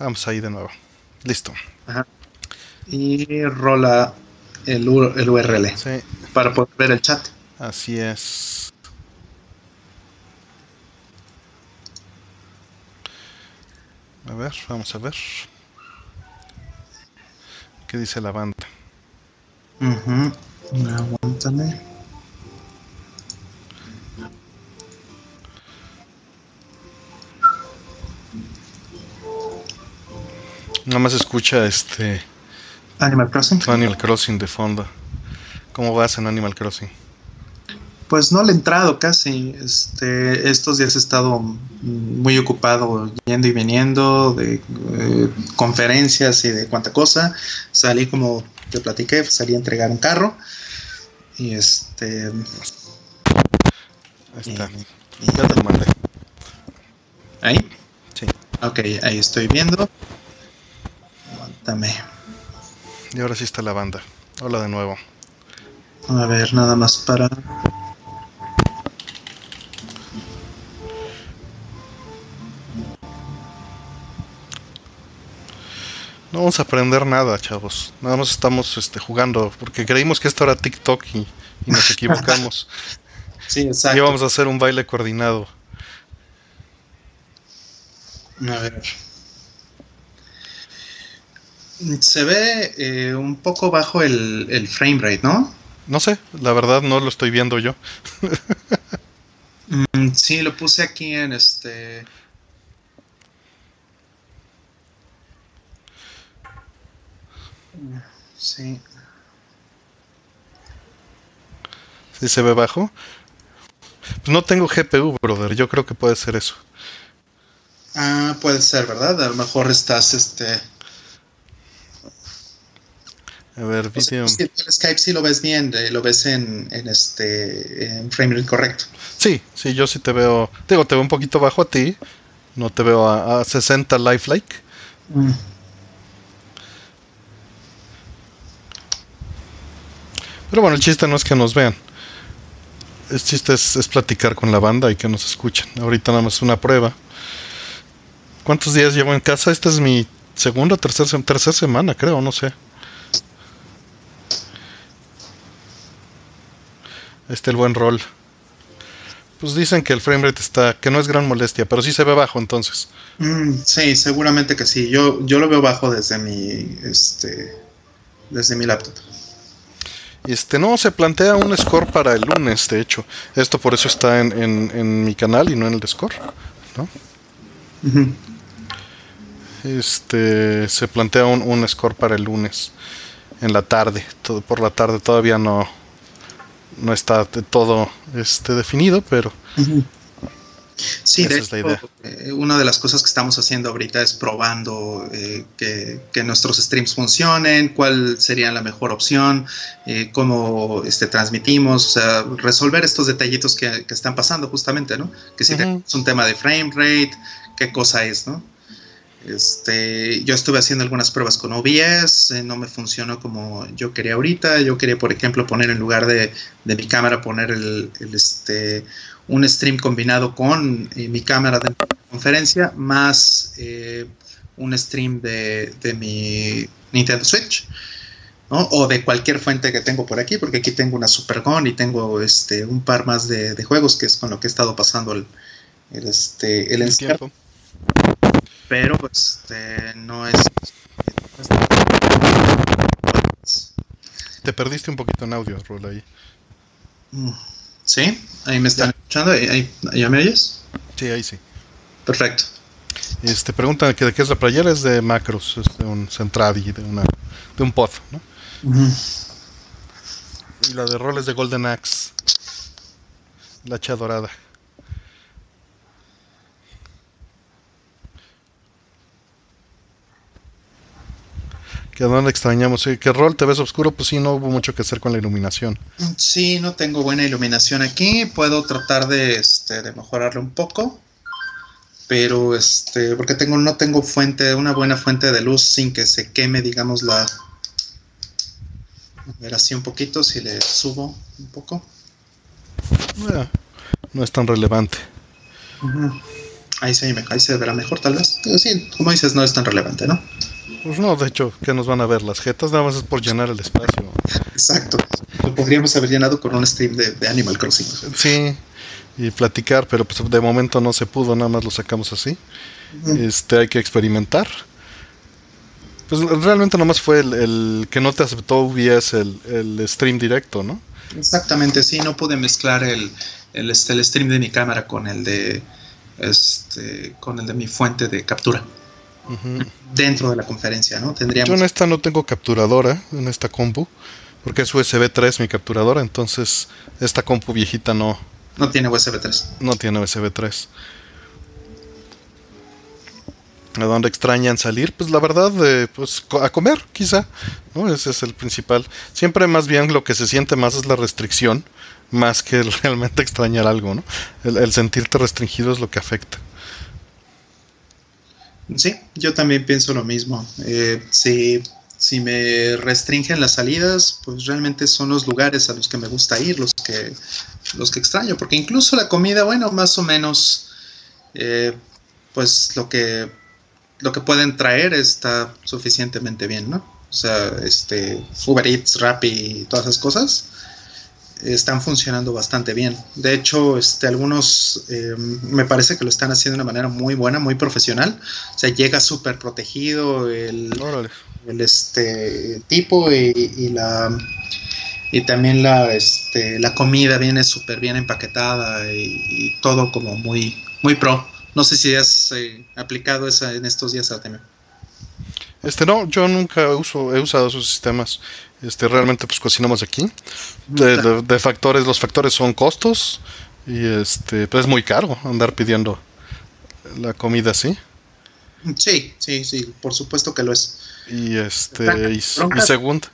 Vamos ahí de nuevo. Listo. Ajá. Y rola el, el URL Sí, para poder ver el chat. así es. A ver, vamos a ver. ¿Qué dice la banda? Ujú. Aguántame. Nada más escucha este Animal Crossing. Animal Crossing de fondo. ¿Cómo vas en Animal Crossing? Pues no le he entrado casi. Este, estos días he estado muy ocupado yendo y viniendo de eh, conferencias y de cuánta cosa. Salí como te platiqué, salí a entregar un carro. Y este. Ahí está. y- Ya te lo mandé. ¿Ahí? Sí. Ok, ahí estoy viendo. Y ahora sí está la banda. Hola de nuevo. A ver, nada más para. No vamos a aprender nada, chavos. Nada más estamos este, jugando porque creímos que esto era TikTok y, y nos equivocamos. Sí, y exacto. vamos a hacer un baile coordinado. A ver. Se ve eh, un poco bajo el, el frame rate, ¿no? No sé, la verdad no lo estoy viendo yo. Mm, sí, lo puse aquí en este. Sí. Si se ve bajo. Pues no tengo GPU, brother. Yo creo que puede ser eso. Ah, puede ser, ¿verdad? A lo mejor estás, este. A ver, o sea, video. el Skype sí lo ves bien, eh, lo ves en, en este, en frame rate correcto. Sí, sí, yo sí te veo. Digo, te veo un poquito bajo a ti. No te veo a, a 60 lifelike. Mm. Pero bueno, el chiste no es que nos vean. El chiste es, es platicar con la banda y que nos escuchen. Ahorita nada más una prueba. ¿Cuántos días llevo en casa? Esta es mi segunda o tercera, tercera semana, creo, no sé. Este el buen rol. Pues dicen que el framerate está, que no es gran molestia, pero sí se ve bajo entonces. Mm, sí, seguramente que sí. Yo, yo lo veo bajo desde mi, este, desde mi laptop. Este, no, se plantea un score para el lunes, de hecho. Esto por eso está en, en, en mi canal y no en el de score. ¿no? Este, se plantea un, un score para el lunes en la tarde. Todo, por la tarde todavía no, no está de todo este, definido, pero Sí, Esa de es la idea. eh, una de las cosas que estamos haciendo ahorita es probando eh, que, que nuestros streams funcionen, cuál sería la mejor opción, eh, cómo este, transmitimos, o sea, resolver estos detallitos que, que están pasando justamente, ¿no? Que si tenemos un tema de frame rate, qué cosa es, ¿no? Este, yo estuve haciendo algunas pruebas con OBS, eh, no me funcionó como yo quería ahorita. Yo quería, por ejemplo, poner en lugar de, de mi cámara, poner el, el, este, un stream combinado con eh, mi cámara de conferencia, más eh, un stream de, de, mi Nintendo Switch. ¿no? O de cualquier fuente que tengo por aquí, porque aquí tengo una Super Gun y tengo este, un par más de, de juegos, que es con lo que he estado pasando el, el, este, el el encierro tiempo. Pero pues este, no es. Te perdiste un poquito en audio, Rol, ahí. Mm, ¿Sí? ¿Ahí me están escuchando? ¿Ahí, ahí- ¿Ya me oyes? Sí, ahí sí. Perfecto. Este, preguntan que de qué es la playera, es de Macros, es de un Centradi, de, una, de un pod, ¿no? Y la de Rol es de Golden Axe. La hacha dorada. Que a dónde extrañamos. Que Rol te ves oscuro, pues sí, no hubo mucho que hacer con la iluminación. Sí, no tengo buena iluminación aquí. Puedo tratar de, este, de mejorarlo un poco. Pero este, porque tengo, no tengo fuente, una buena fuente de luz sin que se queme, digamos, la. A ver así un poquito, si le subo un poco. No es tan relevante. ahí se, ahí se verá mejor tal vez. Sí, como dices, no es tan relevante, ¿no? Pues no, de hecho, que nos van a ver las jetas, nada más es por llenar el espacio. Exacto. Lo podríamos haber llenado con un stream de, Animal Crossing. Sí, y platicar, pero pues de momento no se pudo, nada más lo sacamos así. Este, hay que experimentar. Pues realmente nomás fue el, que no te aceptó OBS el, el stream directo, ¿no? Exactamente, sí, no pude mezclar el, el, este, el stream de mi cámara con el de este, con el de mi fuente de captura dentro de la conferencia, ¿no? Tendríamos... Yo en esta no tengo capturadora, en esta compu, porque es USB 3 mi capturadora, entonces esta compu viejita no... No tiene USB 3. No tiene USB 3. ¿A dónde extrañan salir? Pues la verdad, eh, pues a comer, quizá, ¿no? Ese es el principal. Siempre más bien lo que se siente más es la restricción, más que realmente extrañar algo, ¿no? el sentirte restringido es lo que afecta. Sí, yo también pienso lo mismo. Eh, si, si, me restringen las salidas, pues realmente son los lugares a los que me gusta ir, los que, los que extraño, porque incluso la comida, bueno, más o menos, eh, pues lo que, lo que pueden traer está suficientemente bien, ¿no? O sea, este, Uber Eats, Rappi todas esas cosas están funcionando bastante bien. De hecho, este, algunos eh, me parece que lo están haciendo de una manera muy buena, muy profesional. O sea, llega súper protegido el, el, este, tipo y, la y también la, este, la comida viene súper bien empaquetada y, todo como muy, muy pro. No sé si has eh, aplicado esa en estos días, Artemio. Este no, yo nunca uso, he usado esos sistemas. Este, realmente pues cocinamos aquí. De, factores, los factores son costos y este, pues es muy caro andar pidiendo la comida así. Sí, sí, sí, por supuesto que lo es. Y este, y, segundo,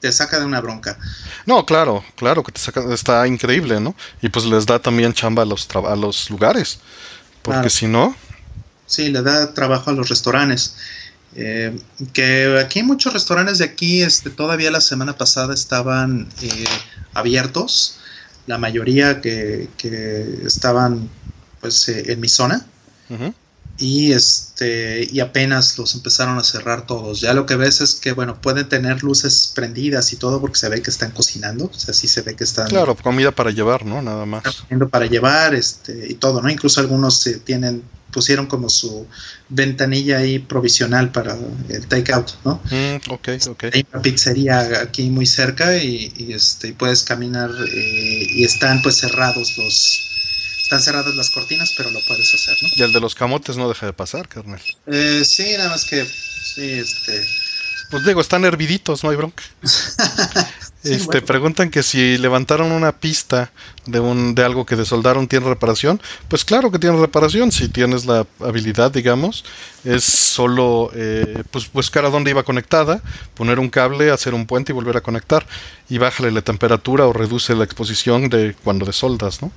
Te saca de una bronca. No, claro, claro que te saca, está increíble, ¿no? Y pues les da también chamba a los, a los lugares, porque si no... Sí, le da trabajo a los restaurantes. Eh, que aquí muchos restaurantes de aquí este, todavía la semana pasada estaban eh, abiertos, la mayoría que, estaban pues eh, en mi zona. Y este y apenas los empezaron a cerrar todos. Ya lo que ves es que bueno, pueden tener luces prendidas y todo porque se ve que están cocinando, o sea, sí se ve que están Claro, comida para llevar, ¿no? Nada más. Para llevar este y todo, ¿no? Incluso algunos tienen pusieron como su ventanilla ahí provisional para el takeout, ¿no? Mm, ok, ok. Hay una pizzería aquí muy cerca y, este, puedes caminar eh, y están pues cerrados los... Están cerradas las cortinas, pero lo puedes hacer, ¿no? Y el de los camotes no deja de pasar, carnal. Eh, sí, nada más que... Sí, este... Pues digo, están herviditos, no hay bronca. este, Preguntan que si levantaron una pista de, un, de algo que desoldaron tiene reparación. Pues claro que tiene reparación, si tienes la habilidad, digamos. Es solo eh, pues buscar a dónde iba conectada, poner un cable, hacer un puente y volver a conectar. Y bájale la temperatura o reduce la exposición de cuando desoldas, ¿no?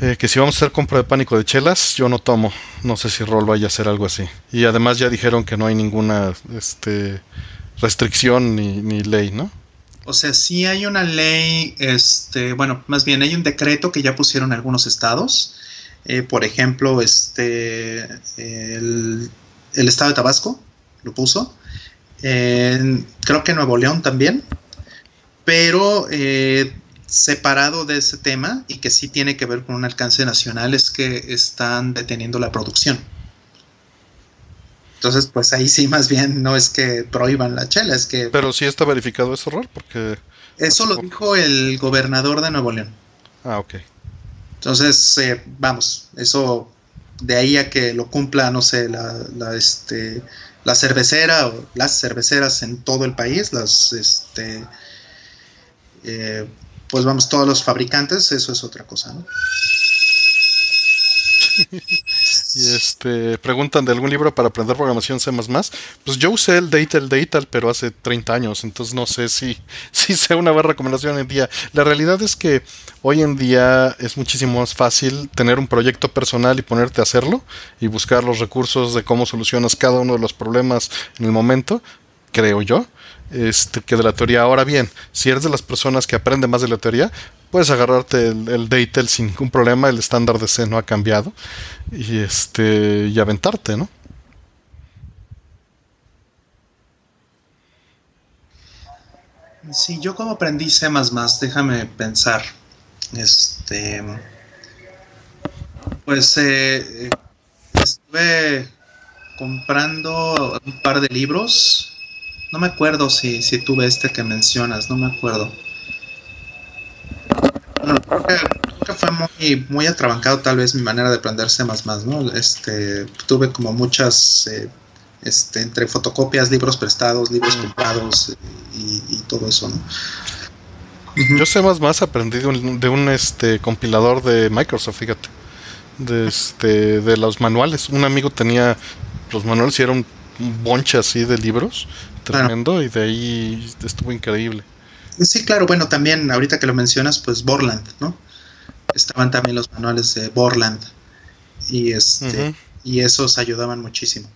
Eh, que si vamos a hacer compra de pánico de chelas, yo no tomo. No sé si Rol vaya a hacer algo así. Y además ya dijeron que no hay ninguna este, restricción ni, ley, ¿no? O sea, sí hay una ley, este, bueno, más bien hay un decreto que ya pusieron algunos estados. Eh, por ejemplo, este, el, estado de Tabasco lo puso. creo que Nuevo León también. Pero eh, separado de ese tema y que sí tiene que ver con un alcance nacional es que están deteniendo la producción. Entonces, pues ahí sí, más bien no es que prohíban la chela, es que... Pero sí está verificado ese error, porque... Eso lo dijo el gobernador de Nuevo León. Ah, ok. Entonces, eh, vamos, eso de ahí a que lo cumpla, no sé, la, este, la cervecera o las cerveceras en todo el país, las, este, eh, pues vamos, todos los fabricantes, eso es otra cosa, ¿no? y este preguntan de algún libro para aprender programación C++. Pues yo usé el Data el Data, pero hace 30 años, entonces no sé si, si sea una buena recomendación hoy en día. La realidad es que hoy en día es muchísimo más fácil tener un proyecto personal y ponerte a hacerlo y buscar los recursos de cómo solucionas cada uno de los problemas en el momento, creo yo este, que de la teoría. Ahora bien, si eres de las personas que aprenden más de la teoría, puedes agarrarte el, el Daytel sin ningún problema, el estándar de C no ha cambiado, y, este, y aventarte, ¿no? Sí, yo como aprendí C++, déjame pensar. Este, pues eh, eh, estuve comprando un par de libros. No me acuerdo si, si tuve este que mencionas, no me acuerdo. Bueno, creo, que, creo que fue muy, muy atrabancado tal vez mi manera de aprender C++, ¿no? Este, tuve como muchas, eh, este, entre fotocopias, libros prestados, libros comprados y, y todo eso, ¿no? Yo sé más más aprendí de un, de un, este compilador de Microsoft, fíjate. De este de los manuales. Un amigo tenía los manuales y era un bonche así de libros, tremendo, y de ahí estuvo increíble. Sí, claro, bueno, también ahorita que lo mencionas, pues Borland, ¿no? Estaban también los manuales de Borland y este y esos ayudaban muchísimo.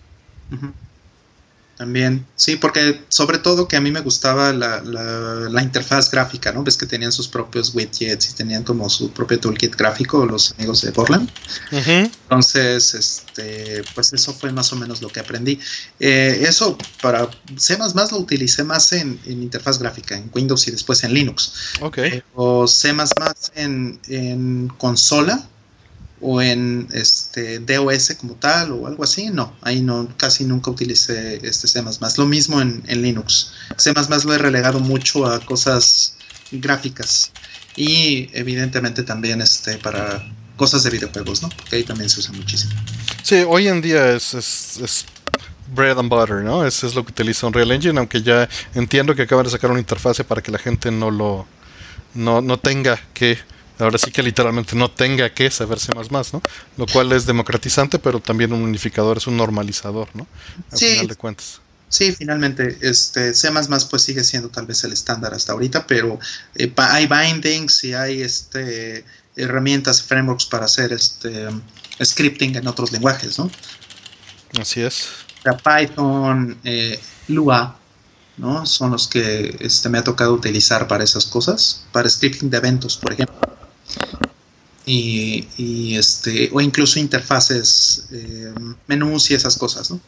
También, sí, porque sobre todo que a mí me gustaba la, la, la interfaz gráfica, ¿no? Ves que tenían sus propios widgets y tenían como su propio toolkit gráfico los amigos de Borland. Entonces, este, pues eso fue más o menos lo que aprendí. Eh, eso para C++ lo utilicé más en, en interfaz gráfica, en Windows y después en Linux. Ok. O C++ en, en consola o en este DOS como tal o algo así, no, ahí no, casi nunca utilicé este C++. Lo mismo en, en Linux. C++ lo he relegado mucho a cosas gráficas y evidentemente también este para cosas de videojuegos, ¿no? Porque ahí también se usa muchísimo. Sí, hoy en día es, es, bread and butter, ¿no? Eso es lo que utiliza Unreal Engine, aunque ya entiendo que acaban de sacar una interfase para que la gente no lo no, no tenga que ahora sí que literalmente no tenga que saberse más más, ¿no? Lo cual es democratizante, pero también un unificador, es un normalizador, ¿no? Al Sí. final de cuentas. Sí, finalmente, este C++ pues sigue siendo tal vez el estándar hasta ahorita, pero eh, hay bindings y hay este herramientas, frameworks para hacer este um, scripting en otros lenguajes, ¿no? Así es. Sea, Python, eh, Lua, ¿no? Son los que este, me ha tocado utilizar para esas cosas, para scripting de eventos, por ejemplo. Y, este, o incluso interfaces, eh, menús y esas cosas, ¿no?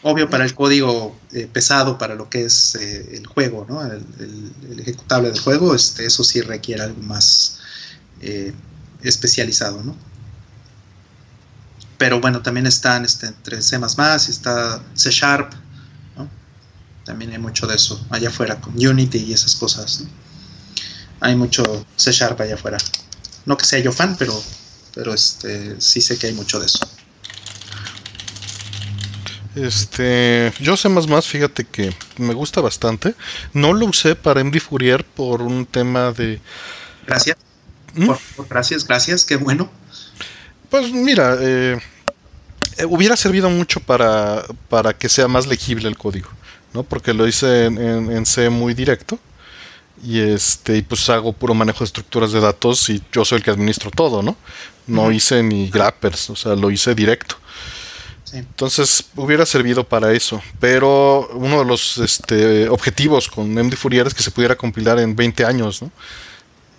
Obvio para el código eh, pesado, para lo que es eh, el juego, ¿no? El, ejecutable del juego, este, eso sí requiere algo más especializado, ¿no? Pero bueno, también están este, entre C++ está C Sharp, ¿no? También hay mucho de eso allá afuera, con Unity y esas cosas, ¿no? Hay mucho C Sharp allá afuera. No que sea yo fan, pero, pero este, sí sé que hay mucho de eso. Este, yo sé más más, fíjate que me gusta bastante. No lo usé para MD Fourier por un tema de Gracias. ¿Mm? Por, por- gracias, gracias, qué bueno. Pues mira, eh, eh, hubiera servido mucho para, para que sea más legible el código, ¿no? Porque lo hice en, en- en C muy directo y este y pues hago puro manejo de estructuras de datos y yo soy el que administro todo, ¿no? No hice ni grappers, o sea, lo hice directo. Sí. Entonces hubiera servido para eso, pero uno de los este, objetivos con MD Fourier es que se pudiera compilar en 20 años, ¿no?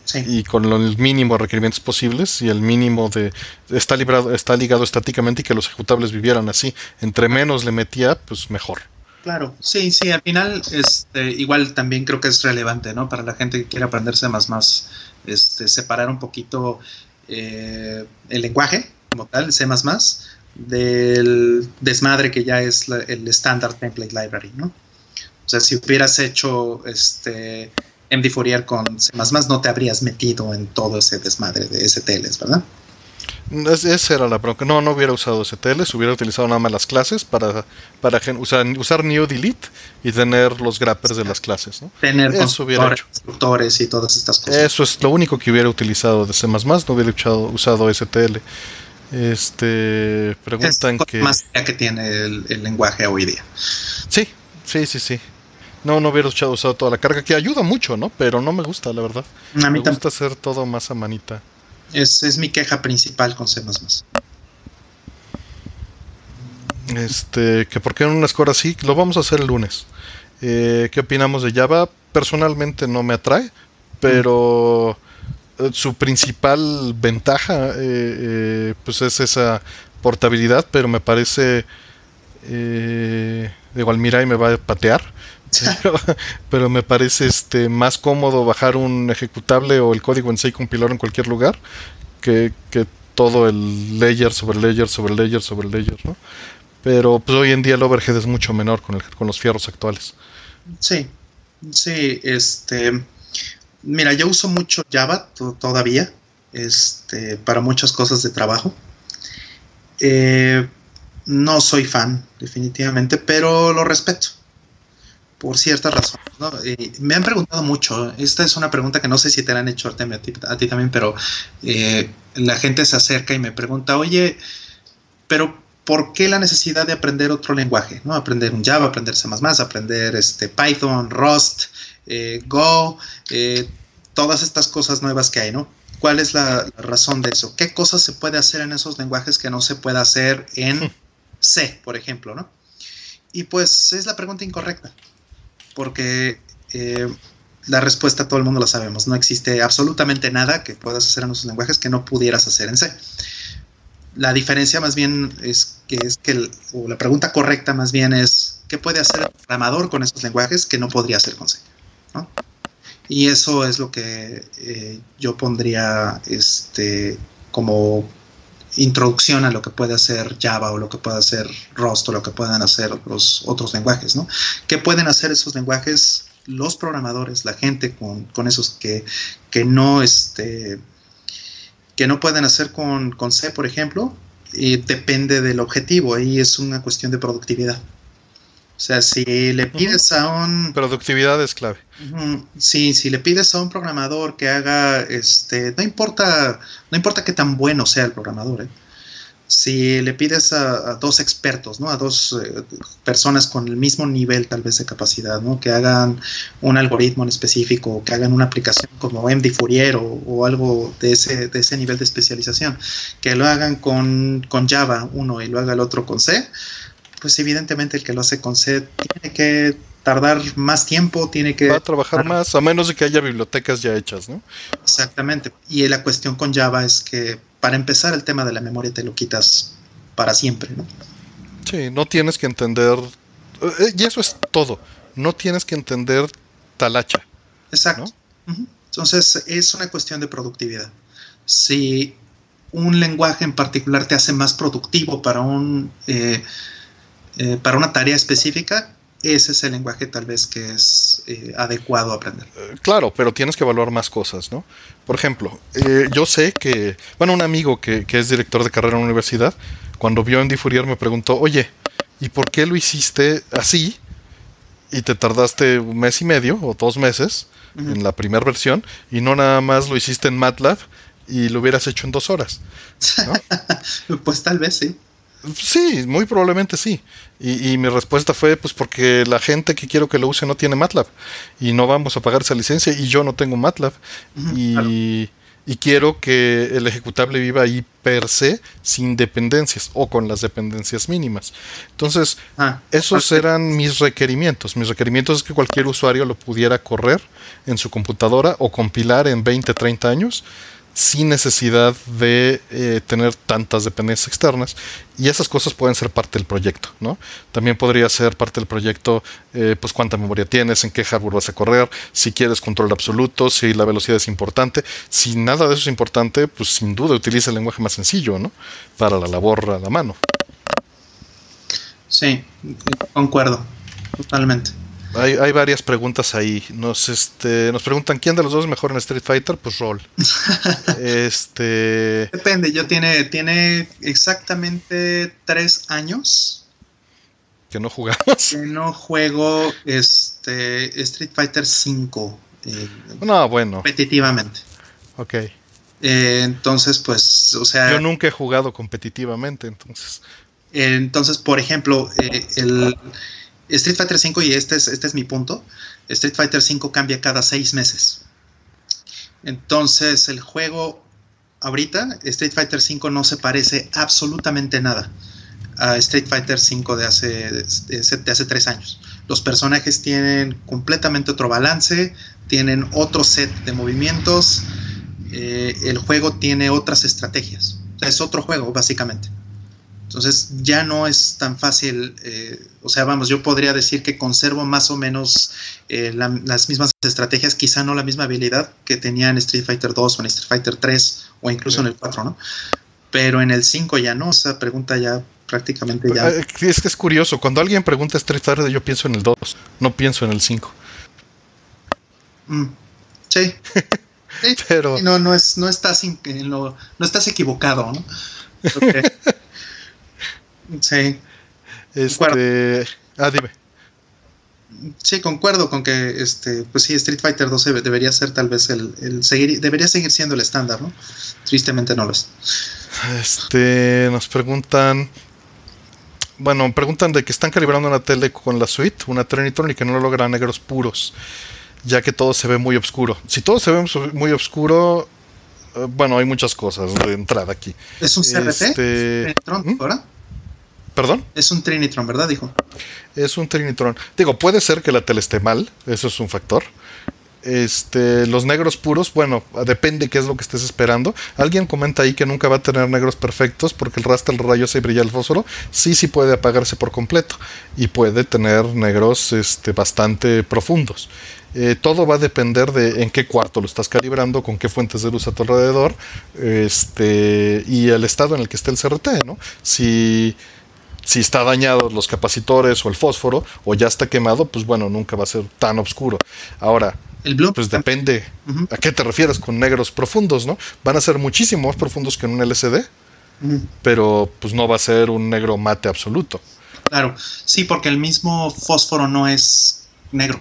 Sí. y con el mínimo de requerimientos posibles y el mínimo de está librado está ligado estáticamente y que los ejecutables vivieran así entre menos le metía pues mejor Claro, sí, sí, al final, este, igual también creo que es relevante, ¿no? Para la gente que quiere aprenderse más, más, este, separar un poquito eh, el lenguaje como tal, C++, del desmadre que ya es la- el Standard Template Library, ¿no? O sea, si hubieras hecho este MD Fourier con C++, no te habrías metido en todo ese desmadre de STLs, ¿verdad? Es- esa era la bronca no no hubiera usado STLs hubiera utilizado nada más las clases para para usar, usar new delete y tener los grappers de las clases ¿no? Tener Eso hubiera constructores, hecho. constructores y todas estas cosas. eso es lo único que hubiera utilizado de C++ no hubiera usado, usado STL este es preguntan cosa que más que tiene el, el lenguaje hoy día. Sí, sí, sí, sí. No, no hubiera usado, usado toda la carga, que ayuda mucho, ¿no? Pero no me gusta, la verdad. A mí Me gusta hacer todo más a manita. Es, es mi queja principal con C++. Este, que por qué en una score así, lo vamos a hacer el lunes. Eh, ¿Qué opinamos de Java? Personalmente no me atrae, pero eh, su principal ventaja pues es esa portabilidad, pero me parece... Eh, igual mira y me va a patear. Pero, me parece este más cómodo bajar un ejecutable o el código en sí y compilarlo en cualquier lugar que, que todo el layer sobre layer sobre layer sobre layer, ¿no? Pero pues hoy en día el overhead es mucho menor con, el, con los fierros actuales. Sí, sí, este... Mira, yo uso mucho Java todavía, este, para muchas cosas de trabajo. Eh, no soy fan, definitivamente, pero lo respeto por ciertas razones. ¿no? me han preguntado mucho, esta es una pregunta que no sé si te la han hecho a ti, a ti también, pero eh, la gente se acerca y me pregunta, oye, pero ¿por qué la necesidad de aprender otro lenguaje? ¿no? Aprender un Java, aprender C++, aprender este, Python, Rust, eh, Go, eh, todas estas cosas nuevas que hay, ¿no? ¿Cuál es la, la, razón de eso? ¿Qué cosas se puede hacer en esos lenguajes que no se puede hacer en C, por ejemplo, ¿no? Y pues es la pregunta incorrecta porque eh, la respuesta todo el mundo la sabemos. No existe absolutamente nada que puedas hacer en esos lenguajes que no pudieras hacer en C. La diferencia más bien es que es que, o la pregunta correcta más bien es, ¿qué puede hacer el programador con esos lenguajes que no podría hacer con C? Y eso es lo que eh, yo pondría este, como introducción a lo que puede hacer Java o lo que puede hacer Rust o lo que puedan hacer los otros lenguajes, ¿no? ¿Qué pueden hacer esos lenguajes los programadores, la gente con, esos que, que, no este, que no pueden hacer con, con C, por ejemplo? Y depende del objetivo, ahí es una cuestión de productividad. O sea, si le pides a un... Productividad es clave. Sí, si le pides a un programador que haga, este, no importa, no importa qué tan bueno sea el programador, ¿eh? si le pides a, dos expertos, ¿no? A dos eh, personas con el mismo nivel tal vez de capacidad, ¿no? Que hagan un algoritmo en específico, que hagan una aplicación como MD Fourier o, algo de ese, de ese nivel de especialización, que lo hagan con, con Java uno y lo haga el otro con C, pues evidentemente el que lo hace con C tiene que tardar más tiempo, tiene que... Va a trabajar más, a menos de que haya bibliotecas ya hechas, ¿no? Exactamente. Y la cuestión con Java es que para empezar el tema de la memoria te lo quitas para siempre, ¿no? Sí, no tienes que entender... Eh, y eso es todo. No tienes que entender tal hacha. Exacto. Entonces es una cuestión de productividad. Si un lenguaje en particular te hace más productivo para un... Eh, eh, para una tarea específica, ese es el lenguaje tal vez que es eh, adecuado a aprender. Eh, claro, pero tienes que evaluar más cosas, ¿no? Por ejemplo, yo sé que, bueno, un amigo que, es director de carrera en la universidad, cuando vio en Fourier me preguntó, oye, ¿y por qué lo hiciste así? Y te tardaste un mes y medio o dos meses en la primera versión y no nada más lo hiciste en MATLAB y lo hubieras hecho en dos horas. pues tal vez sí. Sí, muy probablemente sí. Y, mi respuesta fue, pues porque la gente que quiero que lo use no tiene MATLAB y no vamos a pagar esa licencia y yo no tengo MATLAB y, quiero que el ejecutable viva ahí per se sin dependencias o con las dependencias mínimas. Entonces, ah, esos eran mis requerimientos. Mis requerimientos es que cualquier usuario lo pudiera correr en su computadora o compilar en 20, 30 años sin necesidad de eh, tener tantas dependencias externas y esas cosas pueden ser parte del proyecto, ¿no? También podría ser parte del proyecto, eh, pues cuánta memoria tienes, en qué hardware vas a correr, si quieres control absoluto, si la velocidad es importante. Si nada de eso es importante, pues sin duda utiliza el lenguaje más sencillo, ¿no? Para la labor a la mano. Sí, concuerdo, totalmente. Hay, varias preguntas ahí. Nos, este, nos preguntan quién de los dos es mejor en Street Fighter, pues Roll. este. Depende, yo tiene, tiene exactamente tres años. Que no jugamos. Que no juego este Street Fighter 5. Eh, no, bueno. Competitivamente. Ok. Eh, entonces, pues, o sea. Yo nunca he jugado competitivamente, entonces. entonces, por ejemplo, eh, el Street Fighter V, y este es, este es mi punto, Street Fighter V cambia cada seis meses. Entonces el juego ahorita, Street Fighter V no se parece absolutamente nada a Street Fighter V de hace, de hace tres años. Los personajes tienen completamente otro balance, tienen otro set de movimientos, eh, el juego tiene otras estrategias. es otro juego, básicamente. Entonces ya no es tan fácil, eh, o sea, vamos, yo podría decir que conservo más o menos eh, las mismas estrategias, quizá no la misma habilidad que tenía en Street Fighter 2 o en Street Fighter 3 o incluso en el 4, ¿no? Pero en el 5 ya no, esa pregunta ya prácticamente ya... Es que es curioso, cuando alguien pregunta Street Fighter yo pienso en el 2, no pienso en el 5. Mm, sí. Pero... No, no, es, no, estás no estás equivocado, ¿no? Sí. Este. Ah, dime. Sí, concuerdo con que este, pues sí, Street Fighter 2 debería ser tal vez el, seguir, debería seguir siendo el estándar, ¿no? Tristemente no lo es. Este, nos preguntan, bueno, preguntan de que están calibrando una tele con la suite, una Trinitron y que no logra negros puros, ya que todo se ve muy oscuro. Si todo se ve muy oscuro, eh, bueno, hay muchas cosas de entrada aquí. ¿Es un CRT? Este, ¿Trinitron, ¿ahora? ¿Perdón? Es un Trinitron, ¿verdad? Dijo. Es un Trinitron. Digo, puede ser que la tele esté mal, eso es un factor. Este, los negros puros, bueno, depende qué es lo que estés esperando. Alguien comenta ahí que nunca va a tener negros perfectos porque el rastro, el rayo se brilla el fósforo. Sí, sí puede apagarse por completo y puede tener negros este, bastante profundos. Eh, todo va a depender de en qué cuarto lo estás calibrando, con qué fuentes de luz a tu alrededor este, y el estado en el que esté el CRT, ¿no? Si si está dañado los capacitores o el fósforo o ya está quemado, pues bueno, nunca va a ser tan oscuro. Ahora, el pues depende a qué te refieres con negros profundos, ¿no? Van a ser muchísimo más profundos que en un LCD, pero pues no va a ser un negro mate absoluto. Claro, sí, porque el mismo fósforo no es negro.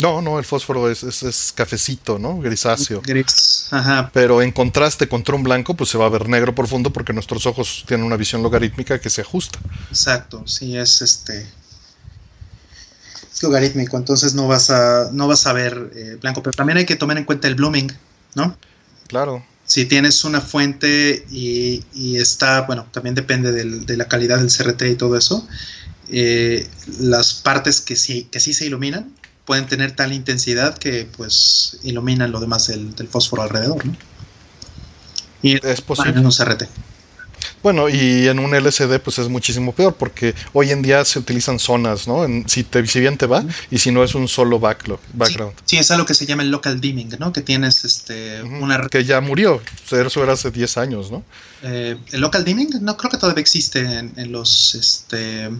No, no, el fósforo es, es, cafecito, ¿no? Grisáceo. Gris, ajá. Pero en contraste contra un blanco, pues se va a ver negro profundo porque nuestros ojos tienen una visión logarítmica que se ajusta. Exacto, sí, es este. Es logarítmico, entonces no vas a, no vas a ver eh, blanco. Pero también hay que tomar en cuenta el blooming, ¿no? Claro. Si tienes una fuente y, y está, bueno, también depende del, de la calidad del CRT y todo eso. Eh, las partes que sí, que sí se iluminan, pueden tener tal intensidad que pues iluminan lo demás del, fósforo alrededor, ¿no? Y es posible. En un CRT. Bueno, y en un LCD pues es muchísimo peor porque hoy en día se utilizan zonas, ¿no? si, te, si bien te va y si no es un solo backlog, background. Sí, es algo que se llama el local dimming, ¿no? Que tienes este, una... Que ya murió, eso era hace 10 años, ¿no? Eh, el local dimming no creo que todavía existe en, en los... Este,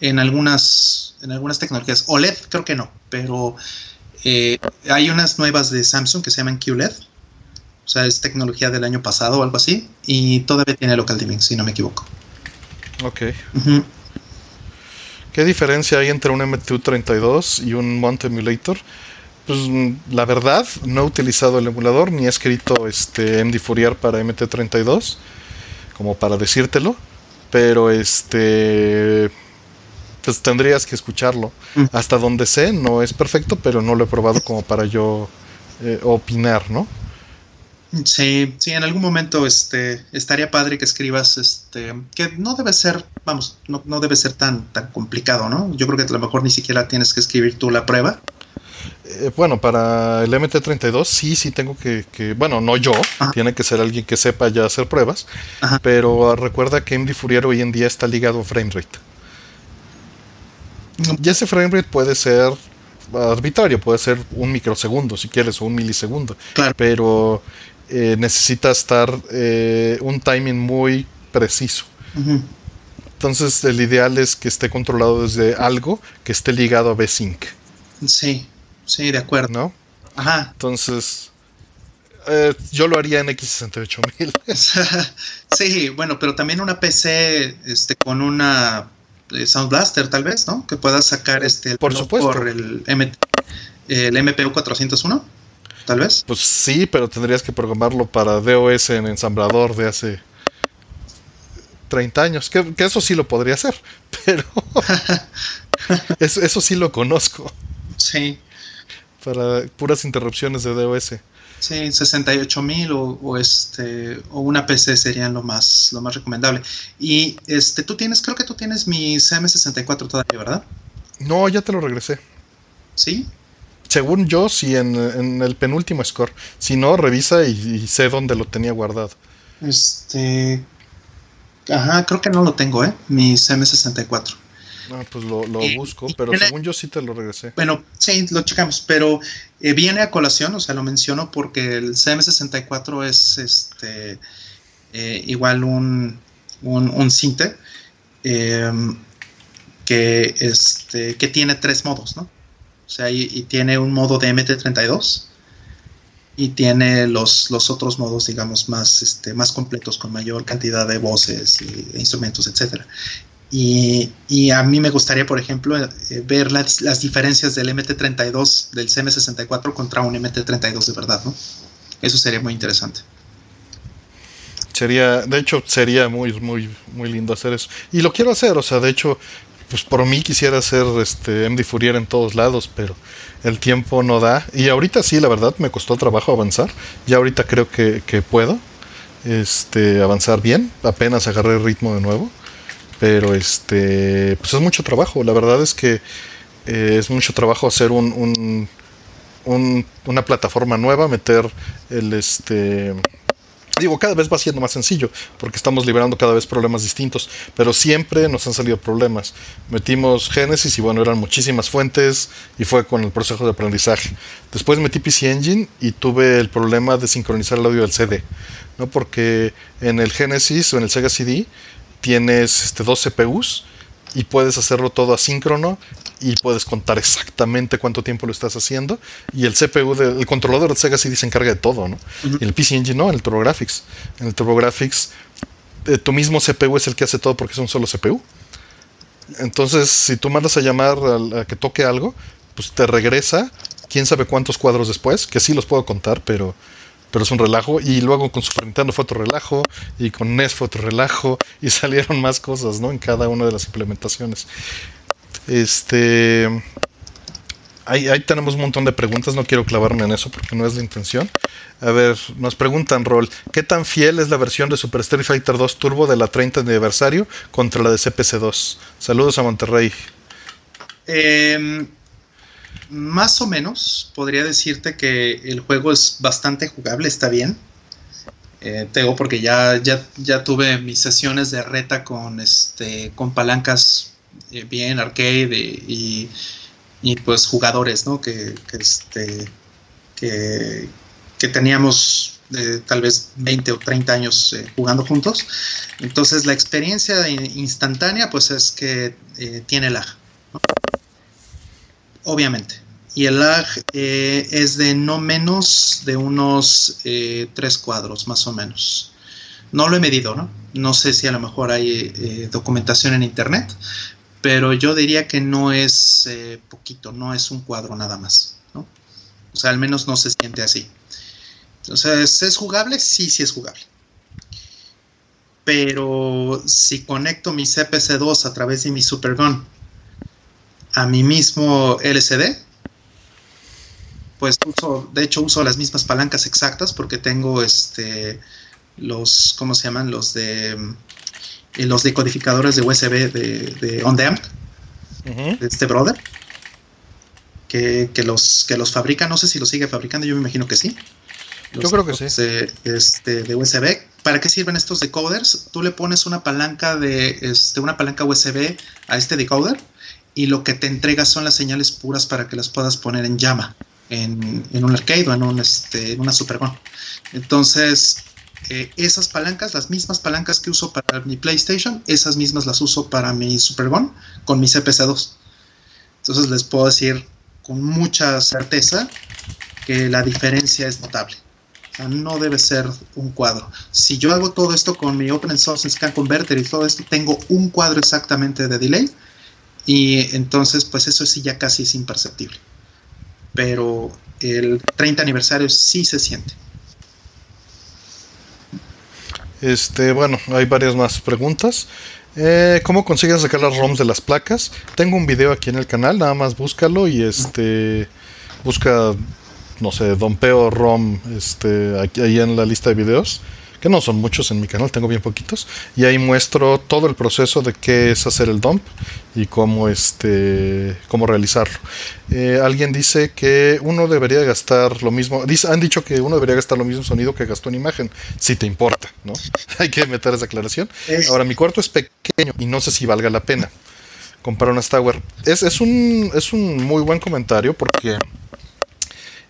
en algunas, en algunas tecnologías. OLED creo que no, pero eh, hay unas nuevas de Samsung que se llaman QLED. O sea, es tecnología del año pasado o algo así. Y todavía tiene local dimming, si no me equivoco. Ok. ¿Qué diferencia hay entre un MTU32 y un Mount Emulator? Pues la verdad, no he utilizado el emulador ni he escrito este MD Fourier para MT32 como para decírtelo, pero este pues tendrías que escucharlo. Mm. Hasta donde sé, no es perfecto, pero no lo he probado como para yo eh, opinar, ¿no? Sí, sí, en algún momento este, estaría padre que escribas, este, que no debe ser, vamos, no, no, debe ser tan, tan complicado, ¿no? Yo creo que a lo mejor ni siquiera tienes que escribir tú la prueba. Eh, bueno, para el MT32 sí, sí tengo que, que bueno, no yo, tiene que ser alguien que sepa ya hacer pruebas, pero recuerda que MD Fourier hoy en día está ligado a framerate. Y ese frame rate puede ser arbitrario, puede ser un microsegundo si quieres o un milisegundo. Pero eh, necesita estar eh, un timing muy preciso. Entonces el ideal es que esté controlado desde algo que esté ligado a V-Sync. Sí, sí, de acuerdo. ¿No? Ajá. Entonces, eh, yo lo haría en X68000. sí, bueno, pero también una PC este, con una Sound Blaster, tal vez, ¿no? Que puedas sacar este por supuesto por el, el MPU 401, tal vez. Pues sí, pero tendrías que programarlo para DOS en ensamblador de hace 30 años, que, eso sí lo podría hacer, pero eso, eso sí lo conozco. Sí. Para puras interrupciones de DOS. Sí, 68 mil o, este o una PC serían lo más lo más recomendable. Y este tú tienes, creo que tú tienes mi CM64 todavía, ¿verdad? No, ya te lo regresé. ¿Sí? Según yo, sí, en, el penúltimo score. Si no, revisa y, sé dónde lo tenía guardado. Este. Ajá, creo que no lo tengo, ¿eh? Mi M64. Ah, pues lo, busco, pero según yo sí te lo regresé. Bueno, sí, lo checamos, pero eh, viene a colación, o sea, lo menciono porque el CM64 es este eh, igual un, un, un cinte em, que, este, que tiene tres modos, ¿no? O sea, y, tiene un modo de MT32 y tiene los, los otros modos, digamos, más, este, más completos, con mayor cantidad de voces e instrumentos, etc. Y, a mí me gustaría, por ejemplo, eh, ver las, las, diferencias del MT32 del CM64 contra un MT32 de verdad, ¿no? Eso sería muy interesante. Sería, de hecho, sería muy, muy, muy lindo hacer eso. Y lo quiero hacer, o sea, de hecho, pues por mí quisiera hacer este MD Fourier en todos lados, pero el tiempo no da. Y ahorita sí, la verdad, me costó trabajo avanzar. Ya ahorita creo que, puedo este, avanzar bien. Apenas agarré el ritmo de nuevo. Pero este, pues es mucho trabajo. La verdad es que eh, es mucho trabajo hacer un, un, una plataforma nueva, meter el este Digo, cada vez va siendo más sencillo, porque estamos liberando cada vez problemas distintos, pero siempre nos han salido problemas. Metimos Genesis y bueno, eran muchísimas fuentes y fue con el proceso de aprendizaje. Después metí PC Engine y tuve el problema de sincronizar el audio del CD, ¿no? Porque en el Genesis o en el Sega CD tienes este, dos CPUs y puedes hacerlo todo asíncrono y puedes contar exactamente cuánto tiempo lo estás haciendo y el CPU del controlador de Sega CD se encarga de todo, ¿no? Y el PC Engine no, el TurboGrafx. En el TurboGrafx eh, tu mismo CPU es el que hace todo porque es un solo CPU. Entonces, si tú mandas a llamar a, a que toque algo, pues te regresa quién sabe cuántos cuadros después, que sí los puedo contar, pero pero es un relajo. Y luego con Super Nintendo fue otro relajo, y con NES fue otro relajo, y salieron más cosas, ¿no? En cada una de las implementaciones. Este. Ahí, tenemos un montón de preguntas, no quiero clavarme en eso porque no es la intención. A ver, nos preguntan, Rol, ¿qué tan fiel es la versión de Super Street Fighter 2 Turbo de la 30 aniversario contra la de CPC2? Saludos a Monterrey. Eh, más o menos podría decirte que el juego es bastante jugable, está bien. Eh, tengo porque ya, ya, ya tuve mis sesiones de reta con este con palancas eh, bien arcade y, y, pues jugadores ¿no? que, este que, que teníamos eh, tal vez 20 o 30 años jugando juntos entonces la experiencia instantánea pues es que tiene lag obviamente. Y el lag eh, es de no menos de unos eh, tres cuadros, más o menos. No lo he medido, ¿no? No sé si a lo mejor hay eh, documentación en internet, pero yo diría que no es poquito, no es un cuadro nada más, ¿no? O sea, al menos no se siente así. Entonces, ¿es jugable? Sí, sí es jugable. Pero si conecto mi CPC2 a través de mi Supergun a mi mismo LCD, pues uso, de hecho uso las mismas palancas exactas porque tengo este los, ¿cómo se llaman? Los de eh, los decodificadores de USB de, de On de este brother. Que, los que los fabrica, no sé si los sigue fabricando, yo me imagino que sí. yo creo que sí. De, este, de USB. ¿Para qué sirven estos decoders? Tú le pones una palanca de este, una palanca USB a este decoder y lo que te entrega son las señales puras para que las puedas poner en llama, en, un arcade o en, un, este, en una Supergon. Entonces, eh, esas palancas, las mismas palancas que uso para mi PlayStation, esas mismas las uso para mi Supergon con mi CPC2. Entonces les puedo decir con mucha certeza que la diferencia es notable. No debe ser un cuadro. Si yo hago todo esto con mi Open Source Scan Converter y todo esto, tengo un cuadro exactamente de delay y entonces, pues eso sí ya casi es imperceptible. Pero el 30 aniversario sí se siente. Este, bueno, hay varias más preguntas. Eh, ¿Cómo consigues sacar las ROMs de las placas? Tengo un video aquí en el canal, nada más búscalo y este busca, no sé, Don Peo ROM, este, aquí ahí en la lista de videos. Que no son muchos en mi canal, tengo bien poquitos, y ahí muestro todo el proceso de qué es hacer el dump y cómo, este, cómo realizarlo. Eh, alguien dice que uno debería gastar lo mismo, dice, han dicho que uno debería gastar lo mismo sonido que gastó en imagen, si te importa, ¿no? Hay que meter esa aclaración. Ahora, mi cuarto es pequeño y no sé si valga la pena comprar una Tower. Es, es, un, es un muy buen comentario porque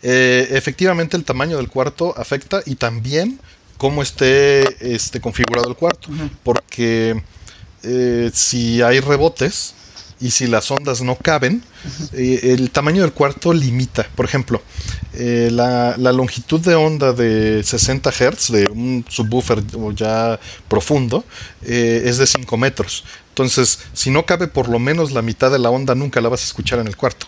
eh, efectivamente el tamaño del cuarto afecta y también cómo esté este, configurado el cuarto. Porque eh, si hay rebotes y si las ondas no caben, eh, el tamaño del cuarto limita. Por ejemplo, la, la, longitud de onda de 60 Hz de un subwoofer ya profundo es de 5 metros. Entonces, si no cabe por lo menos la mitad de la onda, nunca la vas a escuchar en el cuarto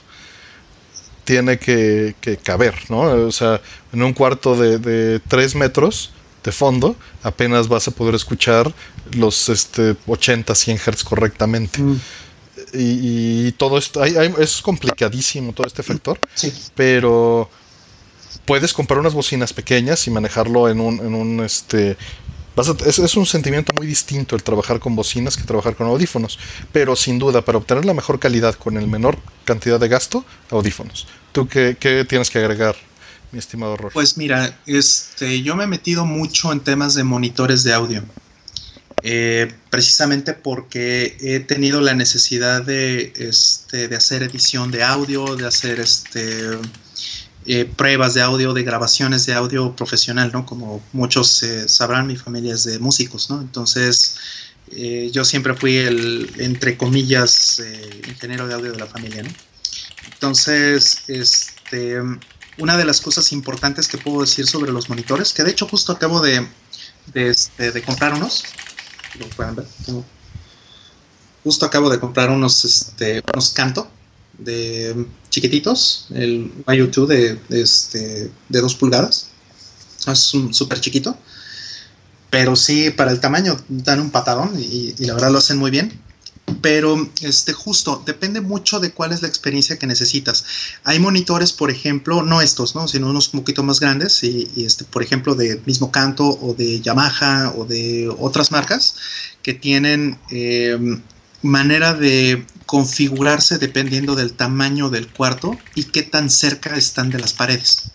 tiene que, caber, ¿no? O sea, en un cuarto de, de 3 metros de fondo, apenas vas a poder escuchar los este, 80, 100 Hz correctamente. Mm. Y, todo esto, es complicadísimo todo este factor, sí. pero puedes comprar unas bocinas pequeñas y manejarlo en un, en un este, es, un sentimiento muy distinto el trabajar con bocinas que trabajar con audífonos, pero sin duda, para obtener la mejor calidad con el menor cantidad de gasto, audífonos. ¿Tú qué, tienes que agregar, mi estimado Roger? Pues mira, este, yo me he metido mucho en temas de monitores de audio. Eh, precisamente porque he tenido la necesidad de, este, de hacer edición de audio, de hacer este, eh, pruebas de audio, de grabaciones de audio profesional, ¿no? Como muchos eh, sabrán, mi familia es de músicos, ¿no? Entonces, eh, yo siempre fui el, entre comillas, ingeniero de audio de la familia, ¿no? Entonces, este, una de las cosas importantes que puedo decir sobre los monitores, que de hecho justo acabo de, de, este, comprar unos, lo pueden ver, justo acabo de comprar unos, este, unos Canto, de chiquititos, el YU2 de, de, este, de 2 pulgadas. Es súper chiquito. Pero sí, para el tamaño dan un patadón y, la verdad lo hacen muy bien. Pero este, justo, depende mucho de cuál es la experiencia que necesitas. Hay monitores, por ejemplo, no estos, ¿no? sino unos un poquito más grandes, y, este, por ejemplo, de mismo canto o de Yamaha o de otras marcas que tienen eh, manera de configurarse dependiendo del tamaño del cuarto y qué tan cerca están de las paredes.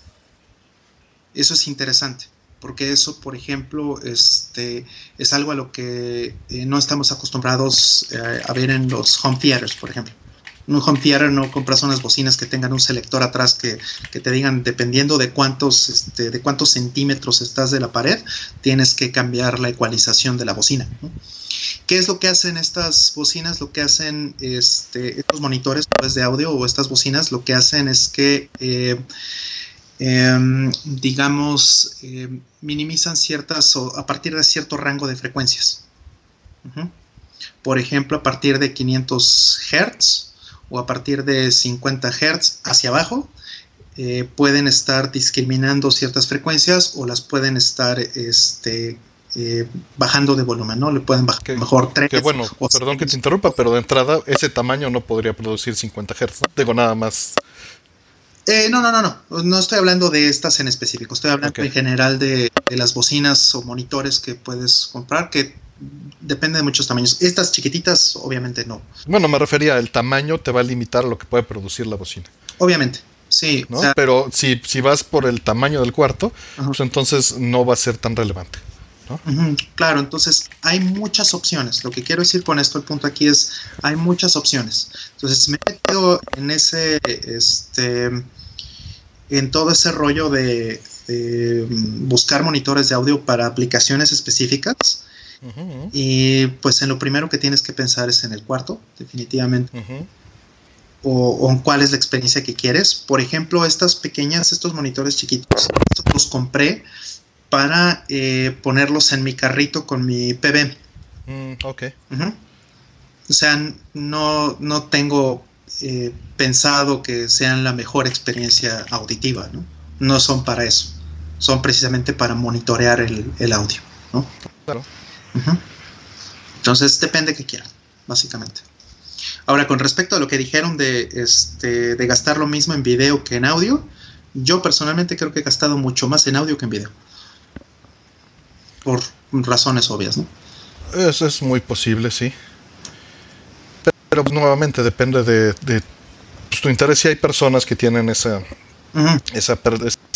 Eso es interesante, porque eso, por ejemplo, este, es algo a lo que eh, no estamos acostumbrados eh, a ver en los home theaters, por ejemplo. En un home theater no compras unas bocinas que tengan un selector atrás que, te digan, dependiendo de cuántos, este, de cuántos centímetros estás de la pared, tienes que cambiar la ecualización de la bocina. ¿Qué es lo que hacen estas bocinas? Lo que hacen este, estos monitores de audio o estas bocinas, lo que hacen es que, eh, em, digamos, em, minimizan ciertas o a partir de cierto rango de frecuencias. Por ejemplo, a partir de 500 Hz o a partir de 50 Hz hacia abajo, eh, pueden estar discriminando ciertas frecuencias o las pueden estar este, eh, bajando de volumen, ¿no? Le pueden bajar mejor 3. Que bueno, perdón que te interrumpa, pero de entrada ese tamaño no podría producir 50 Hz. ¿no? Digo nada más. Eh, no, no, no, no. No estoy hablando de estas en específico. Estoy hablando en general de, las bocinas o monitores que puedes comprar, que depende de muchos tamaños. Estas chiquititas, obviamente no. Bueno, me refería, el tamaño te va a limitar lo que puede producir la bocina. Obviamente. Sí, pero si, si vas por el tamaño del cuarto, pues entonces no va a ser tan relevante. Claro, entonces hay muchas opciones. Lo que quiero decir con esto, el punto aquí es, hay muchas opciones. Entonces me he metido en ese, este, en todo ese rollo de, buscar monitores de audio para aplicaciones específicas. Y pues en lo primero que tienes que pensar es en el cuarto, definitivamente. o, en cuál es la experiencia que quieres. Por ejemplo, estas pequeñas, estos monitores chiquitos, los compré para eh, ponerlos en mi carrito con mi PB. Mm, ok. O sea, no, no tengo eh, pensado que sean la mejor experiencia auditiva, ¿no? No son para eso. Son precisamente para monitorear el, audio, ¿no? Claro. Entonces, depende de qué quieran, básicamente. Ahora, con respecto a lo que dijeron de, este, de gastar lo mismo en video que en audio, yo personalmente creo que he gastado mucho más en audio que en video. Por razones obvias, ¿no? Eso es muy posible, sí. Pero, pues, nuevamente depende de, pues, tu interés. Si hay personas que tienen esa, esa,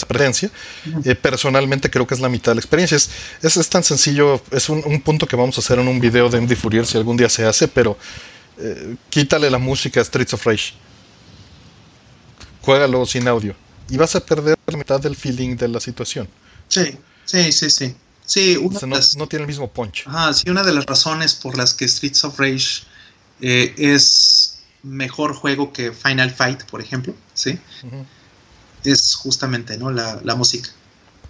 presencia. Eh, personalmente creo que es la mitad de la experiencia. Es, es, tan sencillo, es un, punto que vamos a hacer en un video de MD Fourier si algún día se hace, pero eh, quítale la música a Streets of Rage. Juégalo sin audio. Y vas a perder la mitad del feeling de la situación. Sí, sí, sí, sí. Sí, no, tiene el mismo punch. Ajá, sí, una de las razones por las que Streets of Rage eh, es mejor juego que Final Fight, por ejemplo, ¿sí? Es justamente, ¿no? La, música.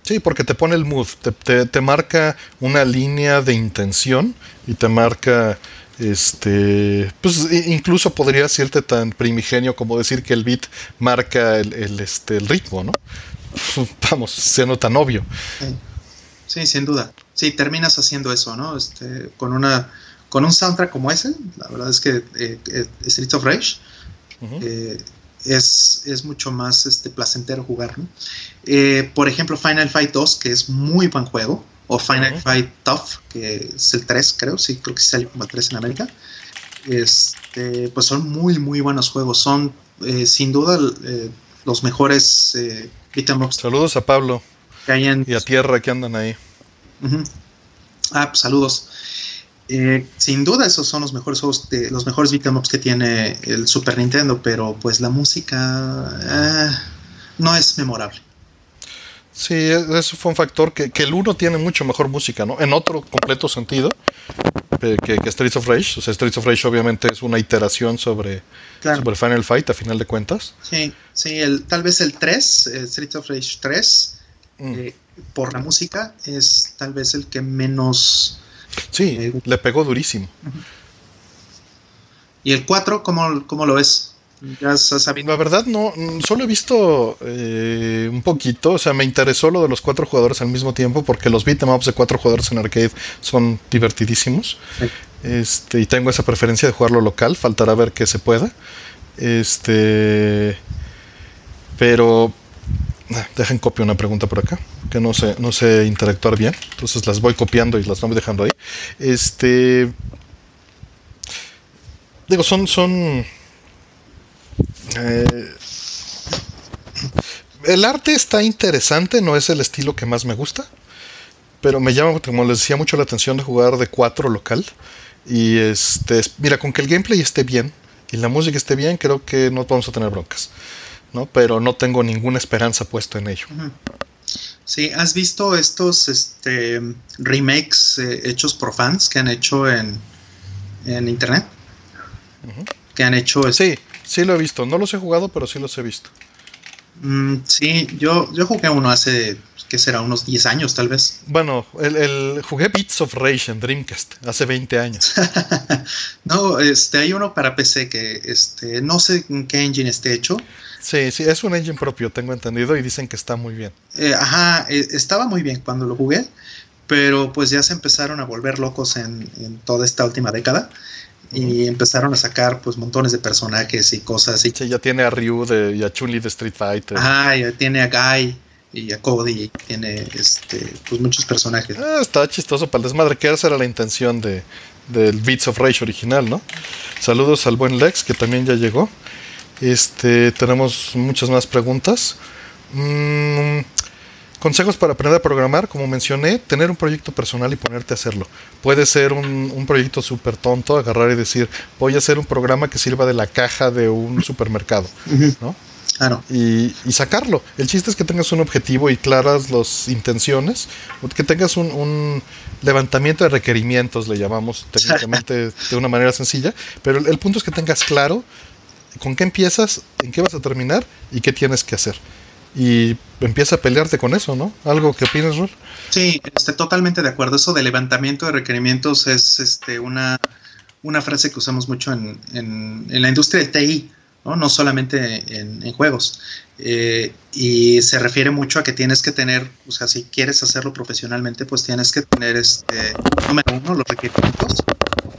Sí, porque te pone el mood, te, te, marca una línea de intención y te marca este pues incluso podría decirte tan primigenio como decir que el beat marca el, este, el ritmo, ¿no? Vamos, siendo tan obvio. Sí. Sin duda. Sí, terminas haciendo eso, ¿no? Este, con una con un soundtrack como ese, la verdad es que eh, eh Streets of Rage eh, es, es, mucho más este, placentero jugar, ¿no? Eh, por ejemplo, Final Fight 2, que es muy buen juego, o Final Fight Tough, que es el 3, creo, sí, creo que sí salió como el 3 en América. Este, pues son muy, muy buenos juegos. Son sin duda los mejores eh, Saludos a Pablo y a Tierra que andan ahí. Ah, pues saludos. Eh, sin duda esos son los mejores juegos, de, los mejores beat'em que tiene el Super Nintendo, pero pues la música eh, no es memorable. Sí, eso fue un factor que, el 1 tiene mucho mejor música, ¿no? En otro completo sentido que, que, Streets of Rage. O sea, Streets of Rage obviamente es una iteración sobre, sobre Final Fight a final de cuentas. Sí, sí, el, tal vez el 3, Streets of Rage 3, mm. eh, por la música, es tal vez el que menos... Sí, le pegó durísimo. ¿Y el 4, cómo, cómo lo ves? La verdad no, solo he visto eh, un poquito, o sea, me interesó lo de los cuatro jugadores al mismo tiempo porque los beat'em ups de cuatro jugadores en arcade son divertidísimos. Este, y tengo esa preferencia de jugarlo local, faltará ver que se pueda. Este, pero dejen copio una pregunta por acá, que no sé, no sé interactuar bien, entonces las voy copiando y las vamos dejando ahí. Este, digo, son, son eh, el arte está interesante, no es el estilo que más me gusta, pero me llama, como les decía, mucho la atención de jugar de cuatro local. Y este, mira, con que el gameplay esté bien y la música esté bien, creo que no vamos a tener broncas, ¿no? Pero no tengo ninguna esperanza puesta en ello. Sí, ¿has visto estos este, remakes eh, hechos por fans que han hecho en, en internet? Que han hecho... Sí, Sí lo he visto, no los he jugado, pero sí los he visto. Mm, sí, yo, yo jugué uno hace, ¿qué será? Unos 10 años tal vez. Bueno, el, jugué Beats of Rage en Dreamcast hace 20 años. no, este, hay uno para PC que este, no sé en qué engine esté hecho. Sí, sí, es un engine propio, tengo entendido, y dicen que está muy bien. Eh, ajá, eh, estaba muy bien cuando lo jugué, pero pues ya se empezaron a volver locos en, en toda esta última década y empezaron a sacar pues montones de personajes y cosas así. Sí, ya tiene a Ryu de, y a Chun-Li de Street Fighter. Ah, ya tiene a Guy y a Cody, tiene este pues muchos personajes. Ah, está chistoso para el desmadre, que esa era la intención de, del Beats of Rage original, ¿no? Saludos al buen Lex, que también ya llegó. Este, tenemos muchas más preguntas. Mmm Consejos para aprender a programar, como mencioné, tener un proyecto personal y ponerte a hacerlo. Puede ser un, proyecto súper tonto, agarrar y decir, voy a hacer un programa que sirva de la caja de un supermercado, ¿no? Claro. Y, sacarlo. El chiste es que tengas un objetivo y claras las intenciones, que tengas un, levantamiento de requerimientos, le llamamos técnicamente de una manera sencilla, pero el punto es que tengas claro con qué empiezas, en qué vas a terminar y qué tienes que hacer y empieza a pelearte con eso, ¿no? ¿Algo que opinas, Rol? Sí, estoy totalmente de acuerdo. Eso de levantamiento de requerimientos es este, una, una frase que usamos mucho en, en, la industria de TI, ¿no? no solamente en, juegos. Eh, y se refiere mucho a que tienes que tener, o sea, si quieres hacerlo profesionalmente, pues tienes que tener, este, número uno, los requerimientos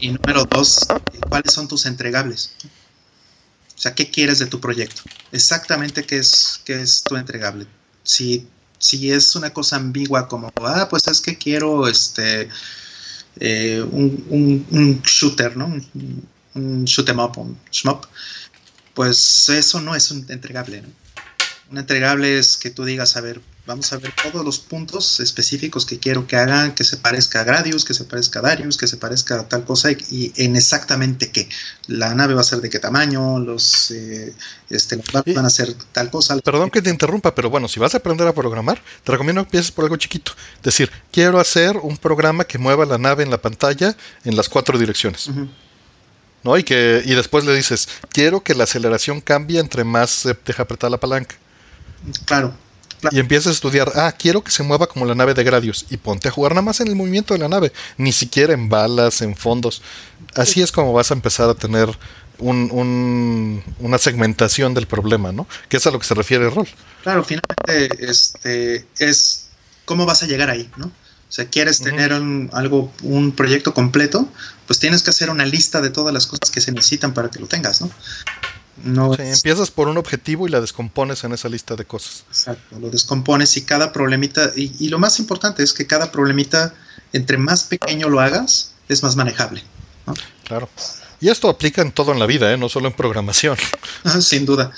y número dos, cuáles son tus entregables. O sea, ¿qué quieres de tu proyecto? Exactamente qué es, qué es tu entregable. Si Si es una cosa ambigua como, ah, pues es que quiero este eh, un, shooter, ¿no? Un, un shoot em up, un shmup, pues eso no es un entregable. Un entregable es que tú digas, a ver, vamos a ver todos los puntos específicos que quiero que hagan, que se parezca a Gradius, que se parezca a Darius, que se parezca a tal cosa y, en exactamente qué. La nave va a ser de qué tamaño, los, eh, este, van a ser tal cosa. Perdón que te interrumpa, pero bueno, si vas a aprender a programar, te recomiendo que empieces por algo chiquito. Es decir, quiero hacer un programa que mueva la nave en la pantalla en las cuatro direcciones. ¿No? Y, que, y después le dices, quiero que la aceleración cambie entre más se deja apretar la palanca. Claro. Y empiezas a estudiar, ah, quiero que se mueva como la nave de Gradius. Y ponte a jugar nada más en el movimiento de la nave, ni siquiera en balas, en fondos. Así es como vas a empezar a tener un, una segmentación del problema, ¿no? Que es a lo que se refiere el rol. Claro, finalmente este, es cómo vas a llegar ahí, ¿no? O sea, quieres tener un, algo, un proyecto completo, pues tienes que hacer una lista de todas las cosas que se necesitan para que lo tengas, ¿no? No Empiezas por un objetivo y la descompones en esa lista de cosas. Exacto, lo descompones y cada problemita, y, lo más importante es que cada problemita, entre más pequeño lo hagas, es más manejable. Claro. Y esto aplica en todo en la vida, ¿eh? no solo en programación. Ah, sin duda,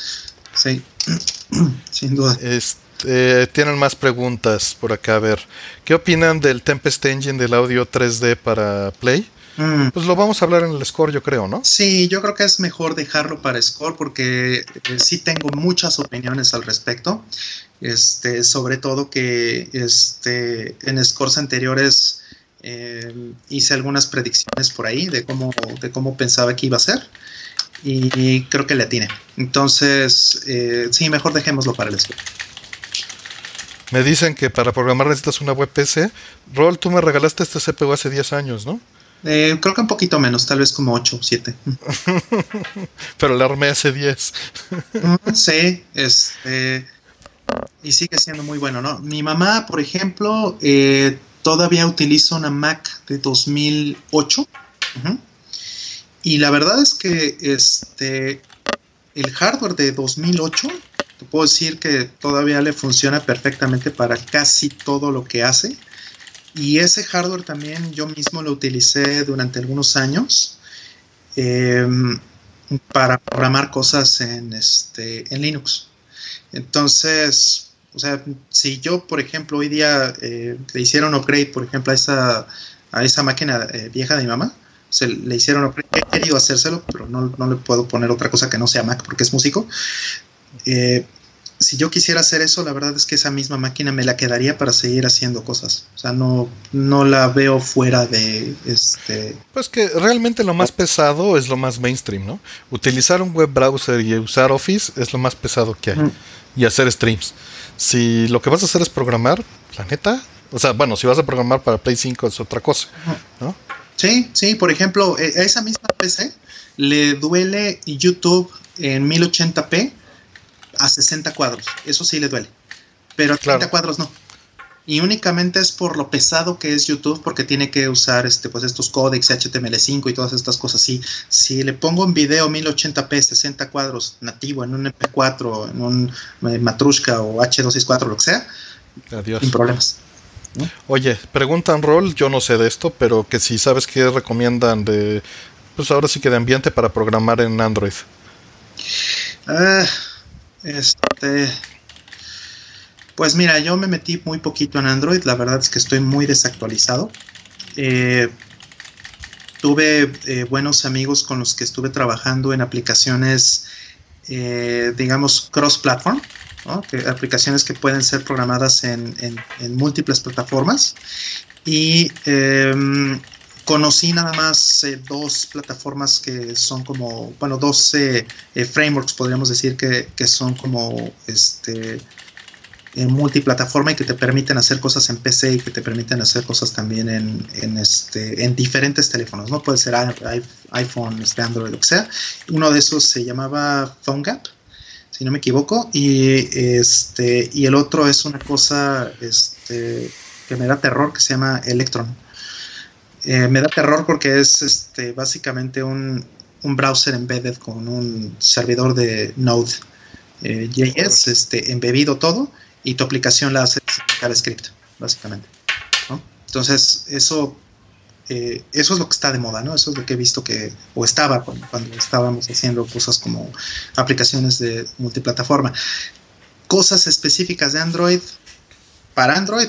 sí, sin duda. Este, tienen más preguntas por acá. A ver, ¿qué opinan del Tempest Engine del audio 3D para Play? Mm. Pues lo vamos a hablar en el score, yo creo, ¿no? Sí, yo creo que es mejor dejarlo para score porque eh, sí tengo muchas opiniones al respecto. Este, sobre todo que este, en scores anteriores eh, hice algunas predicciones por ahí de cómo, de cómo pensaba que iba a ser y creo que le atiné. Entonces, eh, sí, mejor dejémoslo para el score. Me dicen que para programar necesitas una web PC. Rol, tú me regalaste este CPU hace 10 años, ¿no? Eh, creo que un poquito menos, tal vez como 8 o 7. Pero la armé hace 10. Mm, sí, este. Y sigue siendo muy bueno, ¿no? Mi mamá, por ejemplo, eh, todavía utiliza una Mac de 2008. Y la verdad es que este, el hardware de 2008, te puedo decir que todavía le funciona perfectamente para casi todo lo que hace. Y ese hardware también yo mismo lo utilicé durante algunos años em, para programar cosas en, este, en Linux. Entonces, o sea, si yo, por ejemplo, hoy día eh, le hicieron upgrade, por ejemplo, a esa, a esa máquina eh, vieja de mi mamá, se le hicieron upgrade, he querido hacérselo, pero no, no, le puedo poner otra cosa que no sea Mac porque es músico. Eh, si yo quisiera hacer eso, la verdad es que esa misma máquina me la quedaría para seguir haciendo cosas. O sea, no, no la veo fuera de este. Pues que realmente lo más pesado es lo más mainstream, ¿no? Utilizar un web browser y usar Office es lo más pesado que hay. Y hacer streams. Si lo que vas a hacer es programar, la neta. O sea, bueno, si vas a programar para Play 5 es otra cosa, ¿no? Sí, sí, por ejemplo, e, a esa misma PC le duele YouTube en 1080p a 60 cuadros. Eso sí le duele. Pero a 30 cuadros no. Y únicamente es por lo pesado que es YouTube, porque tiene que usar este, pues estos códex HTML5 y todas estas cosas. Si, si le pongo un video 1080p, 60 cuadros nativo en un MP4, en un eh, Matrushka o H264, lo que sea, sin problemas. Oye, preguntan rol, yo no sé de esto, pero que si sabes qué recomiendan de, pues ahora sí que de ambiente para programar en Android. Ah este. Pues mira, yo me metí muy poquito en Android, la verdad es que estoy muy desactualizado. Eh, tuve eh, buenos amigos con los que estuve trabajando en aplicaciones, eh, digamos, cross-platform, aplicaciones que pueden ser programadas en, en múltiples plataformas. Y em, Conocí nada más eh, dos plataformas que son como, bueno, dos eh, eh, frameworks, podríamos decir, que, son como este, multiplataforma y que te permiten hacer cosas en PC y que te permiten hacer cosas también en, este, en diferentes teléfonos, ¿no? Puede ser iPhone, este, Android, lo que sea. Uno de esos se llamaba PhoneGap, si no me equivoco, y, este, y el otro es una cosa este, que me da terror que se llama Electron. Eh, me da terror porque es este, básicamente un, browser embedded con un servidor de Node.js eh, este, embebido todo y tu aplicación la haces en JavaScript, básicamente. Entonces, eso, eh, eso es lo que está de moda, ¿no? Eso es lo que he visto que, o estaba cuando, estábamos haciendo cosas como aplicaciones de multiplataforma. Cosas específicas de Android, para Android,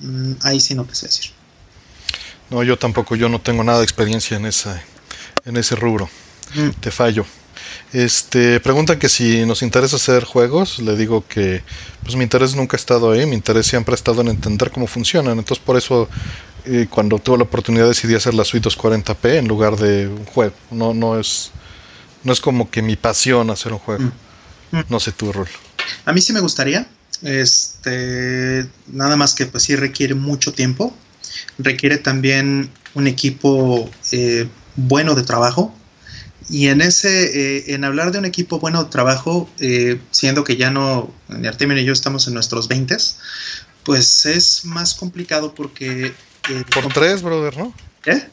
mm, ahí sí no te sé decir. No, yo tampoco, yo no tengo nada de experiencia en, esa, en ese rubro. Mm. Te fallo. Este, preguntan que si nos interesa hacer juegos, le digo que pues mi interés nunca ha estado ahí, mi interés siempre ha estado en entender cómo funcionan, entonces por eso eh, cuando tuve la oportunidad decidí hacer la suite 240p en lugar de un juego, no, no es no es como que mi pasión hacer un juego, mm. Mm. no sé tu rol. A mí sí me gustaría, este, nada más que pues sí requiere mucho tiempo, requiere también un equipo eh, bueno de trabajo, y en ese, eh, en hablar de un equipo bueno de trabajo, eh, siendo que ya no, ni Artemio y yo estamos en nuestros 20, pues es más complicado porque... Por tres, brother, ¿no? ¿Eh?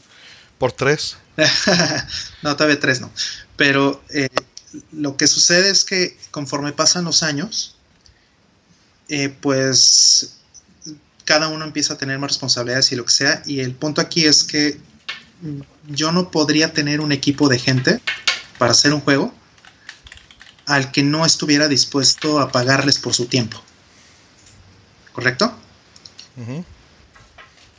Por tres. no, todavía tres no. Pero lo que sucede es que conforme pasan los años, pues cada uno empieza a tener más responsabilidades y lo que sea. Y el punto aquí es que yo no podría tener un equipo de gente para hacer un juego al que no estuviera dispuesto a pagarles por su tiempo. ¿Correcto?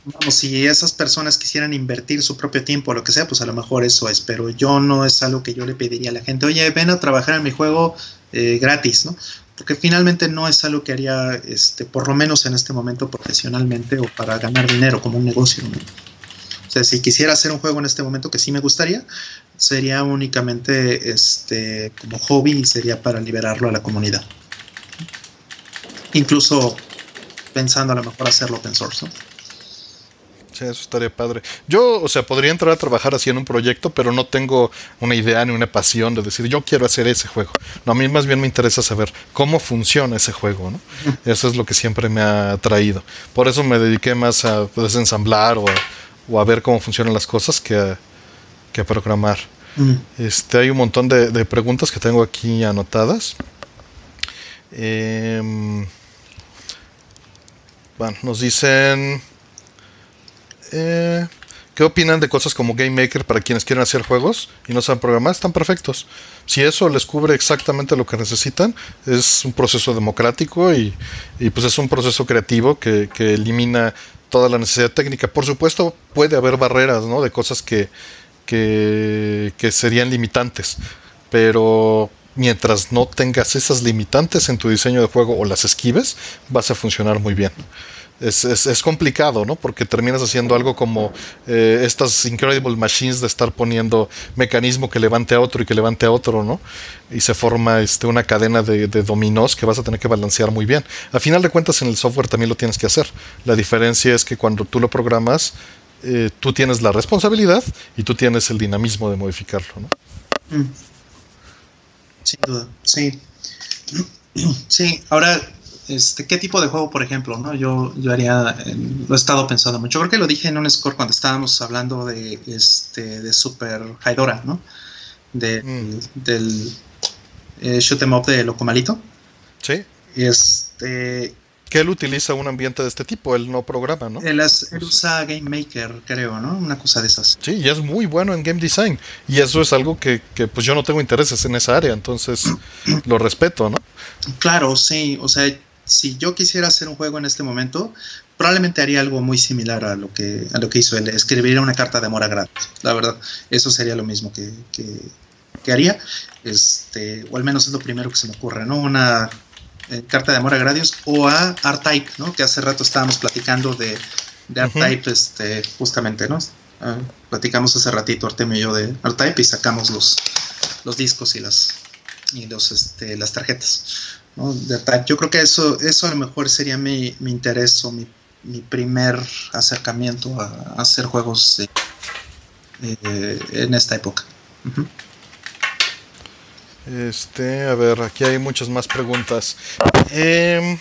Vamos, si esas personas quisieran invertir su propio tiempo o lo que sea, pues a lo mejor eso es, pero yo no es algo que yo le pediría a la gente, oye, ven a trabajar en mi juego eh, gratis, ¿no? Porque finalmente no es algo que haría, este, por lo menos en este momento profesionalmente o para ganar dinero como un negocio. ¿no? O sea, si quisiera hacer un juego en este momento que sí me gustaría, sería únicamente este como hobby y sería para liberarlo a la comunidad. Incluso pensando a lo mejor hacerlo open source. Sí, eso estaría padre. Yo, o sea, podría entrar a trabajar así en un proyecto, pero no tengo una idea ni una pasión de decir, yo quiero hacer ese juego. No, a mí más bien me interesa saber cómo funciona ese juego, ¿no? Eso es lo que siempre me ha atraído. Por eso me dediqué más a desensamblar o a o a ver cómo funcionan las cosas que a, programar. Mm. Este, hay un montón de, preguntas que tengo aquí anotadas. Em, bueno, nos dicen... Eh, ¿Qué opinan de cosas como Game Maker para quienes quieren hacer juegos y no saben programar? Están perfectos. Si eso les cubre exactamente lo que necesitan, es un proceso democrático y, pues es un proceso creativo que, que elimina toda la necesidad técnica. Por supuesto, puede haber barreras, ¿no? De cosas que, que, serían limitantes, pero mientras no tengas esas limitantes en tu diseño de juego o las esquives, vas a funcionar muy bien es, es, complicado, ¿no? Porque terminas haciendo algo como eh, estas Incredible Machines de estar poniendo mecanismo que levante a otro y que levante a otro, ¿no? Y se forma este, una cadena de, de dominós que vas a tener que balancear muy bien. A final de cuentas en el software también lo tienes que hacer. La diferencia es que cuando tú lo programas, eh, tú tienes la responsabilidad y tú tienes el dinamismo de modificarlo, ¿no? Mm. Sin duda, sí. Sí, ahora este, ¿qué tipo de juego, por ejemplo? ¿no? Yo, yo haría, eh, lo he estado pensando mucho. Creo que lo dije en un score cuando estábamos hablando de, este, de Super Haidora, ¿no? De, mm. Del eh, shoot em up de Locomalito. Sí. Este, que él utiliza un ambiente de este tipo, él no programa, ¿no? Él, usa Game Maker, creo, ¿no? Una cosa de esas. Sí, y es muy bueno en Game Design. Y eso es algo que, que pues yo no tengo intereses en esa área, entonces lo respeto, ¿no? Claro, sí. O sea, si yo quisiera hacer un juego en este momento, probablemente haría algo muy similar a lo que, a lo que hizo él, escribiría una carta de amor a Gradius. La verdad, eso sería lo mismo que, que, haría, este, o al menos es lo primero que se me ocurre, ¿no? Una eh, carta de amor a Gradius o a R-Type, ¿no? Que hace rato estábamos platicando de, de R-Type, este, justamente, ¿no? Ah, platicamos hace ratito Artemio y yo de R-Type y sacamos los, los discos y las y los este, las tarjetas. Yo creo que eso, eso a lo mejor sería mi, interés o mi, primer acercamiento a, hacer juegos en esta época. Este, a ver, aquí hay muchas más preguntas. Em,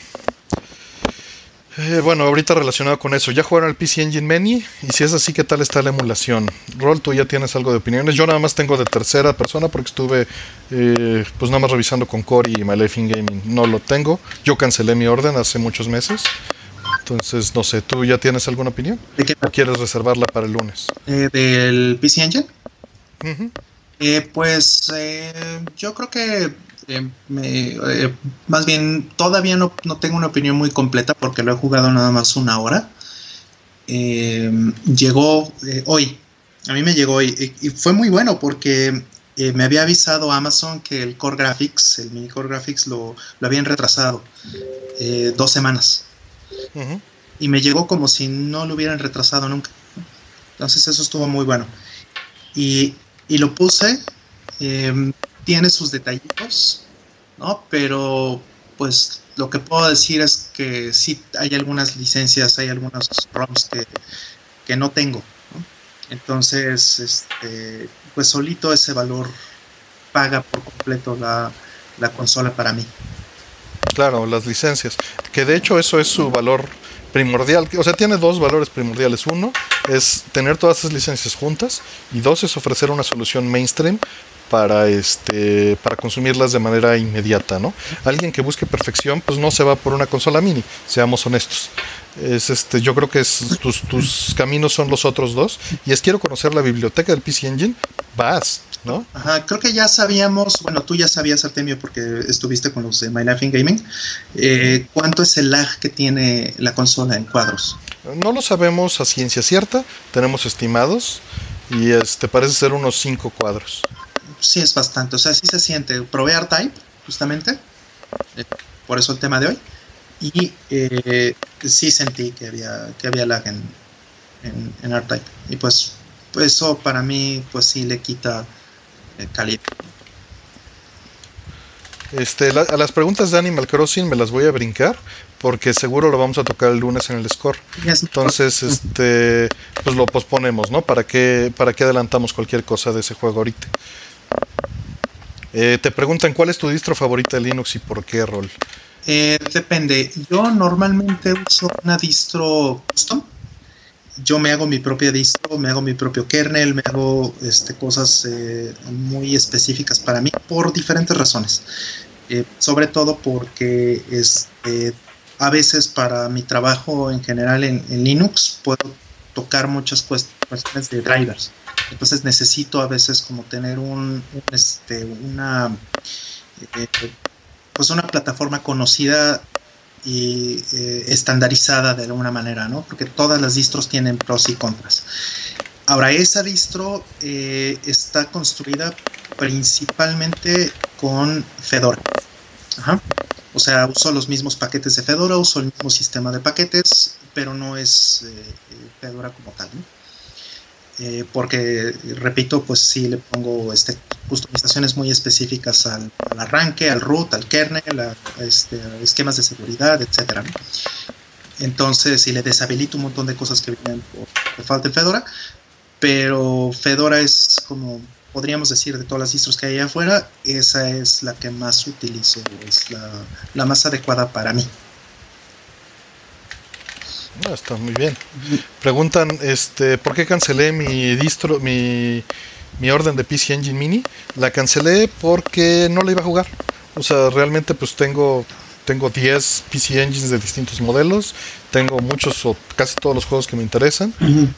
Eh, bueno, ahorita relacionado con eso, ¿ya jugaron el PC Engine Many? Y si es así, ¿qué tal está la emulación? Rol, tú ya tienes algo de opiniones. Yo nada más tengo de tercera persona porque estuve eh, pues nada más revisando con Core y My Life in Gaming. No lo tengo. Yo cancelé mi orden hace muchos meses. Entonces, no sé, ¿tú ya tienes alguna opinión? ¿De qué? ¿O quieres reservarla para el lunes? Eh, ¿Del PC Engine? Eh, pues eh, yo creo que eh, me- eh, más bien todavía no, no tengo una opinión muy completa porque lo he jugado nada más una hora. Eh, llegó eh, hoy, a mí me llegó hoy y, y fue muy bueno porque eh, me había avisado Amazon que el Core Graphics, el mini Core Graphics lo, lo habían retrasado eh, dos semanas Ujú. y me llegó como si no lo hubieran retrasado nunca. Entonces eso estuvo muy bueno. Y, y lo puse, eh, tiene sus detallitos, ¿no? Pero pues lo que puedo decir es que sí hay algunas licencias, hay algunos ROMs que, que no tengo. Entonces, este, pues solito ese valor paga por completo la, la consola para mí. Claro, las licencias. Que de hecho eso es su valor primordial. O sea, tiene dos valores primordiales. Uno es tener todas esas licencias juntas y dos es ofrecer una solución mainstream para este para consumirlas de manera inmediata, ¿no? Alguien que busque perfección, pues no se va por una consola mini, seamos honestos. Es este, yo creo que es- tus, tus caminos son los otros dos y es quiero conocer la biblioteca del PC Engine, vas, ¿no? Ajá, creo que ya sabíamos, bueno, tú ya sabías, Artemio, porque estuviste con los de My Life in Gaming, eh, cuánto es el lag que tiene la consola en cuadros. No lo sabemos a ciencia cierta, tenemos estimados y este parece ser unos 5 cuadros. Sí, es bastante, o sea, sí se siente. Probé R-Type, justamente, eh, por eso el tema de hoy, y eh, sí sentí que había, que había lag en, en, en R-Type. Y pues, pues eso para mí, pues sí le quita eh, calidad. Este, la- a las preguntas de Animal Crossing me las voy a brincar porque seguro lo vamos a tocar el lunes en el score. Entonces, este, pues lo posponemos, ¿no? ¿Para qué, para qué adelantamos cualquier cosa de ese juego ahorita? Eh, te preguntan cuál es tu distro favorita de Linux y por qué, Rol. Eh, depende. Yo normalmente uso una distro custom. Yo me hago mi propia distro, me hago mi propio kernel, me hago este, cosas eh, muy específicas para mí por diferentes razones. Eh, sobre todo porque este, a veces para mi trabajo en general en, Linux puedo tocar muchas cuest- cuestiones de drivers. Entonces necesito a veces como tener un, este, una eh, pues una plataforma conocida y eh, estandarizada de alguna manera, ¿no? Porque todas las distros tienen pros y contras. Ahora, esa distro eh, está construida principalmente con Fedora. Ajá. O sea, uso los mismos paquetes de Fedora, uso el mismo sistema de paquetes, pero no es Fedora como tal, ¿no? Eh, porque, repito, pues sí le pongo este, customizaciones muy específicas al, al arranque, al root, al kernel, a, a este, a esquemas de seguridad, etcétera. Entonces, si le deshabilito un montón de cosas que vienen por, falta de Fedora, pero Fedora es como podríamos decir de todas las distros que hay allá afuera, esa es la que más utilizo, es la, la más adecuada para mí. Ah, está muy bien. Preguntan, este, ¿por qué cancelé mi distro, mi, mi orden de PC Engine Mini? La cancelé porque no la iba a jugar. O sea, realmente pues tengo tengo 10 PC Engines de distintos modelos, tengo muchos o casi todos los juegos que me interesan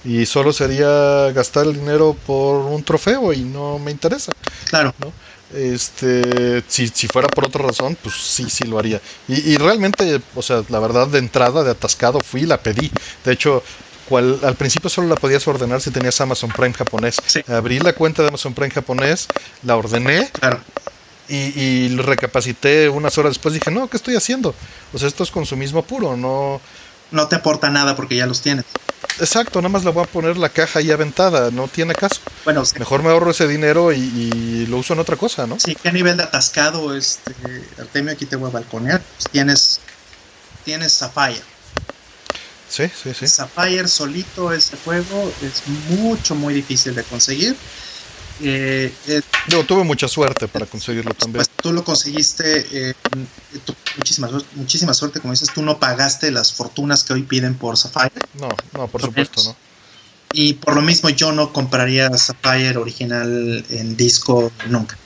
y solo sería gastar el dinero por un trofeo y no me interesa. Claro. ¿no? Este, si, si fuera por otra razón, pues sí, sí lo haría. Y, y realmente, o sea, la verdad de entrada, de atascado, fui y la pedí. De hecho, cual, al principio solo la podías ordenar si tenías Amazon Prime japonés. Sí. Abrí la cuenta de Amazon Prime japonés, la ordené Claro. y, y lo recapacité unas horas después. Dije, no, ¿qué estoy haciendo? O sea, esto es consumismo puro, no. No te aporta nada porque ya los tienes. Exacto, nada más le voy a poner la caja ahí aventada, no tiene caso. Bueno, Mejor me ahorro ese dinero y, y lo uso en otra cosa, ¿no? sí, que a nivel de atascado, este, Artemio, aquí te voy a balconear. Pues tienes, tienes Sapphire. Sí, sí, sí. Sapphire solito, ese juego es mucho, muy difícil de conseguir. Eh, eh, Yo tuve mucha suerte para conseguirlo también. pues tú lo conseguiste, eh, tú muchísima, muchísima suerte, como dices, tú no pagaste las fortunas que hoy piden por Sapphire. No, no, por supuesto, no. Y por lo mismo yo no compraría Sapphire original en disco nunca.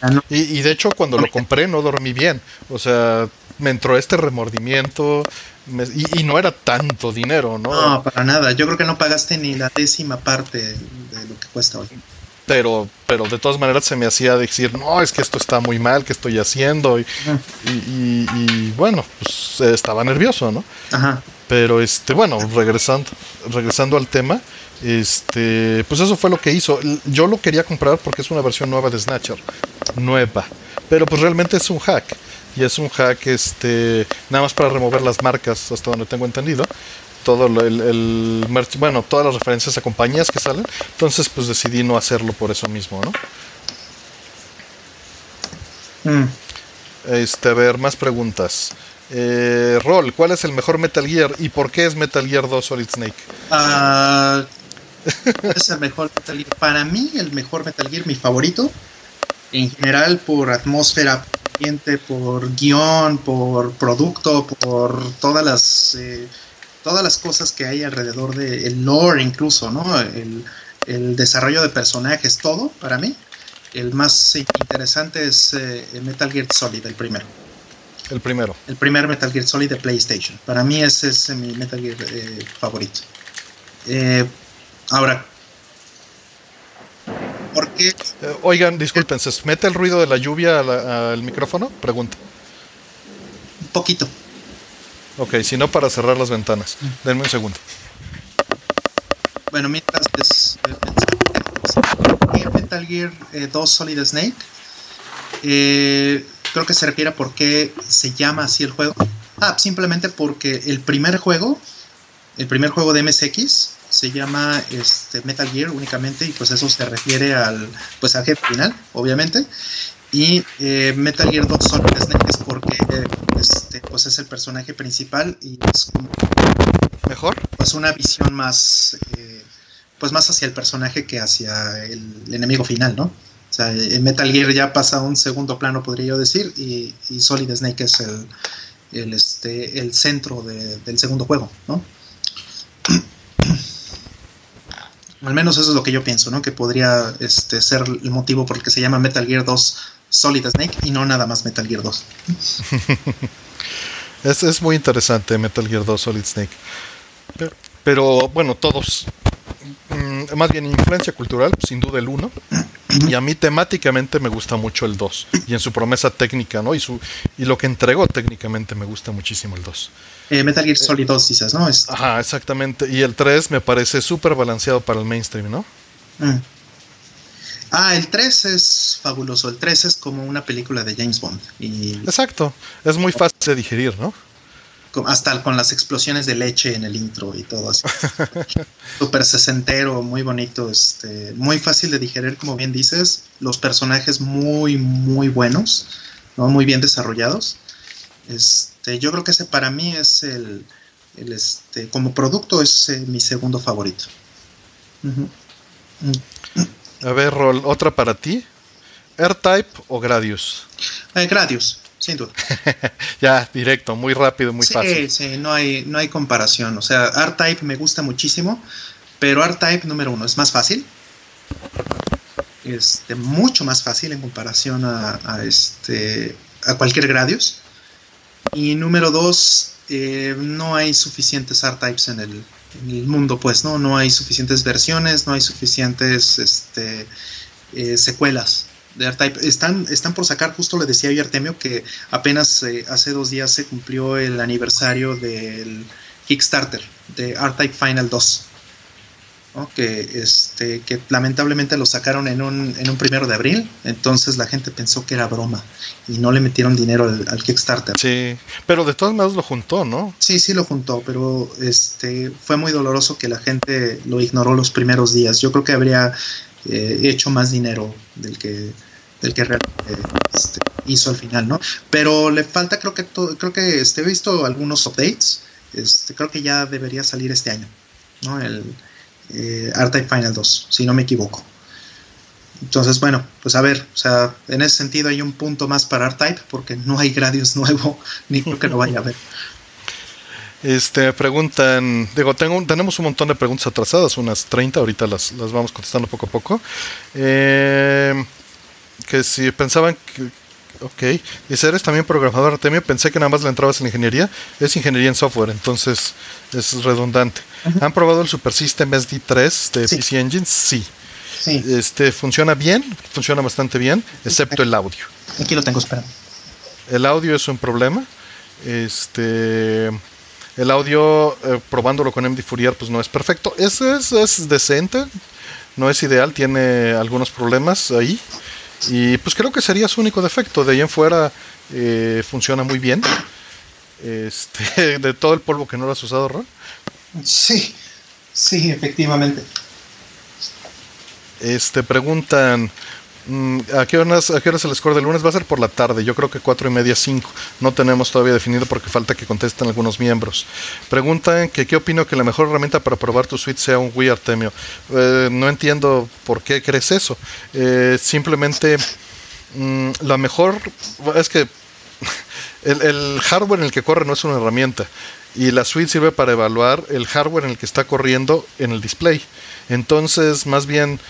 Ah, y, de hecho cuando lo compré no dormí bien. O sea, me entró este remordimiento y, no era tanto dinero, ¿no? No, para nada. Yo creo que no pagaste ni la décima parte de lo que cuesta hoy. Pero, pero de todas maneras se me hacía decir, no, es que esto está muy mal, que estoy haciendo. Y, y, bueno, pues estaba nervioso, ¿no? Ajá. Pero este, bueno, regresando, regresando al tema, este, pues eso fue lo que hizo. Yo lo quería comprar porque es una versión nueva de Snatcher, nueva, pero pues realmente es un hack y es un hack, este, nada más para remover las marcas, hasta donde tengo entendido. Todo el, el bueno, todas las referencias a compañías que salen. Entonces, pues decidí no hacerlo por eso mismo, ¿no? Mm. Este, a ver, más preguntas. Eh, Roll, ¿cuál es el mejor Metal Gear y por qué es Metal Gear 2 Solid Snake? Uh, es el mejor Metal Gear. Para mí, el mejor Metal Gear, mi favorito, en general por atmósfera, por guion, por producto, por todas las eh, todas las cosas que hay alrededor del el lore incluso, ¿no? El, el, desarrollo de personajes, todo para mí. El más interesante es eh, Metal Gear Solid, el primero. El primero. El primer Metal Gear Solid de PlayStation. Para mí ese es mi Metal Gear eh, favorito. Eh, ahora, ¿por qué? Eh, oigan, disculpen, ¿se mete el ruido de la lluvia al micrófono? Pregunta. Un poquito. Ok, si no, para cerrar las ventanas. Denme un segundo. Bueno, mientras es, Metal Gear 2 Solid Snake. Eh, Creo que se refiere a por qué se llama así el juego. Ah, simplemente porque el primer juego, el primer juego de MSX, se llama este, Metal Gear únicamente y pues eso se refiere al, pues al jefe final, obviamente. Y eh, Metal Gear 2 Solid Snake es porque este, pues es el personaje principal y es como mejor pues una visión más eh, pues más hacia el personaje que hacia el enemigo final, ¿no? O sea, en Metal Gear ya pasa a un segundo plano, podría yo decir, y, Solid Snake es el, el, este, el centro del segundo juego, ¿no? Al menos eso es lo que yo pienso, ¿no? Que podría este, ser el motivo por el que se llama Metal Gear 2 Solid Snake y no nada más Metal Gear 2. es, es muy interesante Metal Gear 2 Solid Snake. Pero, bueno, todos, mm, más bien influencia cultural, sin duda el 1. Y a mí temáticamente me gusta mucho el 2. Y en su promesa técnica, ¿no? Y, su, y lo que entregó técnicamente me gusta muchísimo el 2. Eh, Metal Gear Solid 2 dices, ¿no? Ajá, exactamente. Y el 3 me parece súper balanceado para el mainstream, ¿no? Mm. Ah, el 3 es fabuloso. El 3 es como una película de James Bond. Y... Exacto. Es muy fácil de digerir, ¿no? hasta con las explosiones de leche en el intro y todo así. Súper sesentero, muy bonito, este, muy fácil de digerir, como bien dices. Los personajes muy, muy buenos, ¿no? muy bien desarrollados. Este, yo creo que ese para mí es el, el este, como producto es eh, mi segundo favorito. A ver, Rol, otra para ti. ¿R-Type o Gradius? Eh, Gradius. Sin duda. ya, directo, muy rápido, muy fácil. Sí, sí, no hay, no hay comparación. O sea, R-Type me gusta muchísimo, pero R-Type número uno es más fácil. Este, mucho más fácil en comparación a, este, a cualquier Gradius. Y número dos, eh, no hay suficientes R-Types en el, mundo, pues, ¿no? No hay suficientes versiones, no hay suficientes este, eh, secuelas de R-Type. Están, están por sacar, justo le decía yo a Artemio, que apenas eh, hace dos días se cumplió el aniversario del Kickstarter de R-Type Final 2. Que, este, que lamentablemente lo sacaron en un, en un primero de abril, entonces la gente pensó que era broma y no le metieron dinero al, Kickstarter. Sí, pero de todos modos lo juntó, ¿no? Sí, sí lo juntó, pero este, fue muy doloroso que la gente lo ignoró los primeros días. Yo creo que habría eh, hecho más dinero del que del que este, hizo al final, ¿no? Pero le falta, creo que creo que este, he visto algunos updates. Este, creo que ya debería salir este año, ¿no? El eh, Final 2, si no me equivoco. entonces, bueno, pues a ver, o sea, en ese sentido hay un punto más para R-Type porque no hay Gradius nuevo, ni creo que lo vaya a ver. Este, preguntan, digo, tengo, tenemos un montón de preguntas atrasadas, unas 30, ahorita las, las vamos contestando poco a poco. Eh, que si pensaban que, ok, si eres también programador Artemio, pensé que nada más le entrabas en ingeniería, es ingeniería en software, entonces es redundante. ¿Han probado el Super System SD3 de PC Engine? Sí. sí. Este, funciona bien, funciona bastante bien, excepto el audio. Aquí lo tengo esperando. El audio es un problema. Este el audio, eh, probándolo con MD Fourier, pues no es perfecto. Es, es, es, decente, no es ideal, tiene algunos problemas ahí. Y pues creo que sería su único defecto. De ahí en fuera eh, funciona muy bien. Este, de todo el polvo que no lo has usado, Ron. Sí, sí, efectivamente. Este, preguntan, ¿A qué, horas, ¿A el score del lunes? Va a ser por la tarde, yo creo que cuatro y media, cinco. No tenemos todavía definido porque falta que contesten algunos miembros. Preguntan que qué opino que la mejor herramienta para probar tu suite sea un Wii Artemio. Eh, no entiendo por qué crees eso. Eh, simplemente mm, la mejor es que el hardware en el que corre no es una herramienta y la suite sirve para evaluar el hardware en el que está corriendo en el display. Entonces, más bien,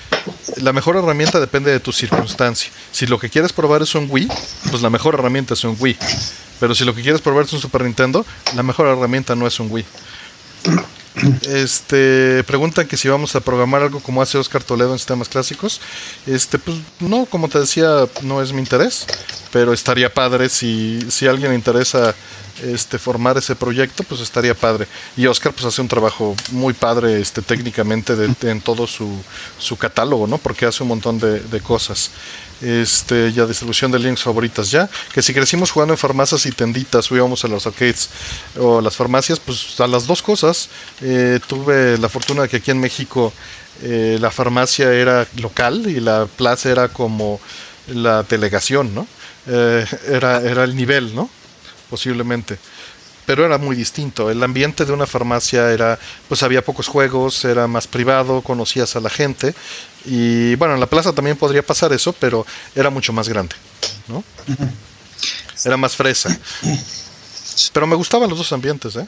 la mejor herramienta depende de tu circunstancia. Si lo que quieres probar es un Wii, pues la mejor herramienta es un Wii. Pero si lo que quieres probar es un Super Nintendo, la mejor herramienta no es un Wii. Este, preguntan que si vamos a programar algo como hace Oscar Toledo en sistemas clásicos. Este, pues no, como te decía, no es mi interés, pero estaría padre si, si alguien le interesa este, formar ese proyecto, pues estaría padre. Y Oscar pues hace un trabajo muy padre este, técnicamente en todo su, su, catálogo, ¿no? Porque hace un montón de cosas este, ya distribución de links favoritas ya, que si crecimos jugando en farmacias y tenditas o íbamos a los arcades o las farmacias, pues a las dos cosas, eh, tuve la fortuna de que aquí en México eh, la farmacia era local y la plaza era como la delegación, ¿no? Eh, era, era el nivel, ¿no? Posiblemente pero era muy distinto. El ambiente de una farmacia era, pues había pocos juegos, era más privado, conocías a la gente y bueno, en la plaza también podría pasar eso, pero era mucho más grande, ¿no? Era más fresa. Pero me gustaban los dos ambientes, ¿eh?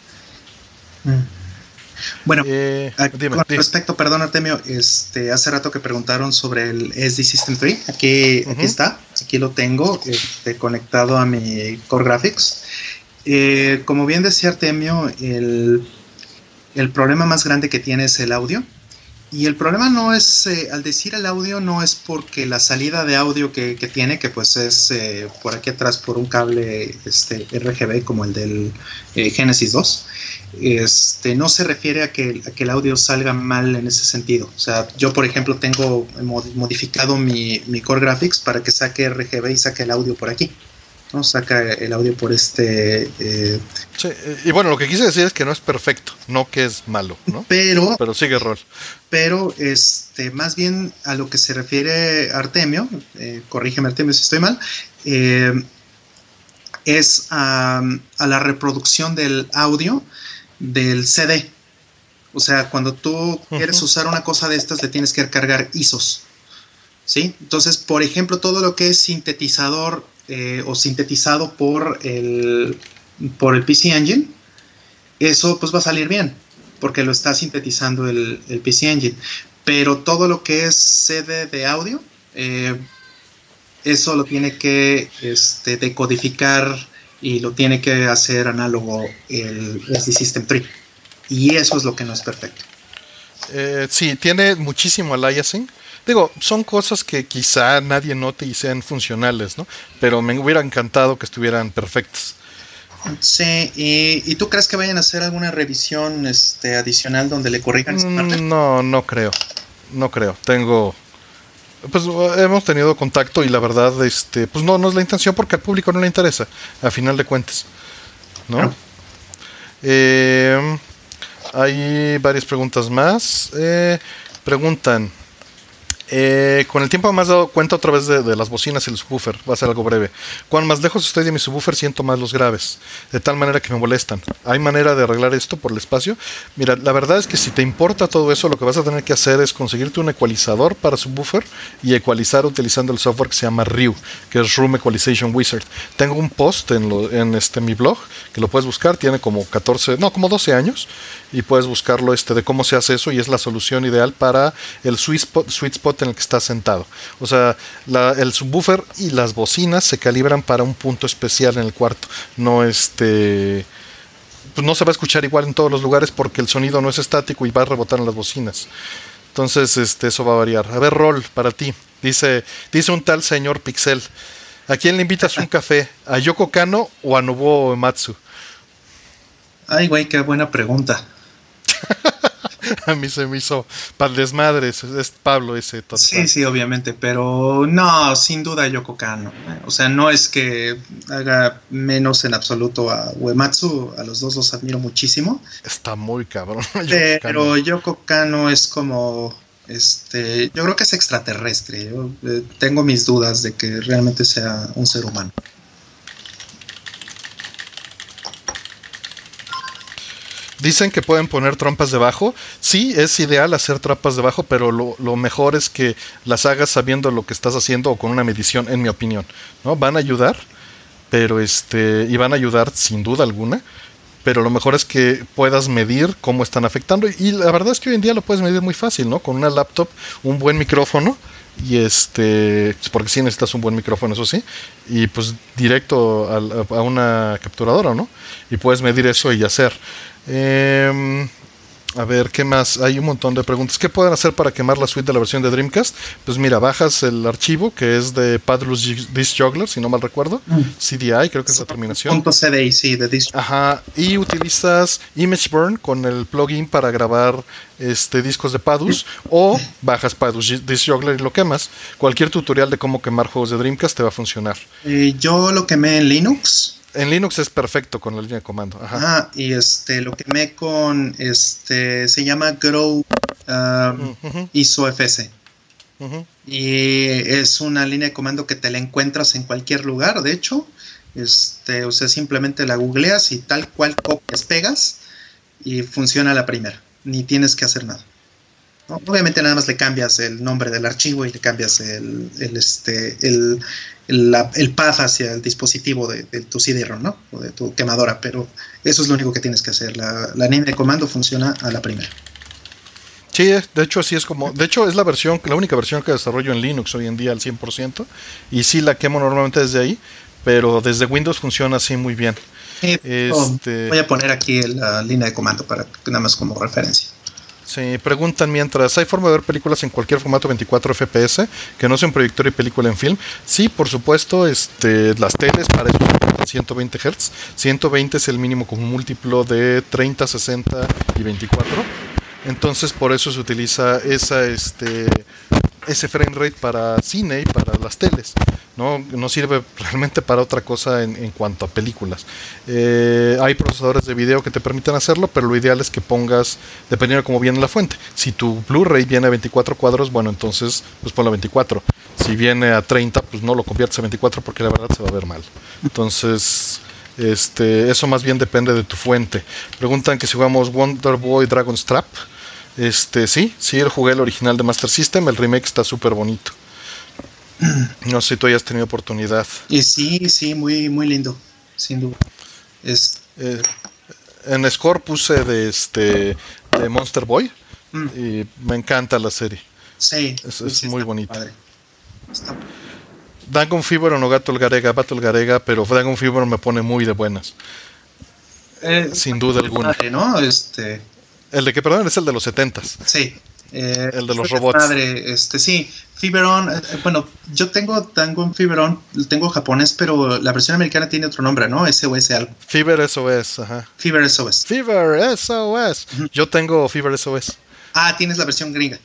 Bueno, eh, con respecto, perdón Artemio, este, hace rato que preguntaron sobre el SD System 3, aquí, aquí está, aquí lo tengo este, conectado a mi Core Graphics eh, como bien decía Artemio, el, problema más grande que tiene es el audio. Y el problema no es, eh, al decir el audio, no es porque la salida de audio que, tiene, que pues es eh, por aquí atrás por un cable este, RGB como el del Genesis 2, este, no se refiere a que, el audio salga mal en ese sentido. O sea, yo por ejemplo tengo modificado mi Core Graphics para que saque RGB y saque el audio por aquí. ¿No? Saca el audio por este... Eh, y bueno, lo que quise decir es que no es perfecto, no que es malo, ¿no? Pero... Pero sigue rol. Pero, este, más bien a lo que se refiere Artemio, eh, corrígeme Artemio si estoy mal, eh, es a, la reproducción del audio del CD. O sea, cuando tú quieres usar una cosa de estas, le tienes que cargar ISOs. ¿Sí? Entonces, por ejemplo, todo lo que es sintetizador eh, o sintetizado por el, por el PC Engine, eso pues va a salir bien, porque lo está sintetizando el, PC Engine. Pero todo lo que es sede de audio, eh, eso lo tiene que este, decodificar y lo tiene que hacer análogo el SD System 3. Y eso es lo que no es perfecto. Eh, sí, tiene muchísimo aliasing Digo, son cosas que quizá nadie note y sean funcionales, ¿no? Pero me hubiera encantado que estuvieran perfectas. Sí, ¿y, tú crees que vayan a hacer alguna revisión este, adicional donde le corrijan mm, No, no creo. No creo. Tengo. Pues hemos tenido contacto y la verdad, este, pues no, no es la intención porque al público no le interesa, a final de cuentas. ¿No? Eh, hay varias preguntas más. Eh, preguntan. Eh, con el tiempo me has dado cuenta otra vez de, las bocinas y el subwoofer. Va a ser algo breve. Cuanto más lejos estoy de mi subwoofer, siento más los graves. De tal manera que me molestan. ¿Hay manera de arreglar esto por el espacio? Mira, la verdad es que si te importa todo eso, lo que vas a tener que hacer es conseguirte un ecualizador para subwoofer y ecualizar utilizando el software que se llama RIU, que es Room Equalization Wizard. Tengo un post en, este, mi blog que lo puedes buscar. Tiene como 14, no, como 12 años. Y puedes buscarlo este, de cómo se hace eso y es la solución ideal para el sweet sweet spot en el que está sentado. O sea, el subwoofer y las bocinas se calibran para un punto especial en el cuarto. No este pues no se va a escuchar igual en todos los lugares porque el sonido no es estático y va a rebotar en las bocinas. Entonces, este, eso va a variar. A ver, Rol, para ti. Dice, dice un tal señor Pixel. ¿A quién le invitas un café? ¿A Yoko Kano o a Nobuo Matsu? Ay, güey, qué buena pregunta. a mí se me hizo para desmadres, es Pablo ese. Sí, sí, obviamente, pero no, sin duda Yoko Kano. O sea, no es que haga menos en absoluto a Uematsu, a los dos los admiro muchísimo. Está muy cabrón. pero Yoko Kano es como, este, yo creo que es extraterrestre. Yo eh, tengo mis dudas de que realmente sea un ser humano. Dicen que pueden poner trompas debajo. Sí, es ideal hacer trampas debajo, pero lo, mejor es que las hagas sabiendo lo que estás haciendo o con una medición, en mi opinión. ¿no? Van a ayudar, pero este, y van a ayudar sin duda alguna, pero lo mejor es que puedas medir cómo están afectando. Y la verdad es que hoy en día lo puedes medir muy fácil, ¿no? Con una laptop, un buen micrófono y este porque sí necesitas un buen micrófono eso sí y pues directo a, a, una capturadora no y puedes medir eso y hacer eh, a ver, ¿qué más? Hay un montón de preguntas. ¿Qué pueden hacer para quemar la suite de la versión de Dreamcast? Pues mira, bajas el archivo que es de Padlus Disk Juggler, si no mal recuerdo. Mm. CDI, creo que es la terminación. .cdi, sí, de Disk Ajá, y utilizas ImageBurn con el plugin para grabar este discos de Padus o bajas Padus Disk Juggler y lo quemas. Cualquier tutorial de cómo quemar juegos de Dreamcast te va a funcionar. Eh, yo lo quemé en Linux en Linux es perfecto con la línea de comando. Ajá. Ah, y este, lo que me con, este, se llama Grow um, ISOFS. Y es una línea de comando que te la encuentras en cualquier lugar, de hecho. Este, o sea, simplemente la googleas y tal cual copias, pegas y funciona la primera. Ni tienes que hacer nada. Obviamente nada más le cambias el nombre del archivo y le cambias el, el este, el, el, path hacia el dispositivo de, tu CD-ROM, ¿no? O de tu quemadora, pero eso es lo único que tienes que hacer. La, la línea de comando funciona a la primera. Sí, de hecho así es como, de hecho es la versión, la única versión que desarrollo en Linux hoy en día al 100% y sí la quemo normalmente desde ahí, pero desde Windows funciona así muy bien. este... Voy a poner aquí la línea de comando para nada más como referencia. Sí, preguntan mientras, ¿hay forma de ver películas en cualquier formato 24 FPS que no sea un proyector y película en film? Sí, por supuesto, este, las teles para eso son 120 Hz. 120 es el mínimo un múltiplo de 30, 60 y 24. Entonces por eso se utiliza esa, este, ese frame rate para cine y para las teles. No, no sirve realmente para otra cosa en, cuanto a películas. Eh, hay procesadores de video que te permiten hacerlo, pero lo ideal es que pongas, dependiendo de cómo viene la fuente. Si tu Blu-ray viene a 24 cuadros, bueno, entonces pues ponlo a 24. Si viene a 30, pues no lo conviertes a 24 porque la verdad se va a ver mal. Entonces... Este, eso más bien depende de tu fuente. Preguntan que si jugamos Wonder Boy Dragon's Trap. Este, sí, sí, el jugué el original de Master System, el remake está súper bonito. No sé si tú hayas tenido oportunidad. Y sí, sí, muy, muy lindo, sin duda. Es... Eh, en Score puse de este de Monster Boy mm. y me encanta la serie. Sí, es, muy bonito. Dragon Fever o no Gato Garega, Battle Garega, pero Dragon Fever me pone muy de buenas. Eh, Sin duda alguna. ¿no? Este, el de que, perdón, es el de los 70 Sí. Eh, el de los robots. Madre, este, sí, Fiberon, eh, bueno, yo tengo Tango en Fiberon, tengo japonés, pero la versión americana tiene otro nombre, ¿no? SOS algo. Fever SOS, ajá. Fever SOS. Fever SOS. Yo tengo Fever SOS. Ah, tienes la versión gringa.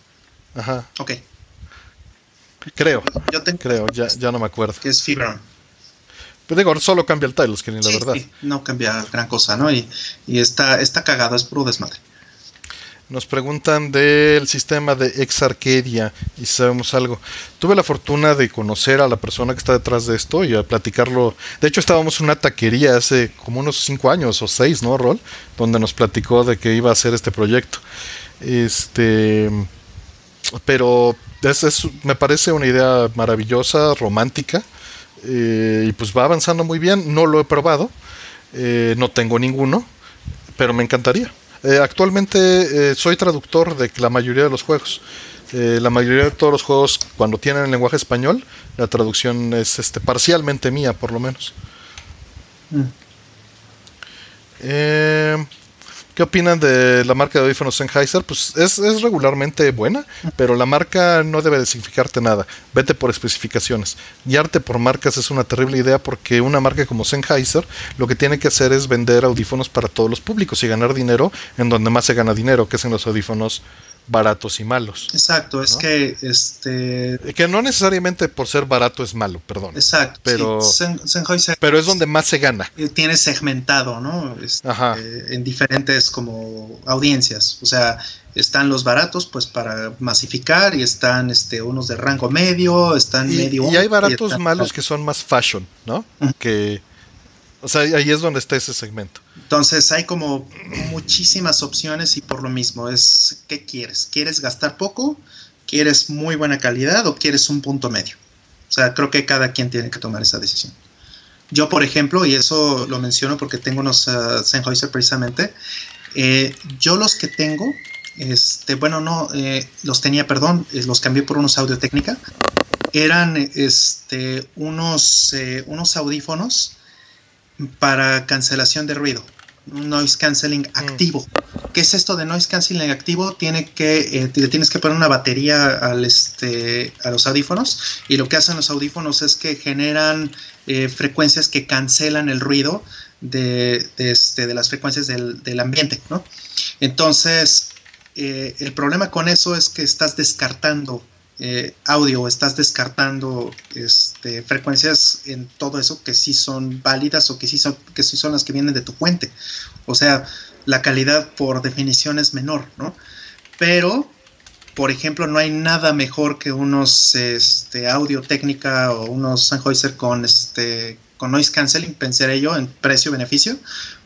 Ajá. Ok. Creo. Yo tengo Creo, ya, ya no me acuerdo. Que es Fiberon. Pero digo, solo cambia el title screen, la verdad. Sí, no cambia gran cosa, ¿no? Y, y está, está cagado, es puro desmadre. Nos preguntan del sistema de Exarcadia y si sabemos algo. Tuve la fortuna de conocer a la persona que está detrás de esto y a platicarlo. De hecho, estábamos en una taquería hace como unos 5 años o 6, ¿no, Rol? Donde nos platicó de que iba a hacer este proyecto. Este. Pero me parece una idea maravillosa, romántica. Eh, y pues va avanzando muy bien. No lo he probado. Eh, no tengo ninguno. Pero me encantaría. Eh, actualmente soy traductor de la mayoría de los juegos. la mayoría de todos los juegos, cuando tienen el lenguaje español, la traducción es este, parcialmente mía, por lo menos. Mm. ¿Qué opinan de la marca de audífonos Sennheiser? Pues es, regularmente buena, pero la marca no debe de significarte nada. Vete por especificaciones. Guiarte por marcas es una terrible idea porque una marca como Sennheiser lo que tiene que hacer es vender audífonos para todos los públicos y ganar dinero en donde más se gana dinero, que es en los audífonos baratos y malos. Exacto, es que este que no necesariamente por ser barato es malo, perdón. Exacto, pero pero es donde más se gana. Eh, tiene segmentado, ¿no? Este, en diferentes como audiencias, o sea, están los baratos pues para masificar y están este unos de rango medio, están medio y hay baratos malos que son más fashion, ¿no? Que o sea, ahí es donde está ese segmento. Entonces hay como muchísimas opciones y por lo mismo es, ¿qué quieres? ¿Quieres gastar poco? ¿Quieres muy buena calidad o quieres un punto medio? O sea, creo que cada quien tiene que tomar esa decisión. Yo, por ejemplo, y eso lo menciono porque tengo unos uh, Sennheiser precisamente, eh, yo los que tengo, este, bueno, no, eh, los tenía, perdón, eh, los cambié por unos Audio Técnica, eran este, unos, unos audífonos para cancelación de ruido, un noise canceling mm. activo. ¿Qué es esto de noise canceling activo? Tiene que, eh, tienes que poner una batería al, este, a los audífonos y lo que hacen los audífonos es que generan eh, frecuencias que cancelan el ruido de, este, de las frecuencias del, del ambiente. ¿no? Entonces, eh, el problema con eso es que estás descartando eh, audio, estás descartando este, frecuencias en todo eso que sí son válidas o que sí son, que sí son las que vienen de tu fuente. O sea, la calidad por definición es menor, ¿no? Pero, por ejemplo, no hay nada mejor que unos este, audio técnica o unos Sennheiser con, este, con noise canceling, pensaré yo, en precio-beneficio.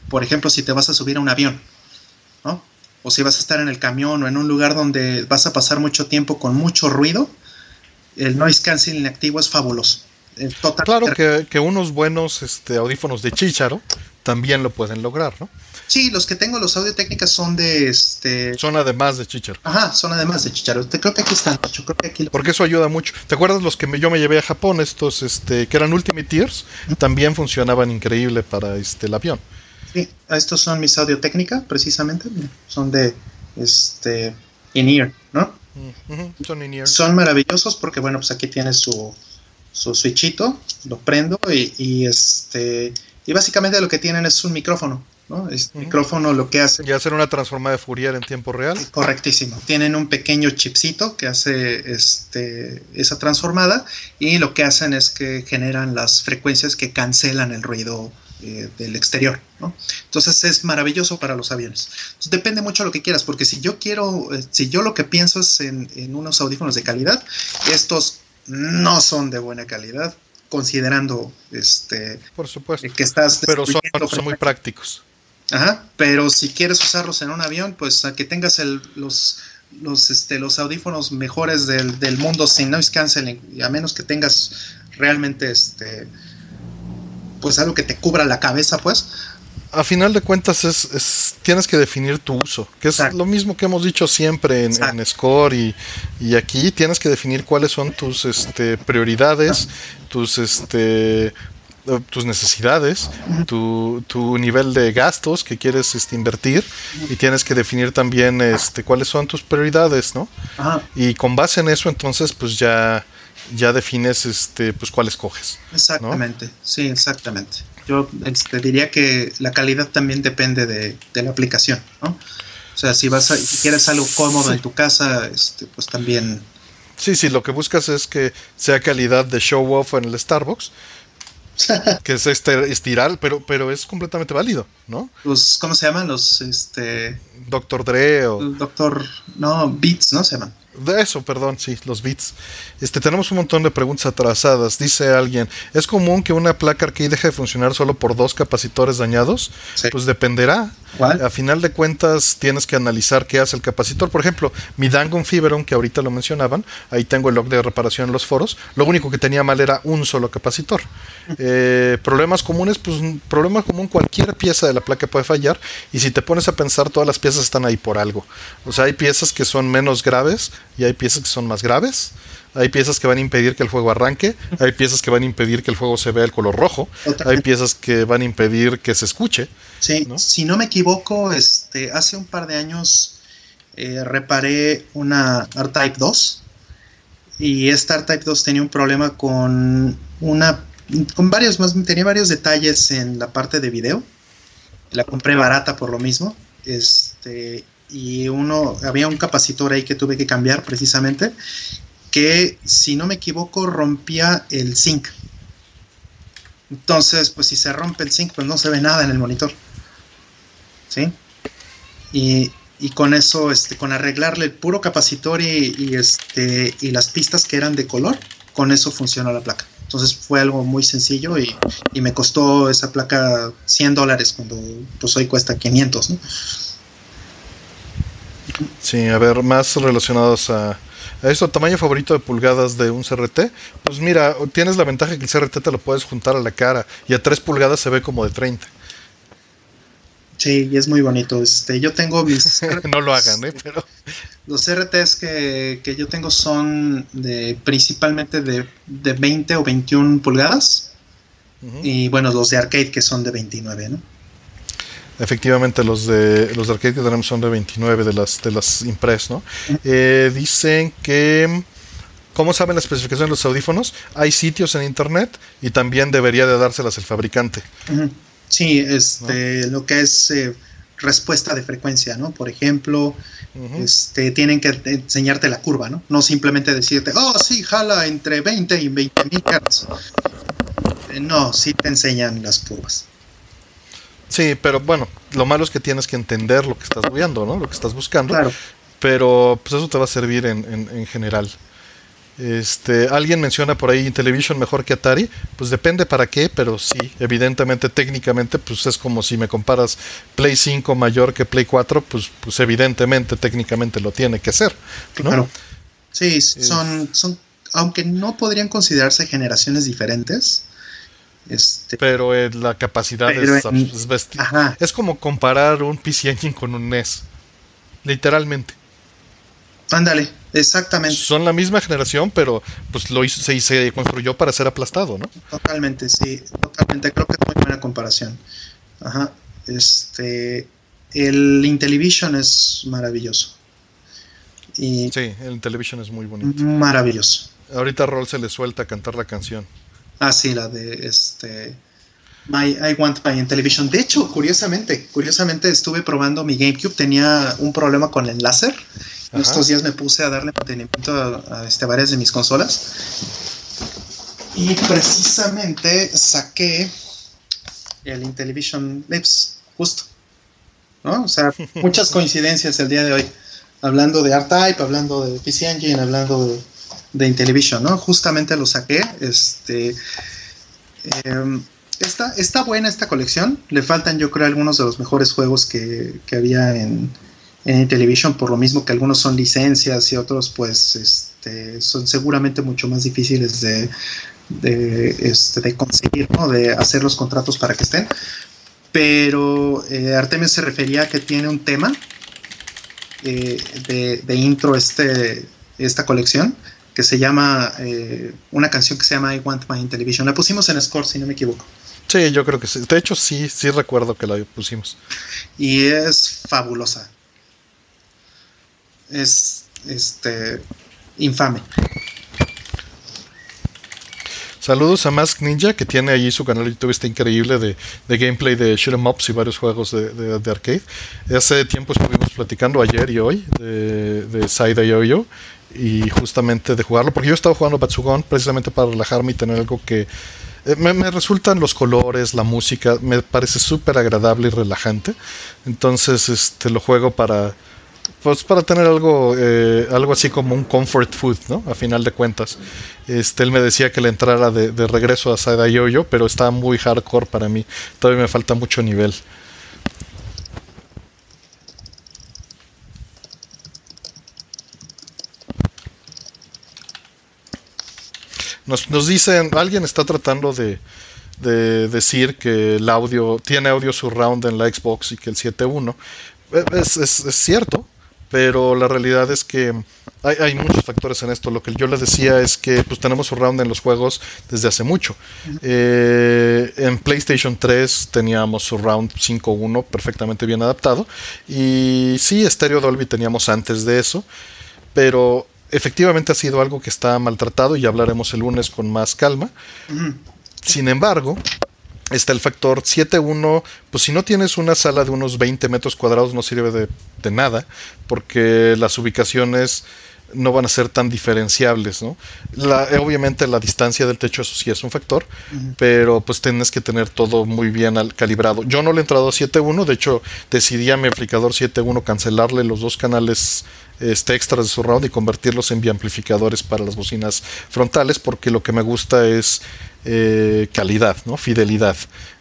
Por ejemplo, si te vas a subir a un avión, ¿no? O si vas a estar en el camión o en un lugar donde vas a pasar mucho tiempo con mucho ruido, el noise canceling activo es fabuloso. claro que, unos buenos este, audífonos de Chicharo también lo pueden lograr, ¿no? Sí, los que tengo, los audio técnicas son de este. Son además de Chicharo. Ajá, son además de Chicharo. Creo que aquí están, yo creo que aquí. Porque eso ayuda mucho. ¿Te acuerdas los que yo me llevé a Japón, estos este, que eran Ultimate Tears? También funcionaban increíble para este, el avión. Sí, estos son mis audio técnica, precisamente. Son de este in-ear, ¿no? Son in-ear. Son maravillosos porque, bueno, pues aquí tiene su, su switchito, lo prendo y, este y básicamente lo que tienen es un micrófono, ¿no? Este micrófono lo que hace... Y hacer una transformada de Fourier en tiempo real. Correctísimo. Tienen un pequeño chipcito que hace este, esa transformada y lo que hacen es que generan las frecuencias que cancelan el ruido eh, del exterior. ¿no? Entonces es maravilloso para los aviones. depende mucho de lo que quieras, porque si yo quiero, eh, si yo lo que pienso es en, unos audífonos de calidad, estos no son de buena calidad, considerando este por supuesto que estás pero son, muy prácticos Ajá, pero si quieres usarlos en un avión pues a que tengas el, los los este los audífonos mejores del, del mundo sin noise canceling y a menos que tengas realmente este pues algo que te cubra la cabeza, pues. A final de cuentas es, tienes que definir tu uso, que es lo mismo que hemos dicho siempre en, Score y, aquí tienes que definir cuáles son tus este, prioridades, tus este, tus necesidades, tu, tu, nivel de gastos que quieres este, invertir y tienes que definir también este, cuáles son tus prioridades, ¿no? Y con base en eso entonces pues ya ya defines este pues cuál escoges. Exactamente, sí, exactamente. Yo este, diría que la calidad también depende de, la aplicación, ¿no? O sea, si vas a, si quieres algo cómodo en tu casa, este, pues también. Sí, sí, lo que buscas es que sea calidad de show off en el Starbucks, que es este estiral, pero, pero es completamente válido, ¿no? Los, ¿cómo se llaman? Los, este... Doctor Dre o... Doctor, no, Beats, ¿no? Se llaman. De eso, perdón, sí, los bits. Este, tenemos un montón de preguntas atrasadas. Dice alguien, ¿es común que una placa arcade deje de funcionar solo por dos capacitores dañados? Pues dependerá. A final de cuentas tienes que analizar qué hace el capacitor. Por ejemplo, mi Dangon Fiberon, que ahorita lo mencionaban, ahí tengo el log de reparación en los foros. Lo único que tenía mal era un solo capacitor. Eh, problemas comunes, pues problema común, cualquier pieza de la placa puede fallar. Y si te pones a pensar, todas las piezas están ahí por algo. O sea, hay piezas que son menos graves y hay piezas que son más graves. Hay piezas que van a impedir que el fuego arranque, hay piezas que van a impedir que el fuego se vea el color rojo, hay piezas que van a impedir que se escuche. Sí, si no me equivoco, este, hace un par de años eh, reparé una R-Type 2 y esta R-Type 2 tenía un problema con una, con varios más, tenía varios detalles en la parte de video. La compré barata por lo mismo. Este, y uno, había un capacitor ahí que tuve que cambiar precisamente, que si no me equivoco rompía el zinc. Entonces, pues si se rompe el zinc, pues no se ve nada en el monitor. ¿Sí? Y, con eso, este, con arreglarle el puro capacitor y, este, y las pistas que eran de color, con eso funcionó la placa. Entonces fue algo muy sencillo y, me costó esa placa 100 dólares cuando pues hoy cuesta 500, ¿no? Sí, a ver, más relacionados a, a esto, tamaño favorito de pulgadas de un CRT. Pues mira, tienes la ventaja que el CRT te lo puedes juntar a la cara y a 3 pulgadas se ve como de 30. Sí, y es muy bonito. Este, yo tengo mis. no lo hagan, ¿eh? Pero. Los CRTs que, que yo tengo son de principalmente de, de 20 o 21 pulgadas. Y bueno, los de arcade que son de 29, ¿no? Efectivamente, los de los de arcade que tenemos son de 29 de las de las Impress, ¿no? Eh, dicen que ¿Cómo saben la especificación de los audífonos? Hay sitios en internet y también debería de dárselas el fabricante. Sí, este, lo que es eh, respuesta de frecuencia, ¿no? Por ejemplo, este, tienen que enseñarte la curva, ¿no? No simplemente decirte, oh, sí, jala entre 20 y 20 mil Hz. Eh, no, sí te enseñan las curvas. Sí, pero bueno, lo malo es que tienes que entender lo que estás viendo, ¿no? Lo que estás buscando. Claro. Pero pues eso te va a servir en, en, general. Este, alguien menciona por ahí Intellivision mejor que Atari, pues depende para qué, pero sí, evidentemente técnicamente pues es como si me comparas Play 5 mayor que Play 4, pues pues evidentemente técnicamente lo tiene que ser, ¿no? Claro. Sí, son son aunque no podrían considerarse generaciones diferentes, este, pero la capacidad es, es, como comparar un PC Engine con un NES. Literalmente. Ándale, exactamente. Son la misma generación, pero pues lo hizo, se, se construyó para ser aplastado, ¿no? Totalmente, sí, totalmente. Creo que es muy buena comparación. Ajá. Este, el Intellivision es maravilloso. Y sí, el Intellivision es muy bonito. Maravilloso. Ahorita a Roll se le suelta a cantar la canción. Ah, sí, la de este. My, I Want My Television. De hecho, curiosamente, curiosamente estuve probando mi GameCube, tenía un problema con el láser. Estos días me puse a darle mantenimiento a, este, varias de mis consolas. Y precisamente saqué el Intellivision Lips, justo. ¿No? O sea, muchas coincidencias el día de hoy. Hablando de R-Type, hablando de PC Engine, hablando de de Intellivision, ¿no? Justamente lo saqué. Este. Em, está, buena esta colección. Le faltan, yo creo, algunos de los mejores juegos que, había en, en Intellivision, por lo mismo que algunos son licencias y otros, pues, este, son seguramente mucho más difíciles de, de, este, conseguir, ¿no? De hacer los contratos para que estén. Pero eh, Artemis se refería a que tiene un tema eh, de, de, intro este, esta colección que se llama, eh, una canción que se llama I Want My Television. La pusimos en Score, si no me equivoco. Sí, yo creo que sí. De hecho, sí, sí recuerdo que la pusimos. Y es fabulosa. Es, este, infame. Saludos a Mask Ninja, que tiene allí su canal de YouTube, está increíble de, gameplay de shoot em ups y varios juegos de, de, arcade. Hace tiempo estuvimos platicando ayer y hoy de, de Side Yo-Yo y justamente de jugarlo, porque yo estaba jugando Batsugon precisamente para relajarme y tener algo que Eh, me, resultan los colores, la música, me parece súper agradable y relajante. Entonces, este, lo juego para, pues para tener algo, eh, algo así como un comfort food, ¿no? A final de cuentas. Este, él me decía que le entrara de, de regreso a Sada Yoyo, pero está muy hardcore para mí. Todavía me falta mucho nivel. Nos, nos dicen, alguien está tratando de, decir que el audio tiene audio surround en la Xbox y que el 7.1 es, es, es, cierto, pero la realidad es que hay, hay, muchos factores en esto. Lo que yo les decía es que pues tenemos surround en los juegos desde hace mucho. Eh, en PlayStation 3 teníamos surround 5.1 perfectamente bien adaptado y sí, Stereo Dolby teníamos antes de eso, pero efectivamente ha sido algo que está maltratado y hablaremos el lunes con más calma. Sin embargo, está el factor 7.1, pues si no tienes una sala de unos 20 metros cuadrados no sirve de, de nada, porque las ubicaciones no van a ser tan diferenciables, ¿no? La, obviamente la distancia del techo, eso sí es un factor, pero pues tienes que tener todo muy bien calibrado. Yo no le he entrado a 7.1, de hecho decidí a mi aplicador 7.1 cancelarle los dos canales este, extras de surround y convertirlos en biamplificadores para las bocinas frontales, porque lo que me gusta es eh, calidad, ¿no? Fidelidad.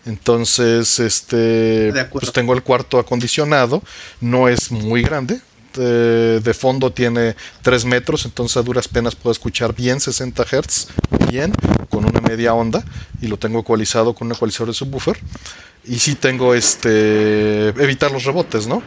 Entonces, este, pues tengo el cuarto acondicionado, no es muy grande, de, fondo tiene 3 metros, entonces a duras penas puedo escuchar bien 60 Hz, bien, con una media onda, y lo tengo ecualizado con un ecualizador de subwoofer. Y sí tengo este. evitar los rebotes, ¿no?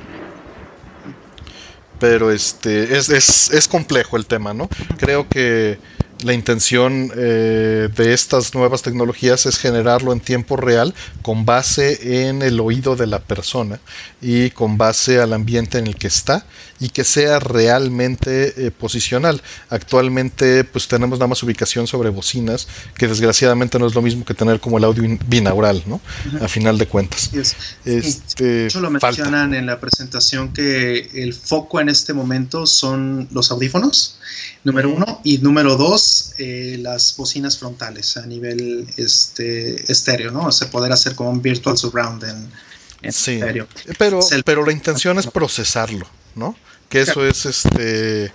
Pero este. Es, es, es complejo el tema, ¿no? Creo que la intención eh, de estas nuevas tecnologías es generarlo en tiempo real con base en el oído de la persona y con base al ambiente en el que está y que sea realmente eh, posicional. Actualmente pues tenemos nada más ubicación sobre bocinas que desgraciadamente no es lo mismo que tener como el audio binaural, ¿no? A final de cuentas. Este, lo mencionan en la presentación que el foco en este momento son los audífonos, número uno, y número dos, eh, las bocinas frontales a nivel este, estéreo, ¿no? O sea, poder hacer como un virtual surround en, sí, Pero, pero la intención es procesarlo, ¿no? Que eso es este.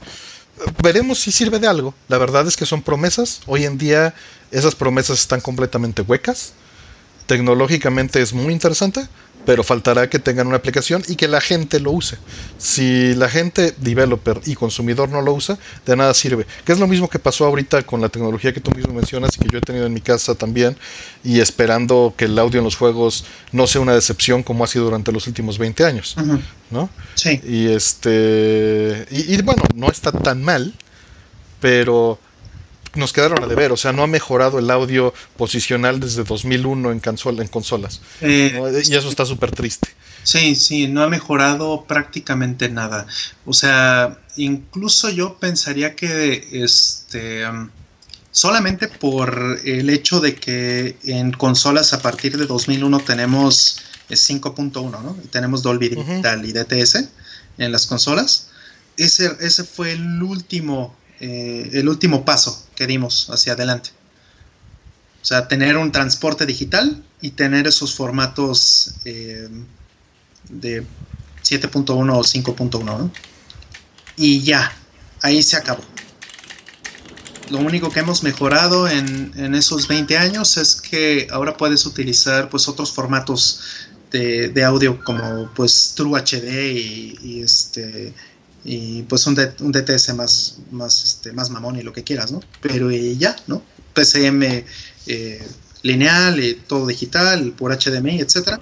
Veremos si sirve de algo. La verdad es que son promesas. Hoy en día esas promesas están completamente huecas. Tecnológicamente es muy interesante, pero faltará que tengan una aplicación y que la gente lo use. Si la gente, developer y consumidor no lo usa, de nada sirve. Que es lo mismo que pasó ahorita con la tecnología que tú mismo mencionas y que yo he tenido en mi casa también, y esperando que el audio en los juegos no sea una decepción como ha sido durante los últimos 20 años. ¿No? Sí. Y este. y bueno, no está tan mal, pero nos quedaron a deber, o sea, no ha mejorado el audio posicional desde 2001 en, consola, en consolas. Eh, y eso está súper triste. Sí, sí, no ha mejorado prácticamente nada. O sea, incluso yo pensaría que este um, solamente por el hecho de que en consolas a partir de 2001 tenemos 5.1, ¿no? tenemos Dolby Digital y DTS en las consolas. Ese, ese fue el último eh, el último paso que dimos hacia adelante. O sea, tener un transporte digital y tener esos formatos eh, de 7.1 o 5.1. Y ya, ahí se acabó. Lo único que hemos mejorado en, esos 20 años es que ahora puedes utilizar pues otros formatos de, audio como pues True HD y este y pues un, DTS más, más, este, más mamón y lo que quieras, ¿no? Pero eh, ya, ¿no? PCM eh, lineal, eh, todo digital, por HDMI, etcétera.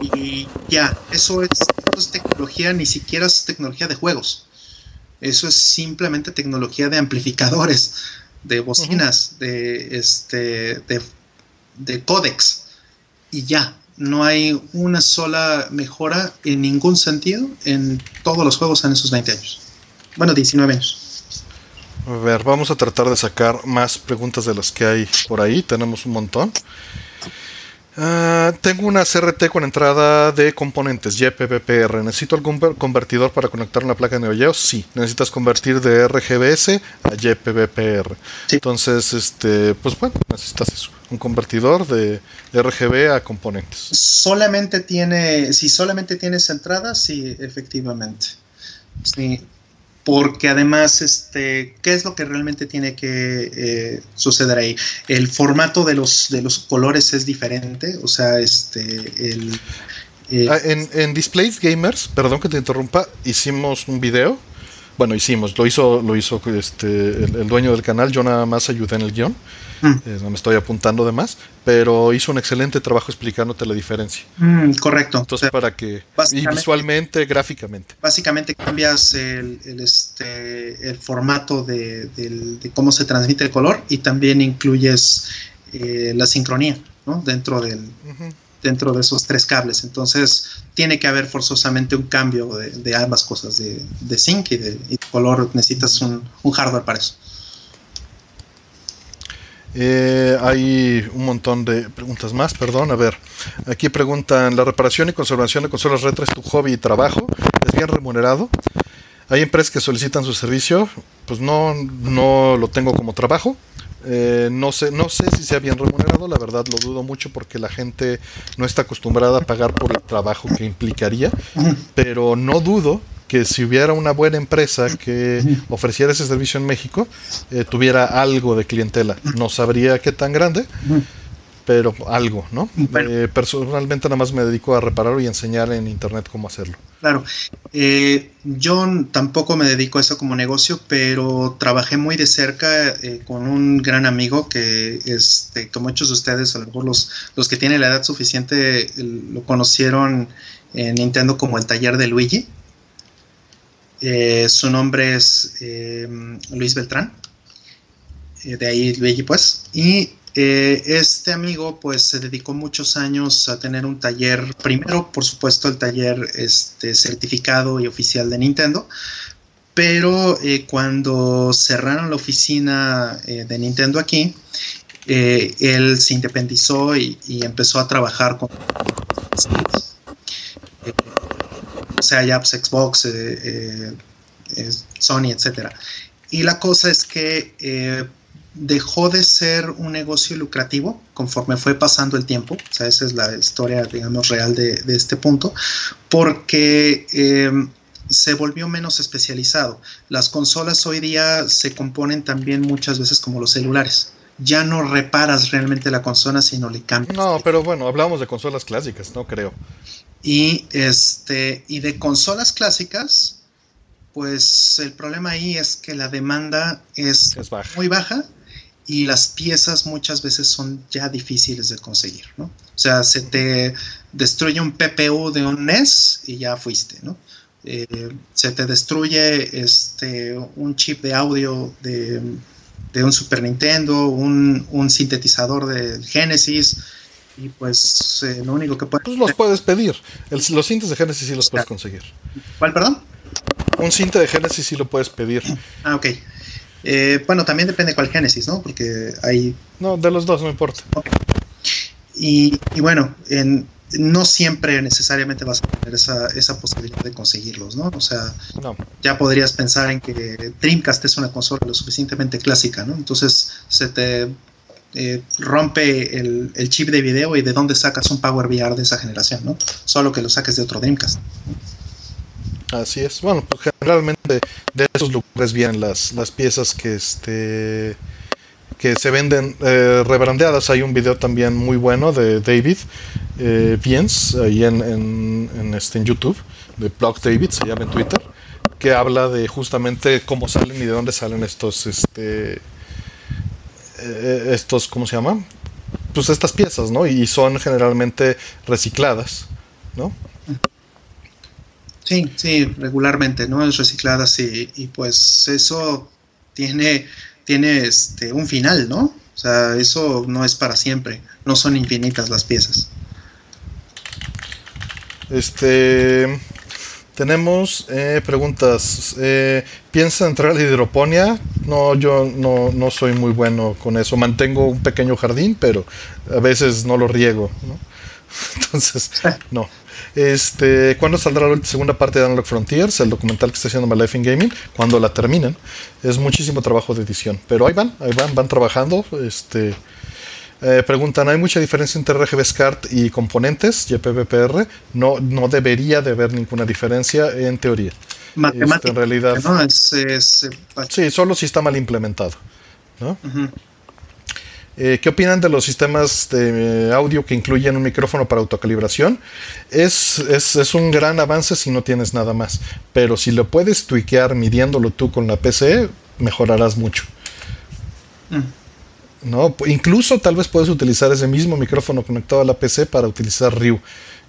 Y ya, eso es, tecnología, ni siquiera es tecnología de juegos. Eso es simplemente tecnología de amplificadores, de bocinas, de este, de, de códex. Y ya, no hay una sola mejora en ningún sentido en todos los juegos en esos 20 años. Bueno, 19 años. A ver, vamos a tratar de sacar más preguntas de las que hay por ahí. Tenemos un montón. Ah, tengo una CRT con entrada de componentes JPPR. ¿Necesito algún convertidor para conectar una placa de Neo Sí, necesitas convertir de RGBS a JPPR. Entonces, este, pues bueno, necesitas eso, un convertidor de RGB a componentes. Solamente tiene, si solamente tienes entrada, sí, efectivamente. Sí, porque además, este, ¿qué es lo que realmente tiene que eh, suceder ahí? El formato de los, de los colores es diferente, o sea, este, el... Eh, ah, en, en Displays Gamers, perdón que te interrumpa, hicimos un video, bueno, hicimos, lo hizo, lo hizo este, el dueño del canal, yo nada más ayudé en el guion Mm. Eh, no me estoy apuntando de más, pero hizo un excelente trabajo explicándote la diferencia. Mm, correcto. Entonces, para que. Y visualmente, gráficamente. Básicamente cambias el, este, el formato de, cómo se transmite el color y también incluyes eh, la sincronía ¿no? dentro del. dentro de esos tres cables. Entonces, tiene que haber forzosamente un cambio de, ambas cosas, de, de sync y de, color. Necesitas un, un hardware para eso. Eh, hay un montón de preguntas más, perdón. A ver, aquí preguntan, ¿la reparación y conservación de consolas retro es tu hobby y trabajo? ¿Es bien remunerado? Hay empresas que solicitan su servicio, pues no, no lo tengo como trabajo. Eh, no, sé, no sé si sea bien remunerado, la verdad lo dudo mucho porque la gente no está acostumbrada a pagar por el trabajo que implicaría, pero no dudo que si hubiera una buena empresa que ofreciera ese servicio en México, eh, tuviera algo de clientela. No sabría qué tan grande, pero algo, ¿no? Eh, personalmente nada más me dedico a repararlo y enseñar en internet cómo hacerlo. Claro, eh, yo tampoco me dedico a eso como negocio, pero trabajé muy de cerca con un gran amigo que, este, como muchos de ustedes, a lo mejor los, los que tienen la edad suficiente lo conocieron en Nintendo como el taller de Luigi. Eh, su nombre es eh, Luis Beltrán, eh, de ahí Luigi pues. Y este amigo pues se dedicó muchos años a tener un taller, primero por supuesto el taller este, certificado y oficial de Nintendo, pero cuando cerraron la oficina de Nintendo aquí, él se independizó y, y, empezó a trabajar con sea ya pues, Xbox, eh, eh, Sony, etc. Y la cosa es que eh, dejó de ser un negocio lucrativo conforme fue pasando el tiempo, o sea, esa es la historia, digamos, real de, este punto, porque se volvió menos especializado. Las consolas hoy día se componen también muchas veces como los celulares ya no reparas realmente la consola, sino le cambias. No, pero bueno, hablamos de consolas clásicas, no creo. Y, este, y de consolas clásicas, pues el problema ahí es que la demanda es, muy baja y las piezas muchas veces son ya difíciles de conseguir, ¿no? O sea, se te destruye un PPU de un NES y ya fuiste, ¿no? Eh, se te destruye este, un chip de audio de, un Super Nintendo, un, un sintetizador del Genesis, y pues eh, lo único que puedes... Pues los puedes pedir. los cintas de Genesis sí los puedes conseguir. ¿Cuál, perdón? Un cinta de Genesis sí lo puedes pedir. Ah, ok. Eh, bueno, también depende cuál Genesis, ¿no? Porque hay... No, de los dos, no importa. Y, y, bueno, en, no siempre necesariamente vas a tener esa, esa posibilidad de conseguirlos, ¿no? O sea, ya podrías pensar en que Dreamcast es una consola lo suficientemente clásica, ¿no? Entonces se te eh, rompe el, chip de video y de dónde sacas un Power VR de esa generación, ¿no? Solo que lo saques de otro Dreamcast. Así es. Bueno, pues generalmente de esos lugares vienen las, las piezas que este que se venden eh, rebrandeadas. Hay un video también muy bueno de David eh, Viens ahí en, en, este, en YouTube, de Blog David, se llama en Twitter, que habla de justamente cómo salen y de dónde salen estos este, eh, estos, ¿cómo se llama? Pues estas piezas, ¿no? Y son generalmente recicladas, ¿no? Sí, sí, regularmente, ¿no? Es recicladas y, y pues eso tiene, tiene este, un final, ¿no? O sea, eso no es para siempre, no son infinitas las piezas. Este, Tenemos eh, preguntas. Eh, ¿Piensa entrar a la hidroponía? No, yo no, no, soy muy bueno con eso. Mantengo un pequeño jardín, pero a veces no lo riego. Entonces, no. Este, ¿Cuándo saldrá la segunda parte de Unlock Frontiers? El documental que está haciendo My Life in Gaming. Cuando la terminen. Es muchísimo trabajo de edición. Pero ahí van, ahí van, van trabajando. Este, eh, preguntan, ¿hay mucha diferencia entre RGB SCART y componentes YPBPR? No, no debería de haber ninguna diferencia en teoría. Matemática, este, en realidad, ¿no? Es, es, sí, solo si está mal implementado. ¿no? Eh, ¿Qué opinan de los sistemas de audio que incluyen un micrófono para autocalibración? Es, es, es, un gran avance si no tienes nada más, pero si lo puedes tweakear midiéndolo tú con la PC, mejorarás mucho. ¿No? Incluso tal vez puedes utilizar ese mismo micrófono conectado a la PC para utilizar RIU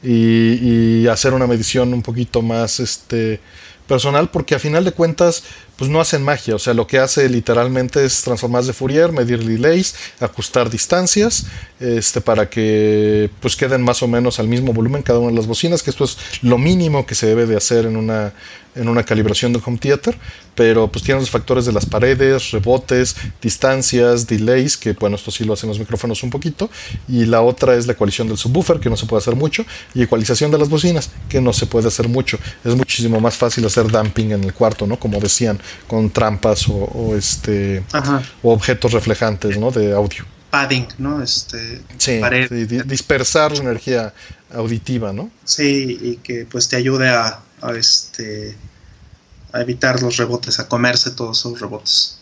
y, y hacer una medición un poquito más este, personal, porque a final de cuentas pues no hacen magia, o sea, lo que hace literalmente es transformarse de Fourier, medir delays, ajustar distancias, este, para que pues queden más o menos al mismo volumen cada una de las bocinas, que esto es lo mínimo que se debe de hacer en una, en una calibración de home theater, pero pues tiene los factores de las paredes, rebotes, distancias, delays, que bueno, esto sí lo hacen los micrófonos un poquito, y la otra es la ecualización del subwoofer, que no se puede hacer mucho, y ecualización de las bocinas, que no se puede hacer mucho, es muchísimo más fácil hacer damping en el cuarto, ¿no? Como decían, con trampas o, este o objetos reflejantes ¿no? de audio. Padding, ¿no? Este, sí, dispersar la energía auditiva, ¿no? Sí, y que pues te ayude a, este a evitar los rebotes, a comerse todos esos rebotes.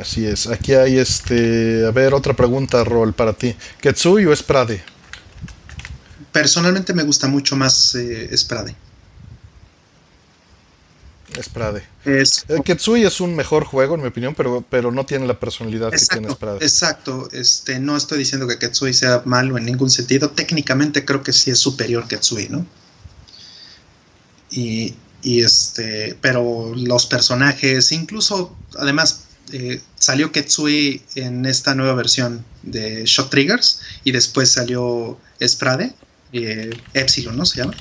Así es. Aquí hay este. A ver, otra pregunta, Rol, para ti. ¿Ketsui o Sprade? Personalmente me gusta mucho más eh, Sprade. Sprade. Es, el Ketsui es un mejor juego, en mi opinión, pero, pero no tiene la personalidad que tiene Sprade. Exacto. Este, no estoy diciendo que Ketsui sea malo en ningún sentido. Técnicamente creo que sí es superior Ketsui, ¿no? Y, y este, pero los personajes, incluso, además, eh, salió Ketsui en esta nueva versión de Shot Triggers y después salió Sprade, eh, Epsilon, ¿no? Se llama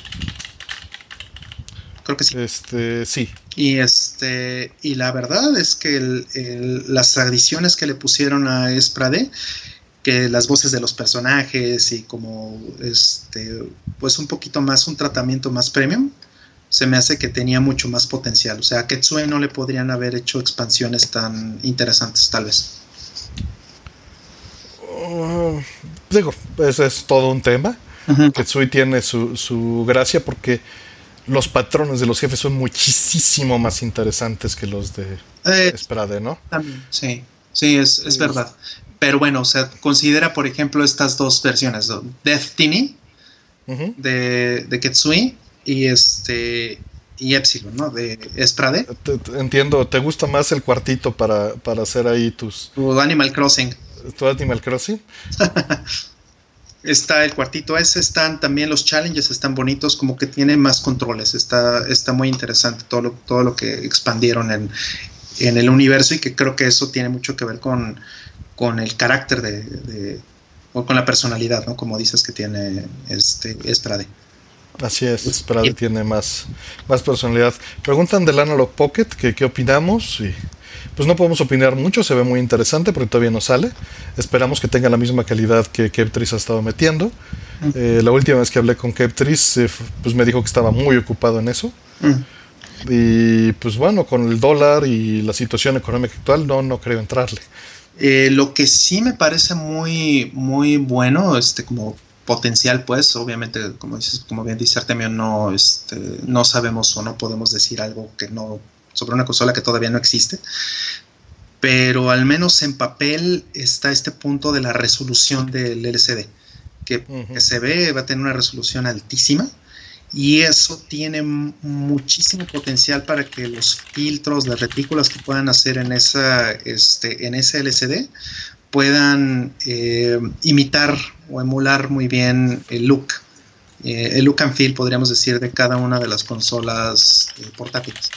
creo que sí. Este, sí. Y este, y la verdad es que las tradiciones que le pusieron a Esprade, que las voces de los personajes y como este, pues un poquito más, un tratamiento más premium, se me hace que tenía mucho más potencial. O sea, a Ketsue no le podrían haber hecho expansiones tan interesantes, tal vez. Uh, digo, ese es todo un tema. Ketsui tiene su, su gracia porque los patrones de los jefes son muchísimo más interesantes que los de eh, Sprade, ¿no? También, sí, sí, es, es verdad. Pero bueno, o sea, considera, por ejemplo, estas dos versiones, Death Tini de, de Ketsui y este y Epsilon, ¿no? De Sprade. entiendo, ¿te gusta más el cuartito para, para hacer ahí tus... Tu Animal Crossing. ¿Tu Animal Crossing? está el cuartito ese, están también los challenges, están bonitos, como que tiene más controles, está, está muy interesante todo lo, todo lo que expandieron en, en el universo y que creo que eso tiene mucho que ver con, con el carácter de, o con la personalidad, ¿no? Como dices que tiene este. Así es, Sprade tiene más, más personalidad. Preguntan del Analog Pocket que qué opinamos y pues no podemos opinar mucho, se ve muy interesante porque todavía no sale. Esperamos que tenga la misma calidad que Keptris ha estado metiendo. Eh, la última vez que hablé con Keptris, eh, pues me dijo que estaba muy ocupado en eso. Y pues bueno, con el dólar y la situación económica actual, no, no creo entrarle. Eh, lo que sí me parece muy, muy bueno, este, como potencial, pues, obviamente, como dices, como bien dice Artemio, no, este, no sabemos o no podemos decir algo que no sobre una consola que todavía no existe. Pero al menos en papel está este punto de la resolución del LCD, que, se ve, va a tener una resolución altísima y eso tiene muchísimo potencial para que los filtros, las retículas que puedan hacer en, esa, este, en ese LCD puedan eh, imitar o emular muy bien el look, eh, el look and feel, podríamos decir, de cada una de las consolas eh, portátiles.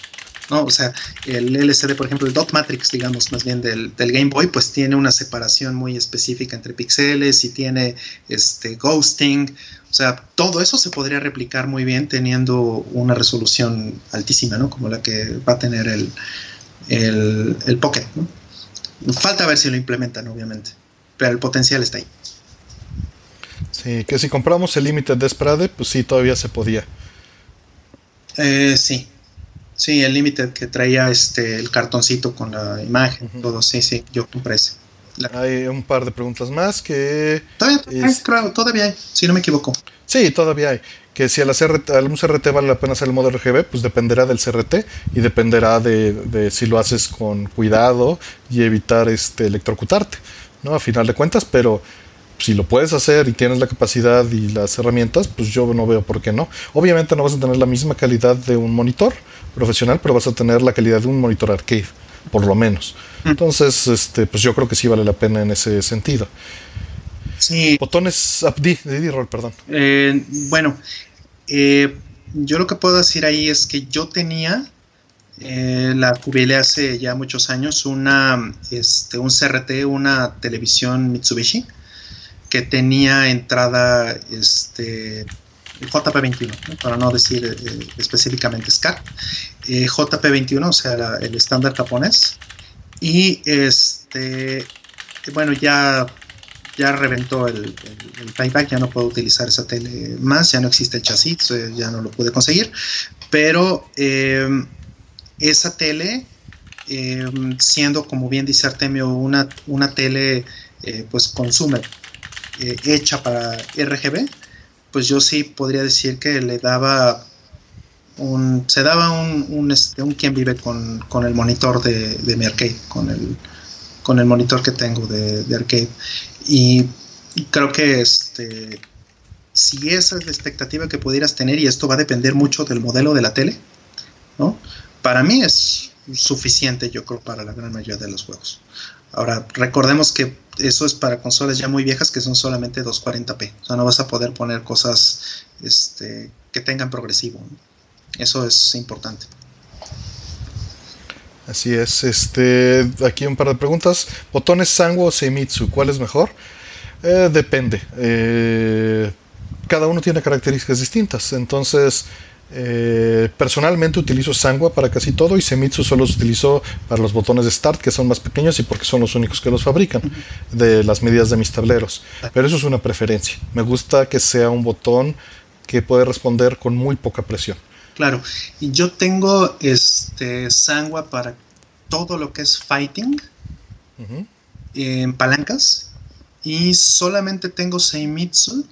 ¿No? O sea, el LCD, por ejemplo, el dot matrix, digamos, más bien del, Game Boy, pues tiene una separación muy específica entre píxeles y tiene este ghosting. O sea, todo eso se podría replicar muy bien teniendo una resolución altísima, ¿no? Como la que va a tener el, el, el Pocket, Falta ver si lo implementan, obviamente, pero el potencial está ahí. Sí, que si compramos el límite de Sprade, pues sí, todavía se podía. Eh, sí, sí, el límite que traía este el cartoncito con la imagen, todo, sí, sí, yo compré ese. Hay un par de preguntas más que... Todavía, todavía hay, si no me equivoco. Sí, todavía hay. Que si al hacer al un CRT vale la pena hacer el modo RGB, pues dependerá del CRT y dependerá de, de si lo haces con cuidado y evitar este electrocutarte, ¿no? A final de cuentas, pero si lo puedes hacer y tienes la capacidad y las herramientas, pues yo no veo por qué no. Obviamente no vas a tener la misma calidad de un monitor profesional, pero vas a tener la calidad de un monitor arcade, por lo menos. Entonces, este, pues yo creo que sí vale la pena en ese sentido. Sí. Botones, di, di, rol, perdón. Eh, bueno, eh, yo lo que puedo decir ahí es que yo tenía eh, la jubilé hace ya muchos años una, este, un CRT, una televisión Mitsubishi que tenía entrada este, JP21, para no decir eh, específicamente SCART, eh, JP21, o sea, el estándar japonés. Y este, bueno, ya, ya reventó el, el, ya no puedo utilizar esa tele más, ya no existe el chasis, eh, ya no lo pude conseguir. Pero esa tele, siendo como bien dice Artemio, una, una tele pues consumer eh, hecha para RGB, pues yo sí podría decir que le daba un, se daba un, este, un quien vive con, con, el monitor de, de, mi arcade, con el, con el monitor que tengo de, de arcade. Y creo que este, si esa es la expectativa que pudieras tener, y esto va a depender mucho del modelo de la tele, ¿no? Para mí es suficiente, yo creo, para la gran mayoría de los juegos. Ahora, recordemos que eso es para consolas ya muy viejas que son solamente 240p. O sea, no vas a poder poner cosas este, que tengan progresivo. Eso es importante. Así es. Este, aquí un par de preguntas. ¿Botones Sango o Seimitsu? ¿Cuál es mejor? Eh, depende. Eh, cada uno tiene características distintas. Entonces, eh, personalmente utilizo Sangua para casi todo y Semitsu solo se utilizó para los botones de Start que son más pequeños y porque son los únicos que los fabrican de las medidas de mis tableros. Pero eso es una preferencia. Me gusta que sea un botón que puede responder con muy poca presión. Claro, y yo tengo este Sangua para todo lo que es fighting en palancas y solamente tengo Seimitsu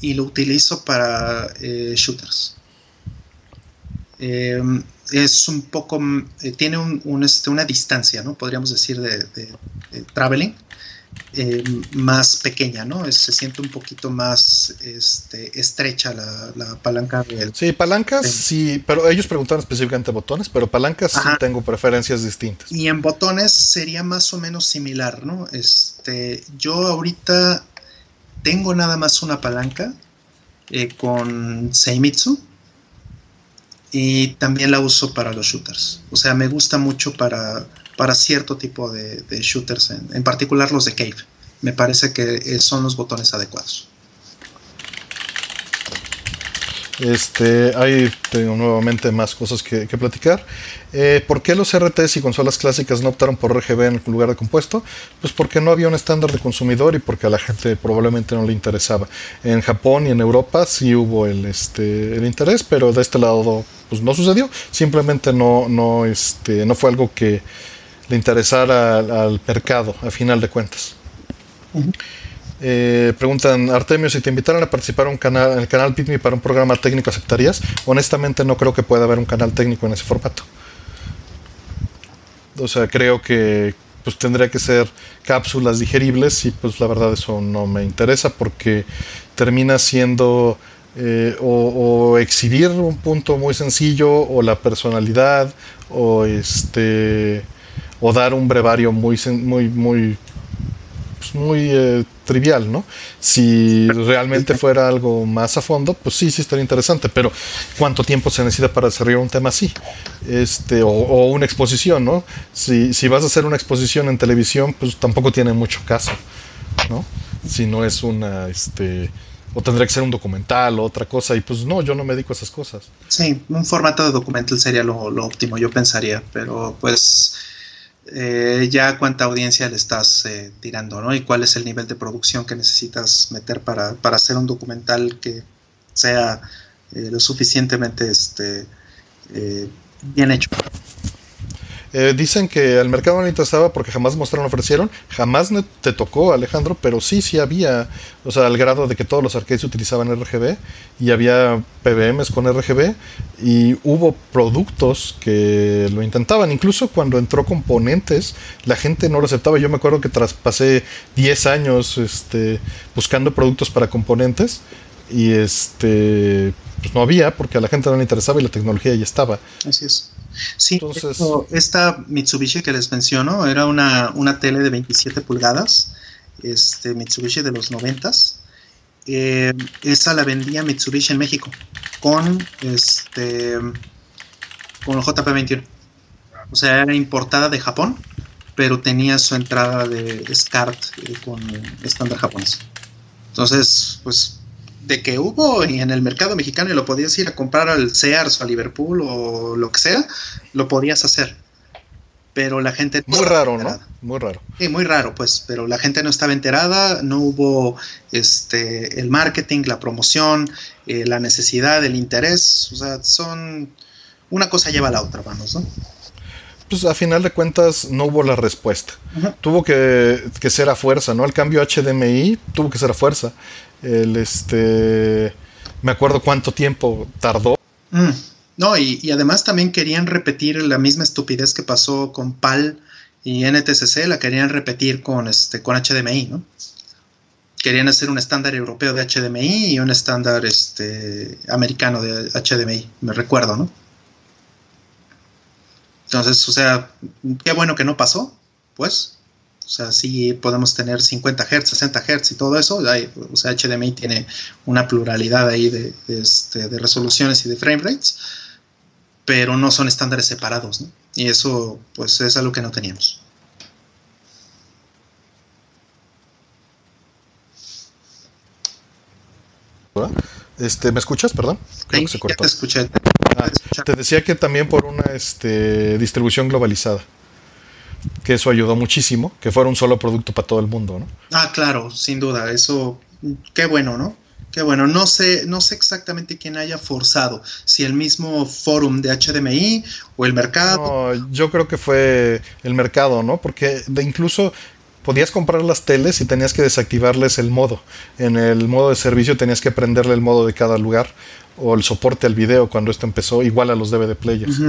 y lo utilizo para eh, shooters. Eh, es un poco, eh, tiene un, este, una distancia, ¿no? Podríamos decir de, traveling eh, más pequeña, ¿no? se siente un poquito más este, estrecha la, palanca. sí, palancas, sí, pero ellos preguntaron específicamente botones, pero palancas sí tengo preferencias distintas. Y en botones sería más o menos similar, ¿no? Este, yo ahorita tengo nada más una palanca con Seimitsu y también la uso para los shooters. O sea, me gusta mucho para, para cierto tipo de, shooters, en, en, particular los de Cave. Me parece que son los botones adecuados. Este, hay tengo nuevamente más cosas que, platicar. Eh, ¿Por qué los RTs y consolas clásicas no optaron por RGB en lugar de compuesto? Pues porque no había un estándar de consumidor y porque a la gente probablemente no le interesaba. En Japón y en Europa sí hubo el, este, el interés, pero de este lado pues no sucedió. Simplemente no, no, este, no fue algo que le interesara al, mercado, a final de cuentas. Eh, preguntan, Artemio, si te invitaran a participar en, canal, el canal Pitme para un programa técnico, ¿aceptarías? Honestamente no creo que pueda haber un canal técnico en ese formato. O sea, creo que pues tendría que ser cápsulas digeribles y pues la verdad eso no me interesa porque termina siendo eh, o, exhibir un punto muy sencillo o la personalidad o este o dar un brevario muy muy muy pues, eh, trivial, ¿no? Si realmente fuera algo más a fondo, pues sí, sí estaría interesante, pero ¿cuánto tiempo se necesita para desarrollar un tema así? Este, o, una exposición, ¿no? Si, si vas a hacer una exposición en televisión, pues tampoco tiene mucho caso, ¿no? Si no es una, este, o tendría que ser un documental o otra cosa, y pues no, yo no me dedico a esas cosas. Sí, un formato de documental sería lo, lo óptimo, yo pensaría, pero pues eh, ya cuánta audiencia le estás eh, tirando, ¿no? Y cuál es el nivel de producción que necesitas meter para, para hacer un documental que sea eh, lo suficientemente este, bien hecho. Eh, dicen que al mercado no le interesaba porque jamás mostraron, ofrecieron. Jamás te tocó, Alejandro, pero sí, sí había. O sea, al grado de que todos los arcades utilizaban RGB y había PBMs con RGB y hubo productos que lo intentaban. Incluso cuando entró componentes, la gente no lo aceptaba. Yo me acuerdo que traspasé 10 años este, buscando productos para componentes y este pues no había porque a la gente no le interesaba y la tecnología ya estaba. Así es. Sí, esta Mitsubishi que les menciono era una, una, tele de 27 pulgadas, este Mitsubishi de los 90 eh, esa la vendía Mitsubishi en México con este con el JP21. O sea, era importada de Japón, pero tenía su entrada de SCART eh, con estándar japonés. Entonces, pues de que hubo en el mercado mexicano y lo podías ir a comprar al Sears o a Liverpool o lo que sea, lo podías hacer. Pero la gente... muy raro, ¿no? Muy raro. Sí, muy raro, pues, pero la gente no estaba enterada, no hubo este, el marketing, la promoción, eh, la necesidad, el interés, o sea, son... Una cosa lleva a la otra, vamos, ¿no? Pues a final de cuentas no hubo la respuesta. Tuvo que, que, ser a fuerza, ¿no? El cambio HDMI tuvo que ser a fuerza. El este. Me acuerdo cuánto tiempo tardó. Mm. No, y, además también querían repetir la misma estupidez que pasó con PAL y NTCC, la querían repetir con, este, con HDMI, ¿no? Querían hacer un estándar europeo de HDMI y un estándar este, americano de HDMI, me recuerdo, ¿no? Entonces, o sea, qué bueno que no pasó, pues. O sea, sí podemos tener 50 Hz, 60 Hz y todo eso. o sea, HDMI tiene una pluralidad ahí de, este, de, resoluciones y de frame rates, pero no son estándares separados, ¿no? Y eso, pues, es algo que no teníamos. Este, ¿Me escuchas? Perdón. Creo que se cortó. te escuché. Ah, te decía que también por una este, distribución globalizada que eso ayudó muchísimo, que fuera un solo producto para todo el mundo, ¿no? Ah, claro, sin duda, eso, qué bueno, ¿no? Qué bueno, no sé, no sé exactamente quién haya forzado, si el mismo forum de HDMI o el mercado. No, yo creo que fue el mercado, ¿no? Porque de incluso podías comprar las teles y tenías que desactivarles el modo. En el modo de servicio tenías que prenderle el modo de cada lugar o el soporte al video cuando esto empezó, igual a los DVD players.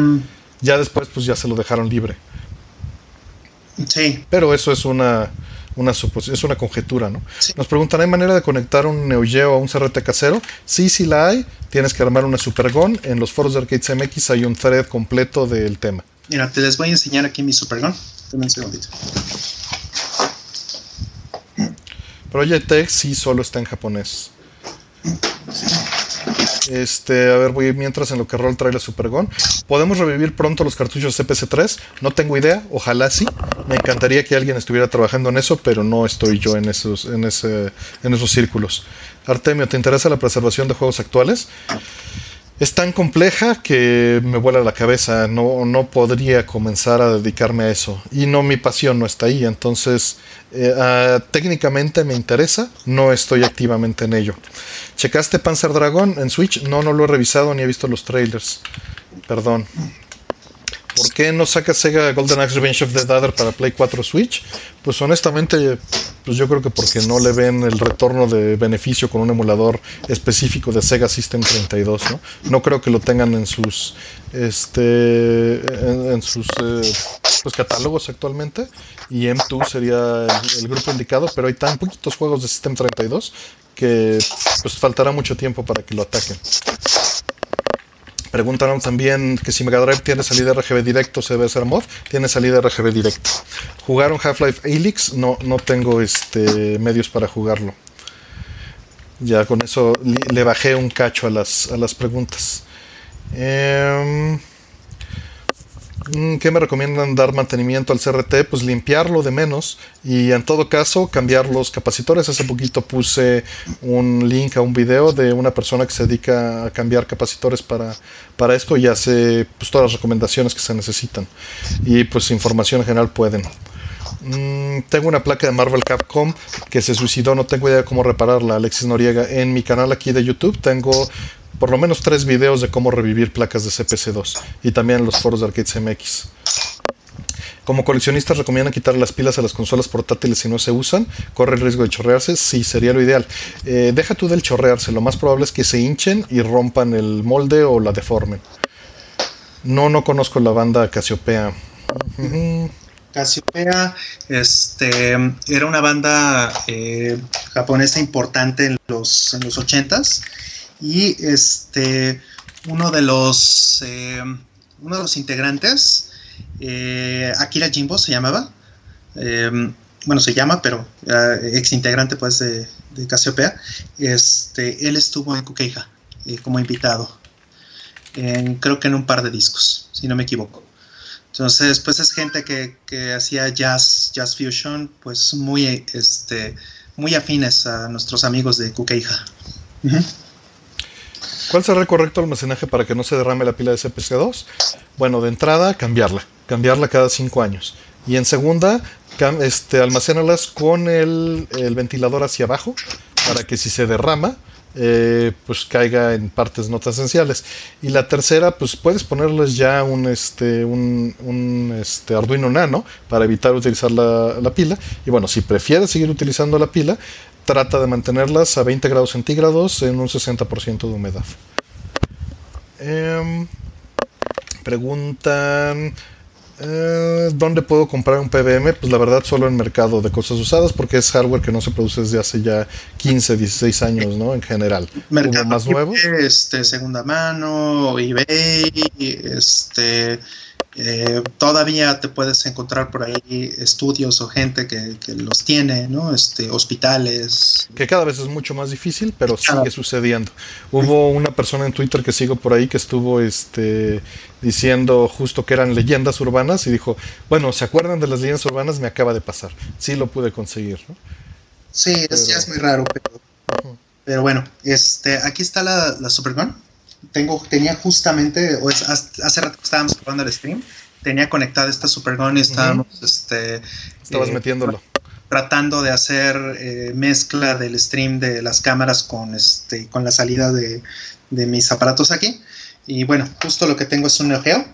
Ya después pues ya se lo dejaron libre. Sí. Pero eso es una, una es una conjetura, ¿no? Nos preguntan, ¿hay manera de conectar un Neo Geo a un CRT casero? Sí, sí la hay. Tienes que armar una Supergon. En los foros de Arcades MX hay un thread completo del tema. Mira, te les voy a enseñar aquí mi Supergon. Dame un segundito. Project X sí solo está en japonés. Este, a ver, voy mientras en lo que Roll trae la Supergon. ¿Podemos revivir pronto los cartuchos CPC3? No tengo idea, ojalá sí. Me encantaría que alguien estuviera trabajando en eso, pero no estoy yo en esos, en ese, en esos círculos. Artemio, ¿te interesa la preservación de juegos actuales? Es tan compleja que me vuela la cabeza. No, no podría comenzar a dedicarme a eso. Y no, mi pasión no está ahí. Entonces, ah, técnicamente me interesa, no estoy activamente en ello. ¿Checaste Panzer Dragon en Switch? No, no lo he revisado ni he visto los trailers. Perdón. ¿Por qué no saca Sega Golden Axe Revenge of the Dadder para Play 4 Switch? Pues honestamente, pues yo creo que porque no le ven el retorno de beneficio con un emulador específico de Sega System 32, ¿no? No creo que lo tengan en sus este en, sus eh, pues, catálogos actualmente y M2 sería el, grupo indicado, pero hay tan poquitos juegos de System 32 que pues faltará mucho tiempo para que lo ataquen. Preguntaron también que si Mega Drive tiene salida RGB directo, se debe ser mod. Tiene salida RGB directo. ¿Jugaron Half-Life Alyx? No, no tengo este, medios para jugarlo. Ya con eso le bajé un cacho a las, a las preguntas. Mm, ¿Qué me recomiendan dar mantenimiento al CRT? Pues limpiarlo de menos y en todo caso cambiar los capacitores. Hace poquito puse un link a un video de una persona que se dedica a cambiar capacitores para, para esto y hace pues, todas las recomendaciones que se necesitan. Y pues información en general pueden. Mm, tengo una placa de Marvel Capcom que se suicidó, no tengo idea de cómo repararla. Alexis Noriega, en mi canal aquí de YouTube tengo por lo menos tres videos de cómo revivir placas de CPC2 y también en los foros de Arcade CMX. Como coleccionistas recomiendan quitar las pilas a las consolas portátiles si no se usan, corre el riesgo de chorrearse, sí sería lo ideal. Eh, deja tú del chorrearse, lo más probable es que se hinchen y rompan el molde o la deformen. No, no conozco la banda Casiopea. Casiopea este, era una banda eh, japonesa importante en los, en los 80s y este, uno de los, eh, uno de los integrantes, eh, Akira Jimbo se llamaba, eh, bueno, se llama, pero ex integrante pues de, de Casiopea, este, él estuvo en Kukeija como invitado, creo que en un par de discos, si no me equivoco. Entonces, pues es gente que, que hacía jazz, jazz fusion, pues muy, este, muy afines a nuestros amigos de Kukeija. ¿Cuál será el correcto almacenaje para que no se derrame la pila de CPC2? Bueno, de entrada, cambiarla. Cambiarla cada 5 años. Y en segunda, este, almacénalas con el, ventilador hacia abajo para que si se derrama, eh, pues caiga en partes no esenciales. Y la tercera, pues puedes ponerles ya un, este, un, este, Arduino Nano para evitar utilizar la, la, pila. Y bueno, si prefieres seguir utilizando la pila, trata de mantenerlas a 20 grados centígrados en un 60% de humedad. Em, preguntan eh, ¿Dónde puedo comprar un PBM? Pues la verdad solo en mercado de cosas usadas porque es hardware que no se produce desde hace ya 15, 16 años, ¿no? En general. Mercado más nuevo. Este, segunda mano, eBay, este, eh, todavía te puedes encontrar por ahí estudios o gente que, los tiene, ¿no? Este, hospitales. Que cada vez es mucho más difícil, pero sigue sucediendo. Hubo una persona en Twitter que sigo por ahí que estuvo este, diciendo justo que eran leyendas urbanas y dijo, bueno, ¿se acuerdan de las leyendas urbanas? Me acaba de pasar. Sí lo pude conseguir, ¿no? Sí, es, ya es muy raro, pero, pero bueno, este, aquí está la, la tengo, tenía justamente, o hace rato que estábamos probando el stream, tenía conectada esta Supergun y estábamos, este... Estabas eh, metiéndolo. Tratando de hacer eh, mezcla del stream de las cámaras con, este, con la salida de, mis aparatos aquí. Y bueno, justo lo que tengo es un Neo Geo.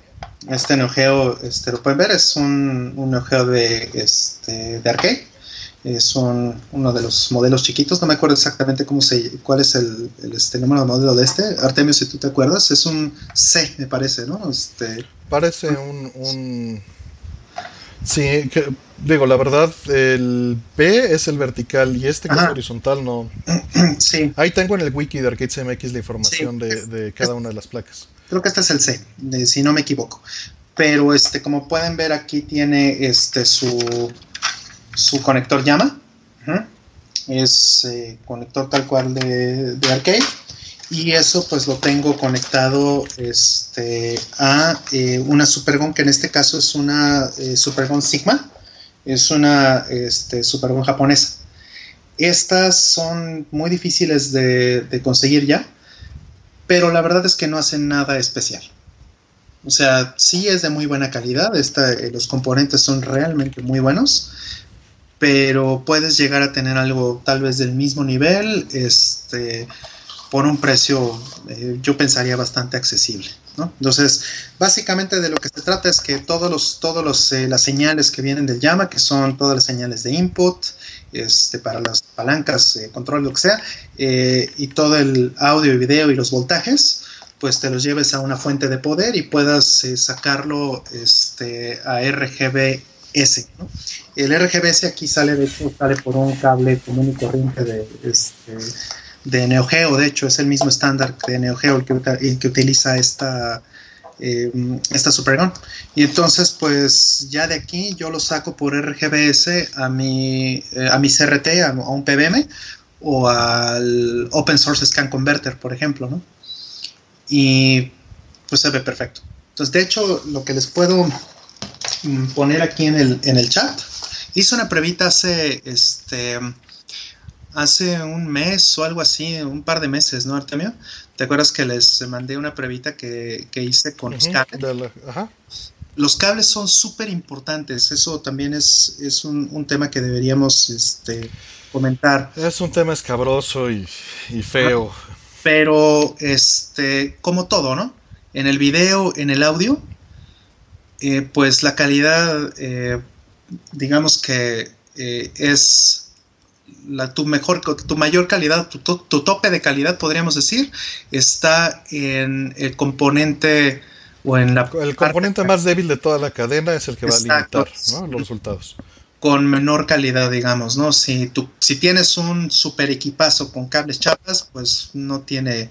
Este Neo Geo, este, lo pueden ver, es un, un Neo Geo de, este, de arcade es uno de los modelos chiquitos, no me acuerdo exactamente cómo se, cuál es el, este, número de modelo de este. Artemio, si tú te acuerdas, es un C, me parece, ¿no? Este, parece un, Sí, digo, la verdad, el B es el vertical y este que es horizontal no. Sí. Ahí tengo en el wiki de Arcade CMX la información de, cada una de las placas. Creo que este es el C, si no me equivoco. Pero este, como pueden ver aquí tiene este su su conector llama. Es eh, conector tal cual de, arcade. Y eso pues lo tengo conectado este, a eh, una Supergon, que en este caso es una eh, Supergon Sigma. Es una este, Supergon japonesa. Estas son muy difíciles de, conseguir ya, pero la verdad es que no hacen nada especial. O sea, sí es de muy buena calidad, los componentes son realmente muy buenos, pero puedes llegar a tener algo tal vez del mismo nivel, este, por un precio, eh, yo pensaría bastante accesible. ¿no? Entonces, básicamente de lo que se trata es que todos los, todos los, eh, las señales que vienen del llama, que son todas las señales de input, este, para las palancas, eh, control, lo que sea, y todo el audio y video y los voltajes, pues te los lleves a una fuente de poder y puedas sacarlo este, a RGB S. El RGBS aquí sale, de hecho, sale por un cable común y corriente de, este, de Neo de hecho es el mismo estándar de Neo Geo el que, utiliza esta, eh, esta. Y entonces pues ya de aquí yo lo saco por RGBS a mi, eh, a mi CRT, a, un PBM o al Open Source Scan Converter, por ejemplo, ¿no? Y pues se ve perfecto. Entonces, de hecho, lo que les puedo poner aquí en el, en el chat, hice una pruebita hace este hace un mes o algo así, un par de meses, ¿no, Artemio? ¿Te acuerdas que les mandé una pruebita que, hice con los cables? Los cables son súper importantes, eso también es, es un, tema que deberíamos este, comentar. Es un tema escabroso y, feo. Pero, este, como todo, ¿no? En el video, en el audio, eh, pues la calidad, eh, digamos que eh, es la, tu mejor, tu mayor calidad, tu, tope de calidad, podríamos decir, está en el componente o en la... El componente más débil de toda la cadena es el que va a limitar los resultados. Con menor calidad, digamos, ¿no? Si, tú, si tienes un super equipazo con cables chapas, pues no tiene,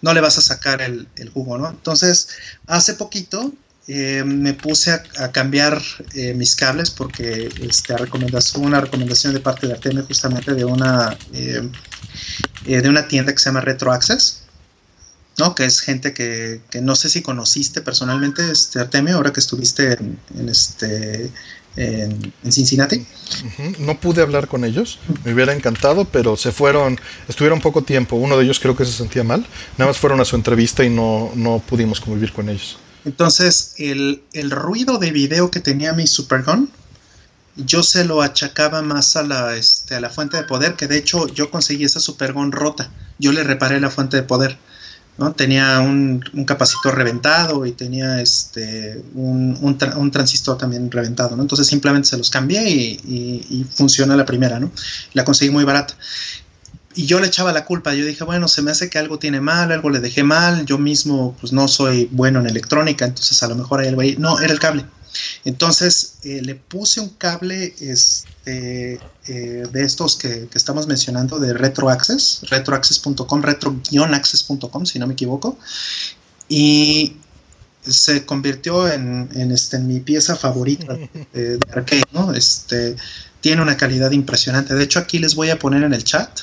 no le vas a sacar el, el jugo, ¿no? Entonces, hace poquito eh, me puse a, cambiar eh, mis cables porque este, recomendación, una recomendación de parte de Artemio justamente de una, eh, de una tienda que se llama Retro Access, ¿no? que es gente que, no sé si conociste personalmente, este, Artemio, ahora que estuviste en, este, en, Cincinnati. No pude hablar con ellos, me hubiera encantado, pero se fueron, estuvieron poco tiempo. Uno de ellos creo que se sentía mal, nada más fueron a su entrevista y no, no pudimos convivir con ellos. Entonces, el, ruido de video que tenía mi Supergun, yo se lo achacaba más a la, este, a la fuente de poder, que de hecho yo conseguí esa Supergun rota. Yo le reparé la fuente de poder. ¿no? Tenía un, capacitor reventado y tenía este, un, transistor también reventado. ¿no? Entonces simplemente se los cambié y, y funciona la primera. ¿no? La conseguí muy barata y yo le echaba la culpa. Yo dije, bueno, se me hace que algo tiene mal, algo le dejé mal. Yo mismo, pues no soy bueno en electrónica, entonces a lo mejor hay algo ahí. No, era el cable. Entonces eh, le puse un cable este, eh, de estos que, estamos mencionando de RetroAccess, retroaccess.com, retro-access.com, si no me equivoco. Y se convirtió en, este, en mi pieza favorita de, de arcade, ¿no? Este, tiene una calidad impresionante. De hecho, aquí les voy a poner en el chat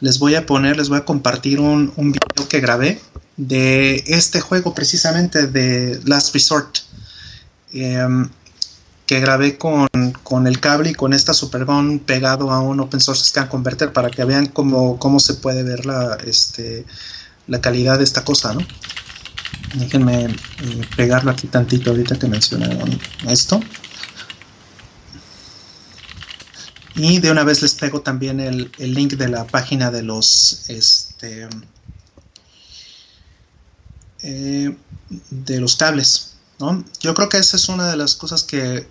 les voy a poner, les voy a compartir un, un video que grabé de este juego precisamente de Last Resort. Em, que grabé con, el cable y con esta Supergun pegado a un Open Source Scan Converter para que vean cómo, cómo se puede ver la, este, la calidad de esta cosa, ¿no? Déjenme eh, pegarlo aquí tantito ahorita que mencionaron esto. Y de una vez les pego también el, link de la página de los este, eh, de los cables. ¿no? Yo creo que esa es una de las cosas que,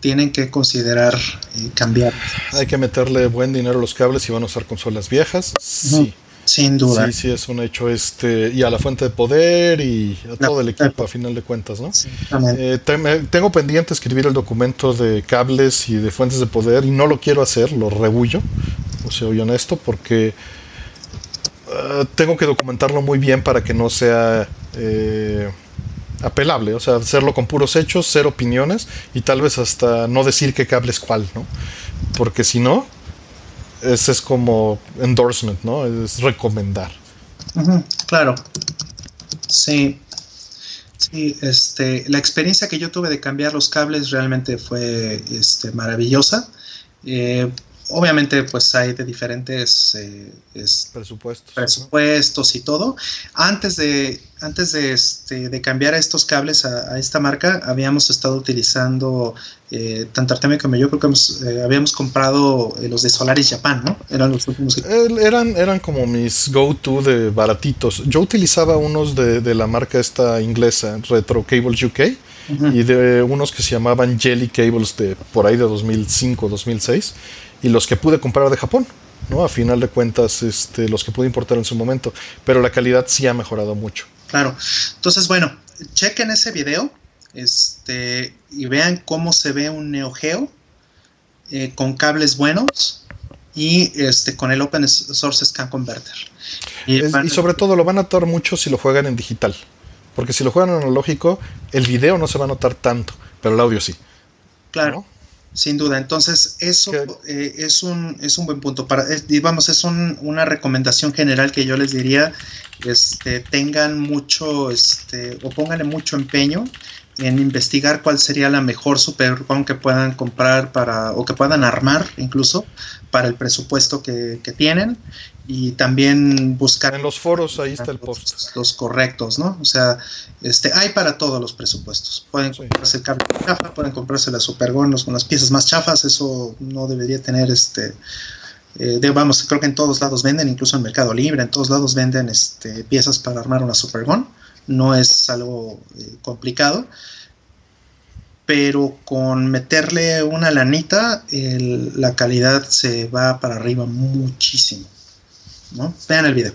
tienen que considerar y cambiar. Hay que meterle buen dinero a los cables y van a usar consolas viejas. Sí. Sin duda. Sí, sí, es un hecho. este Y a la fuente de poder y a todo el equipo, a final de cuentas, ¿no? Eh, tengo pendiente escribir el documento de cables y de fuentes de poder y no lo quiero hacer, lo rebullo, o sea, soy honesto, porque eh, tengo que documentarlo muy bien para que no sea eh, apelable, o sea, hacerlo con puros hechos, ser opiniones y tal vez hasta no decir qué cable es cuál, ¿no? Porque si no, ese es como endorsement, ¿no? Es recomendar. claro. Sí. Sí, este, la experiencia que yo tuve de cambiar los cables realmente fue este, maravillosa. Eh, obviamente pues hay de diferentes eh, presupuestos, presupuestos y todo. Antes de, antes de, este, de cambiar estos cables a, esta marca, habíamos estado utilizando, eh, tanto Artemio como yo, creo que eh, habíamos comprado los de Solaris Japan, ¿no? Eran los últimos eran, eran como mis go-to de baratitos. Yo utilizaba unos de, de, la marca esta inglesa, Retro Cables UK, y de unos que se llamaban Jelly Cables de por ahí de 2005, 2006 y los que pude comprar de Japón, ¿no? A final de cuentas, este, los que pude importar en su momento, pero la calidad sí ha mejorado mucho. Claro. Entonces, bueno, chequen ese video este, y vean cómo se ve un Neo Geo eh, con cables buenos y este con el Open Source Scan Converter. Y, sobre todo lo van a notar mucho si lo juegan en digital. Porque si lo juegan en analógico, el video no se va a notar tanto, pero el audio sí. Claro. Sin duda, entonces eso eh, es, un, es un buen punto. Para, digamos, es una recomendación general que yo les diría, este, tengan mucho, este, o pónganle mucho empeño en investigar cuál sería la mejor Supercom que puedan comprar para, o que puedan armar incluso para el presupuesto que, tienen y también buscar en los foros ahí está el post. los, correctos no o sea este hay para todos los presupuestos. Pueden comprarse el cable chafa pueden comprarse las supergonos con las piezas más chafas eso no debería tener este eh, vamos creo que en todos lados venden incluso en Mercado Libre en todos lados venden este piezas para armar una supergon no es algo eh, complicado pero con meterle una lanita, la calidad se va para arriba muchísimo. ¿No? Vean el video.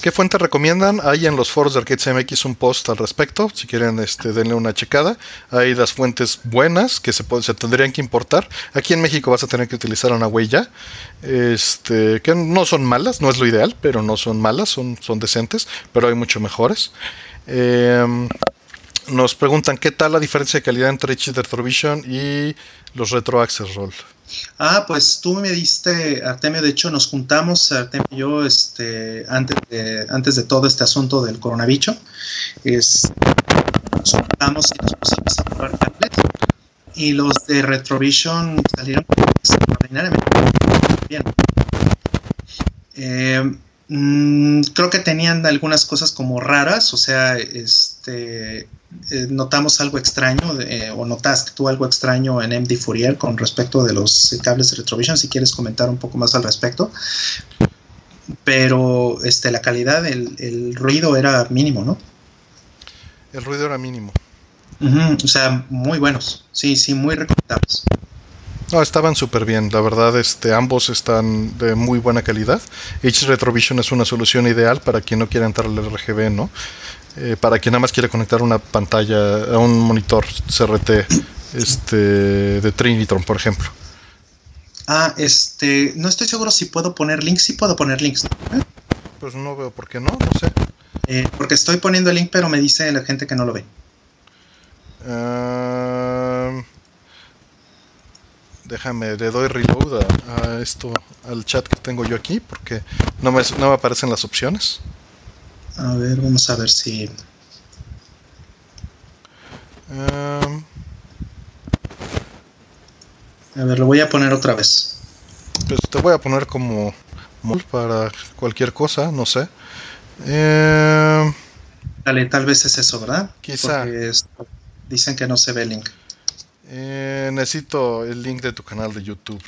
¿Qué fuente recomiendan? Hay en los foros de Arcade CMX un post al respecto. Si quieren, este, denle una checada. Hay las fuentes buenas que se, tendrían que importar. Aquí en México vas a tener que utilizar una huella. Este, que no son malas, no es lo ideal, pero no son malas, son, son decentes, pero hay mucho mejores. Eh, nos preguntan qué tal la diferencia de calidad entre HD Retrovision y los Retro Access Roll. Ah, pues tú me diste, Artemio, de hecho nos juntamos, Artemio y yo, este, antes de, antes de todo este asunto del coronavirus, nos juntamos y nos pusimos a probar cables y los de Retrovision salieron extraordinariamente bien. Eh, mm, creo que tenían algunas cosas como raras, o sea, este eh, notamos algo extraño, eh, o notaste tú algo extraño en MD Fourier con respecto de los cables de Retrovision, si quieres comentar un poco más al respecto. Pero este, la calidad, el, el ruido era mínimo, ¿no? El ruido era mínimo. o sea, muy buenos. Sí, sí, muy recomendables. No, estaban súper bien, la verdad, este, ambos están de muy buena calidad. H Retrovision es una solución ideal para quien no quiera entrar al RGB, ¿no? Eh, para quien nada más quiere conectar una pantalla a un monitor CRT este, de Trinitron, por ejemplo. Ah, este, no estoy seguro si puedo poner links, sí puedo poner links. Pues no veo por qué no, no sé. Eh, porque estoy poniendo el link, pero me dice la gente que no lo ve. Uh, Déjame, le doy reload a, esto, al chat que tengo yo aquí, porque no me, no me aparecen las opciones. A ver, vamos a ver si... Em. a ver, lo voy a poner otra vez. Pues te voy a poner como para cualquier cosa, no sé. Eh, Dale, tal vez es eso, ¿verdad? Quizá. dicen que no se ve el link. Eh, necesito el link de tu canal de YouTube.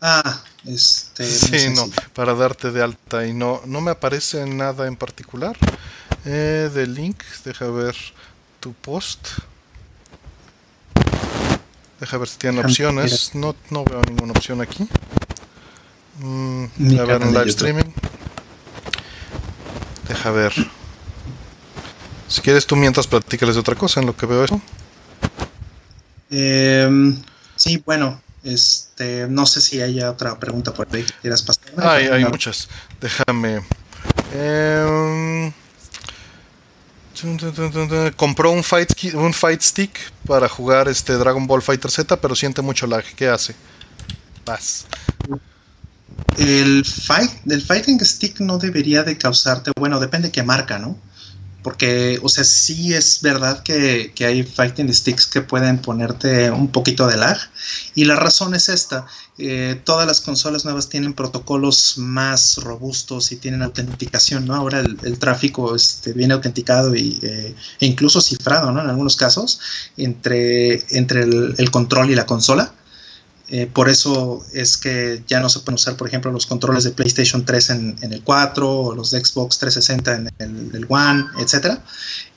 Ah, este. Sí, no, para darte de alta y no, no me aparece nada en particular. Eh, de link, deja ver tu post. Deja ver si tiene opciones. No, no veo ninguna opción aquí. Mm, a ver en live streaming. Deja ver. Si quieres tú mientras platícales de otra cosa en lo que veo eso. Eh, sí, bueno, este, no sé si haya otra pregunta por ahí que quieras pasar. Hay, hay muchas. Déjame. Eh, compró un fight, un fight stick para jugar este Dragon Ball Fighter Z, pero siente mucho lag. ¿Qué hace? Paz. El fight, el fighting stick no debería de causarte, bueno, depende de qué marca, ¿no? Porque, o sea, sí es verdad que, hay fighting sticks que pueden ponerte un poquito de lag. Y la razón es esta. Eh, todas las consolas nuevas tienen protocolos más robustos y tienen autenticación, ¿no? Ahora el, tráfico este, viene autenticado y, eh, e incluso cifrado, ¿no? En algunos casos, entre, entre el control y la consola. Eh, por eso es que ya no se pueden usar, por ejemplo, los controles de PlayStation 3 en, el 4 o los de Xbox 360 en el, One, etc.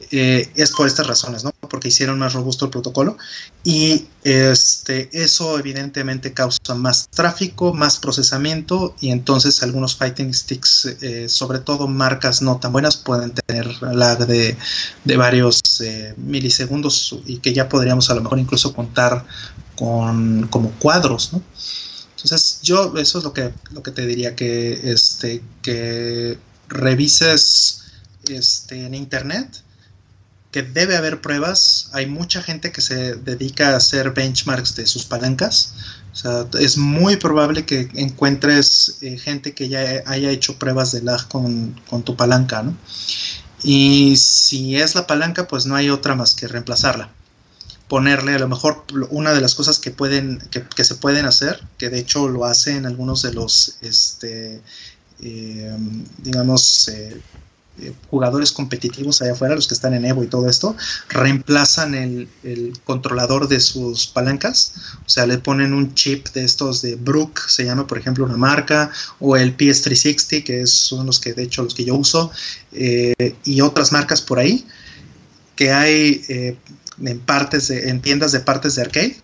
Eh, es por estas razones, ¿no? Porque hicieron más robusto el protocolo y este, eso evidentemente causa más tráfico, más procesamiento y entonces algunos fighting sticks, eh, sobre todo marcas no tan buenas, pueden tener lag de, de varios milisegundos y que ya podríamos a lo mejor incluso contar como cuadros, ¿no? Entonces, yo eso es lo que, lo que te diría, que, este, que revises este, en internet, que debe haber pruebas. Hay mucha gente que se dedica a hacer benchmarks de sus palancas. Es muy probable que encuentres eh, gente que ya haya hecho pruebas de lag con, con tu palanca, ¿no? Y si es la palanca, pues no hay otra más que reemplazarla ponerle a lo mejor una de las cosas que pueden que, se pueden hacer que de hecho lo hacen algunos de los este eh, digamos eh, eh, jugadores competitivos allá afuera, los que están en Evo y todo esto, reemplazan el, controlador de sus palancas, o sea, le ponen un chip de estos de Brook, se llama por ejemplo una marca, o el PS360, que son los que de hecho los que yo uso, y otras marcas por ahí, que hay en partes en tiendas de partes de arcade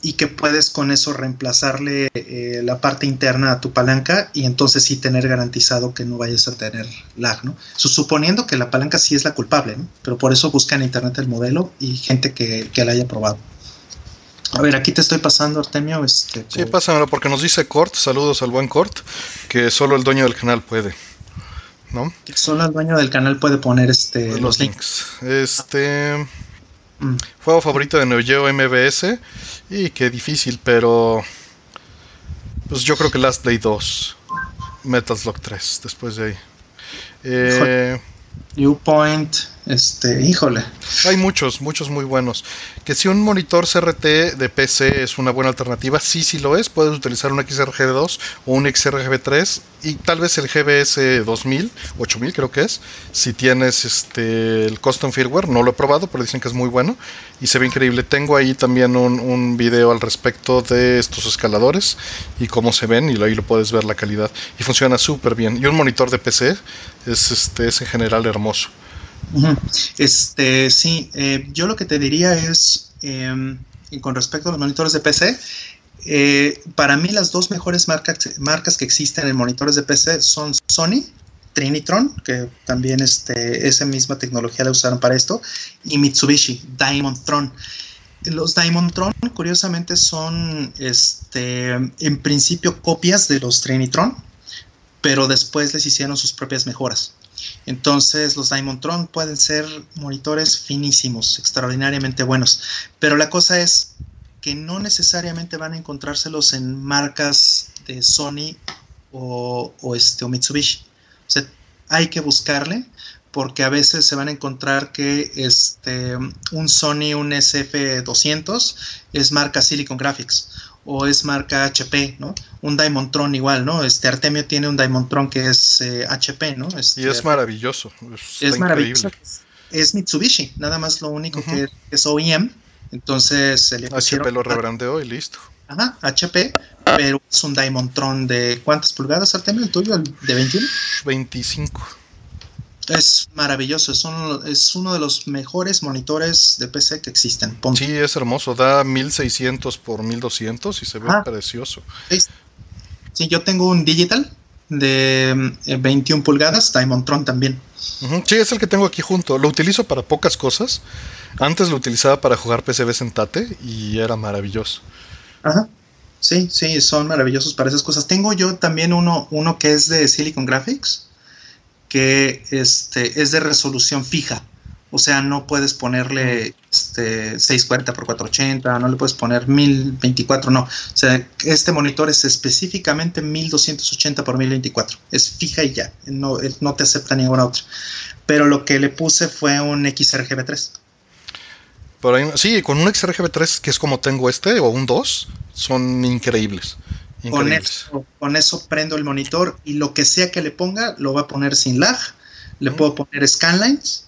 y que puedes con eso reemplazarle eh, la parte interna a tu palanca y entonces sí tener garantizado que no vayas a tener lag, ¿no? suponiendo que la palanca sí es la culpable, ¿no? Pero por eso busca en internet el modelo y gente que, que la haya probado. A ver, aquí te estoy pasando, Artemio. Este, Sí, pásamelo porque nos dice Cort, saludos al buen Cort, que solo el dueño del canal puede. ¿No? Que solo el dueño del canal puede poner este los, links. Este. Mm. Juego favorito de Neo Geo MBS. Y qué difícil, pero. Pues yo creo que Last Play 2. Metal Slug 3, después de ahí. Eh, Viewpoint. Este, híjole. Hay muchos, muchos muy buenos. Que si un monitor CRT de PC es una buena alternativa, sí, sí lo es. Puedes utilizar un XRGB2 o un XRGB3 y tal vez el GBS 2000, 8000 creo que es. Si tienes este el custom firmware, no lo he probado, pero dicen que es muy bueno y se ve increíble. Tengo ahí también un, un video al respecto de estos escaladores y cómo se ven y ahí lo puedes ver la calidad y funciona súper bien. Y un monitor de PC es este es en general hermoso. Este, sí, eh, yo lo que te diría es, em, con respecto a los monitores de PC, eh, para mí las dos mejores marcas, marcas que existen en monitores de PC son Sony, Trinitron, que también este, esa misma tecnología la usaron para esto, y Mitsubishi, Diamond Tron. Los Diamond Tron, curiosamente, son este, en principio copias de los Trinitron, pero después les hicieron sus propias mejoras. Entonces los Diamondtron pueden ser monitores finísimos, extraordinariamente buenos. Pero la cosa es que no necesariamente van a encontrárselos en marcas de Sony o, este, o Mitsubishi. O sea, hay que buscarle porque a veces se van a encontrar que este, un Sony, un SF200 es marca Silicon Graphics o es marca HP, ¿no? Un Diamondtron igual, ¿no? Este Artemio tiene un Diamondtron que es HP, eh, ¿no? y es maravilloso. Es, maravilloso. Es Mitsubishi, nada más lo único que es OEM. Entonces HP lo rebrandeó y listo. Ajá, HP, pero es un Diamondtron de ¿cuántas pulgadas, Artemio? ¿El tuyo? ¿De 21? 25 es maravilloso, es uno, es uno de los mejores monitores de PC que existen. Sí, es hermoso, da 1600 por 1200 y se ve precioso. Sí, yo tengo un digital de 21 eh, pulgadas, Tron también. Sí, es el que tengo aquí junto. Lo utilizo para pocas cosas. Antes lo utilizaba para jugar PCBs en Tate y era maravilloso. Ajá. Sí, sí, son maravillosos para esas cosas. Tengo yo también uno, uno que es de Silicon Graphics que este, es de resolución fija. O sea, no puedes ponerle este, 640 x 480, no le puedes poner 1024, no. O sea, este monitor es específicamente 1280 x 1024. Es fija y ya, no, no te acepta ninguna otra. Pero lo que le puse fue un XRGB3. sí, con un XRGB3 que es como tengo este, o un 2, son increíbles. Con eso, con eso prendo el monitor y lo que sea que le ponga lo va a poner sin lag. Le puedo poner scanlines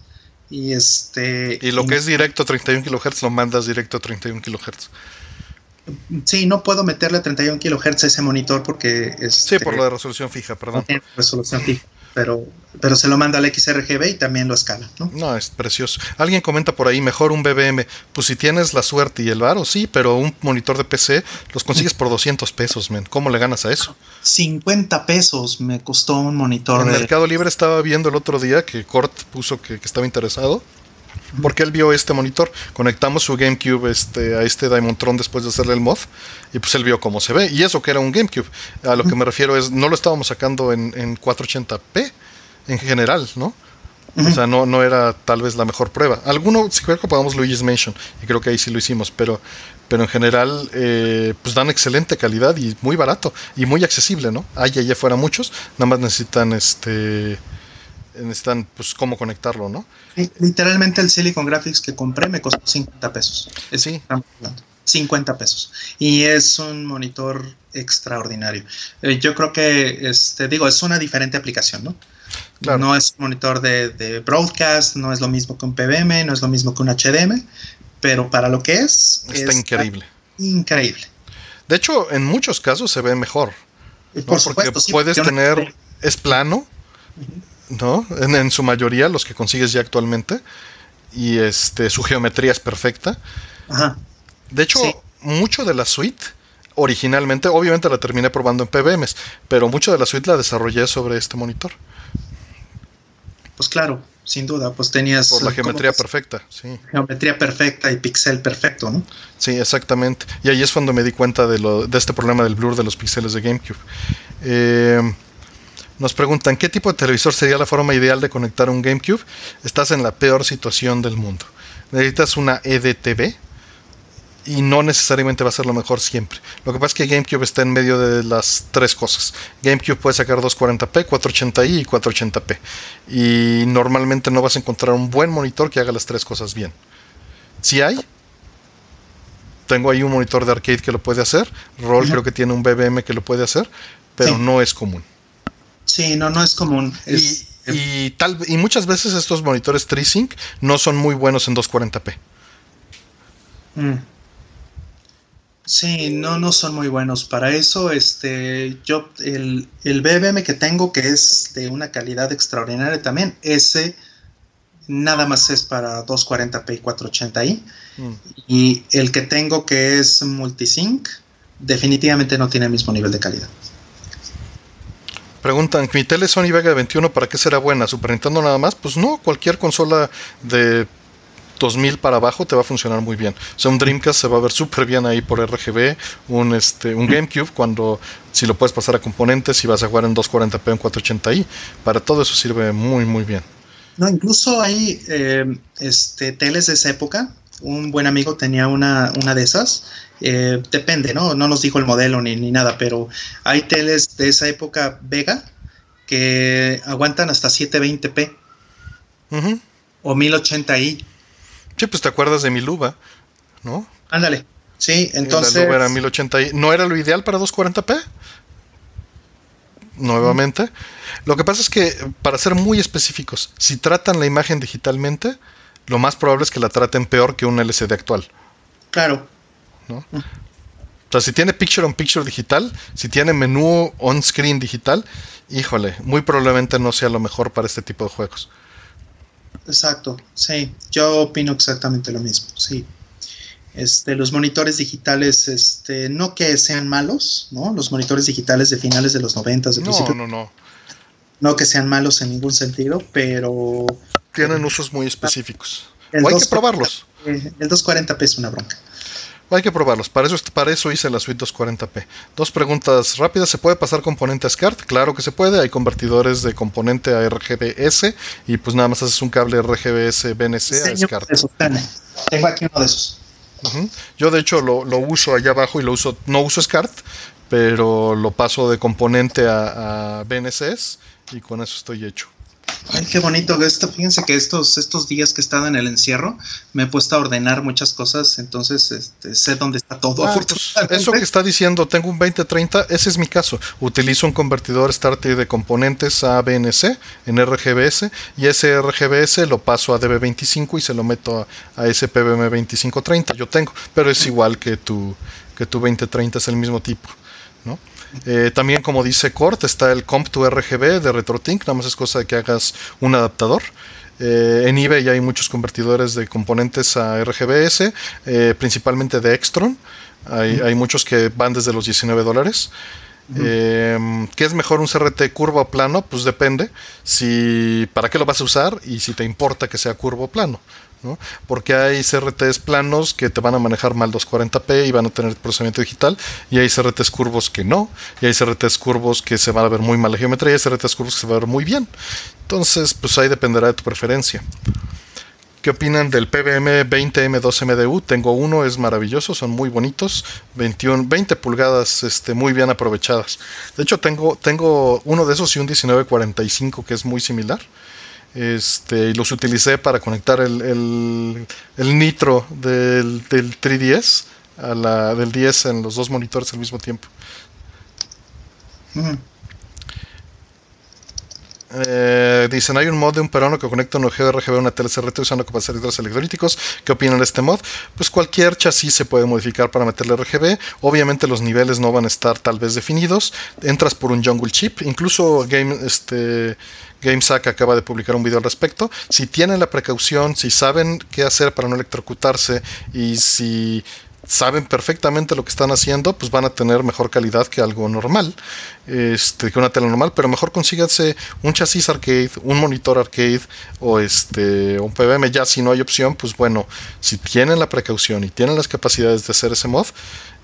y este. Y lo que es directo a 31 kHz lo mandas directo a 31 kHz. Sí, no puedo meterle a 31 kHz a ese monitor porque. Este, sí, por la resolución fija, perdón. resolución fija pero, pero se lo manda al XRGB y también lo escala, ¿no? No, es precioso. Alguien comenta por ahí, mejor un BBM. Pues si tienes la suerte y el varo, sí, pero un monitor de PC los consigues por 200 pesos, men. ¿Cómo le ganas a eso? 50 pesos me costó un monitor. En Mercado Libre estaba viendo el otro día que Cort puso que, estaba interesado. Porque él vio este monitor. Conectamos su GameCube este, a este Diamondtron después de hacerle el mod y pues él vio cómo se ve. Y eso que era un GameCube. A lo que me refiero es, no lo estábamos sacando en, en 480p en general, ¿no? O sea, no, no era tal vez la mejor prueba. Alguno, si creo que pagamos Luigi's Mansion, y creo que ahí sí lo hicimos, pero, pero en general, eh, pues dan excelente calidad y muy barato y muy accesible, ¿no? Hay allá fuera muchos, nada más necesitan este necesitan pues cómo conectarlo, ¿no? Literalmente el Silicon Graphics que compré me costó 50 pesos. sí. 50 pesos. Y es un monitor extraordinario. Eh, yo creo que, este, digo, es una diferente aplicación, ¿no? No es un monitor de, broadcast, no es lo mismo que un PBM, no es lo mismo que un HDM, pero para lo que es... Está, increíble. Increíble. De hecho, en muchos casos se ve mejor. Por supuesto, Porque puedes tener... Es plano, ¿no? En, su mayoría, los que consigues ya actualmente. Y este su geometría es perfecta. Ajá. De hecho, mucho de la suite originalmente, obviamente la terminé probando en PBMs, pero mucho de la suite la desarrollé sobre este monitor pues claro, sin duda, pues tenías... Por la geometría perfecta, sí. Geometría perfecta y pixel perfecto, ¿no? Sí, exactamente. Y ahí es cuando me di cuenta de, lo, de este problema del blur de los píxeles de GameCube. Eh, nos preguntan, ¿qué tipo de televisor sería la forma ideal de conectar un GameCube? Estás en la peor situación del mundo. Necesitas una EDTV, y no necesariamente va a ser lo mejor siempre. Lo que pasa es que GameCube está en medio de las tres cosas. GameCube puede sacar 240p, 480i y 480p. Y normalmente no vas a encontrar un buen monitor que haga las tres cosas bien. Si hay, tengo ahí un monitor de arcade que lo puede hacer. Roll creo que tiene un BBM que lo puede hacer, pero no es común. Sí, no, no es común. y, tal, y muchas veces estos monitores FreeSync no son muy buenos en 240p. Mm. Sí, no, no son muy buenos. Para eso, este, yo, el, el BBM que tengo, que es de una calidad extraordinaria también, ese nada más es para 240p y 480i. Mm. Y el que tengo, que es multisync, definitivamente no tiene el mismo nivel de calidad. Preguntan, ¿mi tele Sony Vega 21 para qué será buena? ¿Super Nintendo nada más? Pues no, cualquier consola de 2000 para abajo te va a funcionar muy bien. O sea, un Dreamcast se va a ver súper bien ahí por RGB, un, este, un GameCube cuando si lo puedes pasar a componentes y vas a jugar en 240p en 480i, para todo eso sirve muy muy bien. No, incluso hay eh, este, teles de esa época. Un buen amigo tenía una, una de esas. Eh, depende, ¿no? No nos dijo el modelo ni, ni nada, pero hay teles de esa época Vega que aguantan hasta 720p o 1080i. Sí, pues te acuerdas de mi luba, ¿no? Ándale. Sí, entonces. La luba era 1080 ¿No era lo ideal para 240p? Nuevamente. Lo que pasa es que, para ser muy específicos, si tratan la imagen digitalmente, lo más probable es que la traten peor que un LCD actual. Claro. ¿no? O sea, si tiene picture on picture digital, si tiene menú on screen digital, híjole, muy probablemente no sea lo mejor para este tipo de juegos. Exacto, sí, yo opino exactamente lo mismo, sí. Este, los monitores digitales, este, no que sean malos, ¿no? Los monitores digitales de finales de los 90, de no, no, no. No que sean malos en ningún sentido, pero... Tienen usos muy específicos. hay que probarlos. El 240p es una bronca. Hay que probarlos. Para eso, para eso hice la suite 240p. Dos preguntas rápidas. ¿Se puede pasar componente a SCART? Claro que se puede. Hay convertidores de componente a RGBS y pues nada más haces un cable RGBS BNC a SCART. Tengo aquí uno de esos. Yo de hecho lo, uso allá abajo y lo uso, no uso SCART, pero lo paso de componente a, a BNCs y con eso estoy hecho. Ay, qué bonito esto. Fíjense que estos, estos días que he estado en el encierro me he puesto a ordenar muchas cosas, entonces este, sé dónde está todo. Ah, eso que está diciendo, tengo un 2030, ese es mi caso. Utilizo un convertidor starter de componentes a BNC en RGBS y ese RGBS lo paso a DB25 y se lo meto a, a ese PBM 2530. Yo tengo, pero es igual que tu, que tu 2030, es el mismo tipo. ¿no? Eh, también, como dice Cort, está el Comp to RGB de RetroTink, nada más es cosa de que hagas un adaptador. Eh, en eBay hay muchos convertidores de componentes a RGBS, eh, principalmente de Extron. Hay, muchos que van desde los 19 dólares. ¿Qué es mejor un CRT curvo o plano? Pues depende. Si, ¿Para qué lo vas a usar? Y si te importa que sea curvo o plano. Porque hay CRTs planos que te van a manejar mal 240p y van a tener procesamiento digital, y hay CRTs curvos que no, y hay CRTs curvos que se van a ver muy mal la geometría, y hay CRTs curvos que se van a ver muy bien. Entonces, pues ahí dependerá de tu preferencia. ¿Qué opinan del PBM 20M2MDU? Tengo uno, es maravilloso, son muy bonitos, 21, 20 pulgadas este, muy bien aprovechadas. De hecho, tengo, tengo uno de esos y un 1945 que es muy similar. Este, y los utilicé para conectar el, el, nitro del, del 3DS a la del 10 en los dos monitores al mismo tiempo. Eh, dicen, hay un mod de un peruano que conecta un ojeo RGB a una tele CRT usando capacitores electrolíticos. ¿Qué opinan de este mod? Pues cualquier chasis se puede modificar para meterle RGB. Obviamente los niveles no van a estar tal vez definidos. Entras por un jungle chip. Incluso Game, este, GameSack acaba de publicar un video al respecto. Si tienen la precaución, si saben qué hacer para no electrocutarse y si saben perfectamente lo que están haciendo, pues van a tener mejor calidad que algo normal, este, que una tele normal, pero mejor consíganse un chasis arcade, un monitor arcade o este un PBM ya si no hay opción, pues bueno, si tienen la precaución y tienen las capacidades de hacer ese mod,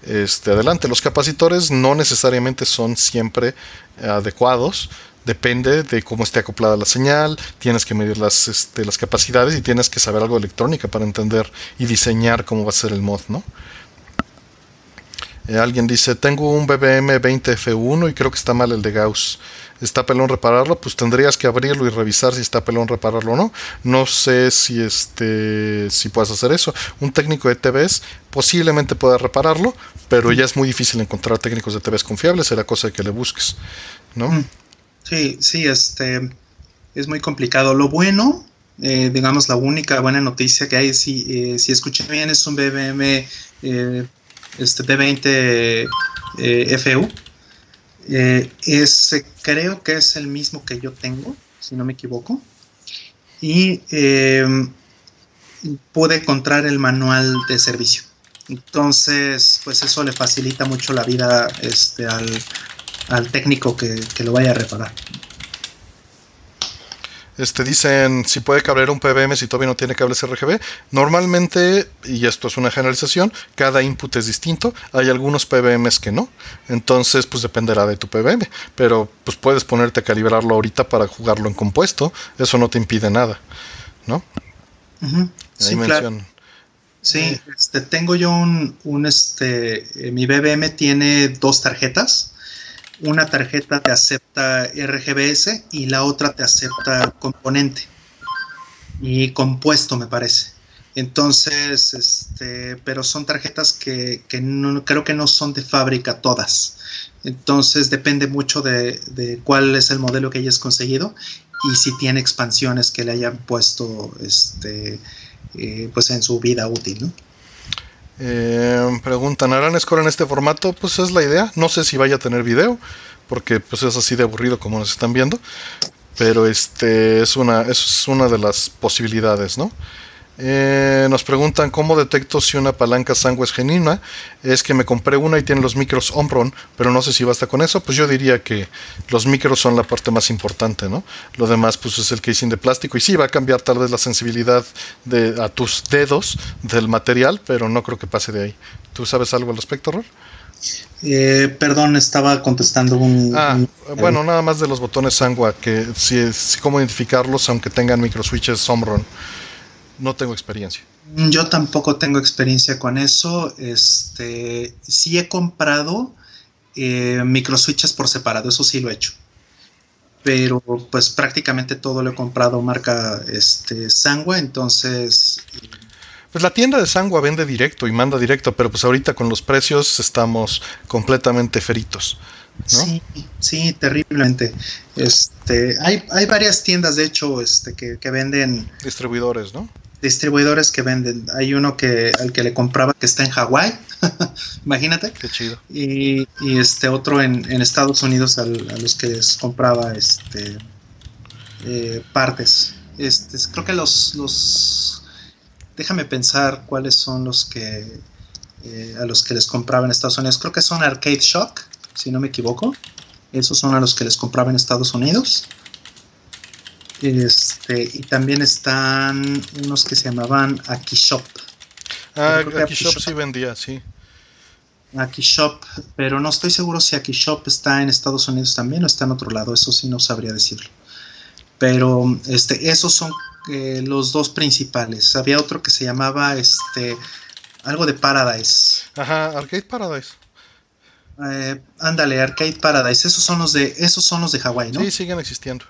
este, adelante. Los capacitores no necesariamente son siempre adecuados, depende de cómo esté acoplada la señal, tienes que medir las, este, las capacidades y tienes que saber algo de electrónica para entender y diseñar cómo va a ser el mod, ¿no? Eh, alguien dice, tengo un BBM 20F1 y creo que está mal el de Gauss. ¿Está pelón repararlo? Pues tendrías que abrirlo y revisar si está pelón repararlo o no. No sé si este si puedes hacer eso. Un técnico de TVs posiblemente pueda repararlo, pero ya es muy difícil encontrar técnicos de TVs confiables, será cosa de que le busques, ¿no? Mm. Sí, sí, este es muy complicado. Lo bueno, eh, digamos, la única buena noticia que hay, si, eh, si escuché bien, es un BBM eh, este B20 FU. Es, creo que es el mismo que yo tengo, si no me equivoco. Y em, pude encontrar el manual de servicio. Entonces, pues eso le facilita mucho la vida este, al, al técnico que, lo vaya a reparar. Este, dicen si puede cabler un PBM si todavía no tiene cables RGB. Normalmente, y esto es una generalización, cada input es distinto. Hay algunos PBMs que no. Entonces, pues dependerá de tu PBM. Pero pues puedes ponerte a calibrarlo ahorita para jugarlo en compuesto. Eso no te impide nada. ¿No? Sí, claro. Sí, este, tengo yo un, un este, eh, mi BBM tiene dos tarjetas una tarjeta te acepta RGBS y la otra te acepta componente y compuesto, me parece. Entonces, este, pero son tarjetas que, no, creo que no son de fábrica todas. Entonces depende mucho de, cuál es el modelo que hayas conseguido y si tiene expansiones que le hayan puesto este, eh, pues en su vida útil, ¿no? Eh, preguntan, ¿harán score en este formato? Pues es la idea. No sé si vaya a tener video, porque pues es así de aburrido como nos están viendo. Pero este es una, es una de las posibilidades, ¿no? Eh, nos preguntan cómo detecto si una palanca sangue es genuina. Es que me compré una y tiene los micros Omron, pero no sé si basta con eso. Pues yo diría que los micros son la parte más importante, ¿no? Lo demás, pues es el casing de plástico. Y sí, va a cambiar tal vez la sensibilidad de, a tus dedos del material, pero no creo que pase de ahí. ¿Tú sabes algo al respecto, Ror? Eh, perdón, estaba contestando un. Ah, bueno, nada más de los botones Sangua, que si, si cómo identificarlos aunque tengan microswitches Omron. No tengo experiencia. Yo tampoco tengo experiencia con eso. Este, sí he comprado eh, microswitches por separado, eso sí lo he hecho. Pero pues prácticamente todo lo he comprado marca este, Sangua, entonces... Pues la tienda de Sangua vende directo y manda directo, pero pues ahorita con los precios estamos completamente feritos. Sí, sí, terriblemente. Este, hay, hay varias tiendas, de hecho, este, que, que venden... Distribuidores, ¿no? Distribuidores que venden. Hay uno que al que le compraba que está en Hawái, imagínate. Qué chido. Y, este otro en, Estados Unidos a los que les compraba este eh, partes. Este, creo que los, los déjame pensar cuáles son los que eh, a los que les compraba en Estados Unidos. Creo que son Arcade Shock, si no me equivoco. Esos son a los que les compraba en Estados Unidos. Este, y también están unos que se llamaban Akishop. Ah, Akishop sí vendía, sí. Akishop, pero no estoy seguro si Akishop está en Estados Unidos también o está en otro lado, eso sí no sabría decirlo. Pero este, esos son eh, los dos principales. Había otro que se llamaba este algo de Paradise. Ajá, Arcade Paradise. Eh, ándale, Arcade Paradise. Esos son los de, esos son los de Hawái, ¿no? Sí, siguen existiendo.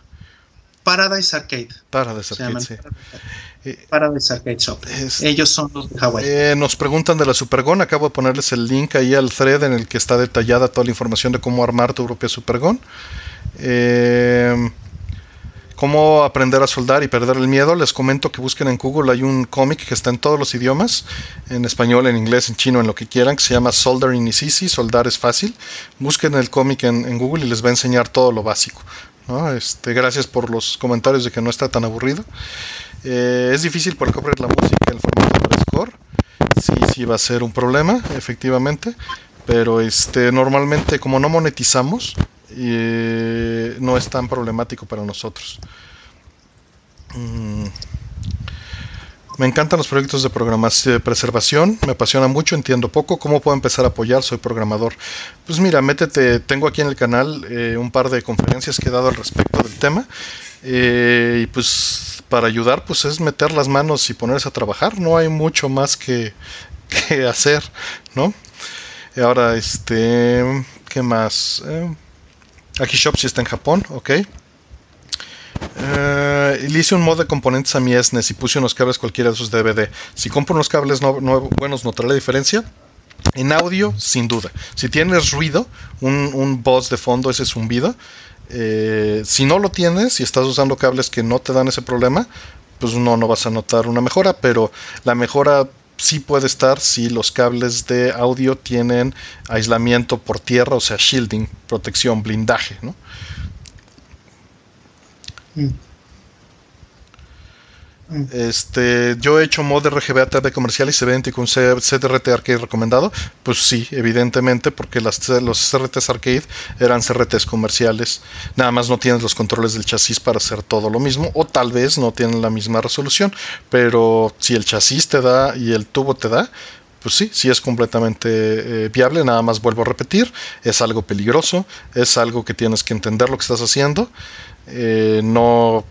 Paradise Arcade. Paradise Arcade, sí. Paradise Arcade Shop. Ellos son los de Hawái. Eh, nos preguntan de la Supergon. Acabo de ponerles el link ahí al thread en el que está detallada toda la información de cómo armar tu propia Supergon. Eh, cómo aprender a soldar y perder el miedo, les comento que busquen en Google, hay un cómic que está en todos los idiomas, en español, en inglés, en chino, en lo que quieran, que se llama Soldering is Easy, soldar es fácil. Busquen el cómic en, Google y les va a enseñar todo lo básico. Este, gracias por los comentarios de que no está tan aburrido. Eh, es difícil por comprar la música en formato de score. Sí, sí va a ser un problema, efectivamente. Pero este, normalmente como no monetizamos, y no es tan problemático para nosotros. Mm. Me encantan los proyectos de programación, de preservación, me apasiona mucho, entiendo poco. ¿Cómo puedo empezar a apoyar? Soy programador. Pues mira, métete, tengo aquí en el canal eh, un par de conferencias que he dado al respecto del tema. Eh, y pues para ayudar, pues es meter las manos y ponerse a trabajar. No hay mucho más que, que hacer, ¿no? Y ahora, este, ¿qué más? Eh, Aquí Shop si está en Japón, ok. Eh, le hice un mod de componentes a mi SNES y puse unos cables cualquiera de sus DVD. Si compro unos cables no, buenos, ¿notaré la diferencia? En audio, sin duda. Si tienes ruido, un, un de fondo, ese zumbido. Eh, si no lo tienes y estás usando cables que no te dan ese problema, pues no, no vas a notar una mejora, pero la mejora sí puede estar si los cables de audio tienen aislamiento por tierra, o sea, shielding, protección, blindaje, ¿no? Este, yo he hecho mod RGB TV comercial y se ve idéntico un CRT arcade recomendado. Pues sí, evidentemente, porque las, los CRTs arcade eran CRTs comerciales. Nada más no tienes los controles del chasis para hacer todo lo mismo, o tal vez no tienen la misma resolución. Pero si el chasis te da y el tubo te da, pues sí, sí es completamente eh, viable, nada más vuelvo a repetir, es algo peligroso, es algo que tienes que entender lo que estás haciendo, eh, no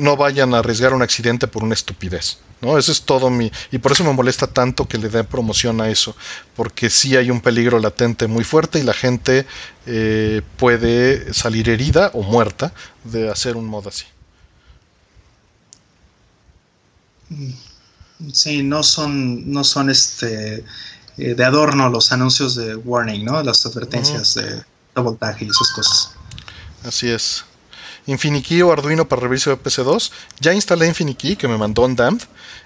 no vayan a arriesgar un accidente por una estupidez. ¿no? Eso es todo mi... Y por eso me molesta tanto que le den promoción a eso, porque sí hay un peligro latente muy fuerte y la gente eh, puede salir herida o muerta de hacer un mod así. Sí, no son, no son este eh, de adorno los anuncios de warning, ¿no? Las advertencias de voltaje y esas cosas. Así es. Infinikey o Arduino para revisar de PC2. Ya instalé Infinikey que me mandó un Damned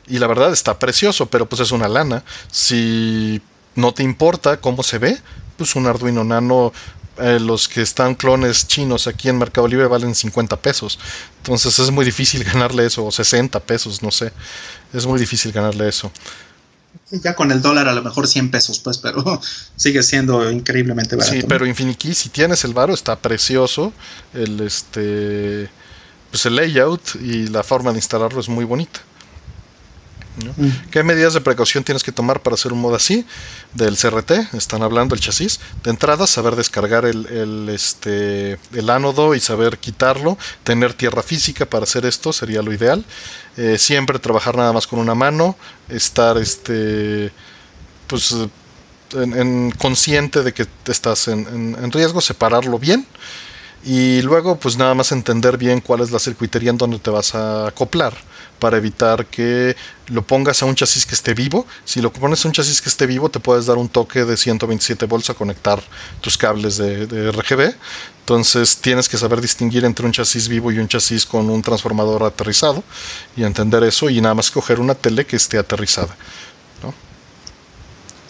y la verdad está precioso, pero pues es una lana. Si no te importa cómo se ve, pues un Arduino Nano eh, los que están clones chinos aquí en Mercado Libre valen 50 pesos. Entonces es muy difícil ganarle eso, o 60 pesos, no sé. Es muy difícil ganarle eso ya con el dólar a lo mejor 100 pesos, pues, pero sigue siendo increíblemente barato. Sí, pero Infinity, si tienes el varo, está precioso. El este pues el layout y la forma de instalarlo es muy bonita. Mm. ¿Qué medidas de precaución tienes que tomar para hacer un modo así? Del CRT, están hablando el chasis. De entrada, saber descargar el, este, el ánodo y saber quitarlo. Tener tierra física para hacer esto sería lo ideal. Eh, siempre trabajar nada más con una mano. Estar este, pues, en, consciente de que estás en, en riesgo, separarlo bien y luego pues nada más entender bien cuál es la circuitería en donde te vas a acoplar para evitar que lo pongas a un chasis que esté vivo. Si lo pones a un chasis que esté vivo te puedes dar un toque de 127 volts a conectar tus cables de, RGB. Entonces tienes que saber distinguir entre un chasis vivo y un chasis con un transformador aterrizado y entender eso y nada más coger una tele que esté aterrizada. ¿no?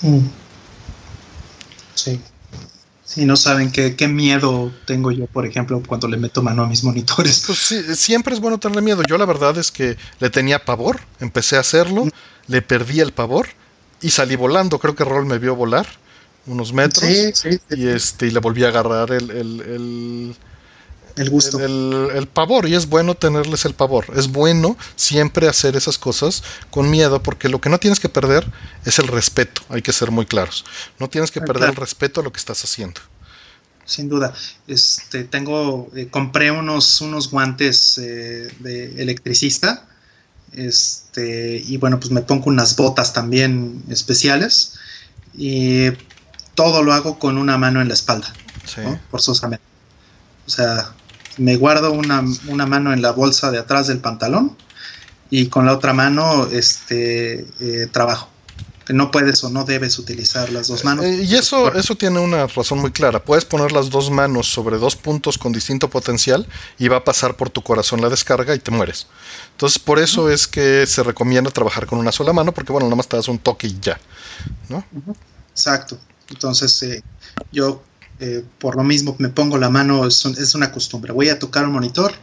Mm. Sí. Si no saben qué, qué, miedo tengo yo, por ejemplo, cuando le meto mano a mis monitores. Pues sí, siempre es bueno tenerle miedo. Yo la verdad es que le tenía pavor, empecé a hacerlo, le perdí el pavor y salí volando. Creo que Rol me vio volar unos metros sí, sí, y este y le volví a agarrar el, el, el gusto. El, pavor, y es bueno tenerles el pavor. Es bueno siempre hacer esas cosas con miedo, porque lo que no tienes que perder es el respeto, hay que ser muy claros. No tienes que ah, perder el respeto a lo que estás haciendo. Sin duda. Este, tengo, eh, compré unos, unos guantes eh, de electricista. Este, y bueno, pues me pongo unas botas también especiales. Y todo lo hago con una mano en la espalda. Sí. Forzosamente. O sea, me guardo una, mano en la bolsa de atrás del pantalón y con la otra mano este, eh, trabajo. No puedes o no debes utilizar las dos manos. Eh, y eso, eso tiene una razón muy clara. Puedes poner las dos manos sobre dos puntos con distinto potencial y va a pasar por tu corazón la descarga y te mueres. Entonces, por eso es que se recomienda trabajar con una sola mano, porque bueno, nada más te das un toque y ya. ¿no? Exacto. Entonces, eh, yo eh, por lo mismo me pongo la mano, es, es, una costumbre. Voy a tocar un monitor,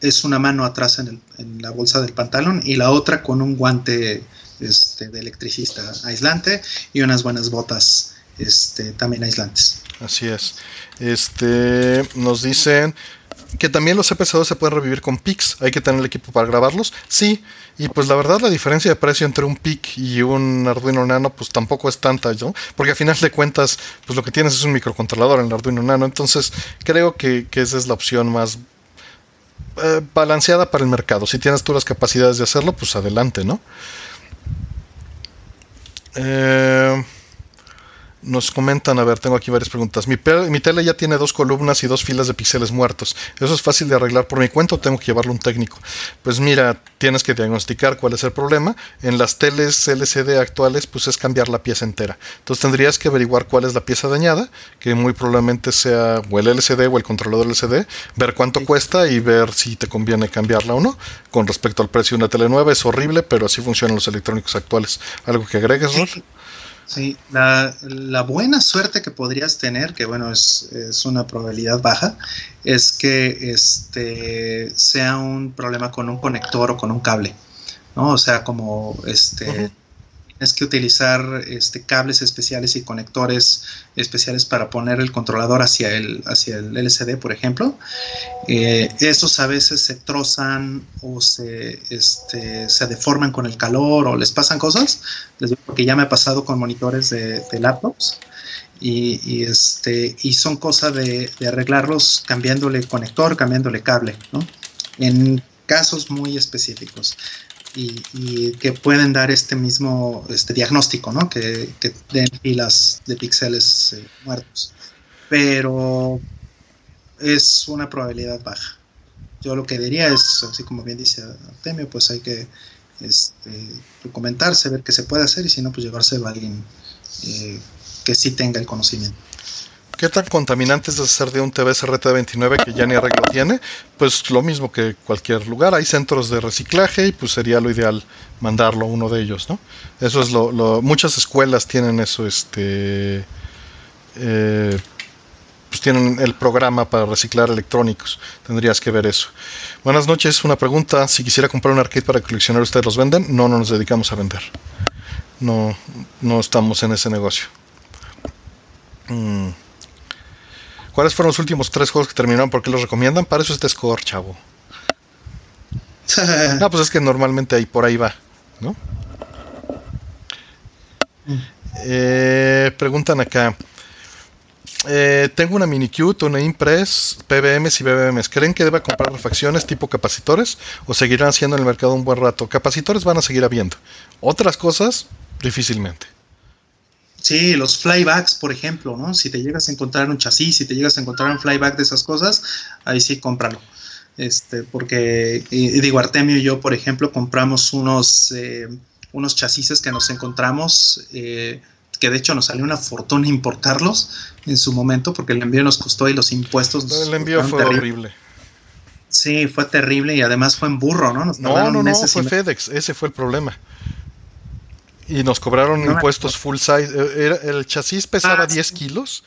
es una mano atrás en, la bolsa del pantalón y la otra con un guante este, de electricista aislante y unas buenas botas este, también aislantes. Así es. Este, nos dicen que también los CPC2 se pueden revivir con PICs. Hay que tener el equipo para grabarlos. Sí, y pues la verdad la diferencia de precio entre un PIC y un Arduino Nano pues tampoco es tanta, ¿no? Porque al final de cuentas pues lo que tienes es un microcontrolador en el Arduino Nano. Entonces creo que, esa es la opción más eh, balanceada para el mercado. Si tienes tú las capacidades de hacerlo, pues adelante, ¿no? Eh... Nos comentan, a ver, tengo aquí varias preguntas. Mi, mi, tele ya tiene dos columnas y dos filas de píxeles muertos. ¿Eso es fácil de arreglar por mi cuenta o tengo que llevarlo a un técnico? Pues mira, tienes que diagnosticar cuál es el problema. En las teles LCD actuales, pues es cambiar la pieza entera. Entonces tendrías que averiguar cuál es la pieza dañada, que muy probablemente sea o el LCD o el controlador LCD, ver cuánto cuesta y ver si te conviene cambiarla o no. Con respecto al precio de una tele nueva, es horrible, pero así funcionan los electrónicos actuales. ¿Algo que agregues, Rod? Sí, la, buena suerte que podrías tener, que bueno, es, es, una probabilidad baja, es que este sea un problema con un conector o con un cable, ¿no? O sea, como este es que utilizar este, cables especiales y conectores especiales para poner el controlador hacia el, hacia el LCD, por ejemplo. Eh, a veces se trozan o se, este, se deforman con el calor o les pasan cosas, porque ya me ha pasado con monitores de, laptops. Y, este, y son cosas de, de, arreglarlos cambiándole conector, cambiándole cable, ¿no? En casos muy específicos y, que pueden dar este mismo este diagnóstico, ¿no? Que, que den filas de píxeles eh, muertos. Pero es una probabilidad baja. Yo lo que diría es, así como bien dice Artemio, pues hay que este, documentarse, ver qué se puede hacer y si no, pues llevarse a alguien eh, que sí tenga el conocimiento. ¿Qué tan contaminante es hacer de un TVS RT29 que ya ni arreglo tiene? Pues lo mismo que cualquier lugar. Hay centros de reciclaje y pues sería lo ideal mandarlo a uno de ellos, ¿no? Eso es lo... muchas escuelas tienen eso, este... Eh, pues tienen el programa para reciclar electrónicos. Tendrías que ver eso. Buenas noches. Una pregunta. Si quisiera comprar un arcade para coleccionar, ¿ustedes los venden? No, no nos dedicamos a vender. No, no estamos en ese negocio. Mm. ¿Cuáles fueron los últimos tres juegos que terminaron? ¿Por qué los recomiendan? Para eso este score, chavo. no, pues es que normalmente ahí por ahí va, ¿no? Eh, preguntan acá. Eh, tengo una Minicute, una Impress, PBMs y BBMs. ¿Creen que deba comprar refacciones tipo capacitores o seguirán siendo en el mercado un buen rato? Capacitores van a seguir habiendo. Otras cosas, difícilmente. Sí, los flybacks, por ejemplo, ¿no? Si te llegas a encontrar un chasis, si te llegas a encontrar un flyback de esas cosas, ahí sí cómpralo. Este, porque, digo, Artemio y yo, por ejemplo, compramos unos, eh, unos chasis que nos encontramos, eh, que de hecho nos salió una fortuna importarlos en su momento, porque el envío nos costó y los impuestos. El envío fue horrible. Sí, fue terrible y además fue en burro, ¿no? no, no, no, fue FedEx, ese fue el problema. Y nos cobraron impuestos full size. Eh, el chasis pesaba 10 ah, kilos.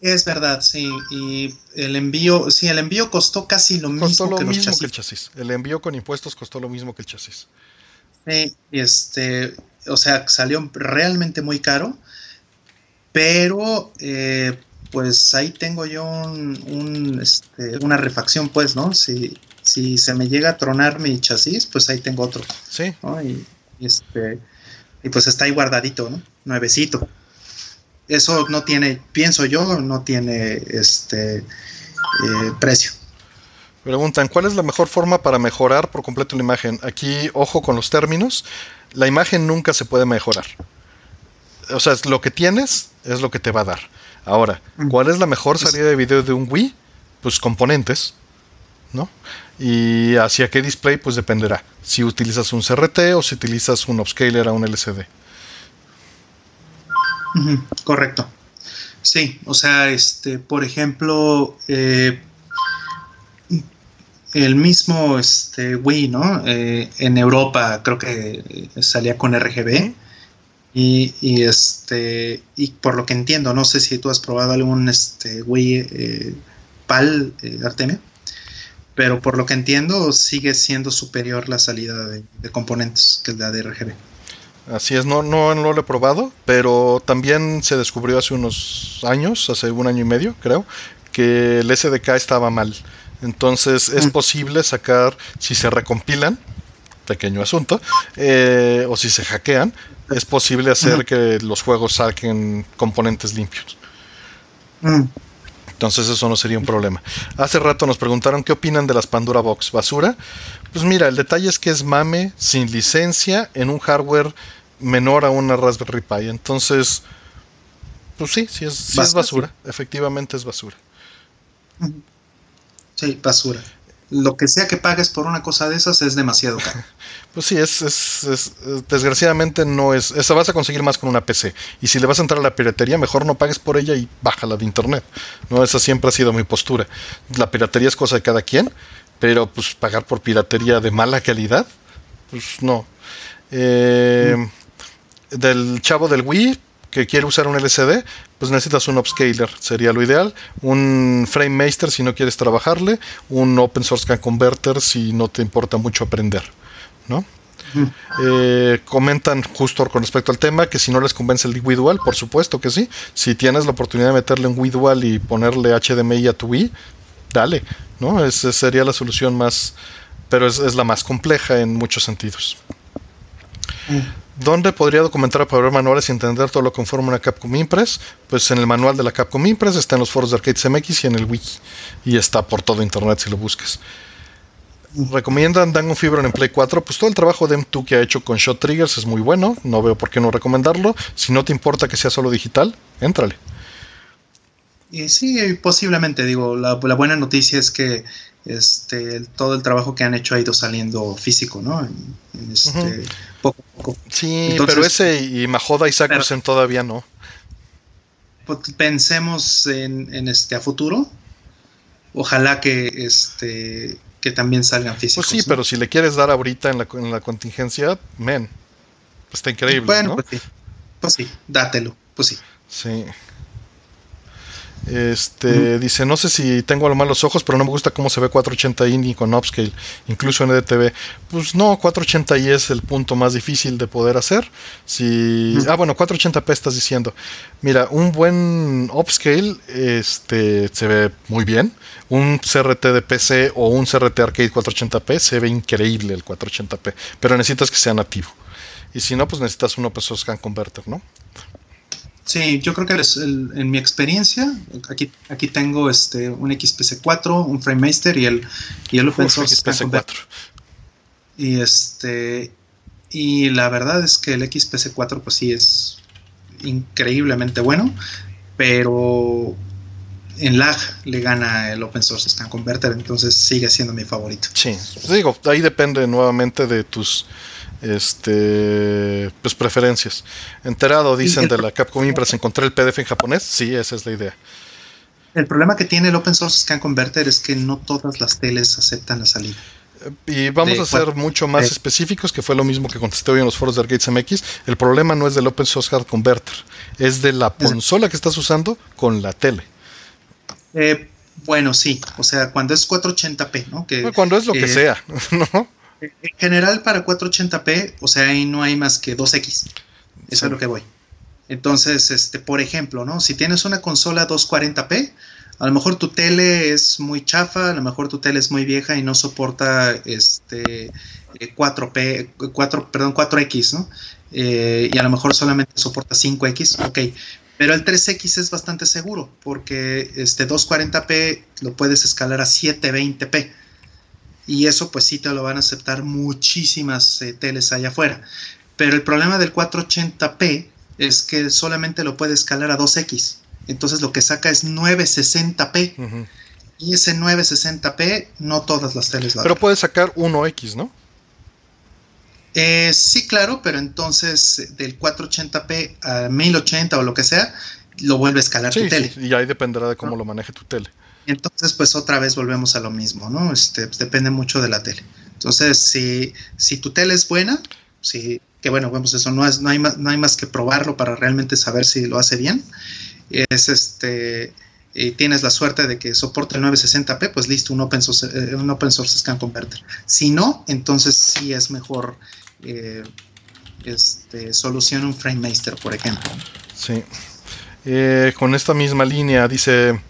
Es verdad, sí. Y el envío, sí, el envío costó casi lo mismo, que, mismo que el chasis. El envío con impuestos costó lo mismo que el chasis. Sí, este, o sea, salió realmente muy caro, pero eh, pues ahí tengo yo un, este, una refacción, pues, ¿no? Si, si se me llega a tronar mi chasis, pues ahí tengo otro. Sí. Y, este, y pues está ahí guardadito, ¿no? Nuevecito. Eso no tiene, pienso yo, no tiene este eh, precio. Preguntan, ¿cuál es la mejor forma para mejorar por completo la imagen? Aquí, ojo con los términos. La imagen nunca se puede mejorar. O sea, lo que tienes es lo que te va a dar. Ahora. ¿cuál es la mejor pues salida de video de un Wii? Pues componentes, ¿no? Y hacia qué display, pues dependerá. Si utilizas un CRT o si utilizas un upscaler a un LCD. Correcto. Sí, o sea, este, por ejemplo, eh, el mismo este, Wii, ¿no? Eh, en Europa creo que salía con RGB. Y, este y por lo que entiendo, no sé si tú has probado algún este Wii eh, PAL Artemio, pero por lo que entiendo sigue siendo superior la salida de, componentes que la de RGB. Así es, no, no, no lo he probado, pero también se descubrió hace unos años, hace un año y medio, creo, que el SDK estaba mal. Entonces es mm. posible sacar, si se recompilan, pequeño asunto, eh, o si se hackean, es posible hacer que los juegos saquen componentes limpios. Mm. Entonces eso no sería un problema. Hace rato nos preguntaron qué opinan de las Pandora Box basura. Pues mira, el detalle es que es mame sin licencia en un hardware menor a una Raspberry Pi. Entonces, pues sí, sí es, es basura. Efectivamente es basura. Sí, basura lo que sea que pagues por una cosa de esas es demasiado caro. Pues sí, es, es, desgraciadamente no es, esa vas a conseguir más con una PC. Y si le vas a entrar a la piratería, mejor no pagues por ella y bájala de internet. No, esa siempre ha sido mi postura. La piratería es cosa de cada quien, pero pues pagar por piratería de mala calidad, pues no. Eh, del chavo del Wii, que quiere usar un LCD, pues necesitas un upscaler, sería lo ideal. Un frame master si no quieres trabajarle, un open source can converter si no te importa mucho aprender, ¿no? Eh, comentan justo con respecto al tema que si no les convence el Wii Dual, por supuesto que sí. Si tienes la oportunidad de meterle un Wii Dual y ponerle HDMI a tu Wii, dale, ¿no? Esa sería la solución más, pero es, la más compleja en muchos sentidos. ¿Dónde podría documentar para ver manuales y entender todo lo que conforma una Capcom Impress? Pues en el manual de la Capcom Impress, está en los foros de Arcades MX y en el wiki. Y está por todo internet si lo buscas. ¿Recomiendan Dangon Fibron en Play 4? Pues todo el trabajo de M2 que ha hecho con Shot Triggers es muy bueno. No veo por qué no recomendarlo. Si no te importa que sea solo digital, éntrale. Y sí, posiblemente. Digo, la, buena noticia es que este, todo el trabajo que han hecho ha ido saliendo físico, ¿no? este, poco a poco. Sí, pero ese y Majoda y Sakusen todavía no. Pues, pensemos en, este a futuro. Ojalá que este que también salgan físicos. Pues sí, pero si le quieres dar ahorita en la, en la contingencia, men, está increíble. Bueno, pues sí, pues sí, dátelo, pues sí. Sí. Este, dice, no sé si tengo a lo mal los ojos, pero no me gusta cómo se ve 480i ni con upscale, incluso en EDTV. Pues no, 480i es el punto más difícil de poder hacer. Si, ah, bueno, 480p estás diciendo. Mira, un buen upscale este, se ve muy bien. Un CRT de PC o un CRT Arcade 480p se ve increíble el 480p, pero necesitas que sea nativo. Y si no, pues necesitas un Open Source Scan Converter, ¿no? Sí, yo creo que en mi experiencia, aquí, aquí tengo este un XPC4, un FrameMaster y el, y el Open Source XPC4. Y este y la verdad es que el XPC4 pues sí es increíblemente bueno, pero en lag le gana el Open Source Scan Converter, entonces sigue siendo mi favorito. Sí, digo, ahí depende nuevamente de tus este pues preferencias. Enterado, dicen de la Capcom Impress, encontré el PDF en japonés. Sí, esa es la idea. El problema que tiene el Open Source Scan Converter es que no todas las teles aceptan la salida. Y vamos a ser mucho más específicos, que fue lo mismo que contesté hoy en los foros de Arcades MX. El problema no es del Open Source Hard Converter, es de la consola que estás usando con la tele. Eh, bueno, sí, o sea, cuando es 480p, ¿no? Que, cuando es lo que eh, sea, ¿no? En general para 480p, o sea, ahí no hay más que 2X. Eso es lo que voy. Entonces, este, por ejemplo, ¿no? Si tienes una consola 240p, a lo mejor tu tele es muy chafa, a lo mejor tu tele es muy vieja y no soporta este 4P, eh, 4, perdón, 4X, ¿no? Eh, y a lo mejor solamente soporta 5X, ok. Pero el 3X es bastante seguro porque este 240p lo puedes escalar a 720p. Y eso pues sí te lo van a aceptar muchísimas eh, teles allá afuera. Pero el problema del 480p es que solamente lo puede escalar a 2X. Entonces lo que saca es 960p. Y ese 960p no todas las teles la Pero puede sacar 1X, ¿no? Eh, sí, claro, pero entonces del 480p a 1080 o lo que sea, lo vuelve a escalar tu tele. y ahí dependerá de cómo lo maneje tu tele. Entonces, pues otra vez volvemos a lo mismo, ¿no? Este, pues, depende mucho de la tele. Entonces, si, si tu tele es buena, si, que bueno, vemos eso, no, es, no, hay más, no hay más que probarlo para realmente saber si lo hace bien. Es este, y tienes la suerte de que soporte el 960p, pues listo, un open source, eh, un open source scan converter. Si no, entonces sí es mejor eh, este, solución un FrameMaster, por ejemplo. Sí. Eh, con esta misma línea dice,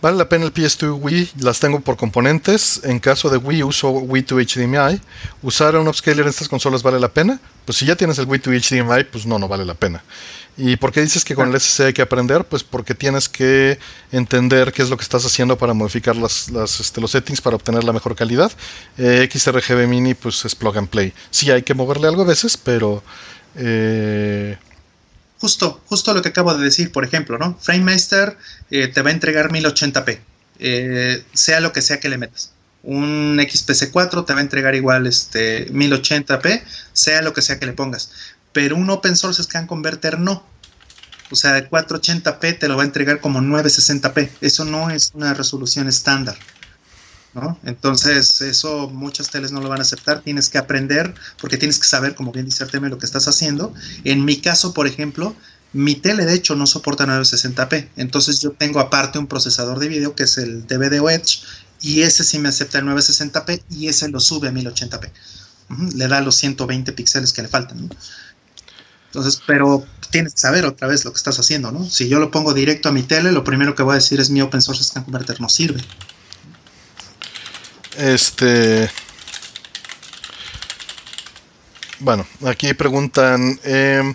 vale la pena el PS2 Wii, las tengo por componentes. En caso de Wii uso Wii to HDMI. ¿Usar un upscaler en estas consolas vale la pena? Pues si ya tienes el Wii to HDMI, pues no, no vale la pena. ¿Y por qué dices que con el SSD hay que aprender? Pues porque tienes que entender qué es lo que estás haciendo para modificar las, este, los settings para obtener la mejor calidad. Eh, XRGB Mini pues es plug and play. Sí hay que moverle algo a veces, pero... Eh, justo, justo lo que acabo de decir, por ejemplo, ¿no? FrameMaster eh, te va a entregar 1080p, sea lo que sea que le metas. Un XPC4 te va a entregar igual este 1080p, sea lo que sea que le pongas pero un open source scan converter no. O sea, el 480p te lo va a entregar como 960p. Eso no es una resolución estándar. Entonces, eso muchas teles no lo van a aceptar. Tienes que aprender, porque tienes que saber, como bien dice lo que estás haciendo. En mi caso, por ejemplo, mi tele de hecho no soporta 960p. Entonces, yo tengo aparte un procesador de video que es el o Edge, y ese sí me acepta el 960p y ese lo sube a 1080p. Le da los 120 píxeles que le faltan. Entonces, pero tienes que saber otra vez lo que estás haciendo, ¿no? Si yo lo pongo directo a mi tele, lo primero que voy a decir es mi open source scan converter no sirve. Este. Bueno, aquí preguntan. Eh,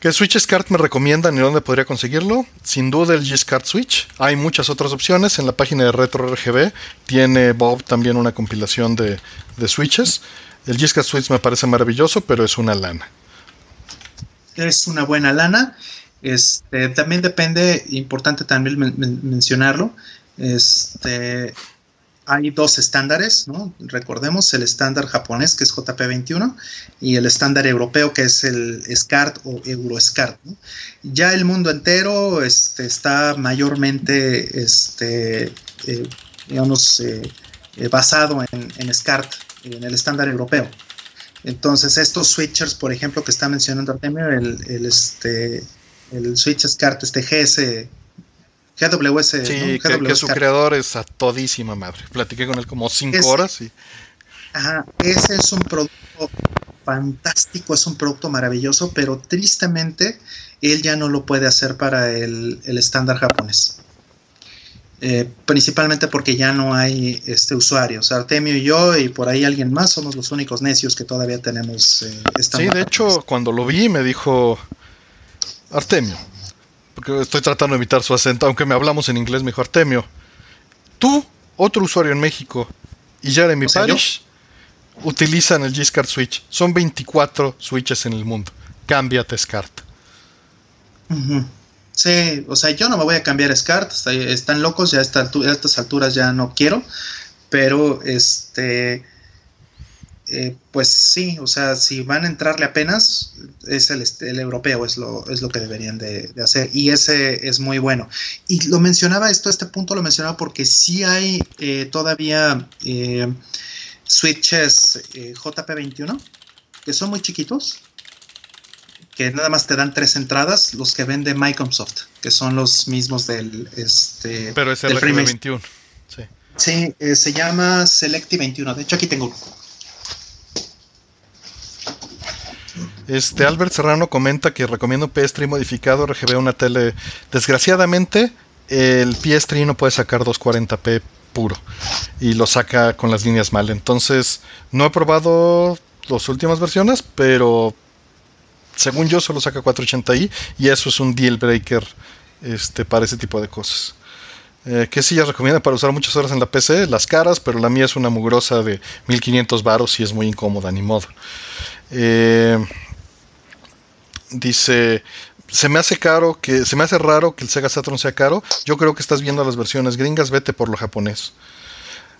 ¿Qué Switch SCART me recomiendan y dónde podría conseguirlo? Sin duda el G-SCART Switch. Hay muchas otras opciones. En la página de RetroRGB tiene Bob también una compilación de, de switches. El G-SCART Switch me parece maravilloso, pero es una lana es una buena lana. Este, también depende, importante también mencionarlo, este, hay dos estándares, ¿no? Recordemos el estándar japonés que es JP21 y el estándar europeo que es el SCART o EuroSCART. Ya el mundo entero este, está mayormente, este, eh, digamos, eh, eh, basado en, en SCART, en el estándar europeo. Entonces, estos switchers, por ejemplo, que está mencionando Artemio, el, el, este, el switch SCART, este GS, GWS. Sí, que, su creador es a todísima madre. Platiqué con él como cinco horas y. Ajá, ese es un producto fantástico, es un producto maravilloso, pero tristemente él ya no lo puede hacer para el, el estándar japonés. Eh, principalmente porque ya no hay este, usuarios. Artemio y yo y por ahí alguien más somos los únicos necios que todavía tenemos eh, esta Sí, de hecho, cuando lo vi me dijo Artemio, porque estoy tratando de evitar su acento, aunque me hablamos en inglés, me dijo Artemio, tú, otro usuario en México y Jeremy o Parish utilizan el G-SCART Switch. Son 24 switches en el mundo. Cámbiate SCART. Sí, o sea, yo no me voy a cambiar a SCART, están locos, ya a, estas alturas ya no quiero, pero este, eh, pues sí, o sea, si van a entrarle apenas, es el, el europeo, es lo, es lo que deberían de, hacer, y ese es muy bueno. Y lo mencionaba esto, este punto lo mencionaba porque sí hay eh, todavía eh, switches JP21 que son muy chiquitos, que nada más te dan tres entradas, los que vende Microsoft, que son los mismos del este Pero es el 21. Sí, sí eh, se llama Selecti 21. De hecho, aquí tengo. Este Albert Serrano comenta que recomienda un PS3 modificado RGB una tele. Desgraciadamente, el PS3 no puede sacar 240p puro y lo saca con las líneas mal. Entonces, no he probado las últimas versiones, pero según yo solo saca 480i y eso es un deal breaker este, para ese tipo de cosas. Eh, ¿Qué silla recomienda para usar muchas horas en la PC? Las caras, pero la mía es una mugrosa de 1500 varos y es muy incómoda, ni modo. Eh, dice, se me hace caro que se me hace raro que el Sega Saturn sea caro. Yo creo que estás viendo las versiones gringas, vete por lo japonés.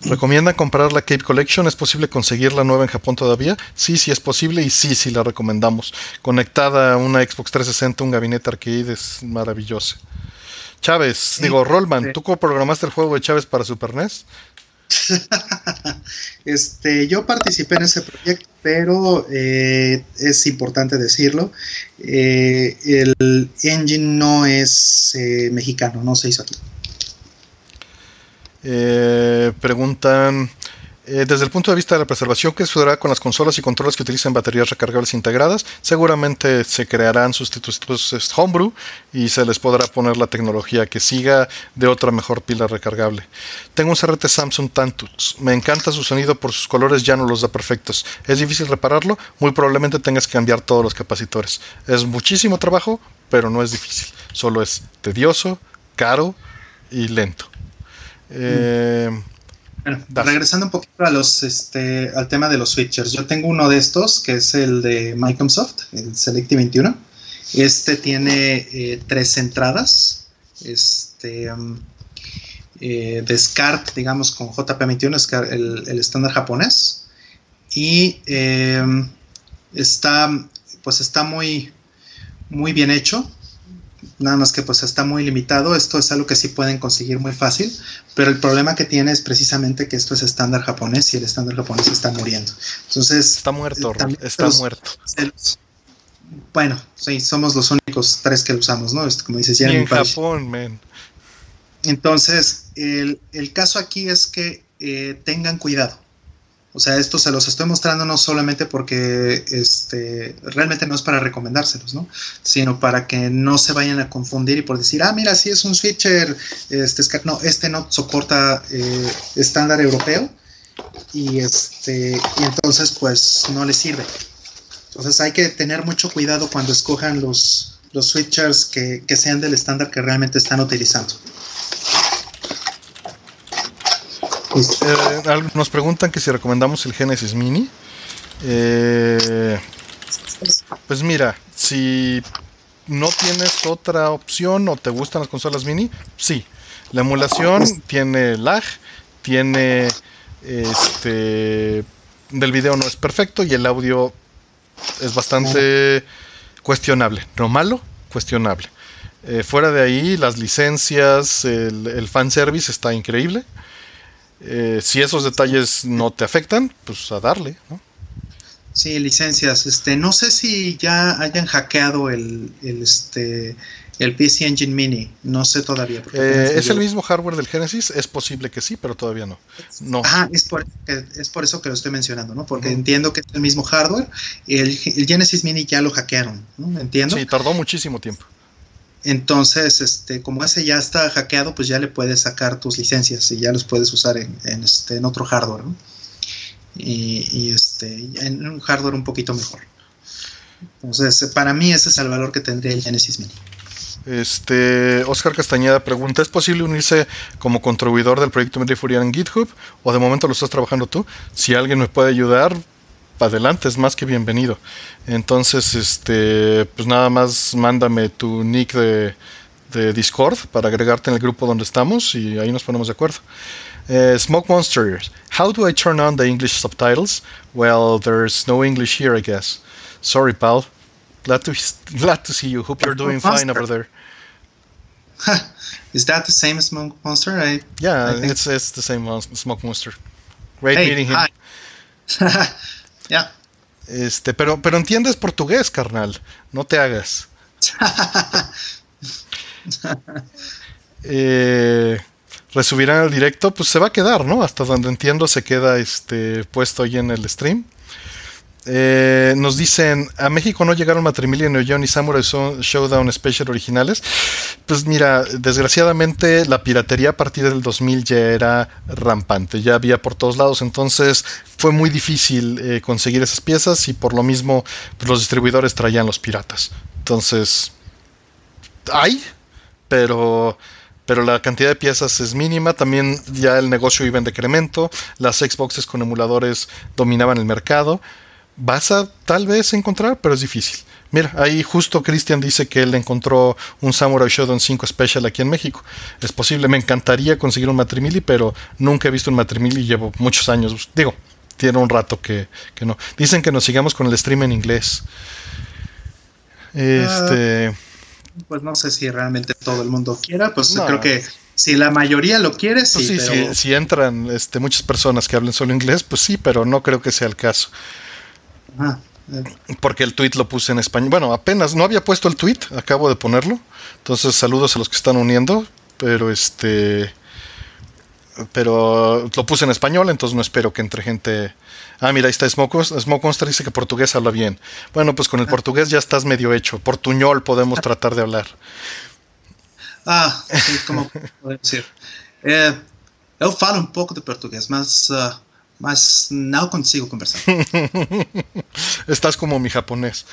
¿Recomiendan comprar la Cape Collection? ¿Es posible conseguir la nueva en Japón todavía? Sí, sí es posible y sí, sí la recomendamos. Conectada a una Xbox 360, un gabinete arcade es maravilloso. Chávez, digo, Rollman, ¿tú programaste el juego de Chávez para Super NES? este, yo participé en ese proyecto, pero eh, es importante decirlo, eh, el engine no es eh, mexicano, no se hizo aquí. preguntan, eh, desde el punto de vista de la preservación, ¿qué sucederá con las consolas y controles que utilizan baterías recargables integradas? Seguramente se crearán sustitutos homebrew y se les podrá poner la tecnología que siga de otra mejor pila recargable. Tengo un CRT Samsung Tantux. Me encanta su sonido por sus colores, ya no los da perfectos. ¿Es difícil repararlo? Muy probablemente tengas que cambiar todos los capacitores. Es muchísimo trabajo, pero no es difícil. Solo es tedioso, caro y lento. Eh, bueno, regresando un poquito a los, este, al tema de los switchers. Yo tengo uno de estos, que es el de Microsoft, el Selecti 21. Este tiene eh, tres entradas. Este, um, eh, de SCART, digamos, con JP21, el, el estándar japonés. Y em, está, pues está muy, muy bien hecho nada más que pues está muy limitado, esto es algo que sí pueden conseguir muy fácil, pero el problema que tiene es precisamente que esto es estándar japonés y el estándar japonés está muriendo. Entonces... Está muerto, está muerto. bueno, sí, somos los únicos tres que lo usamos, ¿no? Este, como dices, ya en Japón, man. Entonces, el, caso aquí es que eh, tengan cuidado o sea, esto se los estoy mostrando no solamente porque este, realmente no es para recomendárselos, ¿no? Sino para que no se vayan a confundir y por decir, ah, mira, sí es un switcher, este, no, este no soporta eh, estándar europeo y, este, y entonces pues no le sirve. Entonces hay que tener mucho cuidado cuando escojan los, los switchers que, que sean del estándar que realmente están utilizando. Eh, nos preguntan que si recomendamos el Genesis Mini. Eh, pues mira, si no tienes otra opción o te gustan las consolas mini, sí. La emulación tiene lag, tiene este del video no es perfecto y el audio es bastante cuestionable. No malo, cuestionable. Eh, fuera de ahí, las licencias, el, el fanservice está increíble. Eh, si esos detalles no te afectan, pues a darle, ¿no? Sí, licencias. Este, no sé si ya hayan hackeado el, el este, el PC Engine Mini. No sé todavía. Eh, ¿Es el mismo hardware del Genesis? Es posible que sí, pero todavía no. no. Ajá, es por, es por eso que lo estoy mencionando, ¿no? Porque entiendo que es el mismo hardware. El, el, Genesis Mini ya lo hackearon, ¿no? Entiendo. Sí, tardó muchísimo tiempo. Entonces, este, como ese ya está hackeado, pues ya le puedes sacar tus licencias y ya los puedes usar en, este, en otro hardware, ¿no? y, este, en un hardware un poquito mejor. Entonces, para mí ese es el valor que tendría el Genesis Mini. Este, Oscar Castañeda pregunta, ¿es posible unirse como contribuidor del proyecto Media en GitHub o de momento lo estás trabajando tú? Si alguien me puede ayudar, adelante, es más que bienvenido. Entonces, este, pues nada más mándame tu nick de, Discord para agregarte en el grupo donde estamos y ahí nos ponemos de acuerdo. Eh, Smoke Monsters, how do I turn on the English subtitles? Well, there's no English here, I guess. Sorry, pal. Glad to glad to see you. Hope you're doing fine over there. Is that the same Smoke Monster? I, yeah, it's it's the same Smoke Monster. Great meeting him. Ya. Este, pero, pero entiendes portugués, carnal. No te hagas. eh, resubirán el directo, pues se va a quedar, ¿no? Hasta donde entiendo se queda este puesto ahí en el stream. Eh, nos dicen, a México no llegaron Matrimilia, Neo Geo ni Samurai Showdown Special originales. Pues mira, desgraciadamente la piratería a partir del 2000 ya era rampante, ya había por todos lados, entonces fue muy difícil eh, conseguir esas piezas y por lo mismo pues, los distribuidores traían los piratas. Entonces, hay, pero pero la cantidad de piezas es mínima. También ya el negocio iba en decremento. Las Xboxes con emuladores dominaban el mercado. Vas a tal vez encontrar, pero es difícil. Mira, ahí justo Cristian dice que él encontró un Samurai Shodown 5 Special aquí en México. Es posible, me encantaría conseguir un Matrimili, pero nunca he visto un Matrimili llevo muchos años. Digo, tiene un rato que, que, no. Dicen que nos sigamos con el stream en inglés. Este. Uh pues no sé si realmente todo el mundo quiera, pues creo que si la mayoría lo quiere, sí. Pues sí, si, entran este, muchas personas que hablen solo inglés, pues sí, pero no creo que sea el caso. Porque el tweet lo puse en español. Bueno, apenas no había puesto el tweet, acabo de ponerlo. Entonces, saludos a los que están uniendo. Pero este. Pero lo puse en español, entonces no espero que entre gente Ah, mira, ahí está Smoke, Smoke Monster dice que portugués habla bien. Bueno, pues con el ah. portugués ya estás medio hecho. Portuñol podemos tratar de hablar. Ah, sí, como puedo decir. Eh, eu falo um pouco de português, mas, uh, mas não consigo conversar. Estás como mi japonés.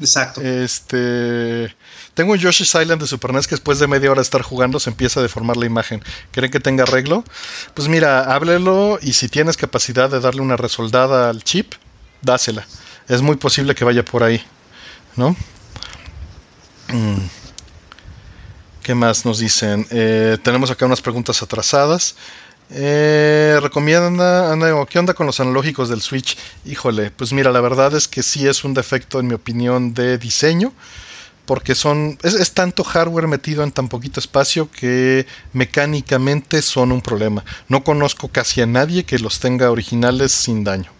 Exacto. Este. Tengo un Yoshi's Island de Super NES que después de media hora de estar jugando se empieza a deformar la imagen. ¿Creen que tenga arreglo? Pues mira, háblelo y si tienes capacidad de darle una resoldada al chip, dásela. Es muy posible que vaya por ahí, ¿no? Mm. ¿Qué más nos dicen? Eh, tenemos acá unas preguntas atrasadas. Eh, recomienda, ¿qué onda con los analógicos del Switch? Híjole, pues mira, la verdad es que sí es un defecto, en mi opinión, de diseño porque son es, tanto hardware metido en tan poquito espacio que mecánicamente son un problema. No conozco casi a nadie que los tenga originales sin daño.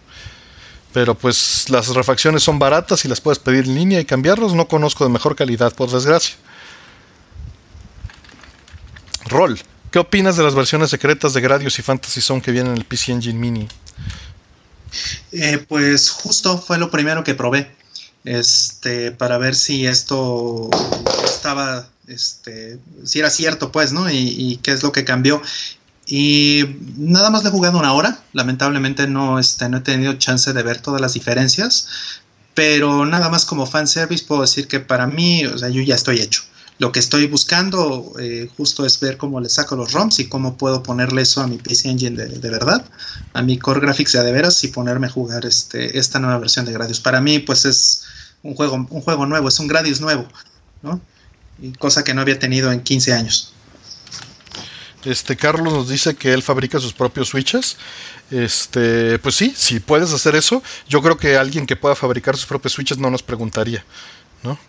Pero pues las refacciones son baratas y las puedes pedir en línea y cambiarlos. No conozco de mejor calidad, por desgracia. Roll, ¿qué opinas de las versiones secretas de Gradius y Fantasy Zone que vienen en el PC Engine Mini? Eh, pues justo fue lo primero que probé este, para ver si esto estaba, este, si era cierto, pues, ¿no? Y, qué es lo que cambió. Y nada más le he jugado una hora, lamentablemente no, este, no he tenido chance de ver todas las diferencias, pero nada más como fanservice puedo decir que para mí, o sea, yo ya estoy hecho. Lo que estoy buscando eh, justo es ver cómo le saco los ROMs y cómo puedo ponerle eso a mi PC Engine de, verdad, a mi Core Graphics de, de veras y ponerme a jugar este, esta nueva versión de Gradius. Para mí, pues es un juego, un juego nuevo, es un Gradius nuevo, ¿no? Y cosa que no había tenido en 15 años. Este Carlos nos dice que él fabrica sus propios switches. Este, pues sí, si puedes hacer eso, yo creo que alguien que pueda fabricar sus propios switches no nos preguntaría, ¿no?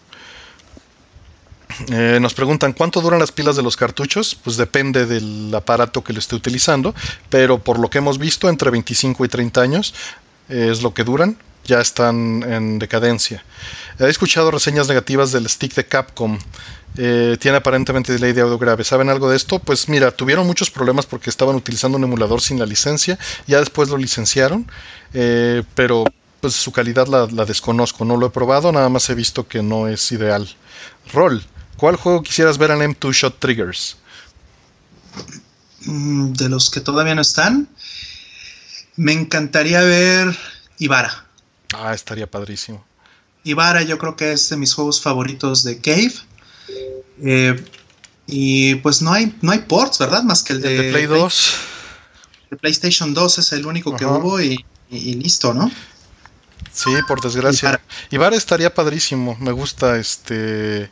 Eh, nos preguntan cuánto duran las pilas de los cartuchos. Pues depende del aparato que lo esté utilizando, pero por lo que hemos visto, entre 25 y 30 años es lo que duran ya están en decadencia. He escuchado reseñas negativas del stick de Capcom. Eh, tiene aparentemente delay de audio grave. ¿Saben algo de esto? Pues mira, tuvieron muchos problemas porque estaban utilizando un emulador sin la licencia. Ya después lo licenciaron, eh, pero pues su calidad la, desconozco. No lo he probado, nada más he visto que no es ideal. Roll, ¿cuál juego quisieras ver en M2 Shot Triggers? Mm, de los que todavía no están, me encantaría ver Ibarra. Ah, estaría padrísimo. Ibarra yo creo que es de mis juegos favoritos de Cave. Eh, y pues no hay, no hay ports, ¿verdad? Más que el de, Play 2. De PlayStation 2 es el único que hubo y, listo, ¿no? Sí, por desgracia. Ibarra. estaría padrísimo. Me gusta este.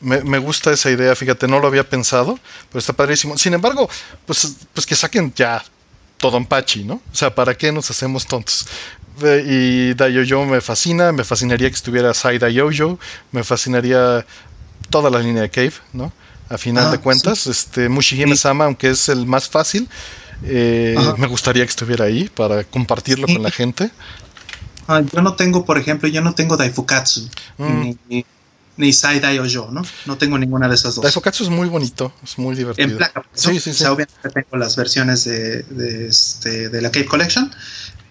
Me, me, gusta esa idea, fíjate, no lo había pensado, pero está padrísimo. Sin embargo, pues, pues que saquen ya todo en Pachi, ¿no? O sea, ¿para qué nos hacemos tontos? y Dayoyo me fascina, me fascinaría que estuviera Sai Dayoyo, me fascinaría toda la línea de Cave, ¿no? A final ah, de cuentas, este Mushihime Sama, aunque es el más fácil, eh, me gustaría que estuviera ahí para compartirlo con la gente. Ah, yo no tengo, por ejemplo, yo no tengo Daifukatsu mm. ni, ni Sai Daiojo, ¿no? No tengo ninguna de esas dos. Daifukatsu es muy bonito, es muy divertido. En placa, sí, sí, sí. obviamente tengo las versiones de, de, este, de la Cave Collection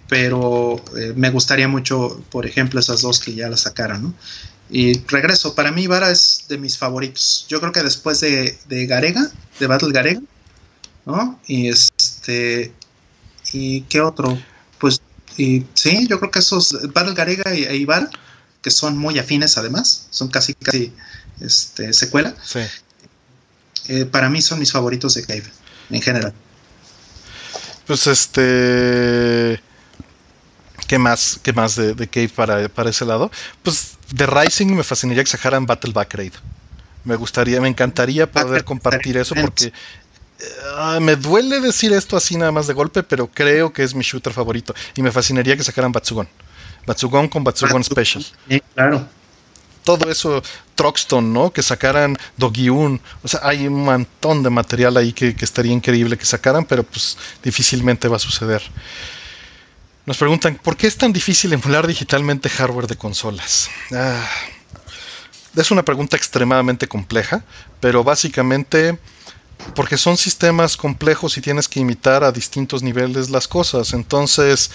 pero eh, me gustaría mucho, por ejemplo, esas dos que ya la sacaran, ¿no? Y regreso, para mí Vara es de mis favoritos. Yo creo que después de, de Garega, de Battle Garega, ¿no? Y este, ¿y qué otro? Pues, y sí, yo creo que esos, Battle Garega y, e Ibar, que son muy afines además, son casi, casi, este, secuela. Sí. Eh, para mí son mis favoritos de Cave, en general. Pues este. ¿Qué más, qué más de, de Cave para, para, ese lado? Pues de Rising me fascinaría que sacaran Battle Back Raid. Me gustaría, me encantaría poder compartir eso porque uh, me duele decir esto así nada más de golpe, pero creo que es mi shooter favorito. Y me fascinaría que sacaran Batsugon. Batsugon con Batsugon Special. Sí, claro todo eso, Troxton, ¿no? Que sacaran Dogiun. O sea, hay un montón de material ahí que, que, estaría increíble que sacaran, pero pues difícilmente va a suceder. Nos preguntan, ¿por qué es tan difícil emular digitalmente hardware de consolas? Ah, es una pregunta extremadamente compleja, pero básicamente porque son sistemas complejos y tienes que imitar a distintos niveles las cosas. Entonces,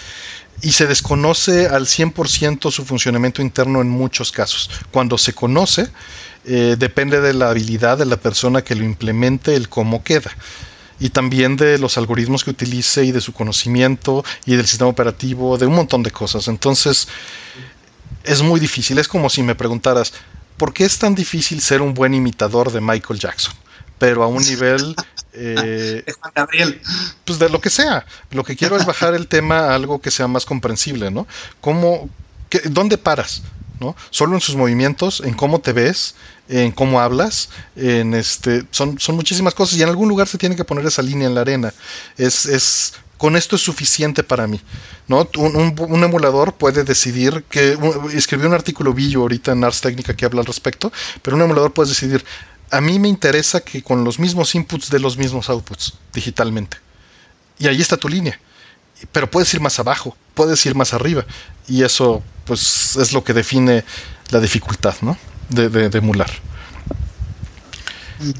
y se desconoce al 100% su funcionamiento interno en muchos casos. Cuando se conoce, eh, depende de la habilidad de la persona que lo implemente, el cómo queda. Y también de los algoritmos que utilice y de su conocimiento y del sistema operativo, de un montón de cosas. Entonces, es muy difícil. Es como si me preguntaras, ¿por qué es tan difícil ser un buen imitador de Michael Jackson? Pero a un nivel... Eh, Gabriel. Pues de lo que sea. Lo que quiero es bajar el tema a algo que sea más comprensible, ¿no? ¿Cómo, qué, ¿Dónde paras? ¿no? Solo en sus movimientos, en cómo te ves, en cómo hablas, en este, son, son muchísimas cosas y en algún lugar se tiene que poner esa línea en la arena. Es, es con esto es suficiente para mí. ¿no? Un, un, un emulador puede decidir que. escribí un artículo Billo ahorita en Ars Técnica que habla al respecto, pero un emulador puede decidir a mí me interesa que con los mismos inputs de los mismos outputs digitalmente. Y ahí está tu línea. Pero puedes ir más abajo, puedes ir más arriba. Y eso, pues, es lo que define la dificultad, ¿no? De, de, de emular. Mm.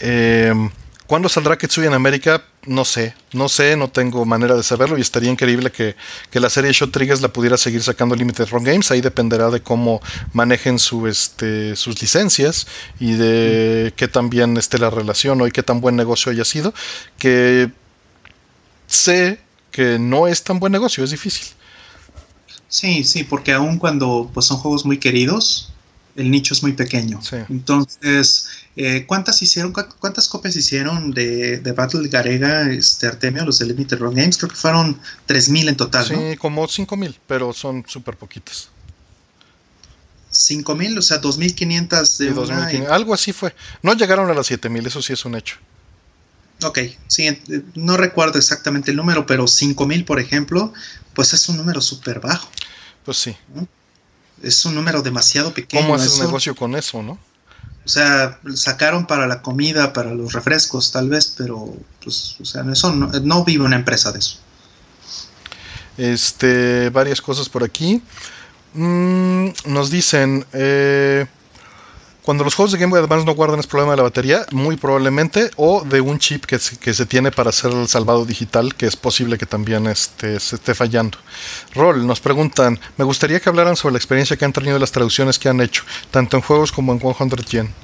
Eh, ¿Cuándo saldrá Ketsuya en América? No sé, no sé, no tengo manera de saberlo y estaría increíble que, que la serie Shot Triggers la pudiera seguir sacando Limited Run Games. Ahí dependerá de cómo manejen su, este, sus licencias y de qué tan bien esté la relación o y qué tan buen negocio haya sido. Que sé que no es tan buen negocio, es difícil. Sí, sí, porque aun cuando pues, son juegos muy queridos, el nicho es muy pequeño. Sí. Entonces, eh, ¿cuántas hicieron, cuántas copias hicieron de, de Battle Garega, este, Artemio, los de Limited Run Games? Creo que fueron 3.000 en total, Sí, ¿no? como 5.000, pero son súper poquitas. 5.000, o sea, 2.500 de Sí, una 2500, y- Algo así fue. No llegaron a las 7.000, eso sí es un hecho. Ok, sí, eh, no recuerdo exactamente el número, pero 5.000, por ejemplo, pues es un número súper bajo. Pues sí. Es un número demasiado pequeño. ¿Cómo haces eso- negocio con eso, no? O sea, sacaron para la comida, para los refrescos, tal vez, pero, pues, o sea, eso no, no vive una empresa de eso. Este, varias cosas por aquí. Mm, nos dicen, eh, cuando los juegos de Game Boy Advance no guardan es problema de la batería, muy probablemente, o de un chip que se, tiene para hacer el salvado digital, que es posible que también este, se esté fallando. Rol, nos preguntan, me gustaría que hablaran sobre la experiencia que han tenido las traducciones que han hecho, tanto en juegos como en 100 Yen.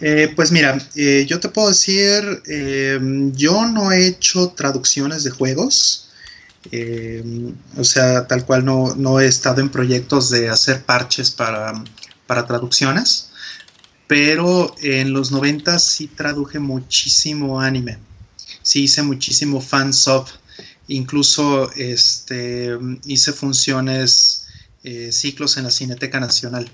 Eh, pues mira, eh, yo te puedo decir, eh, yo no he hecho traducciones de juegos, eh, o sea, tal cual no, no he estado en proyectos de hacer parches para, para traducciones, pero en los 90 sí traduje muchísimo anime, sí hice muchísimo fansub, incluso este, hice funciones, eh, ciclos en la Cineteca Nacional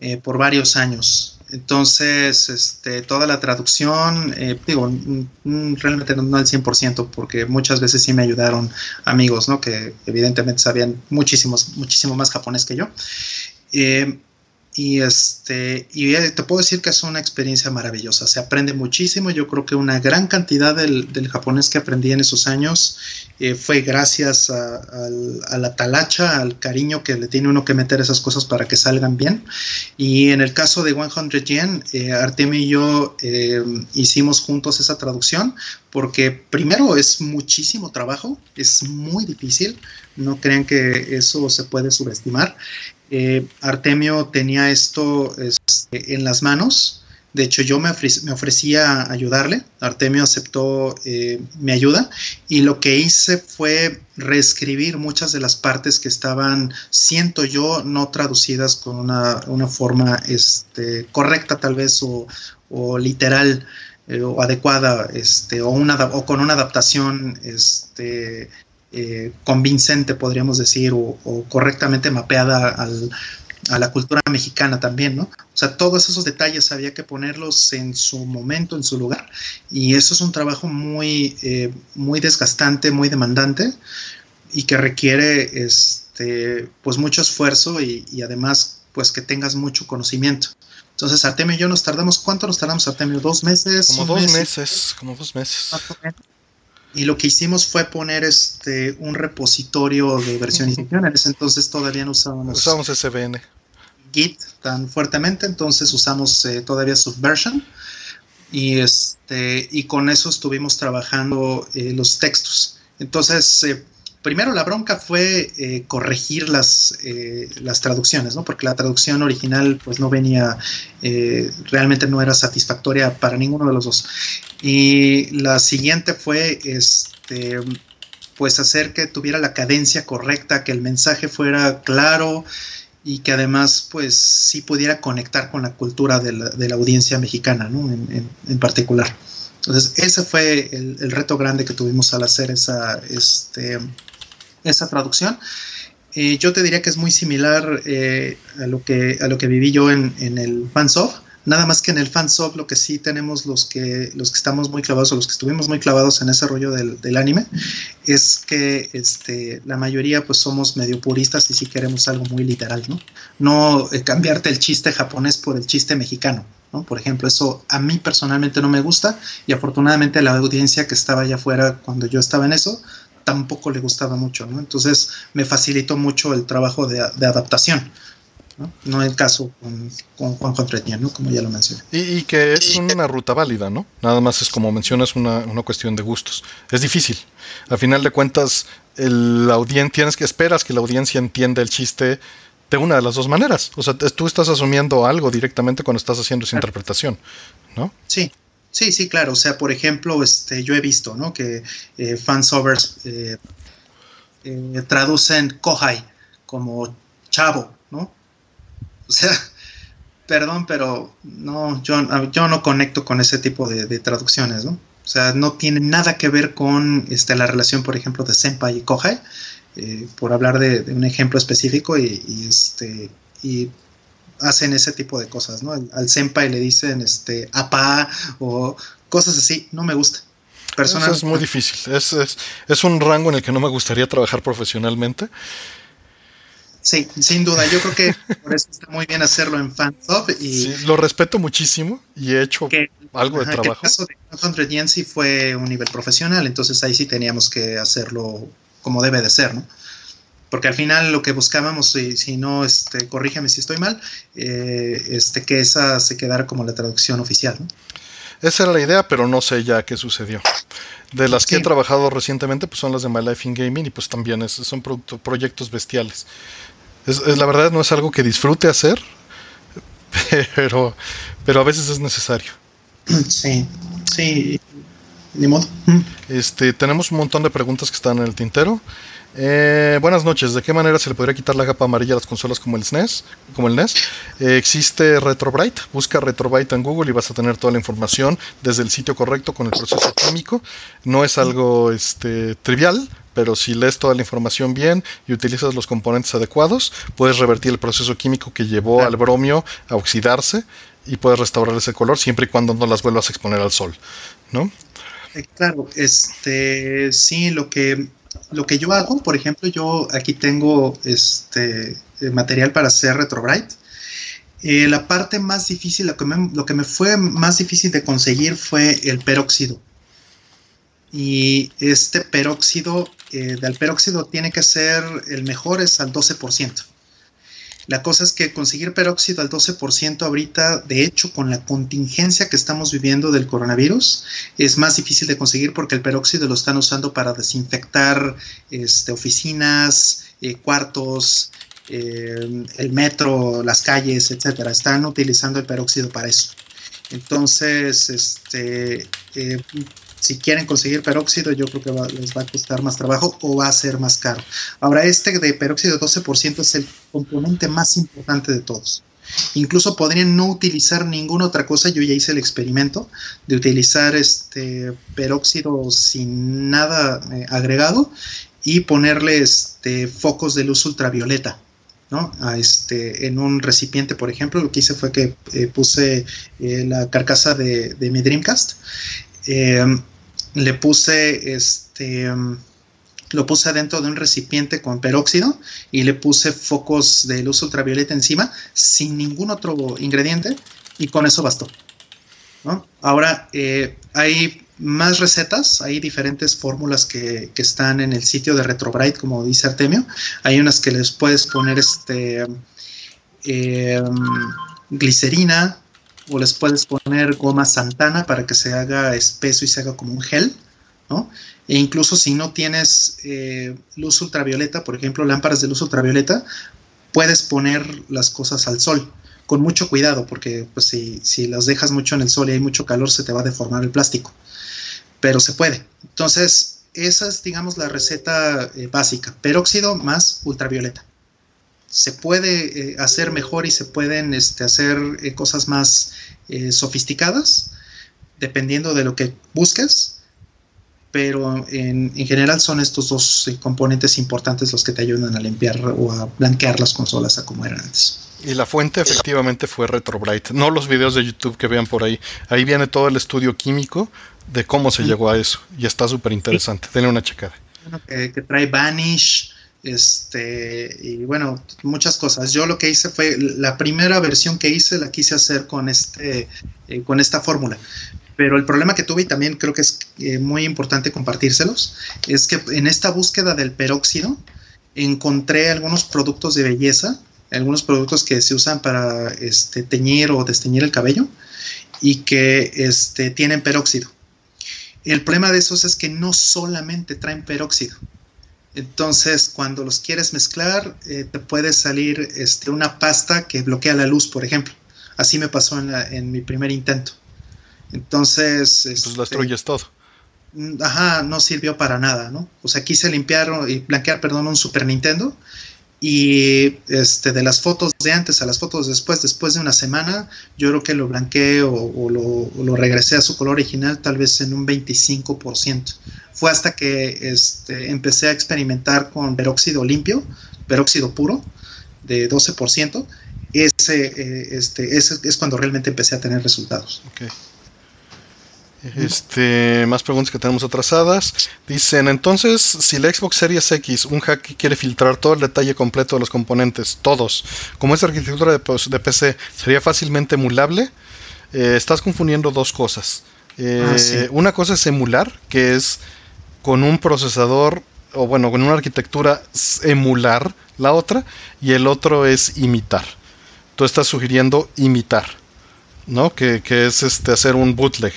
eh, por varios años. Entonces, este, toda la traducción, eh, digo, mm, mm, realmente no, al 100%, porque muchas veces sí me ayudaron amigos, ¿no? Que evidentemente sabían muchísimos, muchísimo más japonés que yo. Y este y te puedo decir que es una experiencia maravillosa. Se aprende muchísimo. Yo creo que una gran cantidad del, japonés que aprendí en esos años eh, fue gracias a, la talacha al cariño que le tiene uno que meter esas cosas para que salgan bien. Y en el caso de 100 yen eh, Artemio y yo eh, hicimos juntos esa traducción porque primero es muchísimo trabajo es muy difícil. No crean que eso se puede subestimar eh, Artemio tenía esto este, en las manos. De hecho, yo me, ofrecía ayudarle. Artemio aceptó eh, mi ayuda y lo que hice fue reescribir muchas de las partes que estaban, siento yo, no traducidas con una, forma este, correcta tal vez o, literal eh, o adecuada este, o, con una adaptación este, eh, convincente, podríamos decir, o, correctamente mapeada a la cultura mexicana también, ¿no? O sea, todos esos detalles había que ponerlos en su momento, en su lugar, y eso es un trabajo muy, eh, muy desgastante, muy demandante, y que requiere, este, pues, mucho esfuerzo y, además, pues, que tengas mucho conocimiento. Entonces, Artemio y yo nos tardamos, ¿cuánto nos tardamos, Artemio? ¿Dos meses? Como dos meses, como dos meses. Y lo que hicimos fue poner este un repositorio de versiones En ese entonces todavía no usábamos, usamos SVN. Git tan fuertemente, entonces usamos eh, todavía Subversion. Y, este, y con eso estuvimos trabajando eh, los textos. Entonces, eh, primero la bronca fue eh, corregir las, eh, las traducciones, ¿no? Porque la traducción original pues no venía, eh, realmente no era satisfactoria para ninguno de los dos. Y la siguiente fue, este, pues hacer que tuviera la cadencia correcta, que el mensaje fuera claro y que además pues sí pudiera conectar con la cultura de la, audiencia mexicana, ¿no? En, particular. Entonces, ese fue el, el, reto grande que tuvimos al hacer esa, este, esa traducción. Eh, yo te diría que es muy similar eh, a, lo que, a lo que viví yo en, en el fansoft. Nada más que en el fansoft lo que sí tenemos los que, los que estamos muy clavados o los que estuvimos muy clavados en ese rollo del, del anime es que este, la mayoría pues somos medio puristas y sí queremos algo muy literal, ¿no? No eh, cambiarte el chiste japonés por el chiste mexicano. ¿no? Por ejemplo, eso a mí personalmente no me gusta y afortunadamente la audiencia que estaba allá afuera cuando yo estaba en eso tampoco le gustaba mucho, ¿no? Entonces me facilitó mucho el trabajo de, adaptación. ¿no? no el caso con, con Juan Contreña, ¿no? Como ya lo mencioné. Y, que es una ruta válida, ¿no? Nada más es como mencionas una, una cuestión de gustos. Es difícil. Al final de cuentas, el audiencia, tienes que esperas que la audiencia entienda el chiste de una de las dos maneras. O sea, tú estás asumiendo algo directamente cuando estás haciendo esa interpretación, ¿no? Sí, Sí, sí, claro. O sea, por ejemplo, este, yo he visto, ¿no? Que eh, fansovers eh, eh, traducen kohai como chavo, ¿no? O sea, perdón, pero no, yo, yo no conecto con ese tipo de, traducciones, ¿no? O sea, no tiene nada que ver con este, la relación, por ejemplo, de senpai y kohai, eh, por hablar de, un ejemplo específico y, y, este, y hacen ese tipo de cosas, ¿no? Al, senpai le dicen este apa o cosas así, no me gusta. Personalmente. Eso es muy difícil, es, es, un rango en el que no me gustaría trabajar profesionalmente. Sí, sin duda, yo creo que por eso está muy bien hacerlo en fansub y sí, lo respeto muchísimo y he hecho algo de trabajo. el caso de 100 sí fue un nivel profesional, entonces ahí sí teníamos que hacerlo como debe de ser, ¿no? Porque al final lo que buscábamos, si, si no, este, corrígeme si estoy mal, eh, este, que esa se quedara como la traducción oficial. ¿no? Esa era la idea, pero no sé ya qué sucedió. De las que he trabajado recientemente, pues son las de My Life in Gaming y pues también es, son proyectos bestiales. Es, la verdad no es algo que disfrute hacer, pero, pero a veces es necesario. Sí, sí, ni modo. Este, tenemos un montón de preguntas que están en el tintero. Eh, buenas noches. ¿De qué manera se le podría quitar la capa amarilla a las consolas como el SNES? E como el NES? Eh, existe RetroBrite. Busca RetroBrite en Google y vas a tener toda la información desde el sitio correcto con el proceso químico. No es algo este, trivial, pero si lees toda la información bien y utilizas los componentes adecuados, puedes revertir el proceso químico que llevó al bromio a oxidarse y puedes restaurar ese color siempre y cuando no las vuelvas a exponer al sol, ¿no? Eh, claro, este sí, lo que lo que yo hago, por ejemplo, yo aquí tengo este material para hacer RetroBrite Eh, la parte más difícil, lo que, me, lo que me fue más difícil de conseguir fue el peróxido. Y este peróxido, eh, del peróxido tiene que ser el mejor, es al 12%. La cosa es que conseguir peróxido al 12% ahorita, de hecho, con la contingencia que estamos viviendo del coronavirus, es más difícil de conseguir porque el peróxido lo están usando para desinfectar este, oficinas, eh, cuartos, eh, el metro, las calles, etcétera. Están utilizando el peróxido para eso. Entonces, este, eh, si quieren conseguir peróxido, yo creo que les va a costar más trabajo o va a ser más caro. Ahora, este de peróxido 12% es el componente más importante de todos. Incluso podrían no utilizar ninguna otra cosa. Yo ya hice el experimento de utilizar este peróxido sin nada eh, agregado y ponerle este, focos de luz ultravioleta. ¿no? Este, en un recipiente, por ejemplo, lo que hice fue que eh, puse eh, la carcasa de mi Dreamcast Em, le puse este em, lo puse adentro de un recipiente con peróxido y le puse focos de luz ultravioleta encima sin ningún otro ingrediente y con eso bastó. Ahora eh, hay más recetas, hay diferentes fórmulas que, están en el sitio de Retrobrite, como dice Artemio. Hay unas que les puedes poner este em, glicerina, o les puedes poner goma santana para que se haga espeso y se haga como un gel, ¿no? E incluso si no tienes eh, luz ultravioleta, por ejemplo, lámparas de luz ultravioleta, puedes poner las cosas al sol, con mucho cuidado, porque pues, si, si las dejas mucho en el sol y hay mucho calor, se te va a deformar el plástico. Pero se puede. Entonces, esa es, digamos, la receta eh, básica. Peróxido más ultravioleta se puede eh, hacer mejor y se pueden este, hacer eh, cosas más eh, sofisticadas, dependiendo de lo que busques, pero en, general son estos dos componentes importantes los que te ayudan a limpiar o a blanquear las consolas a como eran antes. Y la fuente efectivamente fue Retrobrite, no los videos de YouTube que vean por ahí. Ahí viene todo el estudio químico de cómo se llegó a eso y está súper interesante. Denle una checada. que, que trae Vanish, este, y bueno, muchas cosas. Yo lo que hice fue, la primera versión que hice la quise hacer con, este, eh, con esta fórmula. Pero el problema que tuve, y también creo que es eh, muy importante compartírselos, es que en esta búsqueda del peróxido encontré algunos productos de belleza, algunos productos que se usan para este, teñir o desteñir el cabello y que este, tienen peróxido. El problema de esos es que no solamente traen peróxido, entonces, cuando los quieres mezclar, eh, te puede salir este, una pasta que bloquea la luz, por ejemplo. Así me pasó en, mi primer intento. Entonces... Pues este, destruyes todo. Mm, ajá, no sirvió para nada, ¿no? O sea, quise limpiar y blanquear, perdón, un Super Nintendo y este, de las fotos de antes a las fotos después, después de una semana, yo creo que lo blanqueé o, lo, regresé a su color original tal vez en un 25%. Fue hasta que este, empecé a experimentar con peróxido limpio, peróxido puro, de 12%. Ese, eh, este, ese es cuando realmente empecé a tener resultados. Este, más preguntas que tenemos atrasadas. Dicen, entonces, si la Xbox Series X, un hack quiere filtrar todo el detalle completo de los componentes, todos, como es arquitectura de, PC, ¿sería fácilmente emulable? Eh, estás confundiendo dos cosas. Eh, ah, una cosa es emular, que es con un procesador, o bueno, con una arquitectura emular la otra, y el otro es imitar. Tú estás sugiriendo imitar, ¿no? Que, que es este, hacer un bootleg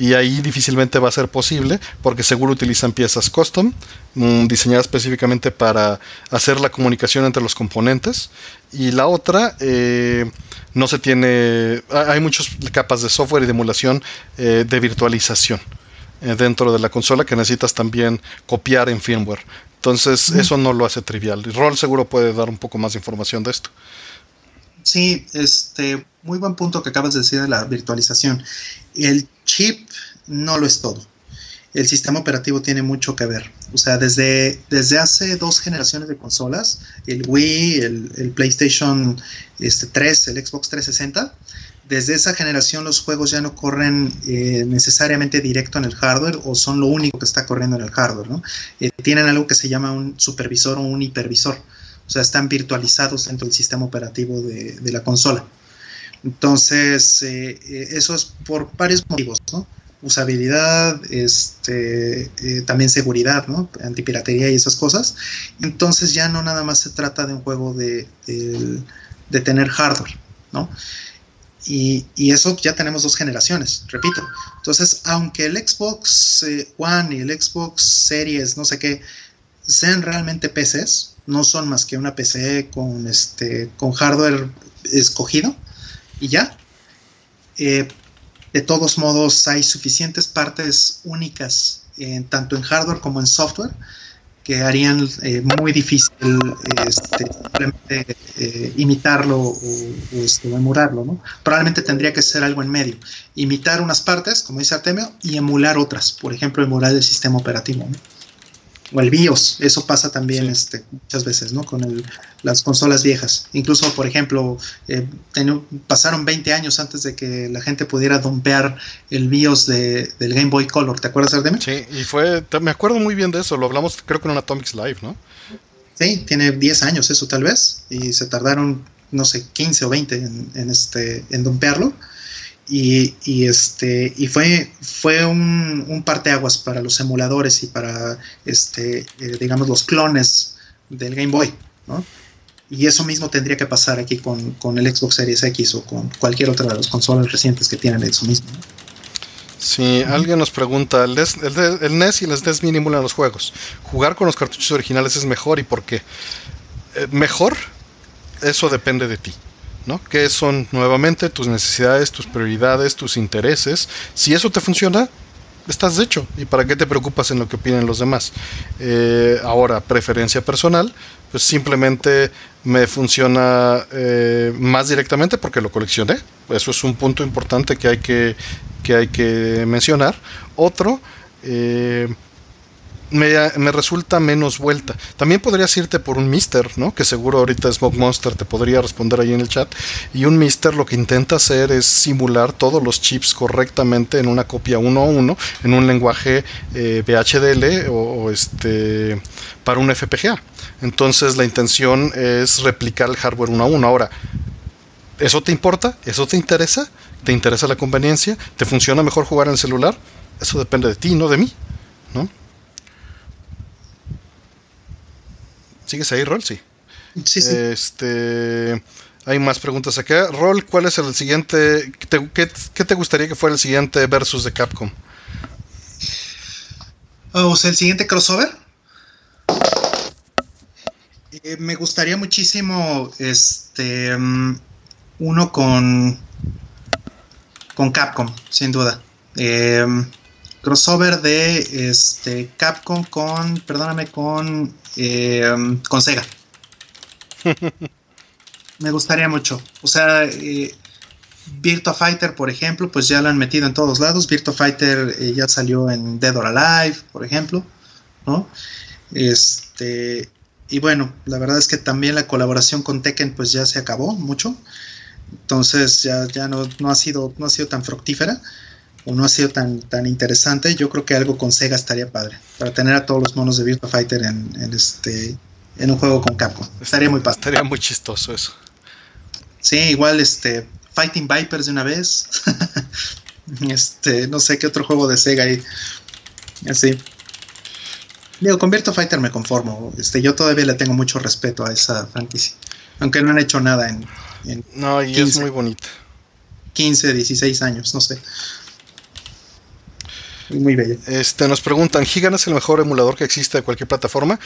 y ahí difícilmente va a ser posible porque seguro utilizan piezas custom mm, diseñadas específicamente para hacer la comunicación entre los componentes. Y la otra eh, no se tiene hay muchas capas de software y de emulación eh, de virtualización eh, dentro de la consola que necesitas también copiar en firmware. Entonces eso no lo hace trivial. Y Roll seguro puede dar un poco más de información de esto Sí, este, muy buen punto que acabas de decir de la virtualización. El chip no lo es todo. El sistema operativo tiene mucho que ver. O sea, desde, desde hace dos generaciones de consolas, el Wii, el, PlayStation este, 3, el Xbox 360, desde esa generación los juegos ya no corren eh, necesariamente directo en el hardware o son lo único que está corriendo en el hardware. ¿no? Eh, tienen algo que se llama un supervisor o un hipervisor. O sea, están virtualizados dentro del sistema operativo de, la consola. Entonces, eh, eh, eso es por varios motivos, ¿no? Usabilidad, este, eh, también seguridad, ¿no? Antipiratería y esas cosas. Entonces ya no nada más se trata de un juego de, de tener hardware, ¿no? Y, eso ya tenemos dos generaciones, repito. Entonces, aunque el Xbox One y el Xbox Series, no sé qué, sean realmente PCs, no son más que una PC con, este, con hardware escogido y ya. Eh, de todos modos, hay suficientes partes únicas, tanto en hardware como en software, que harían eh, muy difícil este, simplemente eh, imitarlo o, este, emularlo. ¿no? Probablemente tendría que ser algo en medio. Imitar unas partes, como dice Artemio, y emular otras. Por ejemplo, emular el sistema operativo. ¿no? O el BIOS, eso pasa también este, muchas veces, ¿no? Con las consolas viejas. Incluso, por ejemplo, eh, pasaron 20 años antes de que la gente pudiera dompear el BIOS de, del Game Boy Color, ¿te acuerdas, Ardeme? Sí, y fue, me acuerdo muy bien de eso, lo hablamos creo que en un Atomics Live, ¿no? Sí, tiene 10 años eso tal vez, y se tardaron, no sé, 15 o 20 en, en este, en dompearlo. Y, este y fue fue un, parteaguas para los emuladores y para este eh, digamos los clones del Game Boy ¿no? y eso mismo tendría que pasar aquí con, con, el Xbox Series X o con cualquier otra de las consolas recientes que tienen eso mismo Si alguien nos pregunta, ¿el, NES y el SNES Mini emulan los juegos. ¿Jugar con los cartuchos originales es mejor y por qué? Eh, mejor, eso depende de ti. ¿No? ¿Qué son nuevamente tus necesidades, tus prioridades, tus intereses? Si eso te funciona, estás hecho. ¿Y para qué te preocupas en lo que opinen los demás? Eh, ahora, preferencia personal, pues simplemente me funciona eh, más directamente porque lo coleccioné. Eso es un punto importante que hay que, que, hay que mencionar. Otro, eh, me, resulta menos vuelta. También podrías irte por un Mister, ¿no? Que seguro ahorita Smoke Monster te podría responder ahí en el chat. Y un Mister lo que intenta hacer es simular todos los chips correctamente en una copia uno a uno, en un lenguaje eh, VHDL o, este para un FPGA. Entonces la intención es replicar el hardware uno a uno. Ahora, ¿eso te importa? ¿Eso te interesa? ¿Te interesa la conveniencia? ¿Te funciona mejor jugar en el celular? Eso depende de ti, no de mí, ¿no? ¿Sigues ahí, Rol? Sí. Sí, sí. Este, hay más preguntas acá. Rol, ¿cuál es el siguiente? qué, te gustaría que fuera el siguiente versus de Capcom? o sea, el siguiente crossover. Eh, me gustaría muchísimo este mm, uno con con Capcom, sin duda. Eh, crossover de este Capcom con, perdóname, con, eh, con Sega. Me gustaría mucho. O sea, eh, Virtua Fighter, por ejemplo, pues ya lo han metido en todos lados. Virtua Fighter eh, ya salió en Dead or Alive, por ejemplo, ¿no? Este, y bueno, la verdad es que también la colaboración con Tekken pues ya se acabó mucho. Entonces ya, ya no, no, ha sido, no ha sido tan fructífera o no ha sido tan, tan interesante, yo creo que algo con Sega estaría padre. Para tener a todos los monos de Virtua Fighter en, este en un juego con Capcom. Estaría muy padre. Estaría muy chistoso eso. Sí, igual este Fighting Vipers de una vez. este, no sé qué otro juego de Sega hay. Así. Digo, con Virtua Fighter me conformo. Este, yo todavía le tengo mucho respeto a esa franquicia. Aunque no han hecho nada en. no, y es muy bonita. 15, 16 años, no sé. Muy bello. Este, nos preguntan, ¿Gigan es el mejor emulador que existe de cualquier plataforma?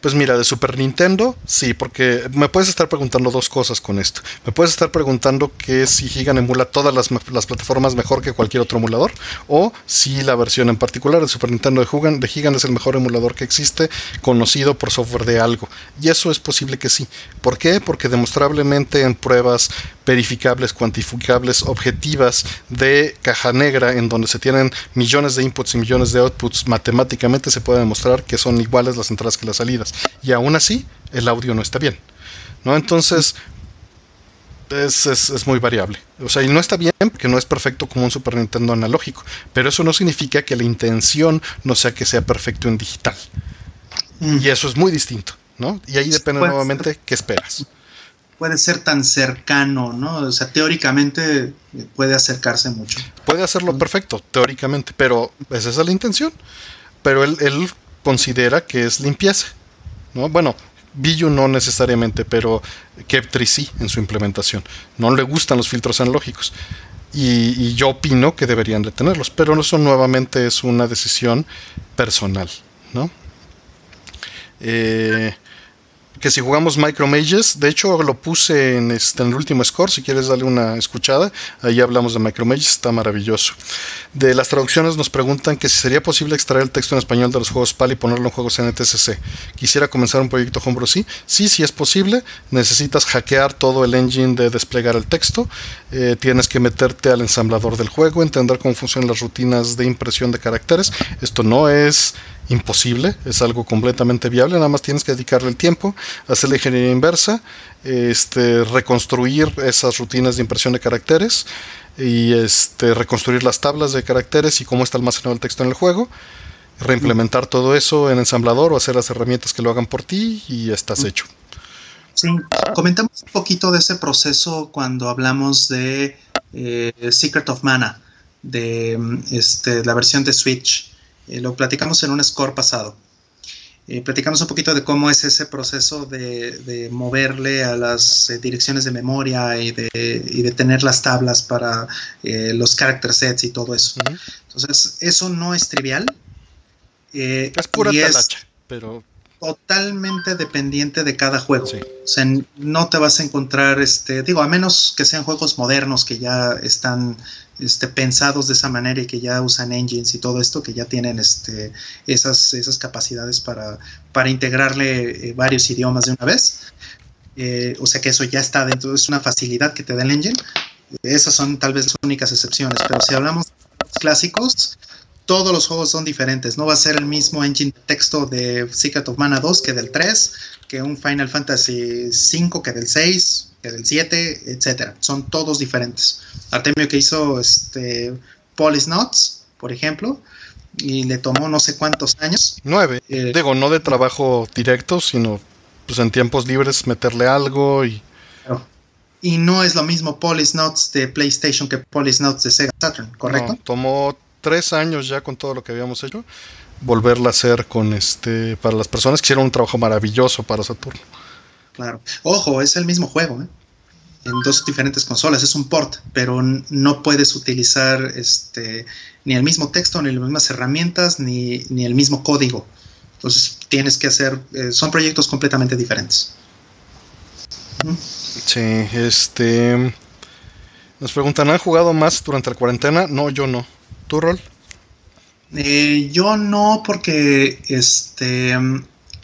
Pues mira, de Super Nintendo, sí, porque me puedes estar preguntando dos cosas con esto. Me puedes estar preguntando que si Gigan emula todas las, plataformas mejor que cualquier otro emulador, o si la versión en particular de Super Nintendo de Gigan, de Gigan es el mejor emulador que existe, conocido por software de algo. Y eso es posible que sí. ¿Por qué? Porque demostrablemente en pruebas verificables, cuantificables, objetivas de caja negra, en donde se tienen millones de inputs y millones de outputs, matemáticamente se puede demostrar que son iguales las entradas que las salidas. Y aún así, el audio no está bien. ¿no? Entonces, es, es, muy variable. O sea, y no está bien porque no es perfecto como un Super Nintendo analógico, pero eso no significa que la intención no sea que sea perfecto en digital. Mm. Y eso es muy distinto. ¿no? Y ahí depende nuevamente qué esperas. Puede ser tan cercano, ¿no? O sea, teóricamente puede acercarse mucho. Puede hacerlo perfecto, teóricamente, pero esa es la intención. Pero él, él considera que es limpieza, ¿no? Bueno, Billu no necesariamente, pero Keptri sí en su implementación. No le gustan los filtros analógicos. Y, yo opino que deberían de tenerlos, pero eso nuevamente es una decisión personal, ¿no? Eh, que si jugamos Micro Mages, de hecho lo puse en, este, el último score, si quieres darle una escuchada, ahí hablamos de Micro Mages, está maravilloso. De las traducciones nos preguntan que si sería posible extraer el texto en español de los juegos PAL y ponerlo en juegos NTSC. Quisiera comenzar un proyecto Homebrew, sí, sí, sí es posible, necesitas hackear todo el engine de desplegar el texto, eh, tienes que meterte al ensamblador del juego, entender cómo funcionan las rutinas de impresión de caracteres, esto no es imposible, es algo completamente viable, nada más tienes que dedicarle el tiempo, hacer la ingeniería inversa, este, reconstruir esas rutinas de impresión de caracteres y este, reconstruir las tablas de caracteres y cómo está almacenado el texto en el juego, reimplementar todo eso en ensamblador o hacer las herramientas que lo hagan por ti y estás hecho. Sí, comentamos un poquito de ese proceso cuando hablamos de eh, Secret of Mana, de este, la versión de Switch eh, lo platicamos en un score pasado. Eh, platicamos un poquito de cómo es ese proceso de, moverle a las eh, direcciones de memoria y de, tener las tablas para los character sets y todo eso. Entonces, eso no es trivial. es pura talacha, pero totalmente dependiente de cada juego. O sea, no te vas a encontrar, este, digo, a menos que sean juegos modernos que ya están este, pensados de esa manera y que ya usan engines y todo esto, que ya tienen este, esas, esas capacidades para, para integrarle eh, varios idiomas de una vez. Eh, o sea que eso ya está dentro, es una facilidad que te da el engine. Esas son tal vez las únicas excepciones, pero si hablamos de clásicos, todos los juegos son diferentes. No va a ser el mismo engine de texto de Secret of Mana 2 que del 3, que un Final Fantasy 5 que del 6, que del 7, etcétera. Son todos diferentes. Artemio que hizo este Polis Notes, por ejemplo, y le tomó no sé cuántos años. Nueve. Eh, Digo, no de trabajo directo, sino pues en tiempos libres meterle algo y. Y no es lo mismo Polis Notes de PlayStation que Polis Notes de Sega Saturn, ¿correcto? tomó tres años ya con todo lo que habíamos hecho. Volverla a hacer con este. para las personas que hicieron un trabajo maravilloso para Saturn. Claro. Ojo, es el mismo juego, ¿eh? En dos diferentes consolas, es un port, pero no puedes utilizar este, ni el mismo texto, ni las mismas herramientas, ni, el mismo código. Entonces tienes que hacer, eh, son proyectos completamente diferentes. Sí, este... Nos preguntan, ¿han jugado más durante la cuarentena? No, yo no. ¿Tu rol? Eh, yo no, porque este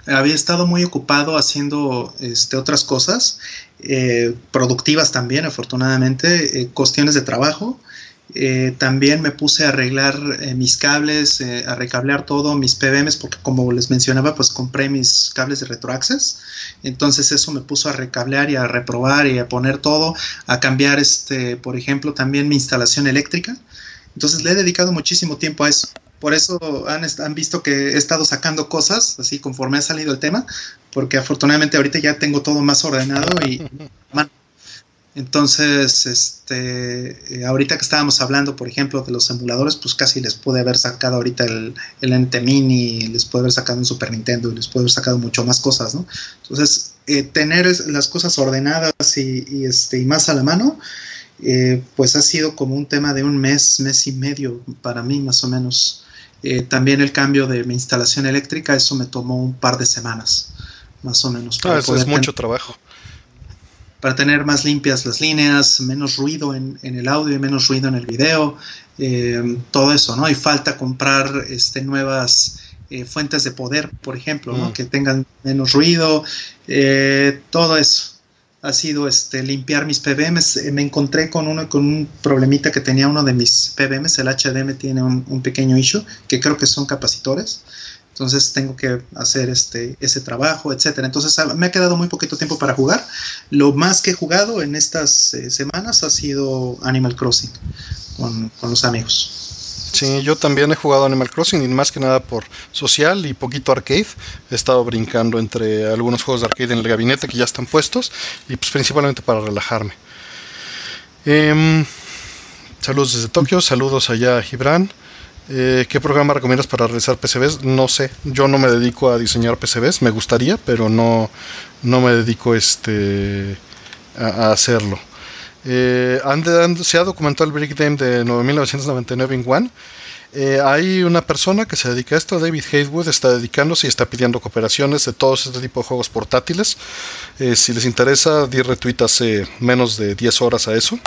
había estado muy ocupado haciendo este, otras cosas, eh, productivas también, afortunadamente, eh, cuestiones de trabajo. También me puse a arreglar mis cables, a recablear todo, mis PBMs, porque como les mencionaba, pues compré mis cables de RetroAccess. Entonces eso me puso a recablear y a reprobar y a poner todo, a cambiar, este, por ejemplo, también mi instalación eléctrica. Entonces le he dedicado muchísimo tiempo a eso. Por eso han, han, visto que he estado sacando cosas, así conforme ha salido el tema, porque afortunadamente ahorita ya tengo todo más ordenado y... Entonces, este, eh, ahorita que estábamos hablando, por ejemplo, de los emuladores, pues casi les pude haber sacado ahorita el, el NT Mini, les pude haber sacado un Super Nintendo, y les pude haber sacado mucho más cosas, ¿no? Entonces, eh, tener las cosas ordenadas y, este, y más a la mano, eh, pues ha sido como un tema de un mes, mes y medio para mí, más o menos. Eh, también el cambio de mi instalación eléctrica, eso me tomó un par de semanas, más o menos. Ah, eso es mucho trabajo. Para tener más limpias las líneas, menos ruido en, el audio y menos ruido en el video, eh, todo eso, ¿no? Y falta comprar este, nuevas eh, fuentes de poder, por ejemplo, ¿no? Mm. que tengan menos ruido, todo eso ha sido este, limpiar mis PBMs. Eh, me encontré con uno con un problemita que tenía uno de mis PBMs. El HDM tiene un, pequeño issue que creo que son capacitores. Entonces tengo que hacer este, ese trabajo, etcétera. Entonces me ha quedado muy poquito tiempo para jugar. Lo más que he jugado en estas eh, semanas ha sido Animal Crossing con, con los amigos. Sí, yo también he jugado Animal Crossing y más que nada por social y poquito arcade. He estado brincando entre algunos juegos de arcade en el gabinete que ya están puestos y pues principalmente para relajarme. Em, saludos desde Tokio, saludos allá a Gibran. Eh, ¿Qué programa recomiendas para realizar PCBs? No sé, yo no me dedico a diseñar PCBs, me gustaría, pero no, no me dedico este, a, hacerlo. Eh, se ha documentado el Brick Game de 1999 en One. Eh, hay una persona que se dedica a esto, David Haywood, está dedicándose y está pidiendo cooperaciones de todos este tipo de juegos portátiles. si les interesa, di retweet hace menos de 10 horas a eso.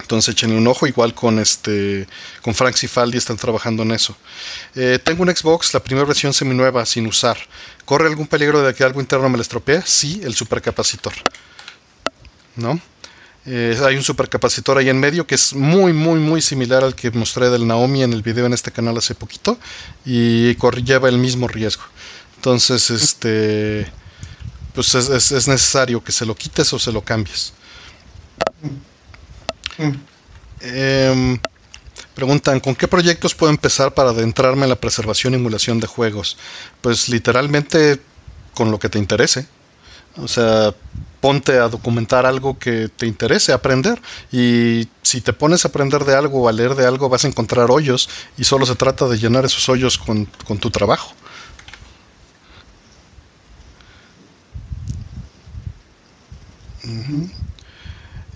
Entonces échenle un ojo, igual con este con Frank Cifaldi están trabajando en eso. Eh, tengo un Xbox, la primera versión seminueva, sin usar. ¿Corre algún peligro de que algo interno me le estropee? Sí, el supercapacitor. ¿No? Eh, hay un supercapacitor ahí en medio que es muy, muy, muy similar al que mostré del Naomi en el video en este canal hace poquito y lleva el mismo riesgo. Entonces, este, pues es, es necesario que se lo quites o se lo cambies. Em, preguntan, ¿con qué proyectos puedo empezar para adentrarme en la preservación y emulación de juegos? Pues literalmente con lo que te interese. O sea, ponte a documentar algo que te interese aprender. Y si te pones a aprender de algo o a leer de algo, vas a encontrar hoyos. Y solo se trata de llenar esos hoyos con, tu trabajo.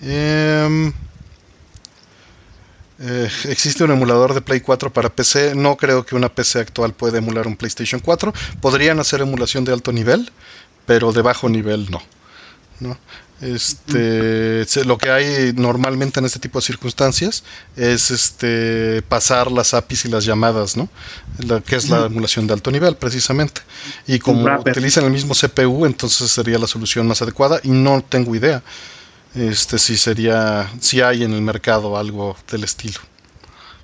Eh, existe un emulador de Play 4 para PC. No creo que una PC actual pueda emular un PlayStation 4. Podrían hacer emulación de alto nivel, pero de bajo nivel no. Este, lo que hay normalmente en este tipo de circunstancias es este pasar las APIs y las llamadas, ¿no? que es la emulación de alto nivel, precisamente. Y como utilizan el mismo CPU, entonces sería la solución más adecuada. Y no tengo idea este si sería, si hay en el mercado algo del estilo.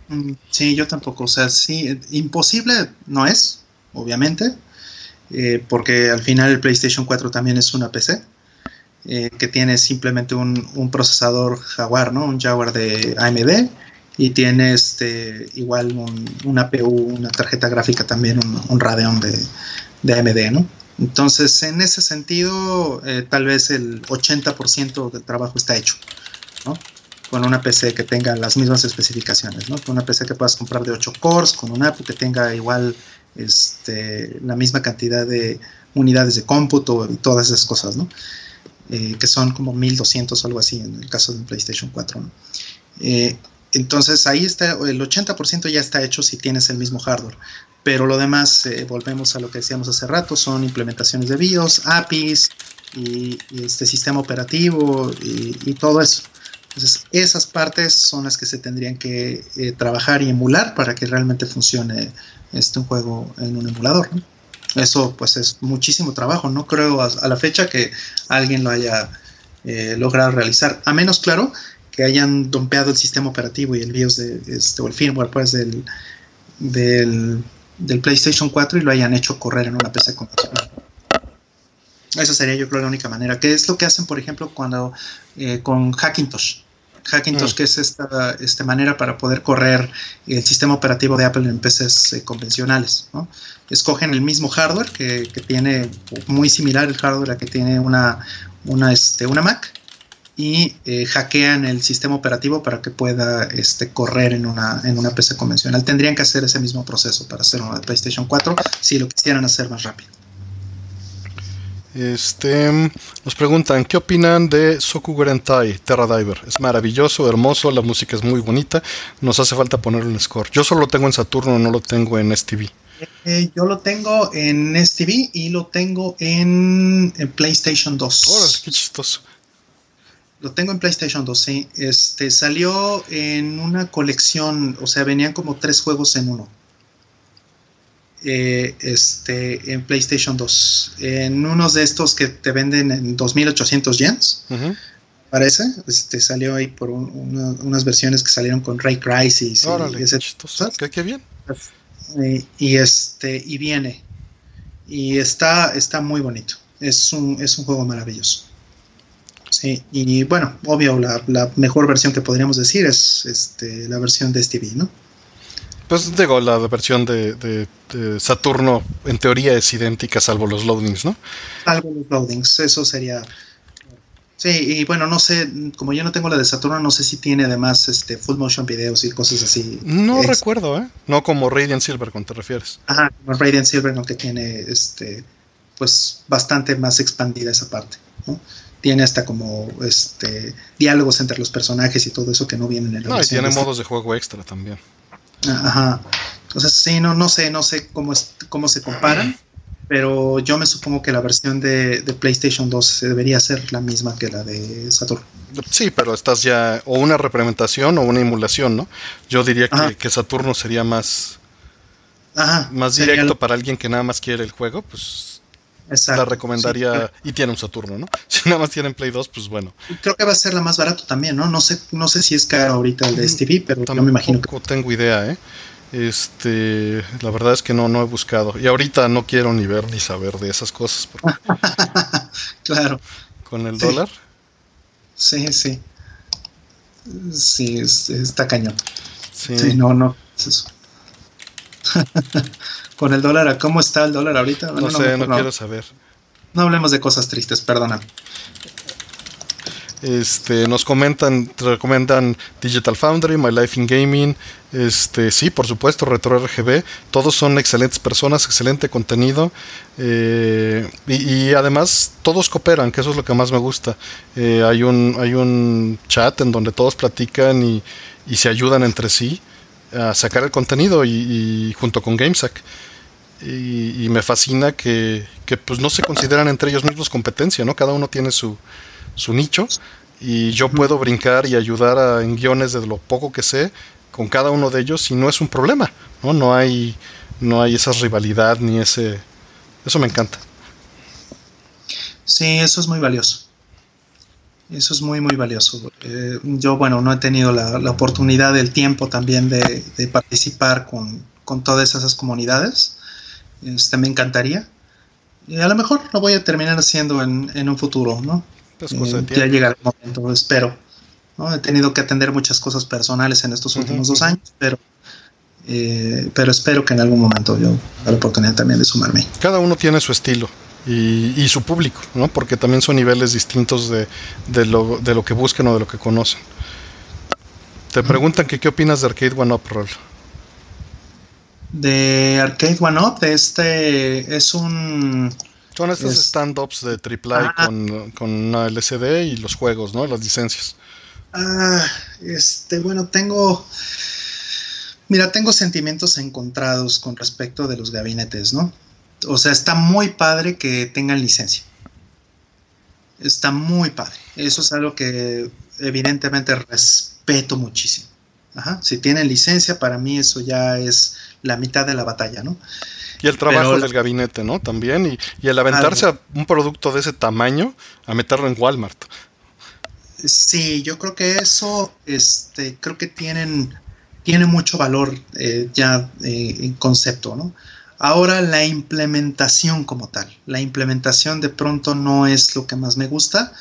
Mm, sí, yo tampoco, o sea, sí, imposible no es, obviamente, eh, porque al final el PlayStation 4 también es una PC, eh, que tiene simplemente un, procesador Jaguar, ¿no? Un Jaguar de AMD, y tiene este, igual un, una APU, una tarjeta gráfica también, un, un Radeon de, de AMD, ¿no? Entonces, en ese sentido, eh, tal vez el 80% del trabajo está hecho, ¿no? Con una PC que tenga las mismas especificaciones, ¿no? Con una PC que puedas comprar de 8 cores, con una APU que tenga igual este, la misma cantidad de unidades de cómputo y todas esas cosas, ¿no? Eh, que son como 1200 o algo así en el caso del PlayStation 4, ¿no? Eh, entonces ahí está, el 80% ya está hecho si tienes el mismo hardware. Pero lo demás, eh, volvemos a lo que decíamos hace rato, son implementaciones de BIOS, APIs y, este sistema operativo y, todo eso. Entonces, esas partes son las que se tendrían que trabajar y emular para que realmente funcione este un juego en un emulador. Eso pues es muchísimo trabajo. No creo a, la fecha que alguien lo haya eh, logrado realizar. A menos, claro, que hayan dompeado el sistema operativo y el BIOS de, este, o el firmware pues, del, del del PlayStation 4 y lo hayan hecho correr en una PC convencional. Esa sería yo creo la única manera. ¿Qué es lo que hacen, por ejemplo, cuando eh, con Hackintosh? Hackintosh, mm. que es esta, esta, manera para poder correr el sistema operativo de Apple en PCs eh, convencionales. ¿no? Escogen el mismo hardware que, tiene, muy similar el hardware que tiene una, una, este, una Mac, y eh, hackean el sistema operativo para que pueda este, correr en una, en una PC convencional. Tendrían que hacer ese mismo proceso para hacer una PlayStation 4 si lo quisieran hacer más rápido. Este, nos preguntan, ¿qué opinan de Sokugurentai Terra Diver? Es maravilloso, hermoso, la música es muy bonita, nos hace falta ponerle un score. Yo solo lo tengo en Saturno, no lo tengo en STV. Eh, yo lo tengo en STV y lo tengo en, PlayStation 2. qué chistoso. Lo tengo en PlayStation 2, sí. Este, salió en una colección, o sea, venían como tres juegos en uno. Eh, este, en PlayStation 2. En unos de estos que te venden en 2800 yens, parece. Este, salió ahí por unas versiones que salieron con Ray Crisis. Órale, y qué, bien. Y, este, y viene. Y está, está muy bonito. Es un, es un juego maravilloso. Sí, y bueno, obvio, la, mejor versión que podríamos decir es este, la versión de Stevie, ¿no? Pues digo, la versión de, de, Saturno en teoría es idéntica salvo los loadings, ¿no? Salvo los loadings, eso sería... Sí, y bueno, no sé, como yo no tengo la de Saturno, no sé si tiene además este full motion videos y cosas así. No recuerdo, ¿eh? No como Radiant Silver, ¿con te refieres? Ajá, como Radiant Silver, no que tiene este pues bastante más expandida esa parte, ¿no? tiene hasta como este diálogos entre los personajes y todo eso que no vienen en el No, y tiene modos de juego extra también. Ajá. Entonces, sí, no, no sé, no sé cómo, es, cómo se comparan, pero yo me supongo que la versión de, PlayStation 2 debería ser la misma que la de Saturn. Sí, pero estás ya o una representación o una emulación, ¿no? Yo diría que, que, Saturno sería más, Ajá, más directo para alguien que nada más quiere el juego, pues la recomendaría y tiene un Saturno, ¿no? Si nada más tienen Play 2, pues bueno. Creo que va a ser la más barato también, ¿no? No sé, no sé si es caro ahorita el de mm, pero no me imagino que tengo idea, ¿eh? Este, la verdad es que no, no he buscado. Y ahorita no quiero ni ver ni saber de esas cosas. claro. Con el dólar. Sí, sí. Sí, está cañón. Sí. no, no. Es eso. con el dólar, ¿cómo está el dólar ahorita? no, sé, no, quiero saber. No hablemos de cosas tristes, perdona. Este, nos comentan, recomiendan Digital Foundry, My Life in Gaming, este, sí, por supuesto, Retro RGB, todos son excelentes personas, excelente contenido eh, y, además todos cooperan, que eso es lo que más me gusta. Eh, hay, un, hay un chat en donde todos platican y, y se ayudan entre sí a sacar el contenido y, junto con GameSack. Y, me fascina que, pues no se consideran entre ellos mismos competencia, ¿no? Cada uno tiene su, su nicho y yo puedo brincar y ayudar a, en guiones de lo poco que sé con cada uno de ellos y no es un problema, ¿no? No hay, no hay esa rivalidad ni ese... Eso me encanta. Sí, eso es muy valioso. Eso es muy, muy valioso. Eh, yo, bueno, no he tenido la, oportunidad, el tiempo también de, participar con, todas esas comunidades. Este, me encantaría. Y a lo mejor lo voy a terminar haciendo en, un futuro, ¿no? Eh, ya llegará el momento, espero. ¿no? He tenido que atender muchas cosas personales en estos últimos dos años, pero, eh, pero espero que en algún momento yo la oportunidad también de sumarme. Cada uno tiene su estilo y, su público, ¿no? Porque también son niveles distintos de, de, lo, de lo que buscan o de lo que conocen. Te preguntan que qué opinas de Arcade One Up, Roll. De Arcade One Up, este es un... Son estos stand-ups de AAA con, con una LCD y los juegos, ¿no? Las licencias. Ah, este, bueno, tengo... Mira, tengo sentimientos encontrados con respecto de los gabinetes, ¿no? o sea, está muy padre que tengan licencia. Está muy padre. Eso es algo que evidentemente respeto muchísimo. Si tienen licencia, para mí eso ya es la mitad de la batalla, ¿no? Y el trabajo del gabinete, ¿no? También. Y, el aventarse a un producto de ese tamaño, a meterlo en Walmart. Sí, yo creo que eso, este, creo que tienen, tiene mucho valor eh, ya eh, en concepto, ¿no? Ahora la implementación como tal. La implementación de pronto no es lo que más me gusta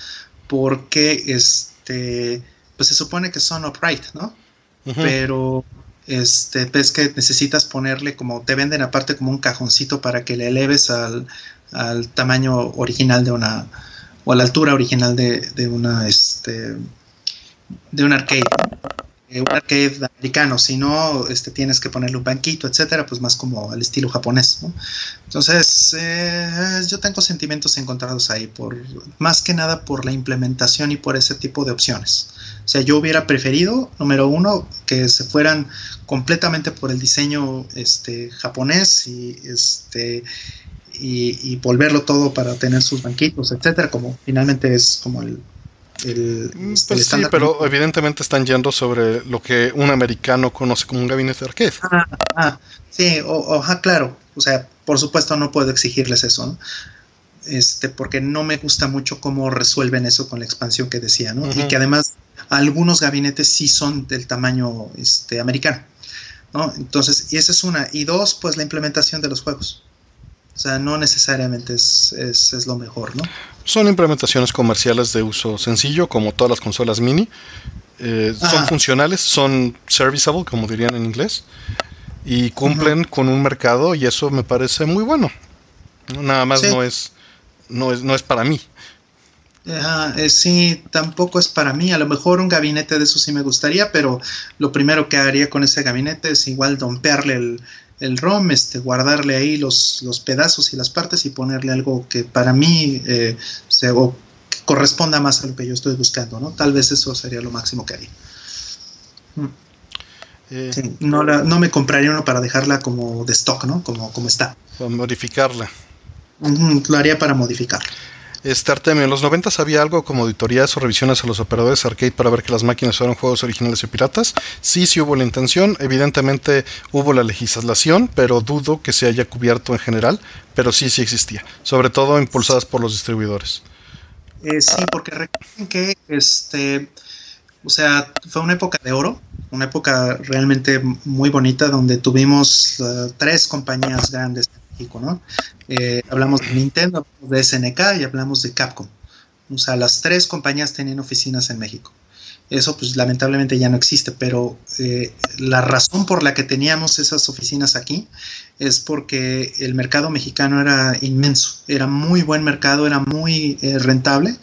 porque este, pues se supone que son upright, ¿no? Pero este, ves que necesitas ponerle como, te venden aparte como un cajoncito para que le eleves al, tamaño original de una, o a la altura original de, de una, este, de un arcade. Eh, un arcade americano, si no este, tienes que ponerle un banquito, etcétera, pues más como al estilo japonés. Entonces, eh, yo tengo sentimientos encontrados ahí, por más que nada por la implementación y por ese tipo de opciones. O sea, yo hubiera preferido, número uno, que se fueran completamente por el diseño este, japonés y este. Y, volverlo todo para tener sus banquitos, etcétera, como finalmente es como el, Mm, pues sí, pero evidentemente están yendo sobre lo que un americano conoce como un gabinete arcade. Ah, ah, sí, o, claro. O sea, por supuesto no puedo exigirles eso, ¿no? Este, porque no me gusta mucho cómo resuelven eso con la expansión que decía, ¿no? Y que además algunos gabinetes sí son del tamaño este, americano, ¿no? Entonces, y esa es una. Y dos, pues la implementación de los juegos. O sea, no necesariamente es, es, lo mejor, ¿no? Son implementaciones comerciales de uso sencillo, como todas las consolas mini. Eh, son funcionales, son serviceable, como dirían en inglés. y cumplen con un mercado y eso me parece muy bueno. Nada más no es no es no es para mí. Eh, sí, tampoco es para mí. A lo mejor un gabinete de eso sí me gustaría, pero lo primero que haría con ese gabinete es igual dompearle el, el ROM, este, guardarle ahí los, los pedazos y las partes y ponerle algo que para mí eh, se, corresponda más a lo que yo estoy buscando, ¿no? Tal vez eso sería lo máximo que haría. Mm. Eh, no, no me compraría uno para dejarla como de stock, ¿no? Como, como está. Para modificarla. Lo haría para modificarla. Este Artemio, en los 90 había algo como auditorías o revisiones a los operadores arcade para ver que las máquinas fueran juegos originales y piratas. Sí, sí hubo la intención, evidentemente hubo la legislación, pero dudo que se haya cubierto en general, pero sí, sí existía, sobre todo impulsadas por los distribuidores. Eh, sí, porque recuerden que este, o sea, fue una época de oro, una época realmente muy bonita donde tuvimos uh, tres compañías grandes ¿no? Eh, hablamos de Nintendo, de SNK y hablamos de Capcom. O sea, las tres compañías tenían oficinas en México. Eso pues lamentablemente ya no existe, pero eh, la razón por la que teníamos esas oficinas aquí es porque el mercado mexicano era inmenso, era muy buen mercado, era muy eh, rentable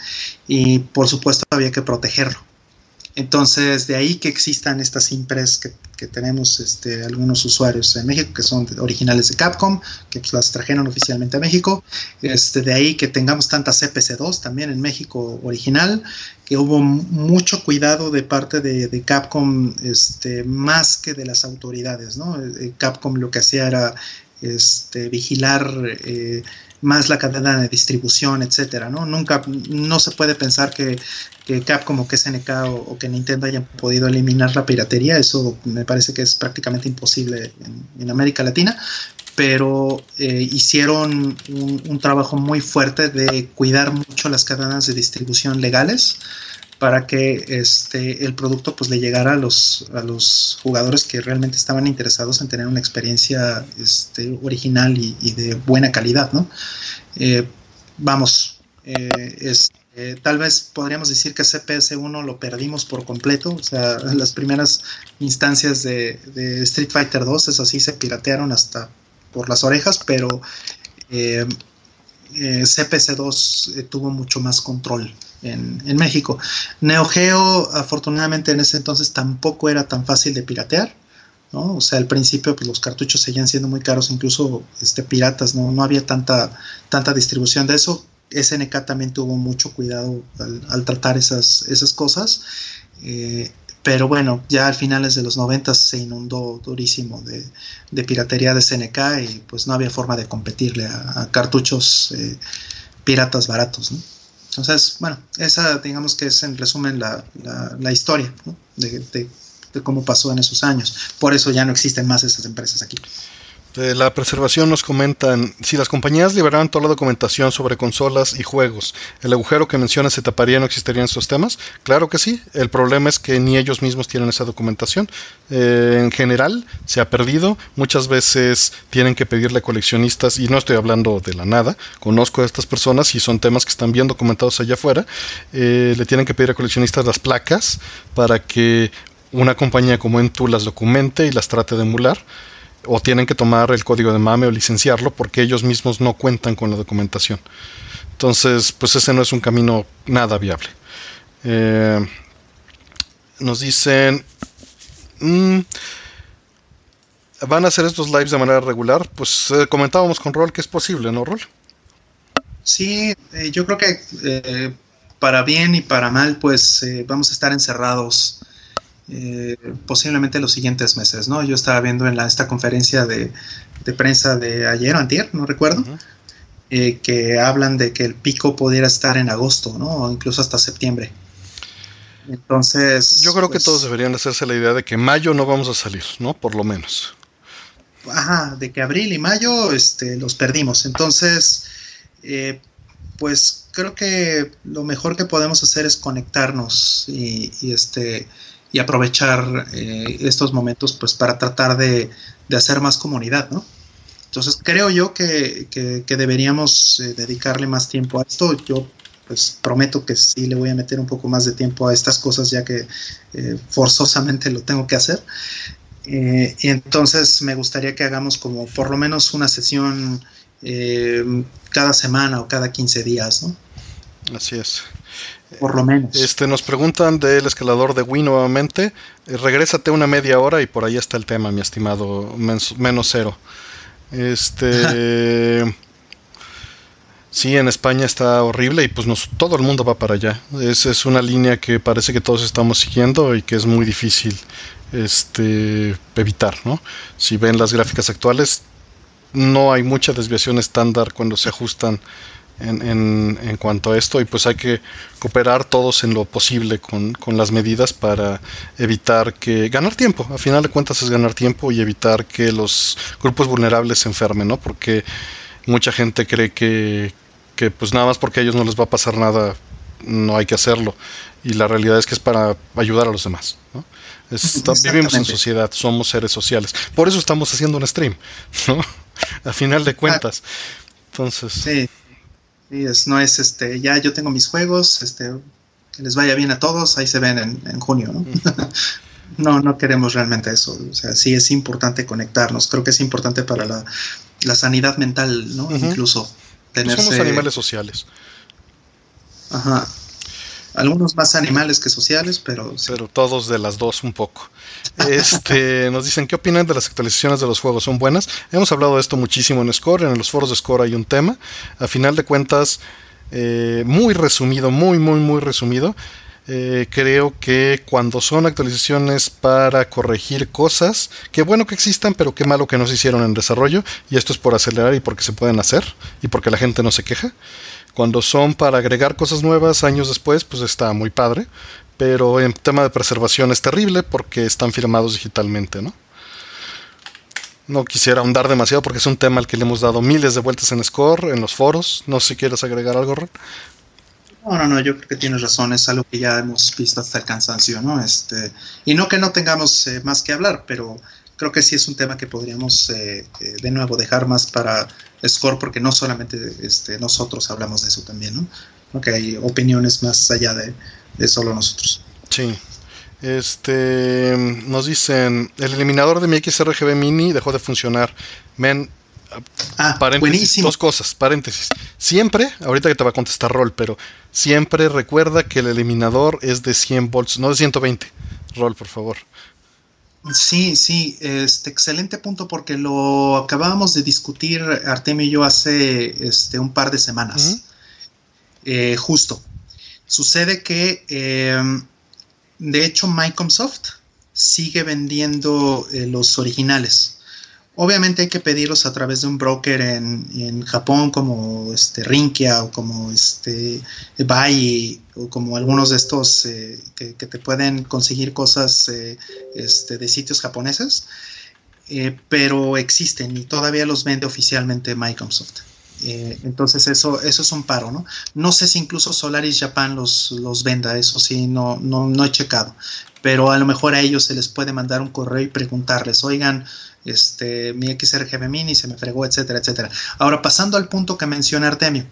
y por supuesto había que protegerlo. Entonces, de ahí que existan estas impres que, tenemos este, algunos usuarios en México, que son originales de Capcom, que las trajeron oficialmente a México. Este, de ahí que tengamos tantas CPC2 también en México original, que hubo mucho cuidado de parte de, Capcom, este, más que de las autoridades. ¿no? Eh, Capcom lo que hacía era este, vigilar. Eh, más la cadena de distribución, etcétera, ¿no? Nunca, no se puede pensar que, que Capcom o que SNK o, que Nintendo hayan podido eliminar la piratería, eso me parece que es prácticamente imposible en, América Latina, pero eh, hicieron un, trabajo muy fuerte de cuidar mucho las cadenas de distribución legales para que este, el producto pues, le llegara a los, a los jugadores que realmente estaban interesados en tener una experiencia este, original y, de buena calidad. ¿no? Eh, vamos, eh, eh, tal vez podríamos decir que CPS1 lo perdimos por completo, o sea, las primeras instancias de, Street Fighter 2, es así, se piratearon hasta por las orejas, pero CPS2 tuvo mucho más control en, México. Neo Geo, afortunadamente en ese entonces tampoco era tan fácil de piratear. ¿no? O sea, al principio pues, los cartuchos seguían siendo muy caros, incluso este, piratas, ¿no? no había tanta, tanta distribución de eso. SNK también tuvo mucho cuidado al, tratar esas, esas cosas. Eh, pero bueno, ya al finales de los 90 se inundó durísimo de, piratería de SNK y pues no había forma de competirle a, cartuchos eh, piratas baratos. ¿no? Entonces, bueno, esa digamos que es en resumen la, la, historia de, de, cómo pasó en esos años. Por eso ya no existen más esas empresas aquí. La preservación nos comentan, si las compañías liberaran toda la documentación sobre consolas y juegos, ¿el agujero que menciona se taparía y no existirían estos temas? Claro que sí, el problema es que ni ellos mismos tienen esa documentación. Eh, en general se ha perdido, muchas veces tienen que pedirle a coleccionistas, y no estoy hablando de la nada, conozco a estas personas y son temas que están bien documentados allá afuera, eh, le tienen que pedir a coleccionistas las placas para que una compañía como Entu las documente y las trate de emular o tienen que tomar el código de MAME o licenciarlo porque ellos mismos no cuentan con la documentación. Entonces, pues ese no es un camino nada viable. Eh, nos dicen, mm, ¿van a hacer estos lives de manera regular? Pues eh, comentábamos con Rol que es posible, ¿no, Rol? Sí, eh, yo creo que para bien y para mal, pues vamos a estar encerrados eh, posiblemente los siguientes meses, ¿no? Yo estaba viendo en la, esta conferencia de, prensa de ayer o antier, no recuerdo, eh, que hablan de que el pico pudiera estar en agosto, ¿no? O incluso hasta septiembre. Entonces... Yo creo que pues todos deberían hacerse la idea de que mayo no vamos a salir, ¿no? Por lo menos. Ajá, de que abril y mayo este, los perdimos. Entonces, eh, pues creo que lo mejor que podemos hacer es conectarnos y, y este y aprovechar eh, estos momentos pues para tratar de, hacer más comunidad, ¿no? Entonces creo yo que, deberíamos eh, dedicarle más tiempo a esto. Yo pues prometo que sí le voy a meter un poco más de tiempo a estas cosas ya que eh, forzosamente lo tengo que hacer. Y entonces me gustaría que hagamos como por lo menos una sesión cada semana o cada 15 días, ¿no? Así es. Por lo menos. Este, nos preguntan del escalador de Wii nuevamente. Eh, regrésate una media hora y por ahí está el tema, mi estimado menos cero. Este. sí, en España está horrible y pues nos, todo el mundo va para allá. Es, es una línea que parece que todos estamos siguiendo y que es muy difícil este, evitar, ¿no? Si ven las gráficas actuales, no hay mucha desviación estándar cuando se ajustan en, en, cuanto a esto y pues hay que cooperar todos en lo posible con, con, las medidas para evitar que ganar tiempo, a final de cuentas es ganar tiempo y evitar que los grupos vulnerables se enfermen, ¿no? Porque mucha gente cree que, que pues nada más porque a ellos no les va a pasar nada no hay que hacerlo y la realidad es que es para ayudar a los demás, ¿no? vivimos en sociedad, somos seres sociales. Por eso estamos haciendo un stream, ¿no? A final de cuentas. Entonces. Sí. Es, no es este, ya yo tengo mis juegos, este, que les vaya bien a todos, ahí se ven en, junio, ¿no? no, no queremos realmente eso. O sea, sí es importante conectarnos. Creo que es importante para la, la sanidad mental, ¿no? Incluso tenerse... Somos animales sociales. Ajá. Algunos más animales que sociales, pero... Pero todos de las dos un poco. Este, nos dicen, ¿qué opinan de las actualizaciones de los juegos? ¿Son buenas? Hemos hablado de esto muchísimo en Score, en los foros de Score hay un tema. A final de cuentas, eh, muy resumido, muy, muy, muy resumido. Eh, creo que cuando son actualizaciones para corregir cosas, qué bueno que existan, pero qué malo que no se hicieron en desarrollo, y esto es por acelerar y porque se pueden hacer, y porque la gente no se queja. Cuando son para agregar cosas nuevas años después, pues está muy padre. Pero en tema de preservación es terrible porque están firmados digitalmente, ¿no? No quisiera ahondar demasiado porque es un tema al que le hemos dado miles de vueltas en Score, en los foros. No sé si quieres agregar algo, Ron. No, no, no, yo creo que tienes razón, es algo que ya hemos visto hasta el cansancio, ¿no? Este, y no que no tengamos eh, más que hablar, pero creo que sí es un tema que podríamos eh, eh, de nuevo dejar más para Score, porque no solamente este, nosotros hablamos de eso también, ¿no? Porque hay opiniones más allá de, solo nosotros. Sí. Este, nos dicen, el eliminador de mi XRGB Mini dejó de funcionar. Men, ah, buenísimo. Dos cosas, paréntesis. Siempre, ahorita que te va a contestar Rol, pero siempre recuerda que el eliminador es de 100 volts, no de 120. Rol, por favor. Sí, sí, este excelente punto porque lo acabábamos de discutir Artemio y yo hace este, un par de semanas. Eh, justo. Sucede que, em, de hecho, Microsoft sigue vendiendo eh, los originales. Obviamente hay que pedirlos a través de un broker en, Japón como este Rinkia o como este Bai o como algunos de estos eh, que, te pueden conseguir cosas eh, este, de sitios japoneses, eh, pero existen y todavía los vende oficialmente Microsoft. Entonces eso, eso es un paro, ¿no? No sé si incluso Solaris Japan los, los venda, eso sí, no, no, no he checado, pero a lo mejor a ellos se les puede mandar un correo y preguntarles, oigan, este, mi XRGB mini se me fregó, etcétera, etcétera. Ahora, pasando al punto que menciona Artemio,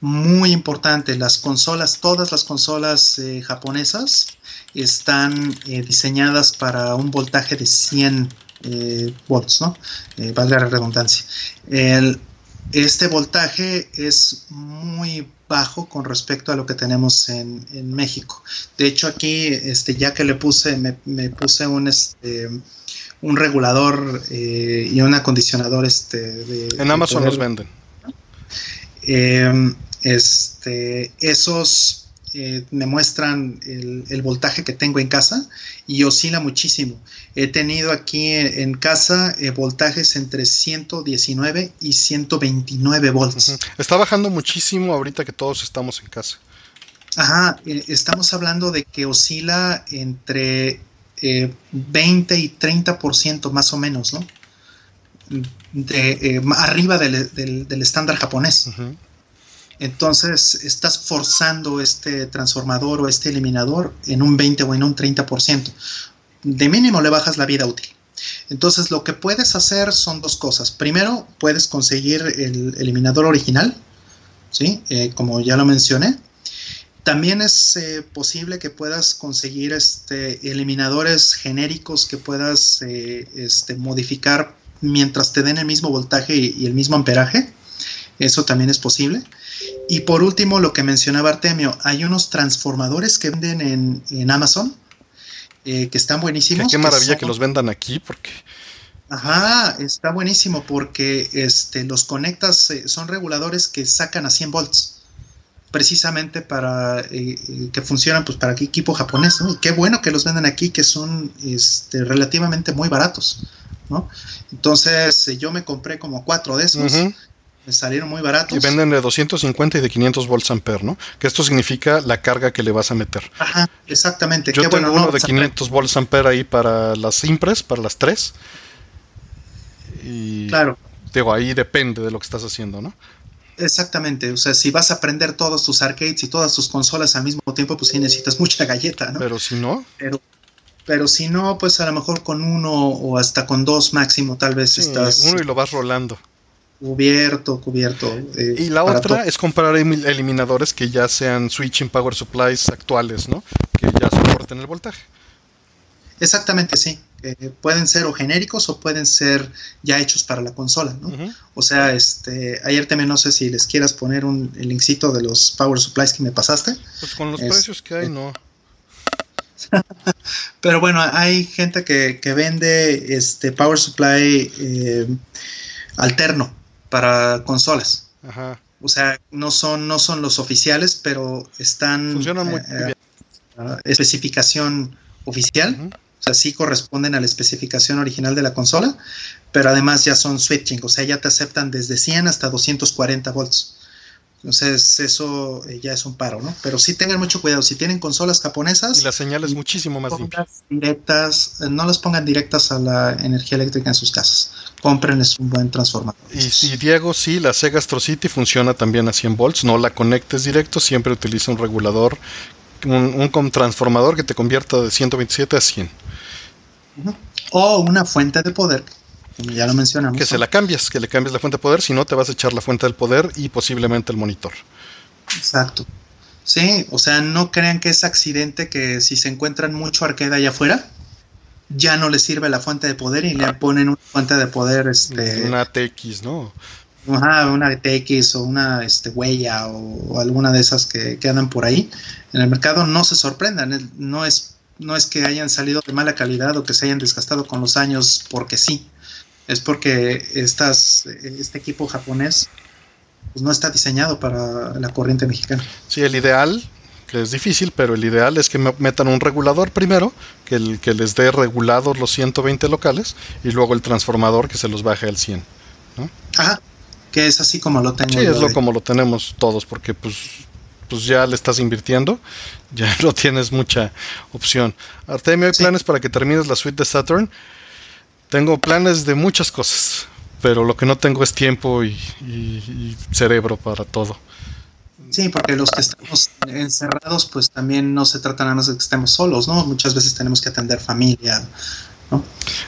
muy importante, las consolas, todas las consolas eh, japonesas están eh, diseñadas para un voltaje de 100 eh, volts, ¿no? valga la redundancia. Este voltaje es muy bajo con respecto a lo que tenemos en, México. De hecho, aquí, este, ya que le puse, me, me puse un, este, un regulador eh, y un acondicionador este de, en Amazon los venden em, este esos eh, me muestran el, voltaje que tengo en casa y oscila muchísimo. He tenido aquí en, casa eh, voltajes entre 119 y 129 volts. Está bajando muchísimo ahorita que todos estamos en casa. Ajá, estamos hablando de que oscila entre 20 eh, y 30% más o menos, ¿no? De, eh, arriba del, estándar japonés. Entonces estás forzando este transformador o este eliminador en un 20 o en un 30%. De mínimo le bajas la vida útil. Entonces lo que puedes hacer son dos cosas. Primero, puedes conseguir el eliminador original, ¿sí? Eh, como ya lo mencioné. También es eh, posible que puedas conseguir este, eliminadores genéricos que puedas eh, este, modificar mientras te den el mismo voltaje y, el mismo amperaje. Eso también es posible. Y por último, lo que mencionaba Artemio, hay unos transformadores que venden en, Amazon eh, que están buenísimos. Qué, maravilla que, los vendan aquí porque... Ajá, está buenísimo porque este, los conectas, son reguladores que sacan a 100 volts precisamente para eh, eh, que funcionan pues para equipo japonés, ¿no? Y qué bueno que los venden aquí, que son este, relativamente muy baratos, ¿no? Entonces eh, yo me compré como cuatro de esos. Me salieron muy baratos. Y venden de 250 y de 500 volts ampere, ¿no? Que esto significa la carga que le vas a meter. Ajá, exactamente. Yo tengo uno de 500 volts ampere ahí para las impres, para las tres. Y claro. Digo, ahí depende de lo que estás haciendo, ¿no? Exactamente, o sea, si vas a prender todos tus arcades y todas tus consolas al mismo tiempo, pues sí necesitas mucha galleta, ¿no? Pero si no. Pero, pero si no, pues a lo mejor con uno o hasta con dos máximo, tal vez estás. Uno y lo vas rolando. Cubierto, cubierto. Eh, y la otra es comprar eliminadores que ya sean switching power supplies actuales, ¿no? Que ya soporten el voltaje. Exactamente, sí. pueden ser o genéricos o pueden ser ya hechos para la consola, ¿no? O sea, este, ayer también no sé si les quieras poner un el linkcito de los power supplies que me pasaste. Pues con los precios que hay, no. Pero bueno, hay gente que, vende este power supply eh, alterno para consolas. Ajá. O sea, no son, no son los oficiales, pero están Funcionan muy eh, bien. especificación oficial. O sea, sí corresponden a la especificación original de la consola, pero además ya son switching, o sea, ya te aceptan desde 100 hasta 240 volts. Entonces, eso eh, ya es un paro, ¿no? Pero sí tengan mucho cuidado. Si tienen consolas japonesas. Y la señal es muchísimo más limpia. Directas, eh, no las pongan directas a la energía eléctrica en sus casas. Cómprenles un buen transformador. Y si Diego, sí, la Sega Astro City funciona también a 100 volts. No la conectes directo, siempre utiliza un regulador, un, un transformador que te convierta de 127 a 100. O una fuente de poder, ya lo mencionamos. Que se la cambias, que le cambies la fuente de poder, si no te vas a echar la fuente del poder y posiblemente el monitor. Exacto. Sí, o sea, no crean que es accidente que si se encuentran mucho arcade allá afuera, ya no les sirve la fuente de poder y le ponen una fuente de poder. Este, una TX, ¿no? Ajá, una TX o una este, huella o, alguna de esas que, que, andan por ahí en el mercado, no se sorprendan, no es no es que hayan salido de mala calidad o que se hayan desgastado con los años porque sí. Es porque estas, este equipo japonés pues, no está diseñado para la corriente mexicana. Sí, el ideal, que es difícil, pero el ideal es que metan un regulador primero, que, el, que les dé regulados los 120 locales, y luego el transformador que se los baje al 100. ¿no? Ajá, que es así como lo tengo. Sí, es lo como lo tenemos todos, porque pues pues ya le estás invirtiendo, ya no tienes mucha opción. Artemio, ¿hay planes para que termines la suite de Saturn? Tengo planes de muchas cosas, pero lo que no tengo es tiempo y, cerebro para todo. Sí, porque los que estamos encerrados, pues también no se trata nada más de que estemos solos, ¿no? Muchas veces tenemos que atender familia,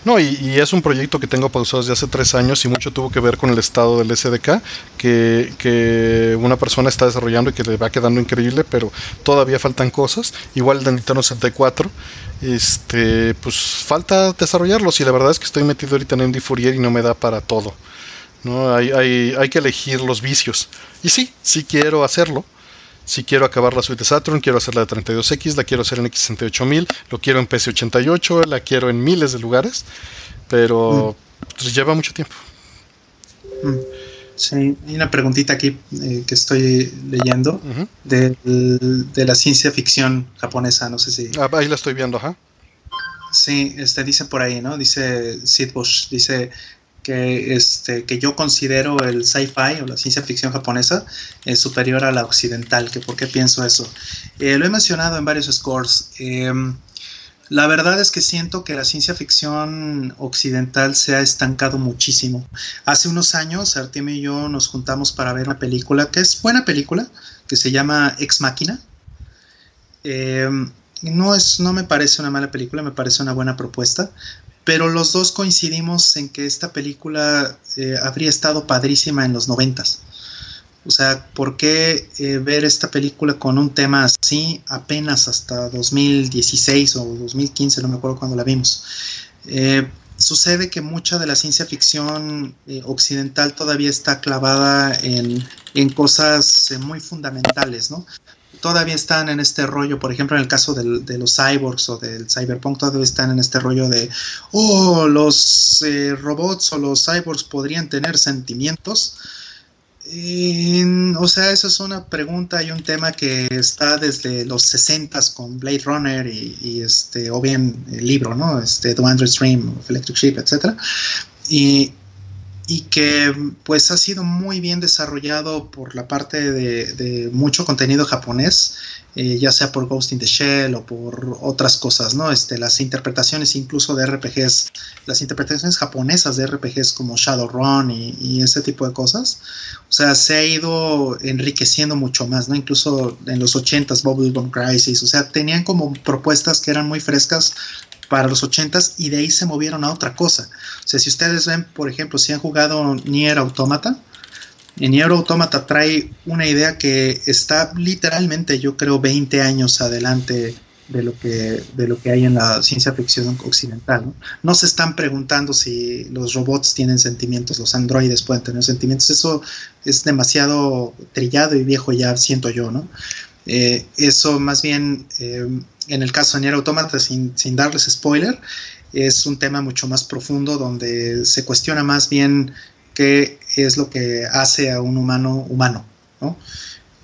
¿no? y, es un proyecto que tengo pausado desde hace tres años y mucho tuvo que ver con el estado del SDK, que, una persona está desarrollando y que le va quedando increíble, pero todavía faltan cosas. Igual de Nintendo 64, este, pues falta desarrollarlos y la verdad es que estoy metido ahorita en Andy Fourier y no me da para todo. ¿no? Hay, hay, hay que elegir los vicios. Y sí, sí quiero hacerlo si quiero acabar la suite de Saturn, quiero hacer la de 32X, la quiero hacer en X68000, lo quiero en PC88, la quiero en miles de lugares, pero mm. pues, lleva mucho tiempo. Mm. Sí, hay una preguntita aquí eh, que estoy leyendo de, la ciencia ficción japonesa, no sé si... Ah, ahí la estoy viendo, ajá. Sí, este dice por ahí, ¿no? Dice Sid Bush, dice que, este, que yo considero el sci-fi o la ciencia ficción japonesa es superior a la occidental. Que ¿Por qué pienso eso? Eh, lo he mencionado en varios scores. Em, la verdad es que siento que la ciencia ficción occidental se ha estancado muchísimo. Hace unos años, Artemio y yo nos juntamos para ver una película que es buena película, que se llama Ex Máquina. Em, no, es, no me parece una mala película, me parece una buena propuesta, pero los dos coincidimos en que esta película eh, habría estado padrísima en los noventas. O sea, ¿por qué eh, ver esta película con un tema así apenas hasta 2016 o 2015, no me acuerdo cuando la vimos? Eh, sucede que mucha de la ciencia ficción occidental todavía está clavada en, en cosas muy fundamentales, ¿no? Todavía están en este rollo, por ejemplo, en el caso de los cyborgs o del cyberpunk, todavía están en este rollo de, oh, los robots o los cyborgs podrían tener sentimientos o sea, eso es una pregunta y un tema que está desde los 60 con Blade Runner y, este, o bien el libro, ¿no? Este, The Android Stream of Electric Sheep, etc. Y, y que pues ha sido muy bien desarrollado por la parte de, mucho contenido japonés, eh, ya sea por Ghost in the Shell o por otras cosas, ¿no? Este, las interpretaciones incluso de RPGs, las interpretaciones japonesas de RPGs como Shadowrun y, y ese tipo de cosas, o sea, se ha ido enriqueciendo mucho más, ¿no? Incluso en los 80s, Bubblegum Crisis, o sea, tenían como propuestas que eran muy frescas para los 80s y de ahí se movieron a otra cosa. O sea, si ustedes ven, por ejemplo, si han jugado Nier Automata, en Nier Automata trae una idea que está literalmente, yo creo, 20 años adelante de lo que, de lo que hay en la ciencia ficción occidental. ¿no? se están preguntando si los robots tienen sentimientos, los androides pueden tener sentimientos. Eso es demasiado trillado y viejo ya, siento yo, ¿no? Eh, eso más bien eh, en el caso de Nier Automata, sin, darles spoiler, es un tema mucho más profundo donde se cuestiona más bien qué es lo que hace a un humano humano, ¿no?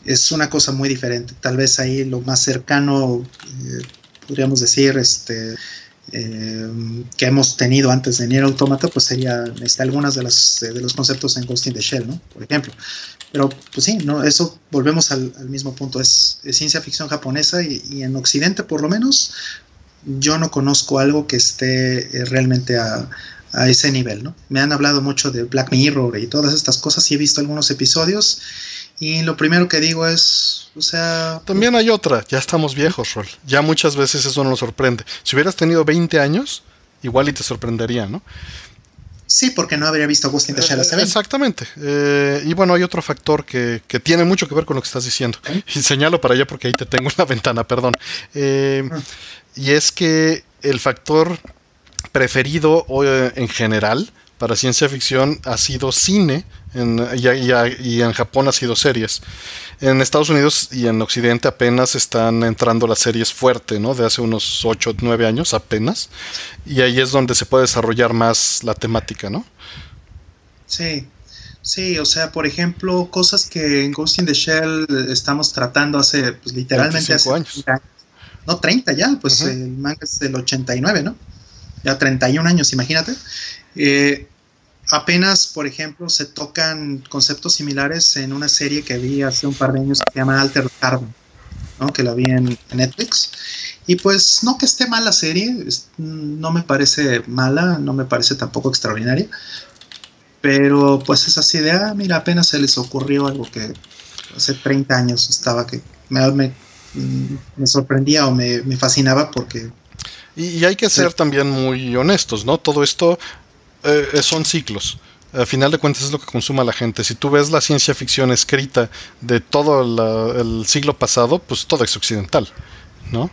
Es una cosa muy diferente. Tal vez ahí lo más cercano, eh, podríamos decir, este, que hemos tenido antes de Nier Automata, pues sería este, algunas de, de los conceptos en Ghost in the Shell, ¿no? Por ejemplo. Pero pues sí, no, eso volvemos al, mismo punto, es, ciencia ficción japonesa y, en Occidente por lo menos yo no conozco algo que esté eh, realmente a, a, ese nivel, ¿no? Me han hablado mucho de Black Mirror y todas estas cosas y he visto algunos episodios y lo primero que digo es, o sea... También hay otra, ya estamos viejos, Rol. Ya muchas veces eso nos sorprende. Si hubieras tenido 20 años, igual y te sorprendería, ¿no? Sí, porque no habría visto Ghost in the Shell Exactamente. Eh, y bueno, hay otro factor que, tiene mucho que ver con lo que estás diciendo. Y señalo para allá porque ahí te tengo en la ventana, perdón. Eh, ah. Y es que el factor preferido eh, en general para ciencia ficción ha sido cine en, y, en Japón ha sido series. En Estados Unidos y en Occidente apenas están entrando las series fuerte, ¿no? De hace unos 8 o 9 años apenas. Y ahí es donde se puede desarrollar más la temática, ¿no? Sí, Sí, o sea, por ejemplo, cosas que en Ghost in the Shell estamos tratando hace, pues, literalmente hace años. No, 30 ya, pues el manga es del 89, ¿no? Ya 31 años, imagínate. Eh, apenas, por ejemplo, se tocan conceptos similares en una serie que vi hace un par de años que se llama Alter Carbon, ¿no? que la vi en, Netflix. Y pues no que esté mala serie, no me parece mala, no me parece tampoco extraordinaria, pero pues es así de, ah, mira, apenas se les ocurrió algo que hace 30 años estaba que me, me, sorprendía o me, fascinaba porque... Y, hay que ser también muy honestos, ¿no? Todo esto eh, son ciclos. Al final de cuentas es lo que consuma la gente. Si tú ves la ciencia ficción escrita de todo el siglo pasado, pues todo es occidental, ¿no?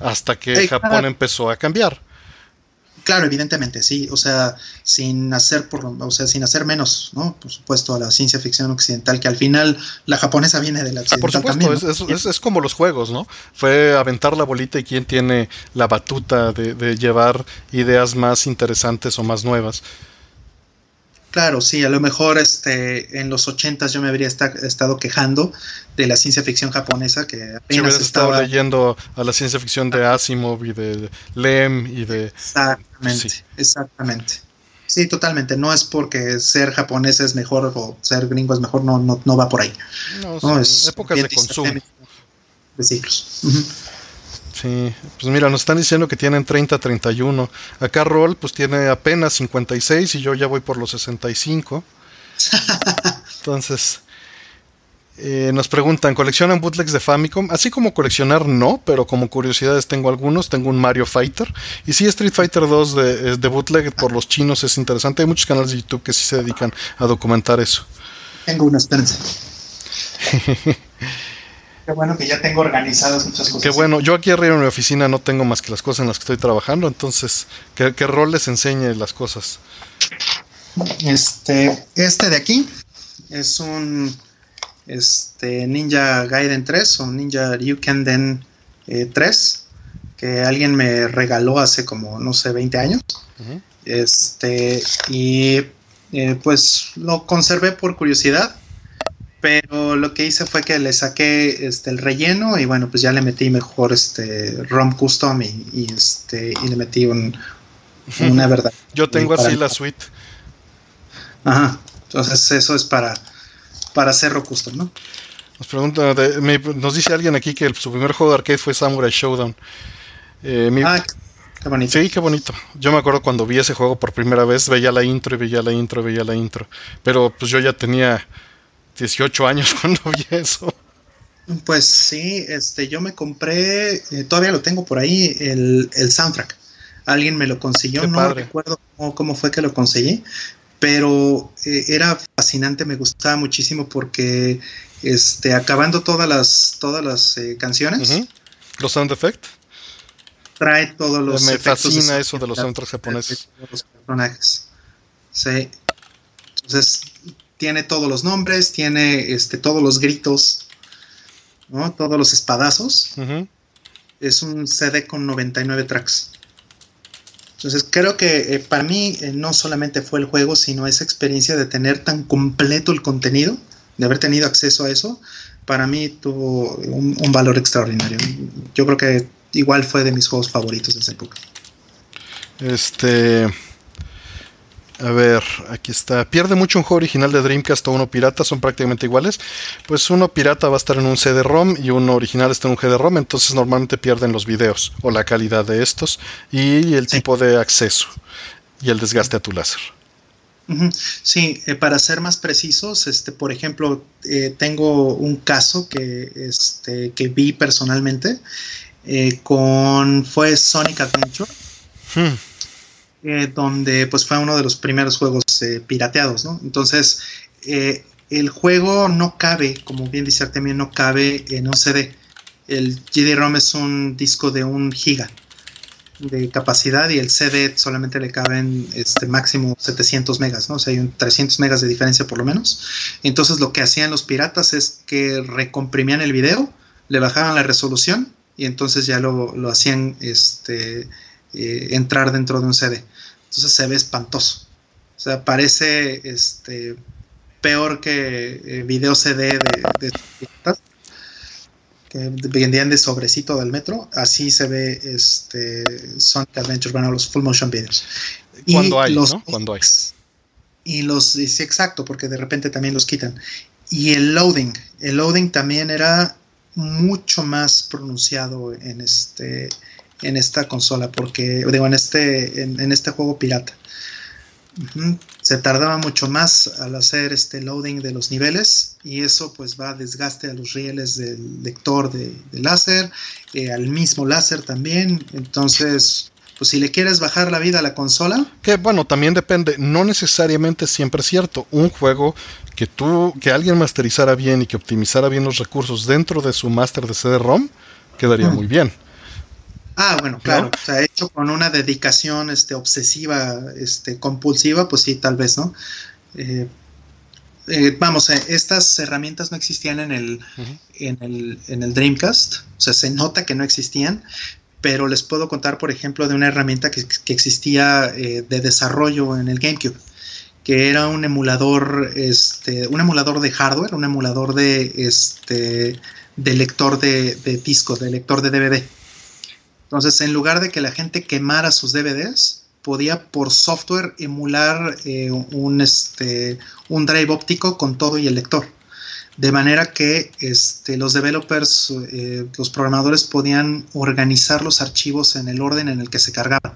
Hasta que Japón empezó a cambiar. Claro, evidentemente, sí. O sea, sin hacer por, o sea, sin hacer menos, ¿no? Por supuesto, a la ciencia ficción occidental, que al final la japonesa viene de la occidental ah, por supuesto, es, es, como los juegos, ¿no? Fue aventar la bolita y quién tiene la batuta de, de llevar ideas más interesantes o más nuevas. Claro, sí, a lo mejor este, en los ochentas yo me habría estado quejando de la ciencia ficción japonesa que apenas estaba leyendo a la ciencia ficción de Asimov y de Lem y de exactamente, exactamente. Sí, totalmente. No es porque ser japonés es mejor o ser gringo es mejor, no, no, no va por ahí. No, es épocas de consumo. De ciclos. Sí, pues mira, nos están diciendo que tienen 30, 31. Acá Roll pues tiene apenas 56 y yo ya voy por los 65. Entonces, eh, nos preguntan, ¿coleccionan bootlegs de Famicom? Así como coleccionar no, pero como curiosidades tengo algunos. Tengo un Mario Fighter. Y sí, Street Fighter 2 de, de bootleg por los chinos es interesante. Hay muchos canales de YouTube que sí se dedican a documentar eso. Tengo una, espérense. Qué bueno que ya tengo organizadas muchas cosas. Qué bueno, yo aquí arriba en mi oficina no tengo más que las cosas en las que estoy trabajando, entonces, ¿qué, rol les enseñe las cosas? Este, este de aquí es un este, Ninja Gaiden 3 o Ninja Ryukenden eh, 3 que alguien me regaló hace como, no sé, 20 años. Este, y eh, pues lo conservé por curiosidad pero lo que hice fue que le saqué este el relleno y bueno pues ya le metí mejor este ROM custom y, este y le metí un una verdad. Yo tengo así la suite. Ajá. Entonces eso es para para hacerlo custom no nos pregunta nos dice alguien aquí que su primer juego de arcade fue Samurai Showdown. Eh, ah, qué bonito. Sí, qué bonito. Yo me acuerdo cuando vi ese juego por primera vez, veía la intro y veía la intro y veía la intro. Pero pues yo ya tenía 18 años cuando vi eso. Pues sí, este, yo me compré, eh, todavía lo tengo por ahí, el, soundtrack. Alguien me lo consiguió, no recuerdo cómo, fue que lo conseguí, pero eh, era fascinante, me gustaba muchísimo porque este, acabando todas las, todas las eh, canciones. Los sound effects. Trae todos los. Me fascina eso de los soundtracks japoneses. Los personajes. Sí. Entonces, tiene todos los nombres, tiene este, todos los gritos, ¿no? todos los espadazos. Es un CD con 99 tracks. Entonces creo que eh, para mí eh, no solamente fue el juego, sino esa experiencia de tener tan completo el contenido, de haber tenido acceso a eso, para mí tuvo un, un valor extraordinario. Yo creo que igual fue de mis juegos favoritos de esa época. Este, a ver, aquí está. ¿Pierde mucho un juego original de Dreamcast o uno pirata? ¿Son prácticamente iguales? Pues uno pirata va a estar en un CD-ROM y uno original está en un GD-ROM, entonces normalmente pierden los videos o la calidad de estos y el tipo de acceso y el desgaste a tu láser. Sí, eh, para ser más precisos, este, por ejemplo, eh, tengo un caso que, este, que vi personalmente eh, con fue Sonic Adventure. Hmm. Eh, donde pues fue uno de los primeros juegos eh, pirateados, ¿no? Entonces, eh, el juego no cabe, como bien dice Artemio, no cabe en un CD. El GD-ROM es un disco de un giga de capacidad y el CD solamente le caben este máximo 700 megas, ¿no? O sea, hay un 300 megas de diferencia por lo menos. Entonces lo que hacían los piratas es que recomprimían el video, le bajaban la resolución y entonces ya lo, lo hacían este, entrar dentro de un CD. Entonces se ve espantoso. O sea, parece este, peor que eh, video CD de, que vendían de sobrecito del metro. Así se ve este, Sonic Adventure, bueno, los full motion videos. Cuando hay, los, ¿no? Cuando hay. Y los, sí, exacto, porque de repente también los quitan. Y el loading, el loading también era mucho más pronunciado en este en esta consola, porque, digo, en este, en, este juego pirata. Se tardaba mucho más al hacer este loading de los niveles y eso pues va a desgaste a los rieles del lector de, láser, eh, al mismo láser también. Entonces, pues si le quieres bajar la vida a la consola. Que bueno, también depende, no necesariamente siempre es cierto. Un juego que tú, que alguien masterizara bien y que optimizara bien los recursos dentro de su master de CD-ROM, quedaría muy bien. Ah, bueno, claro. O sea, hecho con una dedicación este, obsesiva, este, compulsiva, pues sí, tal vez, ¿no? Eh, eh, vamos, eh, estas herramientas no existían en el, en, el, en el Dreamcast, o sea, se nota que no existían, pero les puedo contar, por ejemplo, de una herramienta que, existía de desarrollo en el GameCube, que era un emulador, este, un emulador de hardware, un emulador de, este, de lector de, de disco, de lector de DVD. Entonces, en lugar de que la gente quemara sus DVDs, podía por software emular eh, un, este, un drive óptico con todo y el lector. De manera que este, los developers, eh, los programadores podían organizar los archivos en el orden en el que se cargaban.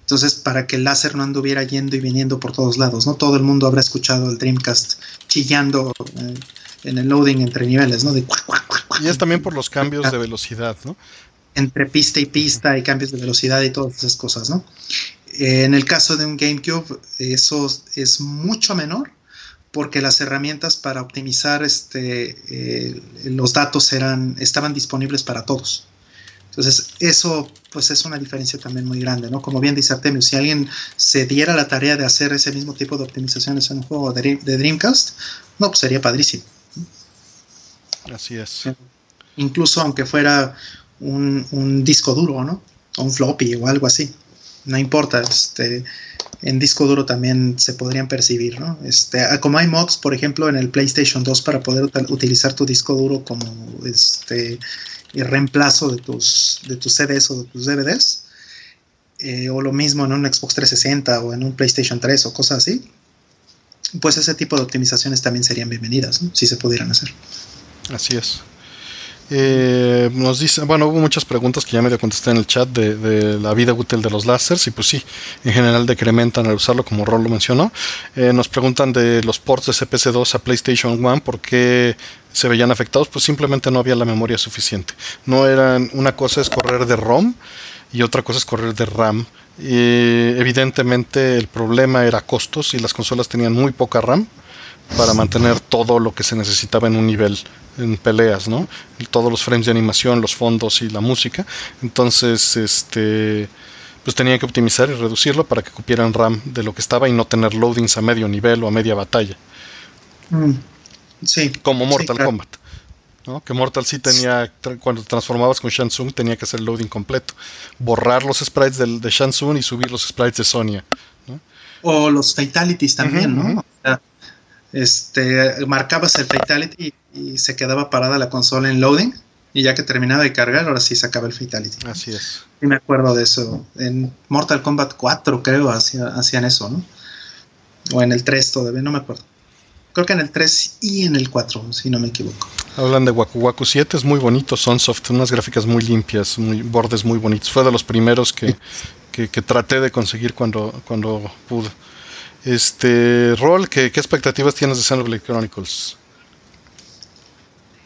Entonces, para que el láser no anduviera yendo y viniendo por todos lados, ¿no? Todo el mundo habrá escuchado el Dreamcast chillando eh, en el loading entre niveles, ¿no? y es también por los cambios de velocidad, ¿no? Entre pista y pista y cambios de velocidad y todas esas cosas, ¿no? en el caso de un GameCube, eso es mucho menor porque las herramientas para optimizar este, eh, los datos eran, estaban disponibles para todos. Entonces, eso pues es una diferencia también muy grande, ¿no? Como bien dice Artemio, si alguien se diera la tarea de hacer ese mismo tipo de optimizaciones en un juego de, Dreamcast, no, pues sería padrísimo. Así es. Incluso aunque fuera un, un disco duro, ¿no? O un floppy o algo así. No importa, este, en disco duro también se podrían percibir, ¿no? Este, como hay mods, por ejemplo, en el PlayStation 2 para poder utilizar tu disco duro como este reemplazo de tus, de tus CDs o de tus DVDs, eh, o lo mismo en un Xbox 360 o en un PlayStation 3 o cosas así, pues ese tipo de optimizaciones también serían bienvenidas, si se pudieran hacer. Así es. Eh, nos dice, bueno, hubo muchas preguntas que ya medio contesté en el chat de, la vida útil de los láseres y pues sí, en general decrementan al usarlo como Ron lo mencionó. Eh, nos preguntan de los ports de CPC2 a PlayStation 1, ¿por qué se veían afectados? Pues simplemente no había la memoria suficiente. No eran, una cosa es correr de ROM y otra cosa es correr de RAM. Y evidentemente el problema era costos y las consolas tenían muy poca RAM para mantener todo lo que se necesitaba en un nivel en peleas, ¿no? Todos los frames de animación, los fondos y la música. Entonces, este pues tenían que optimizar y reducirlo para que cupieran RAM de lo que estaba y no tener loadings a medio nivel o a media batalla. Mm, sí. Como Mortal Kombat. ¿no? Que Mortal sí tenía, cuando te transformabas con Shansung, tenía que hacer el loading completo. Borrar los sprites de, de Shansung y subir los sprites de Sonia. O los fatalities también, ¿no? Este, marcabas el fatality y se quedaba parada la consola en loading. Y ya que terminaba de cargar, ahora sí sacaba el fatality. Así es. Sí me acuerdo de eso. En Mortal Kombat 4 creo hacían eso, ¿no? O en el 3 todavía, no me acuerdo. Creo que en el 3 y en el 4, si no me equivoco. Hablan de Waku Waku 7, es muy bonito, Sunsoft, unas gráficas muy limpias, muy, bordes muy bonitos. Fue de los primeros que, que, que traté de conseguir cuando, cuando pude. Este, Rol, ¿qué, expectativas tienes de Xenoblade Chronicles?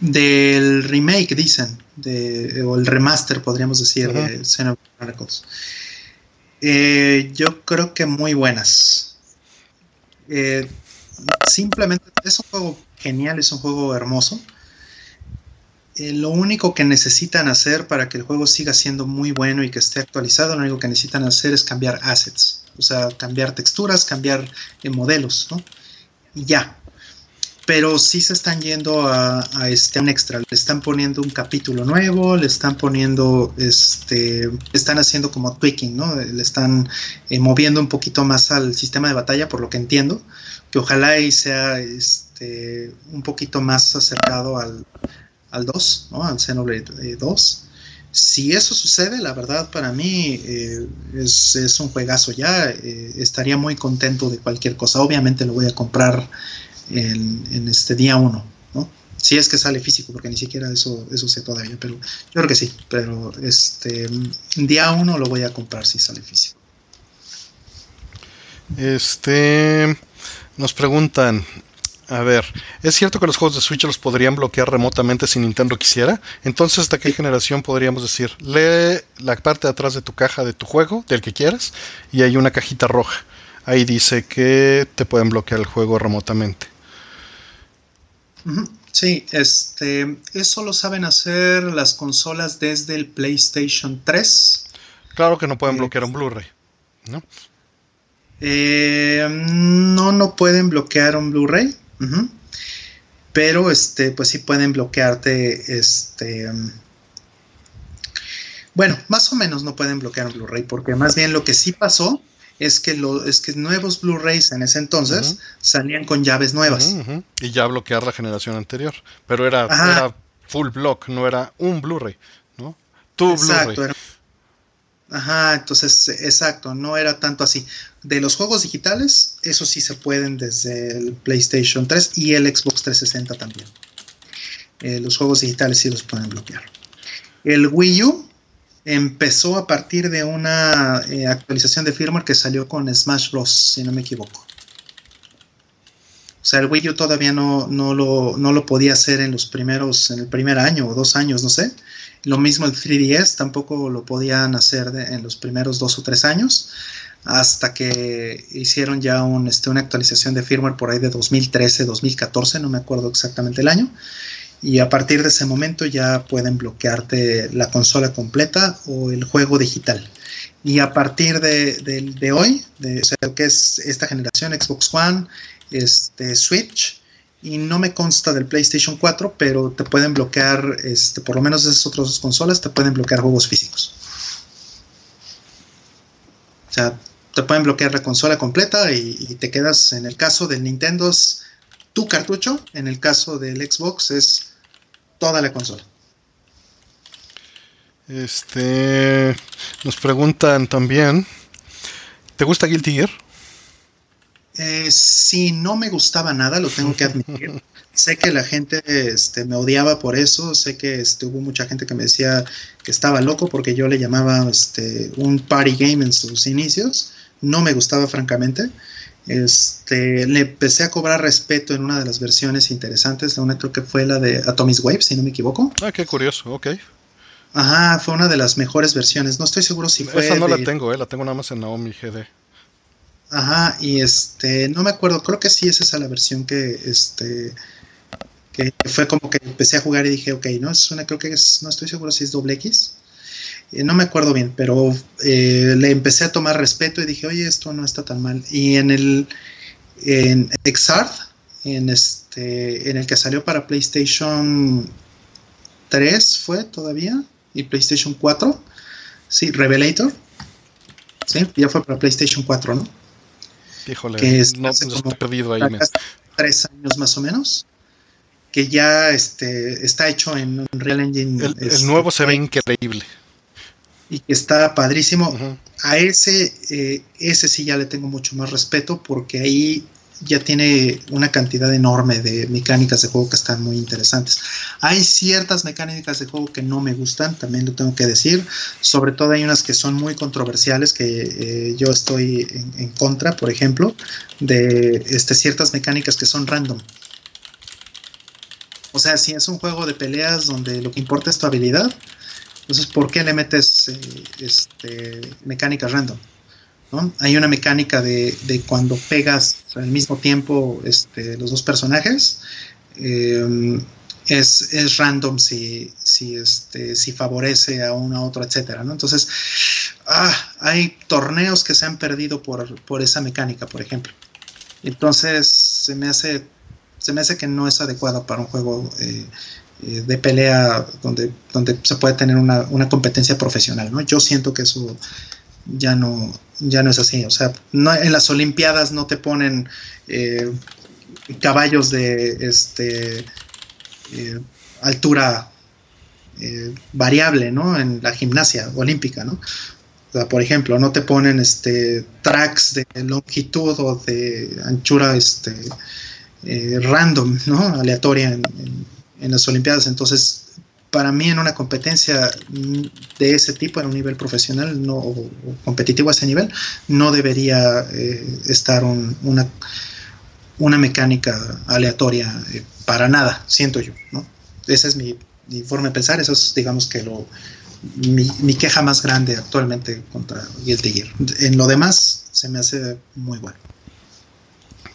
Del remake, dicen, de, o el remaster, podríamos decir, de Xenoblade Chronicles. Eh, yo creo que muy buenas. Eh, simplemente es un juego genial, es un juego hermoso. Eh, lo único que necesitan hacer para que el juego siga siendo muy bueno y que esté actualizado, lo único que necesitan hacer es cambiar assets o sea, cambiar texturas, cambiar eh, modelos, ¿no? Y ya. Pero sí se están yendo a, este un extra, le están poniendo un capítulo nuevo, le están poniendo, este, están haciendo como tweaking, ¿no? Le están eh, moviendo un poquito más al sistema de batalla, por lo que entiendo, que ojalá y sea este, un poquito más acercado al, al 2, ¿no? Al Xenoblade 2. Si eso sucede, la verdad para mí eh, es, un juegazo ya. Eh, estaría muy contento de cualquier cosa. Obviamente lo voy a comprar en, este día 1, ¿no? Si es que sale físico, porque ni siquiera eso, eso sé todavía, pero yo creo que sí. Pero este día 1 lo voy a comprar si sale físico. Este nos preguntan, a ver, ¿es cierto que los juegos de Switch los podrían bloquear remotamente si Nintendo quisiera? Entonces, ¿hasta qué generación podríamos decir? Lee la parte de atrás de tu caja de tu juego, del que quieras, y hay una cajita roja. Ahí dice que te pueden bloquear el juego remotamente. Sí, este, eso lo saben hacer las consolas desde el PlayStation 3. Claro que no pueden eh, bloquear un Blu-ray, ¿no? Eh, no, no pueden bloquear un Blu-ray. Pero este, pues sí pueden bloquearte. Este. Bueno, más o menos no pueden bloquear un Blu-ray, porque más bien lo que sí pasó es que, lo, es que nuevos Blu-rays en ese entonces salían con llaves nuevas. Y ya bloquear la generación anterior. Pero era, era full block, no era un Blu-ray, ¿no? Tu Blu-ray. Ajá, entonces, exacto, no era tanto así. De los juegos digitales, eso sí se pueden desde el PlayStation 3 y el Xbox 360 también. Eh, los juegos digitales sí los pueden bloquear. El Wii U empezó a partir de una eh, actualización de firmware que salió con Smash Bros, si no me equivoco. O sea, el Wii U todavía no, no, lo, no lo podía hacer en los primeros, en el primer año o dos años, no sé. Lo mismo el 3DS, tampoco lo podían hacer en los primeros dos o tres años. hasta que hicieron ya un, este, una actualización de firmware por ahí de 2013, 2014, no me acuerdo exactamente el año. Y a partir de ese momento ya pueden bloquearte la consola completa o el juego digital. Y a partir de, hoy, de, o sea, que es esta generación, Xbox One, este, Switch, y no me consta del PlayStation 4, pero te pueden bloquear, este, por lo menos esas otras dos consolas, te pueden bloquear juegos físicos. O sea, te pueden bloquear la consola completa y, te quedas, en el caso del Nintendo es tu cartucho, en el caso del Xbox es toda la consola. Este, nos preguntan también, ¿te gusta Guilty Gear? Eh, sí, no me gustaba nada, lo tengo que admitir. sé que la gente este, me odiaba por eso, sé que este, hubo mucha gente que me decía que estaba loco porque yo le llamaba este, un party game en sus inicios no me gustaba francamente. Este, le empecé a cobrar respeto en una de las versiones interesantes, una creo que fue la de Atomic Wave, si no me equivoco. Ah, qué curioso, ok. Ajá, fue una de las mejores versiones. No estoy seguro si fue. Esa no la tengo, eh, la tengo nada más en Naomi GD. Ajá, y este, no me acuerdo, creo que sí es esa la versión que, este, que fue como que empecé a jugar y dije, ok, no, es una, creo que es, no estoy seguro si es doble X. Eh, no me acuerdo bien, pero eh, le empecé a tomar respeto y dije, oye, esto no está tan mal. Y en el en Exard, en este, en el que salió para PlayStation 3 fue todavía y PlayStation 4, sí, Revelator, sí, ya fue para PlayStation 4, ¿no? Híjole, que es no, perdido ahí. Tres años más o menos que ya este, está hecho en Unreal Engine. El, el nuevo se ve increíble y que está padrísimo. A ese, eh, ese sí ya le tengo mucho más respeto porque ahí ya tiene una cantidad enorme de mecánicas de juego que están muy interesantes. Hay ciertas mecánicas de juego que no me gustan, también lo tengo que decir. Sobre todo hay unas que son muy controversiales que eh, yo estoy en, contra, por ejemplo, de este, ciertas mecánicas que son random. O sea, si es un juego de peleas donde lo que importa es tu habilidad, entonces, ¿por qué le metes eh, este, mecánica random? Hay una mecánica de, cuando pegas al mismo tiempo este, los dos personajes. Em, es, random si, si, este, si favorece a uno a otro, etcétera, Entonces, ah, hay torneos que se han perdido por, esa mecánica, por ejemplo. Entonces, se me hace, se me hace que no es adecuado para un juego eh, eh, de pelea donde, donde se puede tener una, competencia profesional, ¿no? Yo siento que eso ya no, ya no es así. O sea, en las Olimpiadas no te ponen eh, caballos de este eh, altura variable, ¿no? En la gimnasia olímpica, ¿no? O sea, por ejemplo, no te ponen este tracks de longitud o de anchura este random, ¿no? Aleatoria en en las Olimpiadas. Entonces, para mí en una competencia de ese tipo, en un nivel profesional no, o, competitivo a ese nivel, no debería eh, estar una, una mecánica aleatoria eh, para nada, siento yo. ¿no? Esa es mi, forma de pensar, eso es digamos que lo, mi, queja más grande actualmente contra Guilty Gear. En lo demás se me hace muy bueno.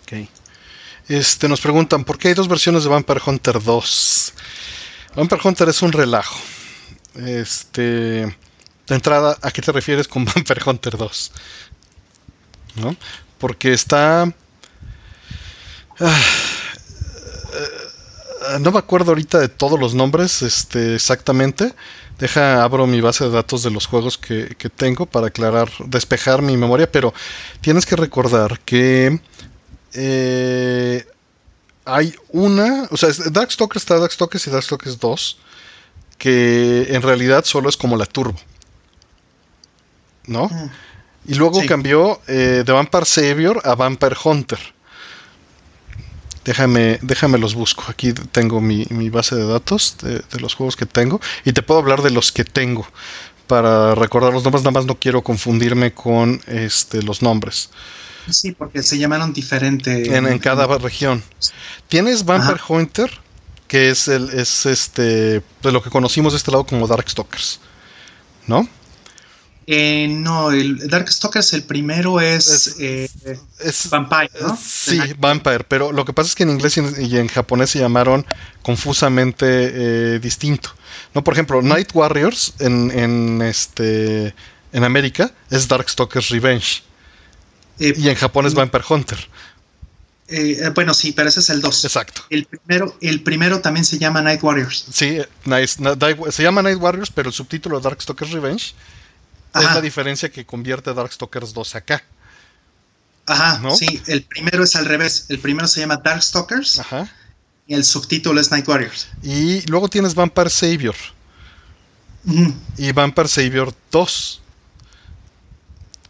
Ok. Este, nos preguntan, ¿por qué hay dos versiones de Vampire Hunter 2? Vampire Hunter es un relajo. Este, de entrada, ¿a qué te refieres con Vampire Hunter 2? ¿No? Porque está... Ah, eh, no me acuerdo ahorita de todos los nombres este, exactamente. Deja, abro mi base de datos de los juegos que, que tengo para aclarar, despejar mi memoria, pero tienes que recordar que eh, hay una, o sea, Darkstalkers está Darkstalkers y Darkstalkers 2, que en realidad solo es como la turbo. ¿No? Mm. Y luego cambió eh, de Vampire Savior a Vampire Hunter. Déjame, déjame los busco. Aquí tengo mi, base de datos de, de, los juegos que tengo. Y te puedo hablar de los que tengo. Para recordar los nombres, nada más no quiero confundirme con este, los nombres. Sí, porque se llamaron diferente. En, cada región. Tienes Vampire Hunter, que es el es este de lo que conocimos de este lado como Darkstalkers, ¿no? Eh, no, el Darkstalkers, el primero es, Es- eh, Es, Vampire, ¿no? Sí, Vampire, pero lo que pasa es que en inglés y en, y en japonés se llamaron confusamente eh, distinto. No, por ejemplo, Night Warriors en, en este en América es Darkstalkers Revenge Eh, y en Japón es Vampire Hunter. eh, eh, bueno, sí, pero ese es el 2. Exacto. El primero, el primero también se llama Night Warriors. Sí, nice. Na- Di- se llama Night Warriors, pero el subtítulo Darkstalkers Revenge es la diferencia que convierte Darkstalkers 2 acá. Ajá, ¿No? sí, el primero es al revés. El primero se llama Darkstalkers Ajá. y el subtítulo es Night Warriors. Y luego tienes Vampire Savior y Vampire Savior 2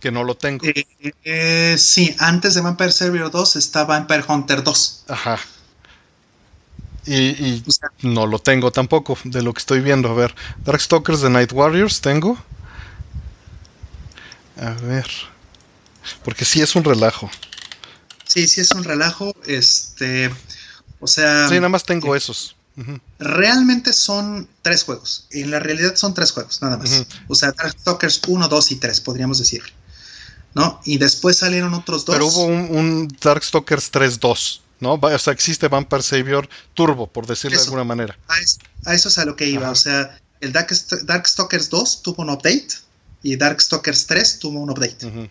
que no lo tengo. Eh, eh, sí, antes de Vampire Survivor 2 está Vampire Hunter 2. Ajá. Y, y O sea, no lo tengo tampoco, de lo que estoy viendo. A ver, Darkstalkers de Night Warriors tengo. A ver. Porque sí es un relajo. sí, sí es un relajo. Este, o sea, Sí, nada más tengo esos. Ujú. realmente son tres juegos. En la realidad son tres juegos, nada más. O sea, Darkstalkers 1, 2 y 3, podríamos decir. ¿No? Y después salieron otros dos. Pero hubo un, un Darkstalkers 3-2, ¿no? O sea, existe Vampire Savior Turbo, por decirlo de Eso. alguna manera. A eso, a eso es a lo que iba. Ajá. O sea, el Darkst- Darkstalkers 2 tuvo un update y Darkstalkers 3 tuvo un update. Ujú.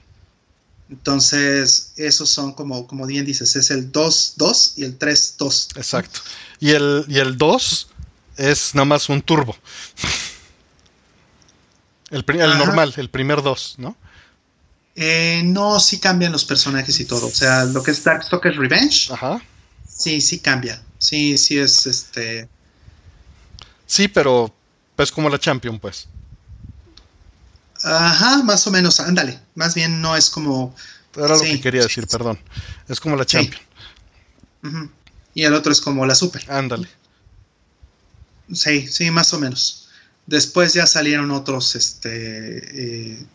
Entonces, esos son como, como bien dices, es el 2-2 y el 3-2. Exacto. Y el, y el 2 es nada más un turbo. El, el normal, el primer 2, ¿no? Eh, no, sí cambian los personajes y todo. O sea, lo que es Darkstalkers Revenge, Ajá. sí, sí cambia. Sí, sí es este. Sí, pero es como la Champion, pues. Ajá, más o menos, ándale. Más bien no es como. Era lo que quería sí, decir, sí. perdón. Es como la. Champion. Y el otro es como la Super. Ándale. Sí, sí, más o menos. Después ya salieron otros, este, eh,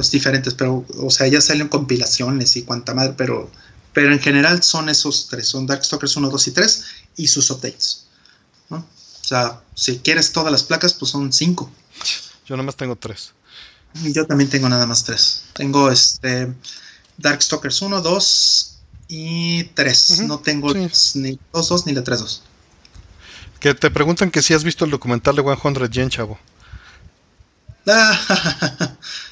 pues diferentes, pero, o sea, ya salieron compilaciones y cuanta madre, pero, pero en general son esos tres, son Darkstalkers 1, 2 y 3 y sus updates, ¿no? O sea, si quieres todas las placas, pues son cinco. Yo nada más tengo tres. Y Yo también tengo nada más tres. Tengo este Darkstalkers 1, 2 y 3. Ujú, No tengo sí. ni 2, 2 ni la 3, 2. Que te preguntan que si has visto el documental de 100 Yen, chavo. Ah,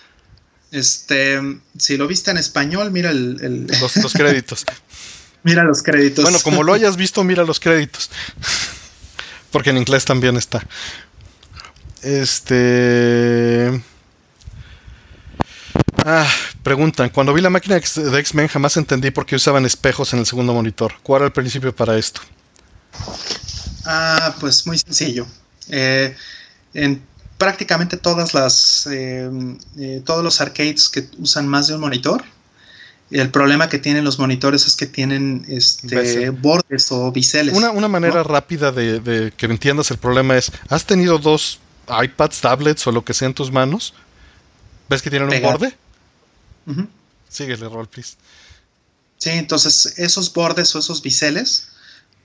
Este, si lo viste en español, mira el, el- Los, los créditos. mira los créditos. bueno, como lo hayas visto, mira los créditos. Porque en inglés también está. Este. Ah, preguntan. Cuando vi la máquina de X-Men jamás entendí por qué usaban espejos en el segundo monitor. ¿Cuál era el principio para esto? Ah, pues muy sencillo. Eh, en prácticamente todas las, eh, eh, todos los arcades que usan más de un monitor, el problema que tienen los monitores es que tienen este, bordes o biseles. Una, una manera rápida de, de que entiendas el problema es, ¿has tenido dos iPads, tablets o lo que sea en tus manos? ¿Ves que tienen un borde? Ujú. Síguele, roll, please. Sí, entonces esos bordes o esos biseles,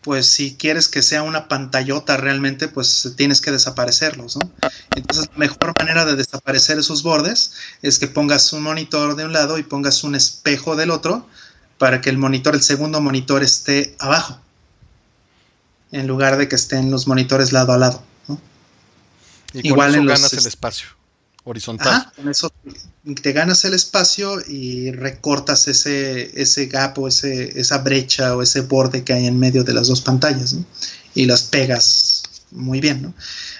pues si quieres que sea una pantallota realmente, pues tienes que desaparecerlos, ¿no? Entonces la mejor manera de desaparecer esos bordes es que pongas un monitor de un lado y pongas un espejo del otro para que el monitor, el segundo monitor esté abajo, en lugar de que estén los monitores lado a lado, ¿no? Y Igual con eso en los ganas el espacio horizontal. Con eso te ganas el espacio y recortas ese, ese gap o ese, esa brecha o ese borde que hay en medio de las dos pantallas ¿no? y las pegas muy bien. ¿no?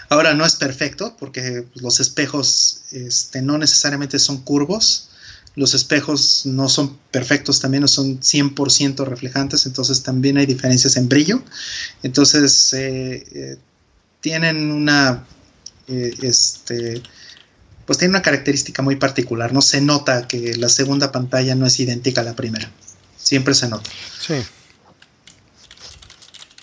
Ahora no es perfecto porque los espejos este, no necesariamente son curvos. Los espejos no son perfectos también, no son 100% reflejantes, entonces también hay diferencias en brillo. Entonces eh, eh, tienen una, eh, este, pues tiene una característica muy particular. No se nota que la segunda pantalla no es idéntica a la primera. Siempre se nota. Sí.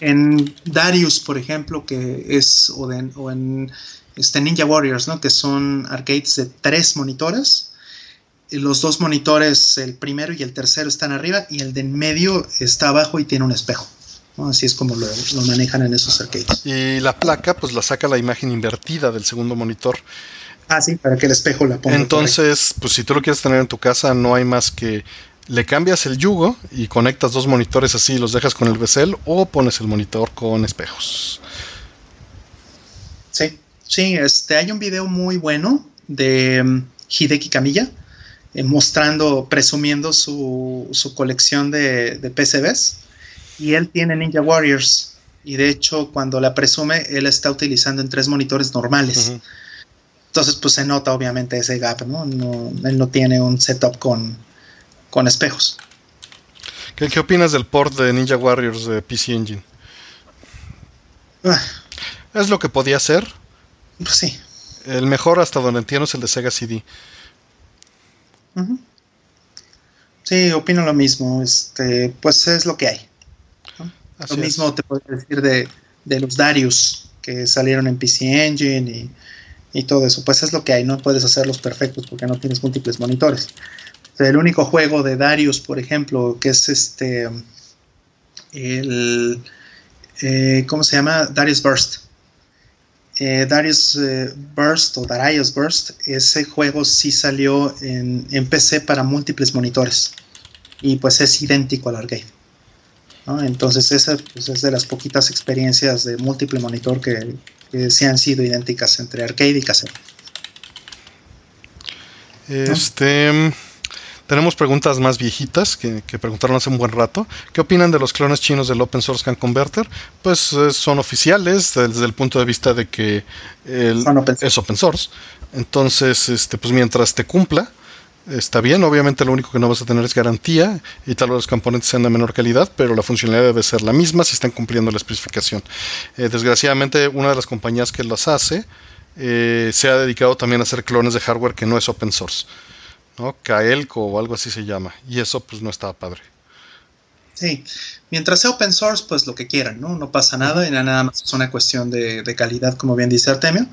En Darius, por ejemplo, que es, o, de- o en este Ninja Warriors, ¿no? Que son arcades de tres monitores. Los dos monitores, el primero y el tercero, están arriba y el de en medio está abajo y tiene un espejo. ¿no? Así es como lo, lo manejan en esos arcades. Y la placa, pues la saca la imagen invertida del segundo monitor. Ah, sí, para que el espejo la ponga. Entonces, pues si tú lo quieres tener en tu casa, no hay más que le cambias el yugo y conectas dos monitores así, los dejas con el Bessel o pones el monitor con espejos. Sí, sí, este, hay un video muy bueno de um, Hideki Kamiya eh, mostrando, presumiendo su, su colección de, de, PCBs y él tiene Ninja Warriors y de hecho cuando la presume él está utilizando en tres monitores normales. Entonces pues se nota obviamente ese gap, ¿no? no él no tiene un setup con, con espejos. ¿Qué, ¿Qué, opinas del port de Ninja Warriors de PC Engine? Ah. ¿Es lo que podía ser? Pues sí. El mejor hasta donde entiendo es el de Sega CD. Uh -huh. Sí, opino lo mismo. Este, pues es lo que hay. ¿no? Lo mismo es. te puedo decir de, de, los Darius que salieron en PC Engine y, y, todo eso. Pues es lo que hay. No puedes hacerlos perfectos porque no tienes múltiples monitores. El único juego de Darius, por ejemplo, que es este. El. Eh, ¿Cómo se llama? Darius Burst eh, Darius eh, Burst o Darius Burst, ese juego sí salió en, PC para múltiples monitores y pues es idéntico al arcade. Entonces esa pues, es de las poquitas experiencias de múltiple monitor que, que sí han sido idénticas entre arcade y casero. Este... ¿no? Tenemos preguntas más viejitas que, que, preguntaron hace un buen rato. ¿Qué opinan de los clones chinos del Open Source Can Converter? Pues eh, son oficiales desde el punto de vista de que el, open es open source. Entonces, este, pues mientras te cumpla, está bien. Obviamente lo único que no vas a tener es garantía y tal vez los componentes sean de menor calidad, pero la funcionalidad debe ser la misma si están cumpliendo la especificación. Eh, desgraciadamente, una de las compañías que las hace eh, se ha dedicado también a hacer clones de hardware que no es open source. ¿no? Kaelco o algo así se llama. Y eso pues no estaba padre. Sí, mientras sea open source, pues lo que quieran, ¿no? No pasa nada, y nada más es una cuestión de, de calidad, como bien dice Artemio.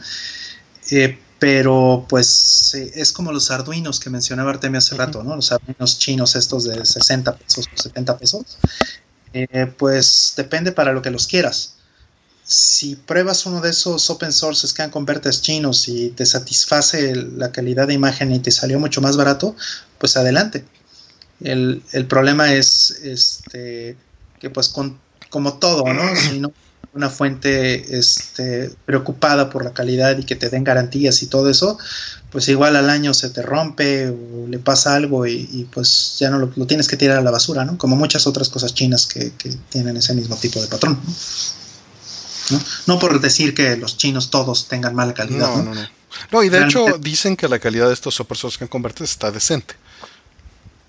Eh, pero pues es como los arduinos que mencionaba Artemio hace rato, ¿no? Los arduinos chinos estos de 60 pesos o 70 pesos. Eh, pues depende para lo que los quieras si pruebas uno de esos open source scan converters chinos y te satisface la calidad de imagen y te salió mucho más barato, pues adelante. El, el problema es este, que pues con, como todo, ¿no? Si no una fuente este, preocupada por la calidad y que te den garantías y todo eso, pues igual al año se te rompe o le pasa algo y, y pues ya no lo, lo, tienes que tirar a la basura, ¿no? Como muchas otras cosas chinas que, que tienen ese mismo tipo de patrón. ¿no? ¿no? No por decir que los chinos todos tengan mala calidad. No, no, no. no y de Realmente, hecho dicen que la calidad de estos source que convertes está decente.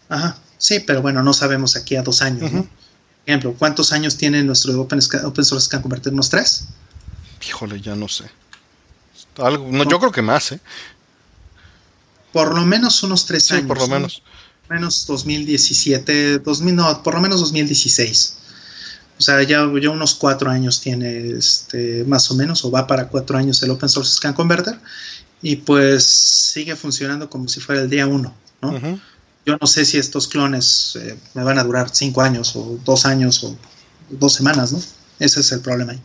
Ajá, sí, pero bueno, no sabemos aquí a dos años. Uh -huh. ¿no? Ejemplo, ¿cuántos años tiene nuestro open, open source Scan Converter? ¿Unos tres? Híjole, ya no sé. Algo, no, yo creo que más, ¿eh? Por lo menos unos tres sí, años. por lo menos. ¿no? Menos 2017, 2000, no, por lo menos 2016. O sea, ya, ya unos cuatro años tiene este, más o menos, o va para cuatro años el Open Source Scan Converter, y pues sigue funcionando como si fuera el día uno, ¿no? Uh -huh. Yo no sé si estos clones eh, me van a durar cinco años, o dos años, o dos semanas, ¿no? Ese es el problema ahí.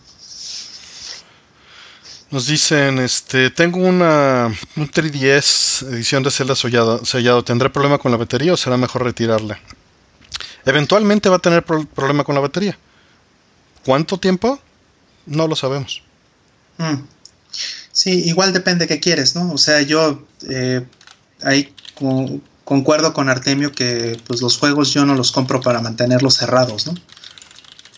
Nos dicen, este, tengo una un 3DS edición de Zelda sellado, sellado, ¿tendré problema con la batería o será mejor retirarla? Eventualmente va a tener pro problema con la batería. ¿Cuánto tiempo? No lo sabemos. Mm. Sí, igual depende qué quieres, ¿no? O sea, yo eh, ahí con, concuerdo con Artemio que pues los juegos yo no los compro para mantenerlos cerrados, ¿no?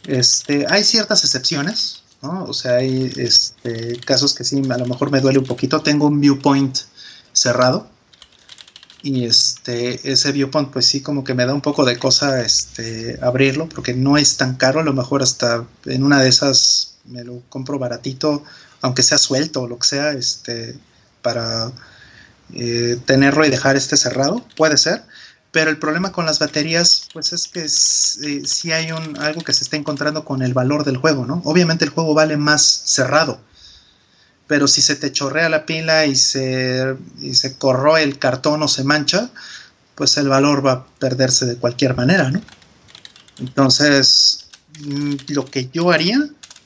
Este, hay ciertas excepciones, ¿no? O sea, hay este, casos que sí, a lo mejor me duele un poquito. Tengo un viewpoint cerrado y este ese viewpoint pues sí como que me da un poco de cosa este abrirlo porque no es tan caro a lo mejor hasta en una de esas me lo compro baratito aunque sea suelto o lo que sea este para eh, tenerlo y dejar este cerrado puede ser pero el problema con las baterías pues es que eh, sí hay un algo que se está encontrando con el valor del juego no obviamente el juego vale más cerrado pero si se te chorrea la pila y se, y se corroe el cartón o se mancha, pues el valor va a perderse de cualquier manera, ¿no? Entonces, mm, lo que yo haría,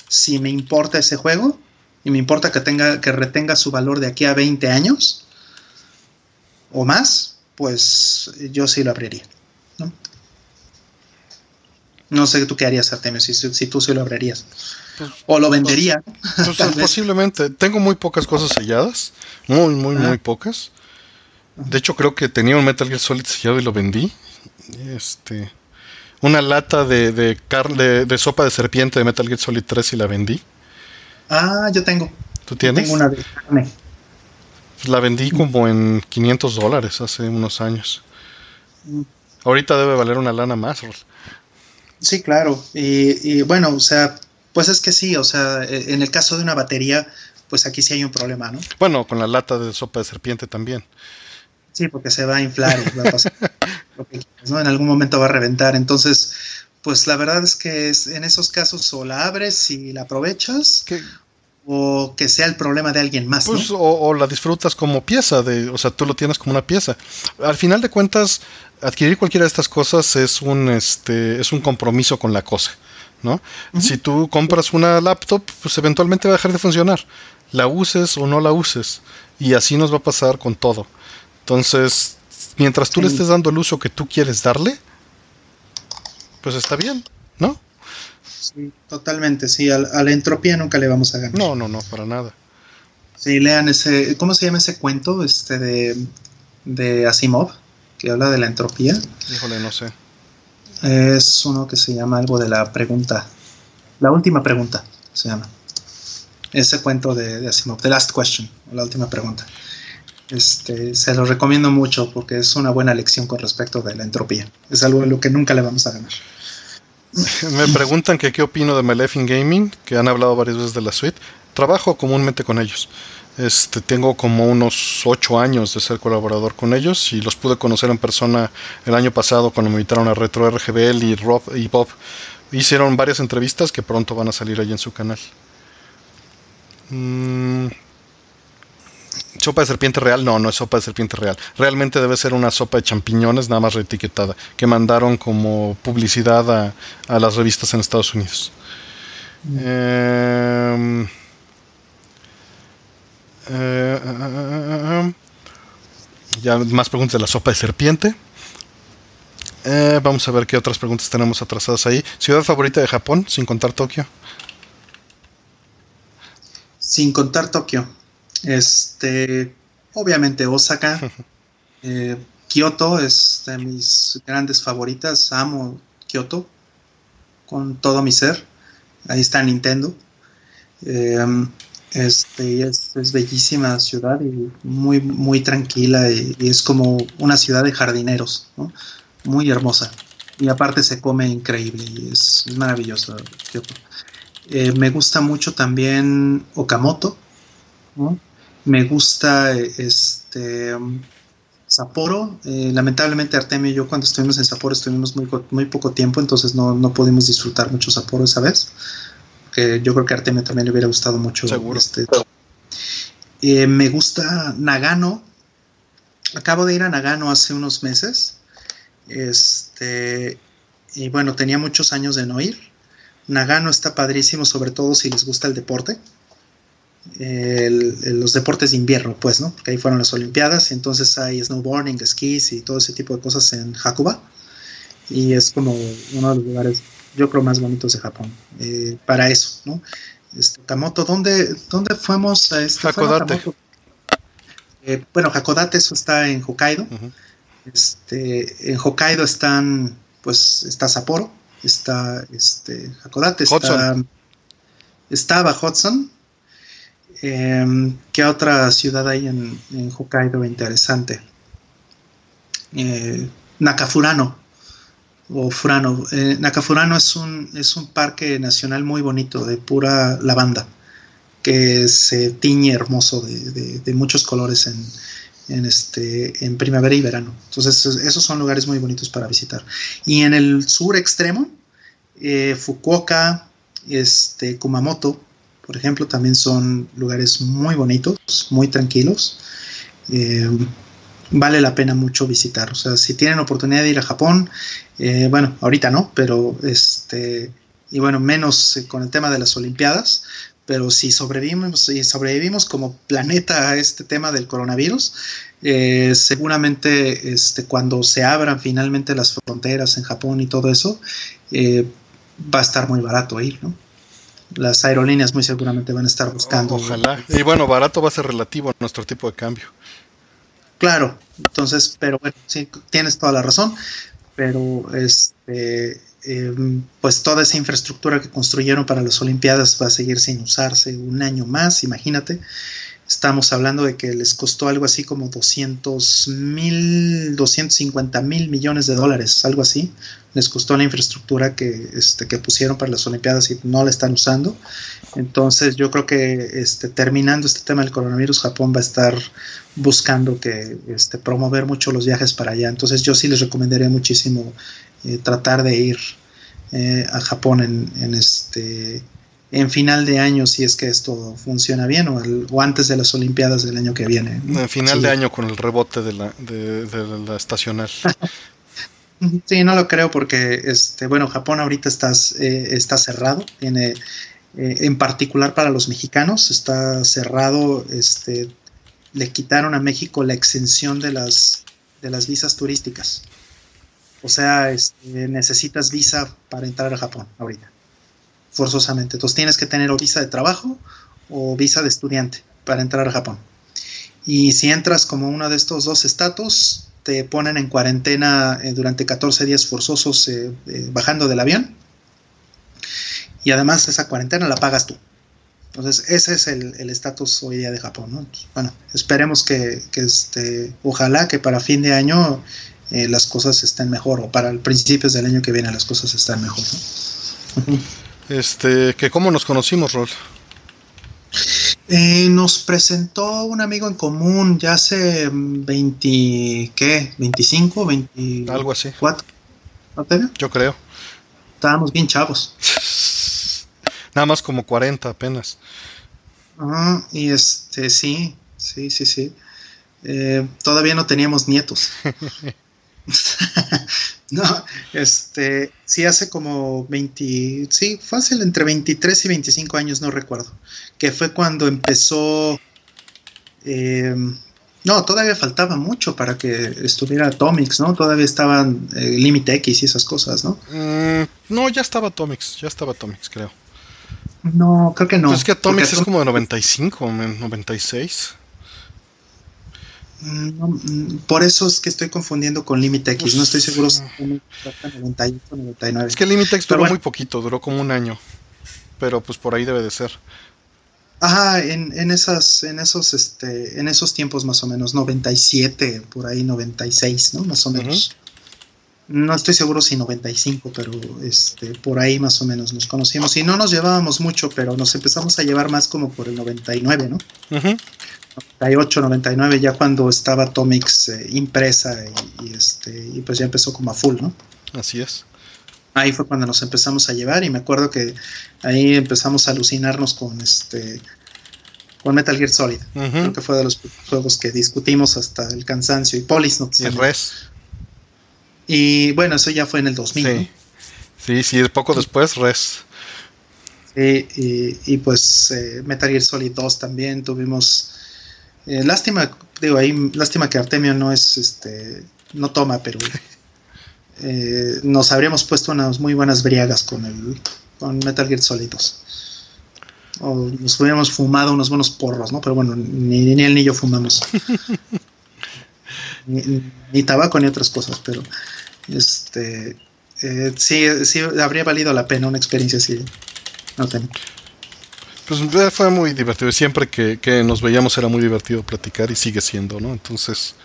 si me importa ese juego, y me importa que, tenga, que retenga su valor de aquí a 20 años, o más, pues yo sí lo abriría. No, no sé tú qué harías, Artemio, si, si tú sí lo abrirías. Pues, o lo vendería. Pues, posiblemente. Tengo muy pocas cosas selladas. Muy, muy, muy pocas. De hecho, creo que tenía un Metal Gear Solid sellado y lo vendí. Este. Una lata de, de, de, de sopa de serpiente de Metal Gear Solid 3 y la vendí. Ah, yo tengo. ¿Tú tienes? Tengo una de carne. La vendí como en 500 dólares hace unos años. Ahorita debe valer una lana más. Sí, claro. Y, bueno, o sea, pues es que sí, o sea, e, en el caso de una batería, pues aquí sí hay un problema, ¿no? Bueno, con la lata de sopa de serpiente también. Sí, porque se va a inflar va a pasar ¿no? En algún momento va a reventar. Entonces, pues la verdad es que es, en esos casos o la abres y la aprovechas, o que sea el problema de alguien más. Pues, o, la disfrutas como pieza, de, o sea, tú lo tienes como una pieza. Al final de cuentas, adquirir cualquiera de estas cosas es un, este, es un compromiso con la cosa. ¿no? Si tú compras una laptop, pues eventualmente va a dejar de funcionar. La uses o no la uses. Y así nos va a pasar con todo. Entonces, mientras tú le estés dando el uso que tú quieres darle, pues está bien. Sí, totalmente, sí, a, la entropía nunca le vamos a ganar. No, no, no, para nada. Sí, lean ese, ¿cómo se llama ese cuento este de, de Asimov? Que habla de la entropía. Híjole, no sé. Es uno que se llama algo de la pregunta. La última pregunta se llama. Ese cuento de, de Asimov, The Last Question, la última pregunta. Este, se lo recomiendo mucho porque es una buena lección con respecto de la entropía. Es algo en lo que nunca le vamos a ganar. Me preguntan que qué opino de Maleficent Gaming, que han hablado varias veces de la suite. Trabajo comúnmente con ellos. Este, tengo como unos ocho años de ser colaborador con ellos y los pude conocer en persona el año pasado cuando me invitaron a Retro RGBL y Rob y Bob. Hicieron varias entrevistas que pronto van a salir ahí en su canal. Mm, sopa de serpiente real, no, no es sopa de serpiente real. Realmente debe ser una sopa de champiñones, nada más reetiquetada, que mandaron como publicidad a, las revistas en Estados Unidos. Em, eh, eh, eh, ya más preguntas de la sopa de serpiente. vamos a ver qué otras preguntas tenemos atrasadas ahí. Ciudad favorita de Japón, sin contar Tokio. Sin contar Tokio. Este, obviamente Osaka, eh, Kyoto es de mis grandes favoritas. Amo Kyoto con todo mi ser. Ahí está Nintendo. Em, este, es, bellísima ciudad y muy, muy tranquila y, es como una ciudad de jardineros, muy hermosa. Y aparte se come increíble y es, maravilloso Kyoto. Eh, me gusta mucho también Okamoto, me gusta este Sapporo. Eh, lamentablemente Artemio y yo cuando estuvimos en Sapporo estuvimos muy, muy poco tiempo, entonces no, no pudimos disfrutar mucho Sapporo esa vez. Que yo creo que a Artemio también le hubiera gustado mucho. Este, eh, me gusta Nagano. Acabo de ir a Nagano hace unos meses. Este, y bueno, tenía muchos años de no ir. Nagano está padrísimo, sobre todo si les gusta el deporte los deportes de invierno, pues, ¿no? Porque ahí fueron las Olimpiadas y entonces hay snowboarding, skis y todo ese tipo de cosas en Hakuba. Y es como uno de los lugares, yo creo, más bonitos de Japón. Eh, para eso, ¿no? Este, Kamoto, ¿dónde, ¿dónde fuimos a este Hakodate? Eh, bueno, Hakodate, eso está en Hokkaido. este, en Hokkaido están, pues, está Sapporo, está este, Hakodate, está, estaba Hudson, Em, ¿Qué otra ciudad hay en, Hokkaido interesante? Eh, Nakafurano o Furano. Eh, Nakafurano es un, es un parque nacional muy bonito de pura lavanda que se tiñe hermoso de, muchos colores en, este, en primavera y verano. Entonces esos son lugares muy bonitos para visitar. Y en el sur extremo, eh, Fukuoka, este, Kumamoto, por ejemplo, también son lugares muy bonitos, muy tranquilos. Eh, vale la pena mucho visitar. O sea, si tienen oportunidad de ir a Japón, eh, bueno, ahorita no, pero este, y bueno, menos con el tema de las Olimpiadas, pero si sobrevivimos, si sobrevivimos como planeta a este tema del coronavirus, eh, seguramente este, cuando se abran finalmente las fronteras en Japón y todo eso, eh, va a estar muy barato ir, ¿no? Las aerolíneas muy seguramente van a estar buscando. Ojalá. Y bueno, barato va a ser relativo a nuestro tipo de cambio. Claro, entonces, pero bueno, sí, tienes toda la razón, pero este, Em, pues toda esa infraestructura que construyeron para las Olimpiadas va a seguir sin usarse un año más, imagínate. Estamos hablando de que les costó algo así como 200 mil, 250 mil millones de dólares, algo así. Les costó la infraestructura que, este, que pusieron para las Olimpiadas y no la están usando. Entonces yo creo que este, terminando este tema del coronavirus, Japón va a estar buscando que este, promover mucho los viajes para allá. Entonces yo sí les recomendaría muchísimo eh, tratar de ir eh, a Japón en, en este en final de año si es que esto funciona bien o, antes de las Olimpiadas del año que viene. En final de año con el rebote de la, de, la estacional. sí, no lo creo porque, este, bueno, Japón ahorita está, eh, está cerrado, tiene, eh, en particular para los mexicanos, está cerrado, este, le quitaron a México la exención de las, de las visas turísticas. O sea, este, necesitas visa para entrar a Japón ahorita forzosamente. Entonces tienes que tener o visa de trabajo o visa de estudiante para entrar a Japón. Y si entras como uno de estos dos estatus, te ponen en cuarentena eh, durante 14 días forzosos eh, eh, bajando del avión. Y además esa cuarentena la pagas tú. Entonces ese es el estatus hoy día de Japón. bueno, esperemos que, este, ojalá que para fin de año las cosas estén mejor o para principios del año que viene las cosas estén mejor. Este, que cómo nos conocimos, Rol. Eh, nos presentó un amigo en común ya hace 20, ¿qué? ¿25? 20, Algo así. ¿No Yo creo. Estábamos bien chavos. Nada más como 40 apenas. Ah, y este, sí, sí, sí, sí. Eh, todavía no teníamos nietos. no, este, sí hace como 20, sí, fácil, entre 23 y 25 años, no recuerdo, que fue cuando empezó, eh, no, todavía faltaba mucho para que estuviera Atomics, ¿no? Todavía estaban eh, X y esas cosas, ¿no? Mm, no, ya estaba Atomics, ya estaba Atomics, creo. No, creo que no. es que Atomics es como de 95, 96. Mm, por eso es que estoy confundiendo con Limit X. no estoy seguro si 98 99. Es que Limit X duró muy poquito, duró como un año. Pero pues por ahí debe de ser. Ajá, en, en esas, en esos, este, en esos tiempos más o menos, 97, por ahí 96, ¿no? Más o menos. No estoy seguro si 95, pero este, por ahí más o menos nos conocimos. Y no nos llevábamos mucho, pero nos empezamos a llevar más como por el 99, ¿no? Ajá. 98, 99, ya cuando estaba Atomics eh, impresa y, este, y pues ya empezó como a full, ¿no? Así es. Ahí fue cuando nos empezamos a llevar y me acuerdo que ahí empezamos a alucinarnos con este con Metal Gear Solid. Creo que fue de los juegos que discutimos hasta el cansancio y Polis Y Res. Y bueno, eso ya fue en el 2000. Sí, sí, sí, poco después Res. Sí, y, pues eh, Metal Gear Solid 2 también tuvimos eh, lástima, digo ahí, lástima que Artemio no es, este, no toma, pero eh, nos habríamos puesto unas muy buenas briagas con el, con Metal Gear Solid O nos hubiéramos fumado unos buenos porros, ¿no? Pero bueno, ni, ni él ni yo fumamos. ni, tabaco ni otras cosas, pero este eh, sí, sí habría valido la pena una experiencia así. No tengo. Pues fue muy divertido. Siempre que, nos veíamos era muy divertido platicar y sigue siendo, ¿no? Entonces.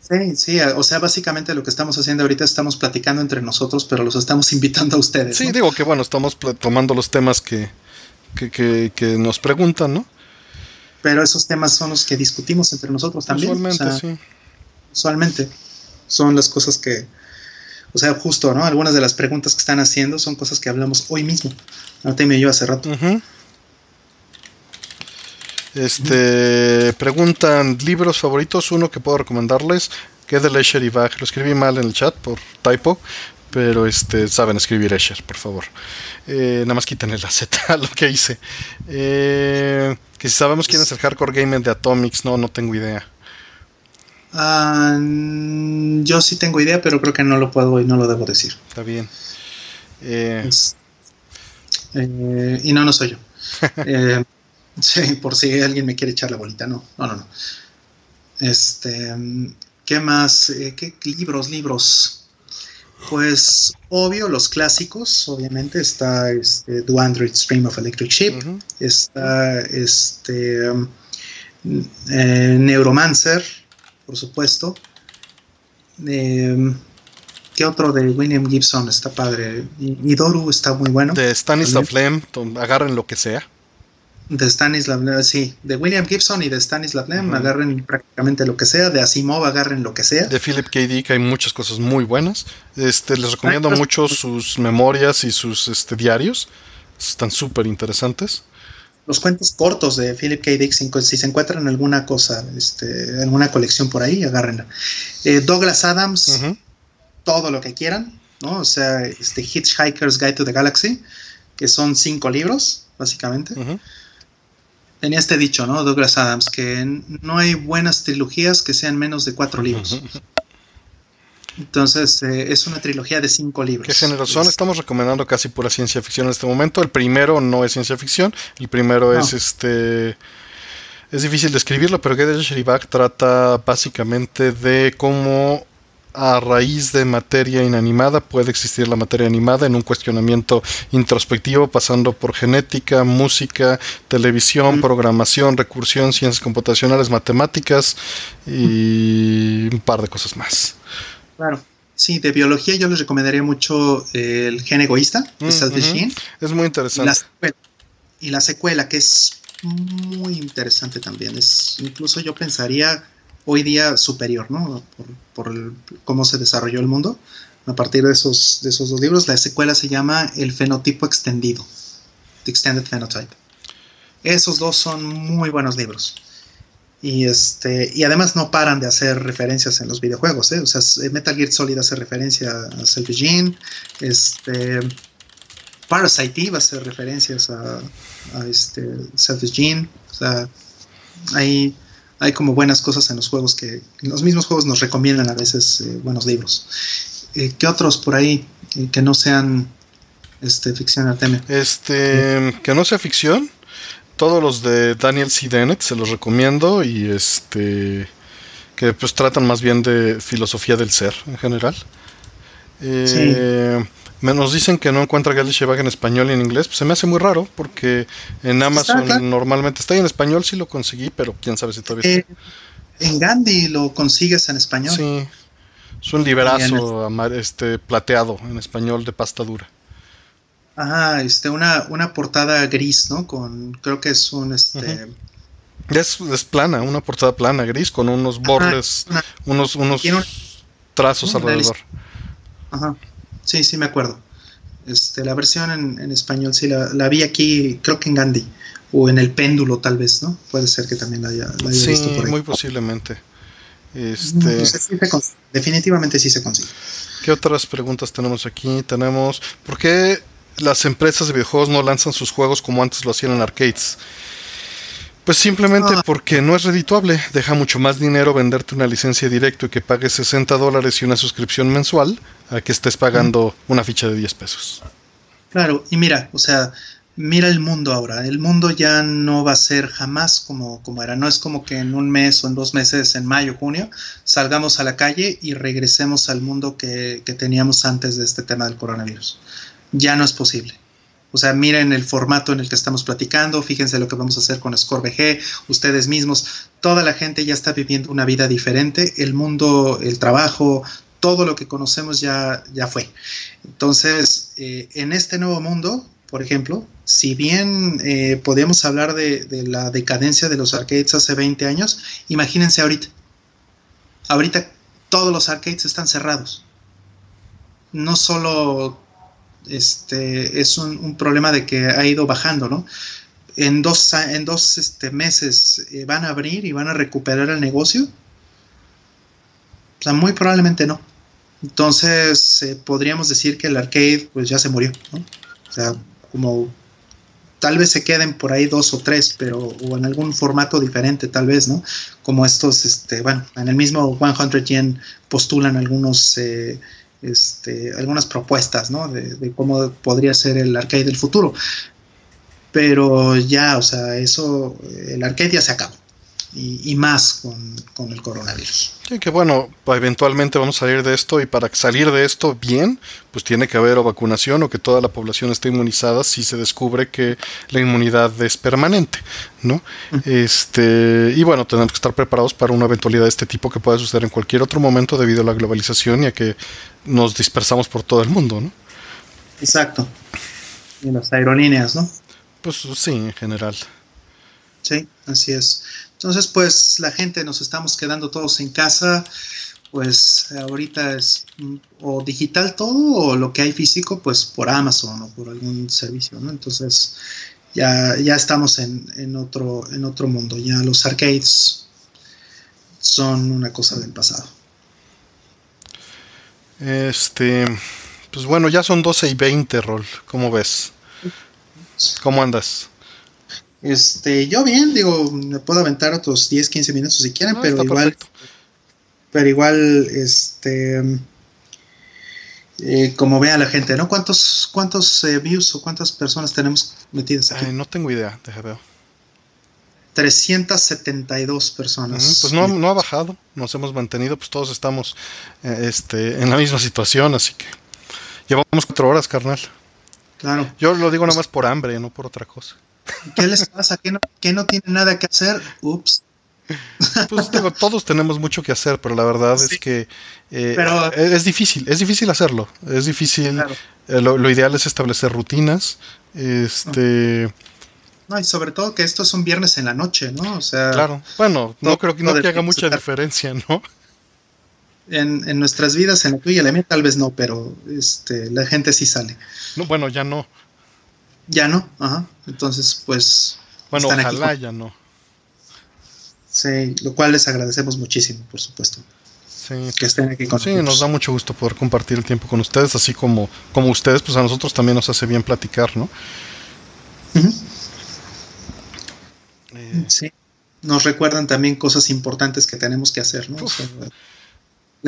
Sí, sí, o sea, básicamente lo que estamos haciendo ahorita estamos platicando entre nosotros, pero los estamos invitando a ustedes. Sí, digo que bueno, estamos tomando los temas que, que, nos preguntan, ¿no? Pero esos temas son los que discutimos entre nosotros también. Usualmente, sí. Usualmente. Son las cosas que, o sea, justo, ¿no? Algunas de las preguntas que están haciendo son cosas que hablamos hoy mismo. No te yo hace rato. Este, preguntan libros favoritos, uno que puedo recomendarles. ¿Qué de Escher y Bach? Lo escribí mal en el chat por typo, pero este saben escribir Escher, por favor. Eh, nada más quítenle la Z a lo que hice. Eh, que si sabemos quién es el hardcore gamer de Atomics, no, no tengo idea. Ah, yo sí tengo idea, pero creo que no lo puedo y no lo debo decir. Está bien. Eh, y no, no soy yo. sí, por si alguien me quiere echar la bolita. No, no, no. no. Este, ¿qué más? ¿Qué libros, libros? Pues obvio, los clásicos, obviamente, está este, The Android Stream of Electric Ship, está este, um, eh, Neuromancer, por supuesto. Em, ¿Qué otro de William Gibson está padre? Idoru está muy bueno. De Stanislav Lem, agarren lo que sea de Stanislav sí, de William Gibson y de Stanislav Lem, agarren prácticamente lo que sea, de Asimov agarren lo que sea. De Philip K. Dick hay muchas cosas muy buenas. Este, les recomiendo mucho sus memorias y sus este, diarios, están súper interesantes. Los cuentos cortos de Philip K. Dick, si, se encuentran alguna cosa, este, alguna colección por ahí, agárrenla. Eh, Douglas Adams, todo lo que quieran, ¿no? O sea, este Hitchhiker's Guide to the Galaxy, que son cinco libros, básicamente tenía este dicho, ¿no? Douglas Adams, que no hay buenas trilogías que sean menos de cuatro libros. Entonces, eh, es una trilogía de cinco libros. ¿Qué género son? Estamos recomendando casi pura ciencia ficción en este momento. El primero no es ciencia ficción, el primero es este... Es difícil describirlo, pero Get Sheribak trata básicamente de cómo a raíz de materia inanimada puede existir la materia animada en un cuestionamiento introspectivo pasando por genética, música, televisión, programación, recursión, ciencias computacionales, matemáticas y un par de cosas más. Claro. Sí, de biología yo les recomendaría mucho el gen egoísta, mm, Es muy interesante. y la secuela, que es muy interesante también. Es, incluso yo pensaría hoy día superior, ¿no? Por, cómo se desarrolló el mundo. A partir de esos, de esos dos libros, la secuela se llama El fenotipo extendido, The Extended Phenotype. Esos dos son muy buenos libros. Y, este, y además no paran de hacer referencias en los videojuegos. ¿eh? O sea, Metal Gear Solid hace referencia a Selfie Gene. Este, Parasite Eve hace referencias a, a este, Selfish Gene. O sea, hay hay como buenas cosas en los juegos que los mismos juegos nos recomiendan a veces eh, buenos libros. Eh, ¿Qué otros por ahí eh, que no sean este, ficción Artemio? Este, que no sea ficción. Todos los de Daniel C. Dennett se los recomiendo y este que pues tratan más bien de filosofía del ser en general. Eh, nos dicen que no encuentra Gally Shebag en español y en inglés. Pues se me hace muy raro porque en Amazon normalmente está en español, sí lo conseguí, pero quién sabe si todavía está. Eh, en Gandhi lo consigues en español. Sí. Es un liberazo este, plateado en español de pasta dura. Ajá, este, una, una portada gris, ¿no? Con, creo que es un, este... es, plana, una portada plana, gris, con unos bordes, unos, unos trazos alrededor. Ajá. Sí, sí me acuerdo. Este, la versión en, español sí la, vi aquí, creo que en Gandhi, o en el péndulo tal vez, ¿no? Puede ser que también la haya, visto por ahí. muy posiblemente. Este... definitivamente sí se consigue. ¿Qué otras preguntas tenemos aquí? Tenemos, ¿por qué las empresas de videojuegos no lanzan sus juegos como antes lo hacían en arcades? Pues simplemente ah. porque no es redituable. Deja mucho más dinero venderte una licencia directo y que pagues 60 dólares y una suscripción mensual a que estés pagando una ficha de 10 pesos. Claro, y mira, o sea, mira el mundo ahora. El mundo ya no va a ser jamás como, como era. No es como que en un mes o en dos meses, en mayo, junio, salgamos a la calle y regresemos al mundo que, que teníamos antes de este tema del coronavirus. Ya no es posible. O sea, miren el formato en el que estamos platicando, fíjense lo que vamos a hacer con ScoreBG, ustedes mismos, toda la gente ya está viviendo una vida diferente, el mundo, el trabajo, todo lo que conocemos ya, ya fue. Entonces, eh, en este nuevo mundo, por ejemplo, si bien eh, hablar de, de, la decadencia de los arcades hace 20 años, imagínense ahorita. Ahorita todos los arcades están cerrados. No solo este, es un, problema de que ha ido bajando, ¿no? En dos, en dos este, meses eh, van a abrir y van a recuperar el negocio. O sea, muy probablemente no. Entonces, eh, podríamos decir que el arcade pues ya se murió, ¿no? O sea, como tal vez se queden por ahí dos o tres, pero o en algún formato diferente tal vez, ¿no? Como estos, este, bueno, en el mismo 100 Yen postulan algunos, eh, este, algunas propuestas, ¿no? De, de, cómo podría ser el arcade del futuro. Pero ya, o sea, eso, el arcade ya se acabó y, y más con, con, el coronavirus. Sí, que bueno, eventualmente vamos a salir de esto y para salir de esto bien, pues tiene que haber o vacunación o que toda la población esté inmunizada si se descubre que la inmunidad es permanente, ¿no? Uh-huh. Este, y bueno, tenemos que estar preparados para una eventualidad de este tipo que pueda suceder en cualquier otro momento debido a la globalización y a que nos dispersamos por todo el mundo, ¿no? Exacto. Y las aerolíneas, ¿no? Pues sí, en general. Sí, así es. Entonces, pues la gente nos estamos quedando todos en casa, pues ahorita es o digital todo o lo que hay físico, pues por Amazon o por algún servicio, ¿no? Entonces ya, ya estamos en, en, otro, en otro mundo, ya los arcades son una cosa del pasado. Este, pues bueno, ya son 12 y 20, Rol, ¿cómo ves? ¿Cómo andas? Este, yo bien, digo, me puedo aventar otros 10, 15 minutos si quieren, no, pero igual, perfecto. pero igual, este, eh, como vea la gente, ¿no? ¿Cuántos, cuántos eh, views o cuántas personas tenemos metidas aquí? Ay, no tengo idea, deja ver. 372 personas. Pues no, no, ha bajado, nos hemos mantenido, pues todos estamos eh, este, en la misma situación, así que llevamos cuatro horas, carnal. Claro. Yo lo digo nada más por hambre, no por otra cosa. ¿Qué les pasa? ¿Que no, que no tienen nada que hacer? Ups. Pues digo, todos tenemos mucho que hacer, pero la verdad sí. es que eh, pero, es difícil, es difícil hacerlo. Es difícil. Claro. Eh, lo, lo, ideal es establecer rutinas. Este. No, y sobre todo que esto es un viernes en la noche, ¿no? O sea. Claro. Bueno, no creo que no que haga mucha diferencia, ¿no? En, en, nuestras vidas, en la tuya y la mía, tal vez no, pero este, la gente sí sale. No, bueno, ya no. Ya no, ajá. Entonces, pues. Bueno, ojalá ya no. Sí, lo cual les agradecemos muchísimo, por supuesto. Sí, que estén aquí con sí, nosotros. nos da mucho gusto poder compartir el tiempo con ustedes, así como, como ustedes, pues a nosotros también nos hace bien platicar, ¿no? Uh -huh. eh, sí. Nos recuerdan también cosas importantes que tenemos que hacer, ¿no? O sea,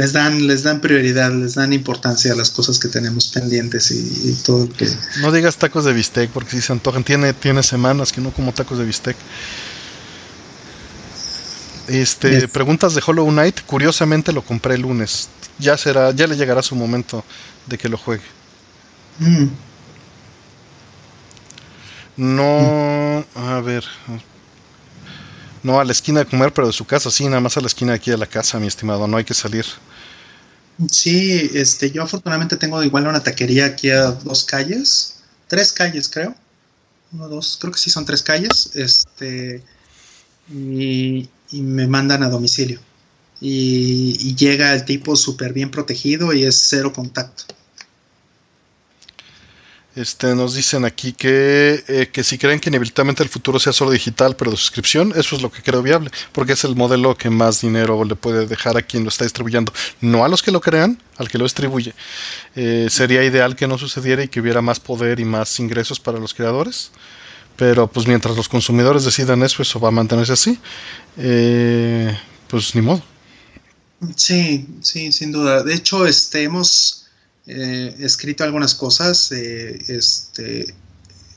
les dan, les dan prioridad, les dan importancia a las cosas que tenemos pendientes y, y todo lo que. No digas tacos de bistec porque si se antojan, tiene, tiene semanas que no como tacos de bistec. Este, yes. preguntas de Hollow Knight, curiosamente lo compré el lunes. Ya será, ya le llegará su momento de que lo juegue. Mm. No, a ver. No a la esquina de comer, pero de su casa, sí, nada más a la esquina de aquí de la casa, mi estimado, no hay que salir. Sí, este, yo afortunadamente tengo igual una taquería aquí a dos calles, tres calles creo, uno, dos, creo que sí son tres calles, este, y, me mandan a domicilio. Y, y llega el tipo súper bien protegido y es cero contacto. Este, nos dicen aquí que, eh, que si creen que inevitablemente el futuro sea solo digital pero de suscripción, eso es lo que creo viable, porque es el modelo que más dinero le puede dejar a quien lo está distribuyendo, no a los que lo crean, al que lo distribuye. Eh, sería ideal que no sucediera y que hubiera más poder y más ingresos para los creadores, pero pues mientras los consumidores decidan eso, eso va a mantenerse así, eh, pues ni modo. Sí, sí, sin duda. De hecho, este, hemos eh, escrito algunas cosas. Eh, este,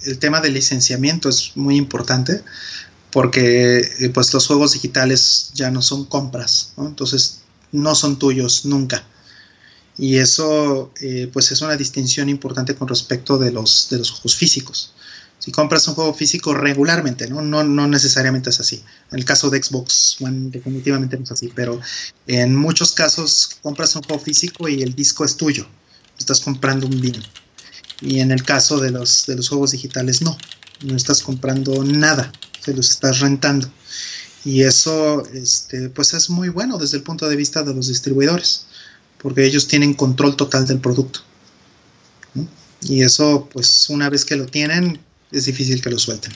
el tema del licenciamiento es muy importante porque eh, pues los juegos digitales ya no son compras, entonces no son tuyos nunca. Y eso eh, pues es una distinción importante con respecto de los, de los juegos físicos. Si compras un juego físico regularmente, ¿no? No, no necesariamente es así. En el caso de Xbox One definitivamente no es así, pero en muchos casos compras un juego físico y el disco es tuyo estás comprando un bien. Y en el caso de los, de los juegos digitales, no, no estás comprando nada, se los estás rentando. Y eso este, pues es muy bueno desde el punto de vista de los distribuidores, porque ellos tienen control total del producto. Y eso, pues una vez que lo tienen, es difícil que lo suelten.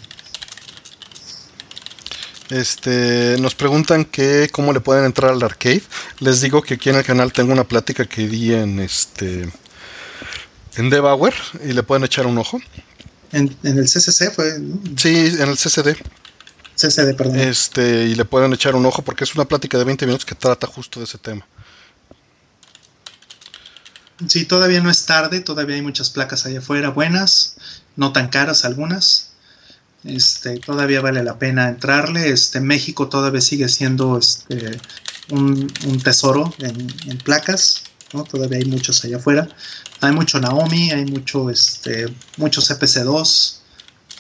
Este, nos preguntan que cómo le pueden entrar al arcade. Les digo que aquí en el canal tengo una plática que di en este en Debauer y le pueden echar un ojo. En, el CCC fue. Sí, en el CCD. CCD, perdón. Este, y le pueden echar un ojo porque es una plática de 20 minutos que trata justo de ese tema. Sí, todavía no es tarde, todavía hay muchas placas allá afuera buenas, no tan caras algunas. Este, todavía vale la pena entrarle. Este, México todavía sigue siendo este, un, tesoro en, placas, Todavía hay muchos allá afuera. Hay mucho Naomi, hay mucho, este, mucho CPC2.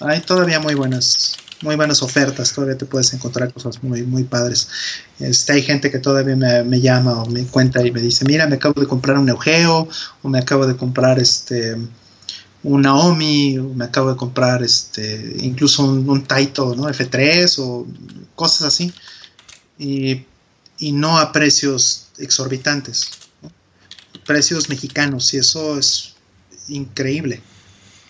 Hay todavía muy buenas, muy buenas ofertas. Todavía te puedes encontrar cosas muy, muy padres. Este, hay gente que todavía me, me llama o me cuenta y me dice, mira, me acabo de comprar un Eugeo o me acabo de comprar este un Naomi, me acabo de comprar este, incluso un, Taito ¿no? F3 o cosas así, y, no a precios exorbitantes, precios mexicanos, y eso es increíble.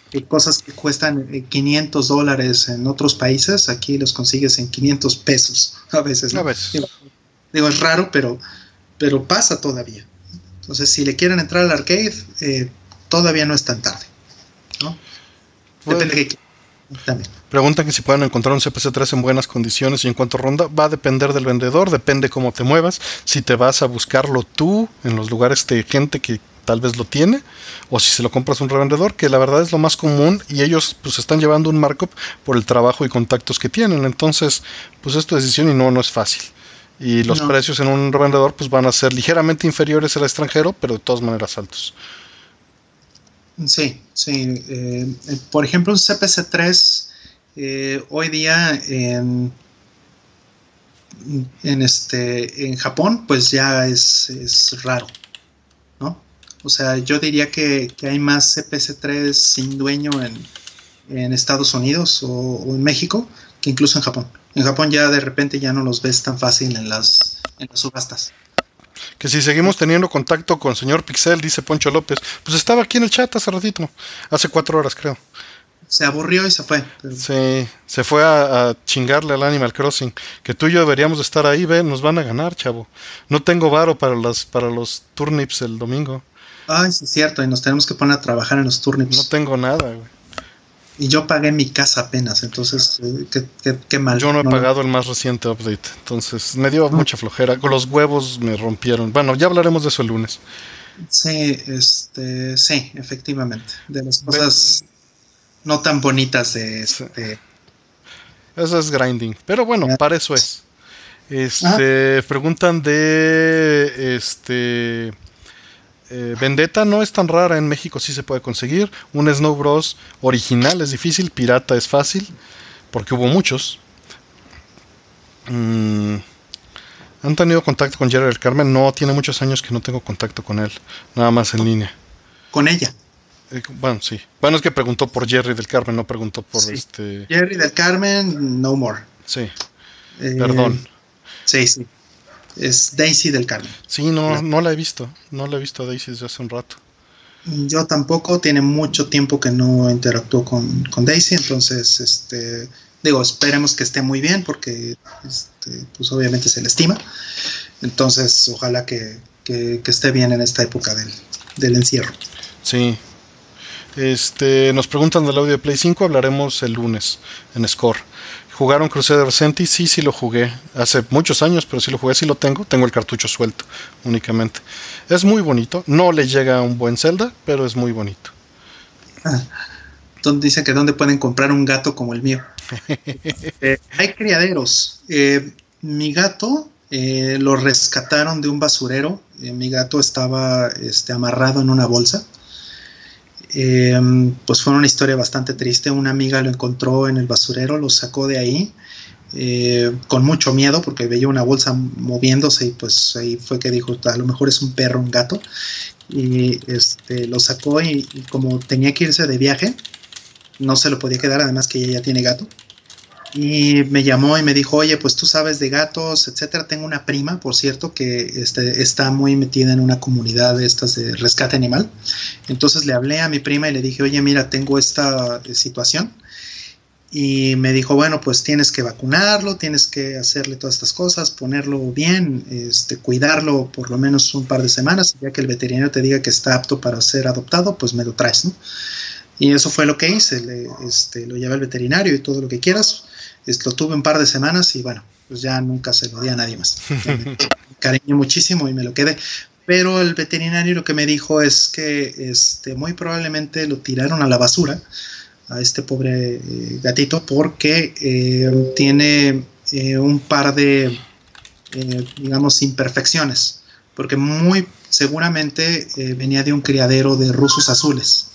Que cosas que cuestan 500 eh, dólares en otros países, aquí los consigues en 500 pesos a veces. Digo, es raro, pero, pero pasa todavía. Entonces, si le quieren entrar al arcade, eh, todavía no es tan tarde. Preguntan que si pueden encontrar un CPC3 en buenas condiciones y en cuánto ronda. Va a depender del vendedor, depende cómo te muevas. Si te vas a buscarlo tú en los lugares de gente que tal vez lo tiene, o si se lo compras a un revendedor, que la verdad es lo más común y ellos pues están llevando un markup por el trabajo y contactos que tienen. Entonces, pues es tu decisión y no, no es fácil. Y los precios en un revendedor pues van a ser ligeramente inferiores al extranjero, pero de todas maneras altos. Sí, sí. Eh, por ejemplo, un CPC3 eh, hoy día en, en, este, en Japón, pues ya es, raro, ¿no? O sea, yo diría que, hay más CPC3 sin dueño en, en Estados Unidos o, o, en México que incluso en Japón. En Japón ya de repente ya no los ves tan fácil en las, en las subastas que si seguimos teniendo contacto con señor Pixel, dice Poncho López, pues estaba aquí en el chat hace ratito, hace cuatro horas creo. Se aburrió y se fue. Sí, se fue a, chingarle al Animal Crossing. Que tú y yo deberíamos estar ahí, ve, nos van a ganar, chavo. No tengo varo para, las, para los turnips el domingo. Ay, sí es cierto, y nos tenemos que poner a trabajar en los turnips. No tengo nada, güey. Y yo pagué mi casa apenas, entonces, eh, qué, mal. Yo no he pagado el más reciente update, entonces me dio mucha flojera. Con los huevos me rompieron. Bueno, ya hablaremos de eso el lunes. Sí, este, sí, efectivamente. De las cosas no tan bonitas de este. Eso es grinding. Pero bueno, para eso es. Este, preguntan de este eh, Vendetta no es tan rara en México, sí se puede conseguir. Un Snow Bros original es difícil, pirata es fácil, porque hubo muchos. Mm, ¿Han tenido contacto con Jerry del Carmen? No, tiene muchos años que no tengo contacto con él, nada más en línea. ¿Con ella? Eh, bueno, sí. Bueno, es que preguntó por Jerry del Carmen, no preguntó por este. Jerry del Carmen, no more. Sí. Eh, Perdón. Sí, sí es Daisy del Carmen. Sí, no, no la he visto, no la he visto a Daisy desde hace un rato. Yo tampoco, tiene mucho tiempo que no interactúo con, Daisy, entonces, este, digo, esperemos que esté muy bien porque, este, pues obviamente se le estima. Entonces, ojalá que, esté bien en esta época del, del encierro. Sí. Este, nos preguntan del audio de Play 5, hablaremos el lunes en Score. ¿Jugaron Crusader Senti? Sí, sí lo jugué. Hace muchos años, pero sí lo jugué, sí lo tengo. Tengo el cartucho suelto únicamente. Es muy bonito. No le llega a un buen Zelda, pero es muy bonito. Ah, dice que dónde pueden comprar un gato como el mío. Eh, hay criaderos. Eh, mi gato eh, lo rescataron de un basurero. mi gato estaba este, amarrado en una bolsa Em, pues fue una historia bastante triste. Una amiga lo encontró en el basurero, lo sacó de ahí eh, con mucho miedo porque veía una bolsa moviéndose y pues ahí fue que dijo, a lo mejor es un perro, un gato. Y este, lo sacó y, como tenía que irse de viaje, no se lo podía quedar, además que ella ya tiene gato. Y me llamó y me dijo, oye, pues tú sabes de gatos, etcétera. Tengo una prima, por cierto, que este, está muy metida en una comunidad de estas de rescate animal. Entonces le hablé a mi prima y le dije, oye, mira, tengo esta eh, situación. y me dijo, bueno, pues tienes que vacunarlo, tienes que hacerle todas estas cosas, ponerlo bien, este, cuidarlo por lo menos un par de semanas, ya que el veterinario te diga que está apto para ser adoptado, pues me lo traes, ¿no? Y eso fue lo que hice, le, este, lo llevé al veterinario y todo lo que quieras, lo tuve un par de semanas y bueno, pues ya nunca se lo di a nadie más. me cariño muchísimo y me lo quedé. Pero el veterinario lo que me dijo es que este, muy probablemente lo tiraron a la basura a este pobre eh, gatito porque eh, tiene eh, un par de, digamos, imperfecciones, porque muy seguramente venía de un criadero de rusos azules.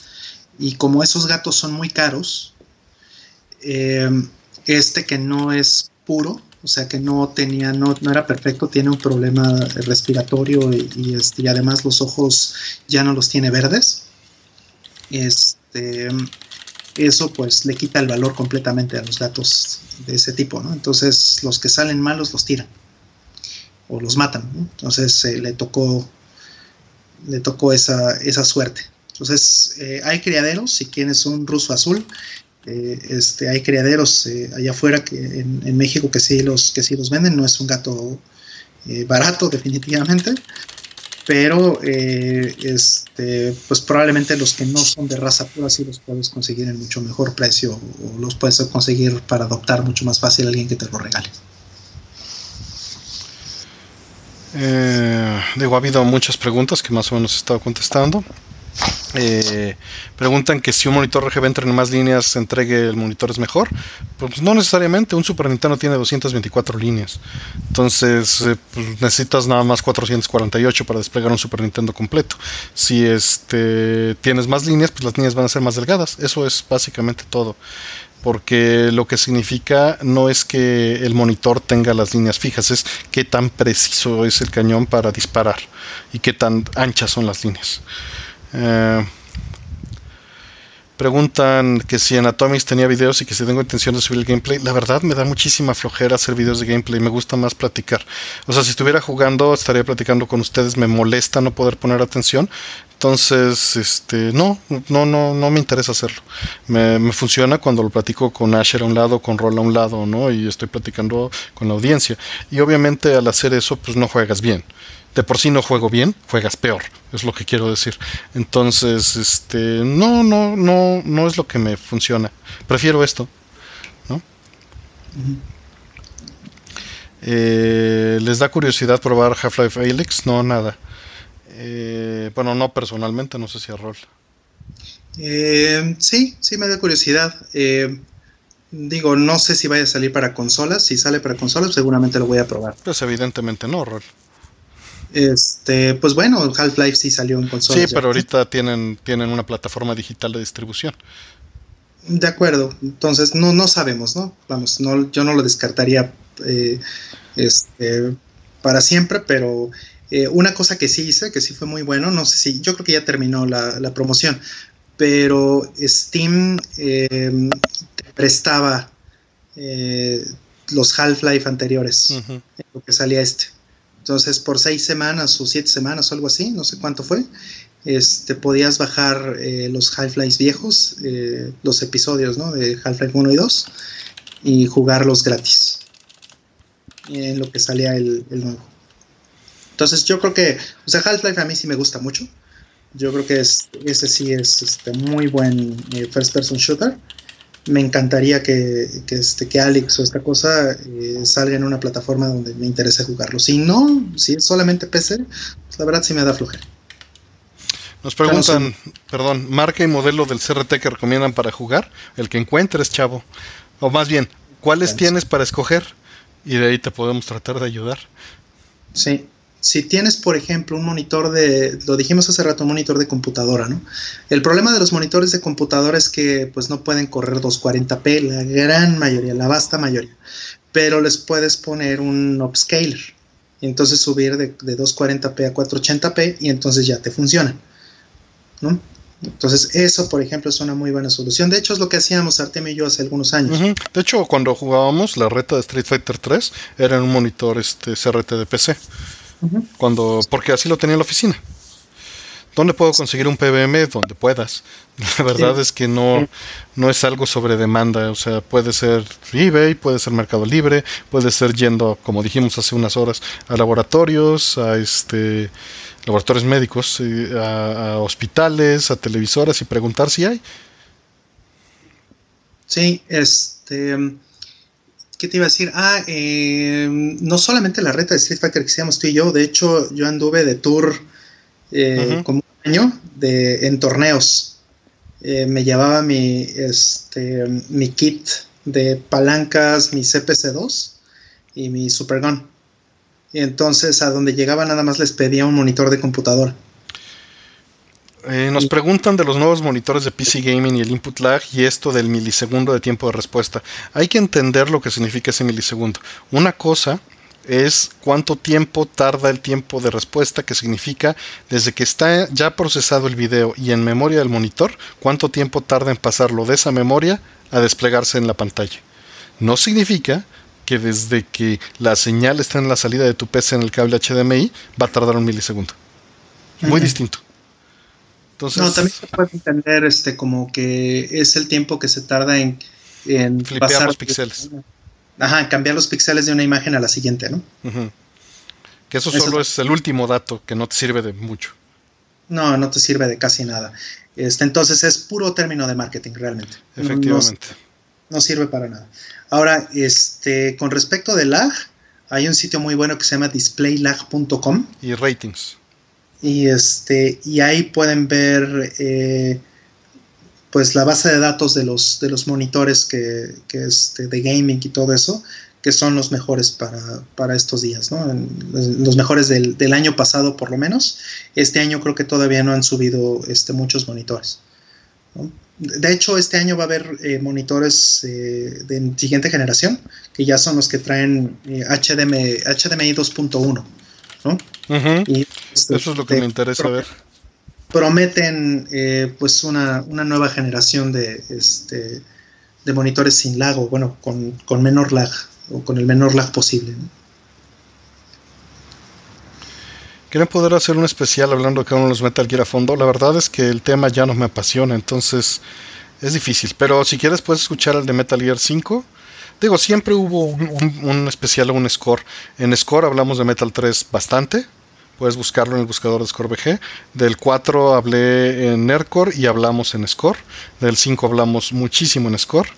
Y como esos gatos son muy caros, este que no es puro, o sea que no tenía, no, no era perfecto, tiene un problema respiratorio y, este, además los ojos ya no los tiene verdes. Este, eso pues le quita el valor completamente a los gatos de ese tipo, ¿no? Entonces los que salen malos los tiran o los matan, Entonces eh, le tocó le tocó esa, esa suerte. Entonces eh, hay criaderos, si tienes un ruso azul, eh, este, hay criaderos allá afuera que en, México que sí los que sí los venden, no es un gato barato definitivamente, pero eh, este, pues probablemente los que no son de raza pura sí los puedes conseguir en mucho mejor precio o los puedes conseguir para adoptar mucho más fácil a alguien que te lo regale. Eh, digo, ha habido muchas preguntas que más o menos he estado contestando. Eh, preguntan que si un monitor RGB entre en más líneas entregue el monitor es mejor. Pues no necesariamente, un Super Nintendo tiene 224 líneas. Entonces eh, pues necesitas nada más 448 para desplegar un Super Nintendo completo. Si este tienes más líneas, pues las líneas van a ser más delgadas. Eso es básicamente todo. Porque lo que significa no es que el monitor tenga las líneas fijas, es qué tan preciso es el cañón para disparar y qué tan anchas son las líneas. Eh, preguntan que si en Atomics tenía videos y que si tengo intención de subir el gameplay. La verdad me da muchísima flojera hacer videos de gameplay. Me gusta más platicar. O sea, si estuviera jugando, estaría platicando con ustedes. Me molesta no poder poner atención. Entonces, este, no, no, no, no me interesa hacerlo. Me, me funciona cuando lo platico con Asher a un lado, con Roll a un lado, ¿no? Y estoy platicando con la audiencia. Y obviamente al hacer eso, pues no juegas bien de por sí no juego bien, juegas peor, es lo que quiero decir. Entonces, este, no, no, no, no es lo que me funciona. Prefiero esto, ¿no? Eh, ¿Les da curiosidad probar Half-Life Alyx? No, nada. Eh, bueno, no personalmente, no sé si a rol. Eh, sí, sí me da curiosidad. digo, no sé si vaya a salir para consolas. Si sale para consolas, seguramente lo voy a probar. Pues evidentemente no, rol. Este, pues bueno, Half-Life sí salió en consola. Sí, pero ahorita tienen, tienen una plataforma digital de distribución. De acuerdo, entonces no, no sabemos, ¿no? Vamos, no, yo no lo descartaría eh, este, para siempre, pero eh, una cosa que sí hice, que sí fue muy bueno, no sé si, yo creo que ya terminó la, promoción, pero Steam em, prestaba eh, los Half-Life anteriores, lo que salía este. Entonces, por seis semanas o siete semanas o algo así, no sé cuánto fue, este, podías bajar eh, los Half-Life viejos, eh, los episodios ¿no? de Half-Life 1 y 2, y jugarlos gratis. En lo que salía el, nuevo. Entonces, yo creo que, o sea, Half-Life a mí sí me gusta mucho. Yo creo que es, ese sí es este, muy buen eh, first person shooter me encantaría que, este, que Alex o esta cosa eh, salga en una plataforma donde me interese jugarlo. Si no, si es solamente PC, pues la verdad sí me da flojera. Nos preguntan, perdón, marca y modelo del CRT que recomiendan para jugar, el que encuentres, chavo. O más bien, ¿cuáles tienes para escoger? Y de ahí te podemos tratar de ayudar. Sí, si tienes, por ejemplo, un monitor de, lo dijimos hace rato, un monitor de computadora, ¿no? El problema de los monitores de computadora es que pues no pueden correr 240p, la gran mayoría, la vasta mayoría, pero les puedes poner un upscaler y entonces subir de, 240p a 480p y entonces ya te funciona, ¿no? Entonces, eso, por ejemplo, es una muy buena solución. De hecho, es lo que hacíamos Artemio y yo hace algunos años. De hecho, cuando jugábamos la reta de Street Fighter 3, era en un monitor este CRT de PC. Cuando, porque así lo tenía en la oficina. ¿Dónde puedo conseguir un PBM? Donde puedas. La verdad es que no, no es algo sobre demanda. O sea, puede ser eBay, puede ser Mercado Libre, puede ser yendo, como dijimos hace unas horas, a laboratorios, a este laboratorios médicos, eh, a, hospitales, a televisoras y preguntar si hay. Sí, este. ¿Qué te iba a decir? Ah, eh, no solamente la reta de Street Fighter que hacíamos tú y yo, de hecho, yo anduve de tour eh, como un año de, en torneos. Eh, me llevaba mi, este, mi kit de palancas, mi CPC2 y mi Super Gun. Y entonces a donde llegaba nada más les pedía un monitor de computadora. Eh, nos preguntan de los nuevos monitores de PC Gaming y el input lag y esto del milisegundo de tiempo de respuesta. Hay que entender lo que significa ese milisegundo. Una cosa es cuánto tiempo tarda el tiempo de respuesta, que significa desde que está ya procesado el video y en memoria del monitor, cuánto tiempo tarda en pasarlo de esa memoria a desplegarse en la pantalla. No significa que desde que la señal está en la salida de tu PC en el cable HDMI va a tardar un milisegundo. Muy distinto. Entonces, no, también se puede entender este como que es el tiempo que se tarda en, en pasar los píxeles. Ajá, cambiar los píxeles de una imagen a la siguiente, ¿no? Que eso, solo es el último dato que no te sirve de mucho. No, no te sirve de casi nada. Este, entonces es puro término de marketing realmente. Efectivamente. No, sirve para nada. Ahora, este, con respecto de lag, hay un sitio muy bueno que se llama displaylag.com. Y ratings. Y este, y ahí pueden ver eh, pues la base de datos de los, de los monitores que, que este, de gaming y todo eso, que son los mejores para, estos días, ¿no? los mejores del, año pasado por lo menos. Este año creo que todavía no han subido este, muchos monitores. De hecho, este año va a haber eh, monitores eh, de siguiente generación, que ya son los que traen HDMI, HDMI 2.1. ¿no? y, este, Eso es lo que me interesa ver prometen eh, pues una, nueva generación de, este, de monitores sin lag o bueno, con, menor lag o con el menor lag posible. ¿Quieren poder hacer un especial hablando cada uno de los Metal Gear a fondo? La verdad es que el tema ya no me apasiona, entonces es difícil. Pero si quieres puedes escuchar el de Metal Gear 5. Digo, siempre hubo un, especial o un score. En score hablamos de Metal 3 bastante, Puedes buscarlo en el buscador de ScoreBG. Del 4 hablé en Nerdcore y hablamos en Score. Del 5 hablamos muchísimo en Score.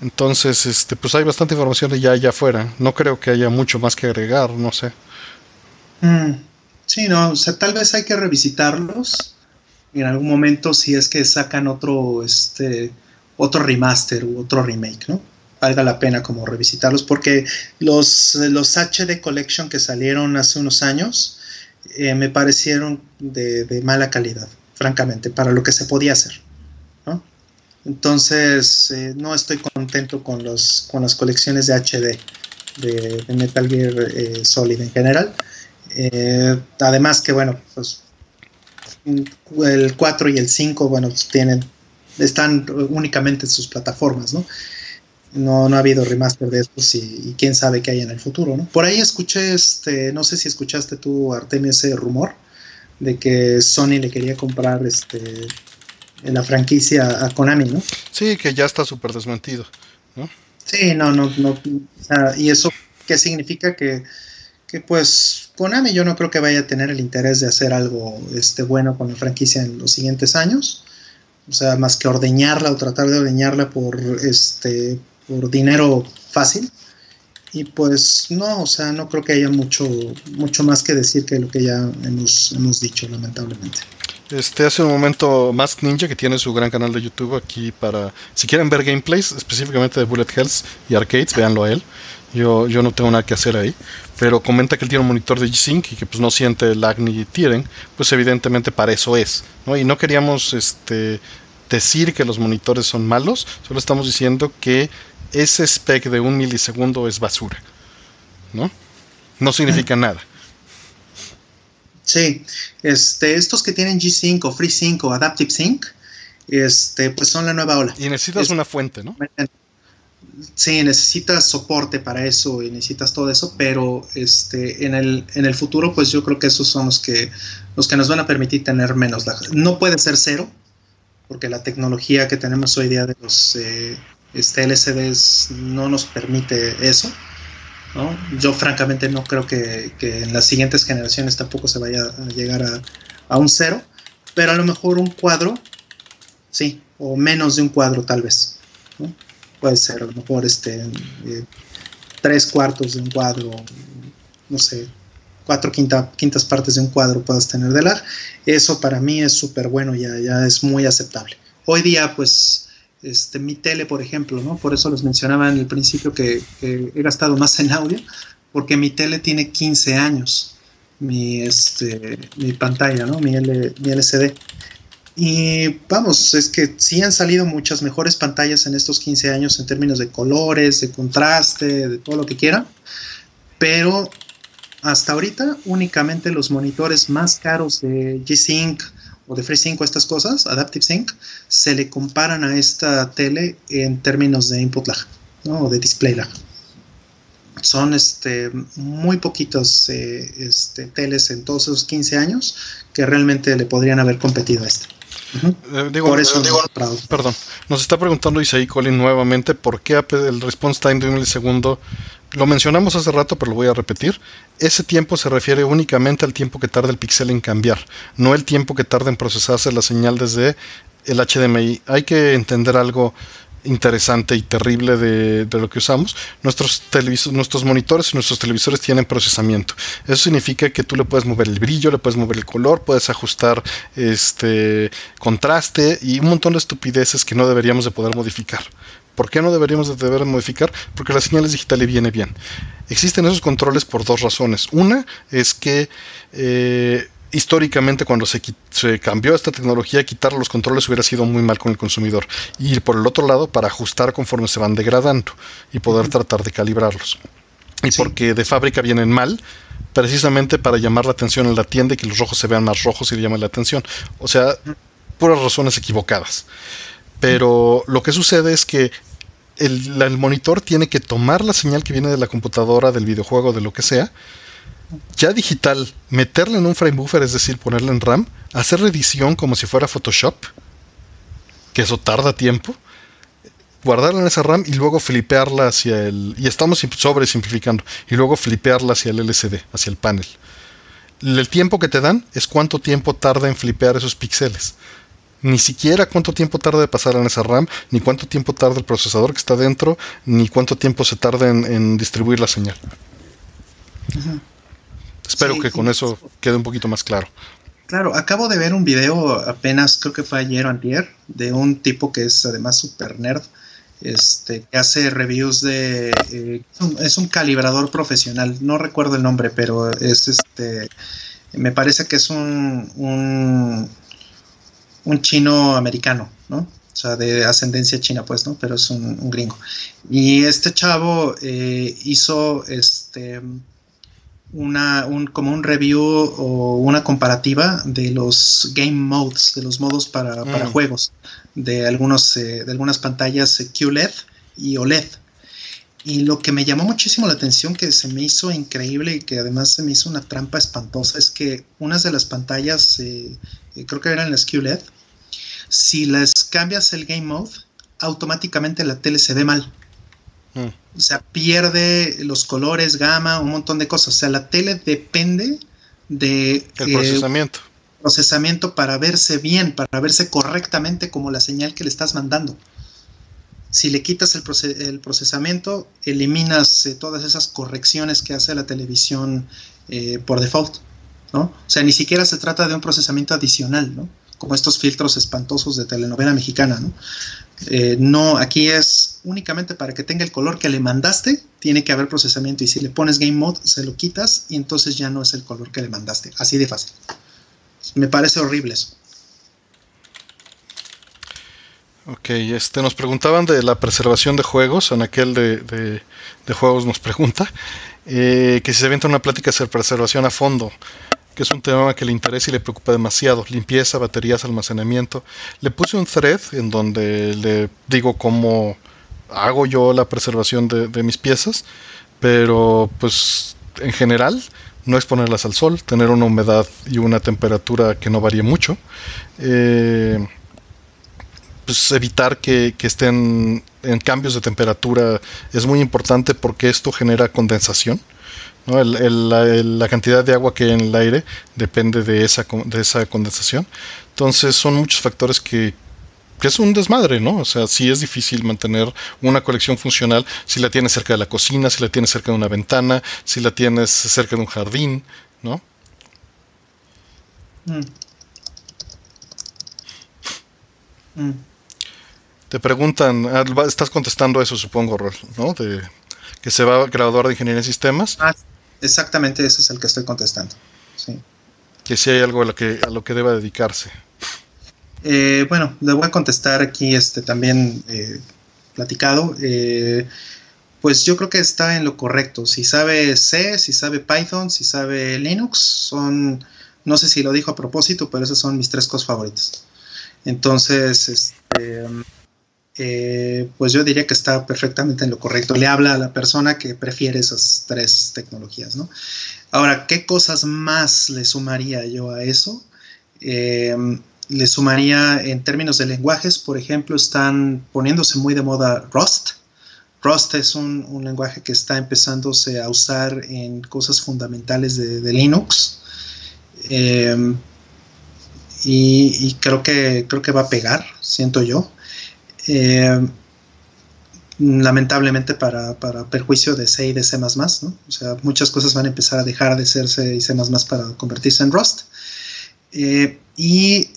Entonces, este, pues hay bastante información ya allá afuera. No creo que haya mucho más que agregar, no sé. Mm, sí, no, o sea, tal vez hay que revisitarlos en algún momento si es que sacan otro, este, otro remaster u otro remake, ¿no? Valga la pena como revisitarlos porque los, los HD Collection que salieron hace unos años, eh, me parecieron de, mala calidad, francamente, para lo que se podía hacer. Entonces, eh, no estoy contento con, los, con las colecciones de HD de, Metal Gear eh, Solid en general. además que, bueno, pues el 4 y el 5, bueno, pues, tienen, están únicamente en sus plataformas, ¿no? No, no ha habido remaster de estos y, quién sabe qué hay en el futuro, ¿no? Por ahí escuché, este, no sé si escuchaste tú, Artemio, ese rumor de que Sony le quería comprar este la franquicia a Konami, ¿no? Sí, que ya está súper desmentido, ¿no? Sí, no, no, no. ¿Y eso qué significa? Que, que pues Konami yo no creo que vaya a tener el interés de hacer algo este, bueno con la franquicia en los siguientes años. O sea, más que ordeñarla o tratar de ordeñarla por este por dinero fácil. Y pues no, o sea, no creo que haya mucho, mucho más que decir que lo que ya hemos, hemos dicho, lamentablemente. Este hace un momento Mask Ninja que tiene su gran canal de YouTube aquí para si quieren ver gameplays específicamente de Bullet Hells y arcades, véanlo a él. Yo, yo no tengo nada que hacer ahí, pero comenta que él tiene un monitor de G-Sync y que pues no siente lag ni tiren, pues evidentemente para eso es, ¿no? Y no queríamos este decir que los monitores son malos, solo estamos diciendo que ese spec de un milisegundo es basura. ¿No? No significa nada. Sí, este, estos que tienen G5 o FreeSync o Adaptive Sync, este, pues son la nueva ola. Y necesitas una fuente, ¿no? sí, necesitas soporte para eso y necesitas todo eso, pero este, en, el, en el futuro, pues yo creo que esos son los que, los que nos van a permitir tener menos. No puede ser cero, porque la tecnología que tenemos hoy día de los eh, este, LCDs no nos permite eso. Yo francamente no creo que, en las siguientes generaciones tampoco se vaya a llegar a, un cero, pero a lo mejor un cuadro, sí, o menos de un cuadro tal vez. puede ser a lo mejor este, eh, tres cuartos de un cuadro, no sé, cuatro quintas partes de un cuadro puedas tener de lag. Eso para mí es súper bueno, ya, ya es muy aceptable. Hoy día, pues, este, mi tele, por ejemplo, ¿no? Por eso les mencionaba en el principio que, he gastado más en audio, porque mi tele tiene 15 años, mi, este, mi pantalla, ¿no? Mi, mi LCD. Y vamos, es que sí han salido muchas mejores pantallas en estos 15 años en términos de colores, de contraste, de todo lo que quieran. Pero hasta ahorita únicamente los monitores más caros de G-Sync o de FreeSync o estas cosas, Adaptive Sync, se le comparan a esta tele en términos de input lag, ¿no? o de display lag. Son este, muy poquitos eh, este, teles en todos esos 15 años que realmente le podrían haber competido a esta. Eh, digo, eso, digo, perdón, nos está preguntando Isaí Colin nuevamente por qué el response time de un milisegundo, lo mencionamos hace rato, pero lo voy a repetir. Ese tiempo se refiere únicamente al tiempo que tarda el píxel en cambiar, no el tiempo que tarda en procesarse la señal desde el HDMI. Hay que entender algo interesante y terrible de, lo que usamos. Nuestros, nuestros monitores y nuestros televisores tienen procesamiento. Eso significa que tú le puedes mover el brillo, le puedes mover el color, puedes ajustar este contraste y un montón de estupideces que no deberíamos de poder modificar. ¿Por qué no deberíamos de deber modificar? Porque las señales digitales viene bien. Existen esos controles por dos razones. Una es que eh, históricamente cuando se, cambió esta tecnología, quitar los controles hubiera sido muy mal con el consumidor. Y ir por el otro lado para ajustar conforme se van degradando y poder tratar de calibrarlos. Y porque de fábrica vienen mal, precisamente para llamar la atención en la tienda y que los rojos se vean más rojos y le llamen la atención. O sea, puras razones equivocadas. Pero lo que sucede es que el, monitor tiene que tomar la señal que viene de la computadora, del videojuego, de lo que sea, ya digital, meterle en un frame buffer, es decir, ponerle en RAM, hacer edición como si fuera Photoshop, que eso tarda tiempo, guardarla en esa RAM y luego flipearla hacia el. Y estamos sobre simplificando. Y luego flipearla hacia el LCD, hacia el panel. El tiempo que te dan es cuánto tiempo tarda en flipear esos píxeles. Ni siquiera cuánto tiempo tarda de pasar en esa RAM, ni cuánto tiempo tarda el procesador que está dentro, ni cuánto tiempo se tarda en, distribuir la señal. Espero que con eso quede un poquito más claro. Claro, acabo de ver un video apenas, creo que fue ayer o antier, de un tipo que es además super nerd, este, que hace reviews de... Eh, es un calibrador profesional, no recuerdo el nombre, pero es este... Me parece que es un, un, un chino americano, ¿no? O sea, de ascendencia china, pues, ¿no? Pero es un, gringo. Y este chavo eh, hizo este una, un, como un review o una comparativa de los game modes, de los modos para, mm. juegos, de, algunos, eh, de algunas pantallas eh, QLED y OLED. Y lo que me llamó muchísimo la atención, que se me hizo increíble y que además se me hizo una trampa espantosa, es que unas de las pantallas, eh, creo que eran las QLED, si les cambias el game mode, automáticamente la tele se ve mal. Mm. O sea, pierde los colores, gama, un montón de cosas. O sea, la tele depende de... El procesamiento. Procesamiento para verse bien, para verse correctamente como la señal que le estás mandando. Si le quitas el, procesamiento, eliminas eh, todas esas correcciones que hace la televisión eh, por default. ¿no? O sea, ni siquiera se trata de un procesamiento adicional, ¿no? Como estos filtros espantosos de telenovela mexicana. ¿no? Eh, no, aquí es únicamente para que tenga el color que le mandaste, tiene que haber procesamiento y si le pones Game Mode se lo quitas y entonces ya no es el color que le mandaste. Así de fácil. Me parece horrible eso. Ok, este, nos preguntaban de la preservación de juegos, en aquel de, de, juegos nos pregunta, eh, que si se avienta una plática sobre preservación a fondo que es un tema que le interesa y le preocupa demasiado. Limpieza, baterías, almacenamiento. Le puse un thread en donde le digo cómo hago yo la preservación de, mis piezas, pero pues en general no exponerlas al sol, tener una humedad y una temperatura que no varíe mucho. Eh, pues evitar que, estén en cambios de temperatura es muy importante porque esto genera condensación. La, cantidad de agua que hay en el aire depende de esa, de esa condensación. Entonces son muchos factores que, que es un desmadre, ¿no? O sea, sí es difícil mantener una colección funcional si la tienes cerca de la cocina, si la tienes cerca de una ventana, si la tienes cerca de un jardín, ¿no? Mm. Mm. Te preguntan, ah, estás contestando eso, supongo, ¿no? De que se va a graduar de ingeniería en sistemas. Ah, exactamente, ese es el que estoy contestando. Sí. Que si hay algo a lo que, a lo que deba dedicarse. Eh, bueno, le voy a contestar aquí este también eh, platicado. Eh, pues yo creo que está en lo correcto. Si sabe C, si sabe Python, si sabe Linux, son, no sé si lo dijo a propósito, pero esas son mis tres cosas favoritas. Entonces, este, eh, pues yo diría que está perfectamente en lo correcto. Le habla a la persona que prefiere esas tres tecnologías, ¿no? Ahora, ¿qué cosas más le sumaría yo a eso? Eh, le sumaría en términos de lenguajes, por ejemplo, están poniéndose muy de moda Rust. Rust es un, lenguaje que está empezándose a usar en cosas fundamentales de, Linux. Eh, y, y, creo que creo que va a pegar, siento yo. Eh, lamentablemente para, perjuicio de C y de C++, ¿no? O sea, muchas cosas van a empezar a dejar de ser C y C++ para convertirse en Rust. Eh, y,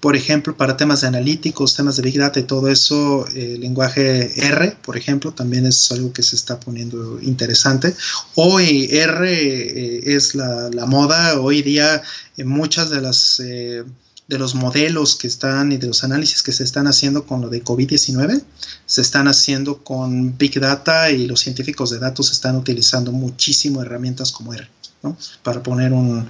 por ejemplo, para temas de analíticos, temas de Big Data y todo eso, el lenguaje R, por ejemplo, también es algo que se está poniendo interesante. Hoy R eh, es la, la, moda, hoy día muchas de las de los modelos que están y de los análisis que se están haciendo con lo de COVID-19, se están haciendo con Big Data y los científicos de datos están utilizando muchísimo herramientas como R, ¿no? para poner un,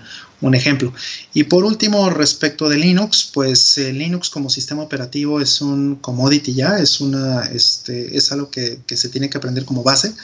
ejemplo. Y por último, respecto de Linux, pues Linux como sistema operativo es un commodity ya, es, una, este, es algo que, que se tiene que aprender como base,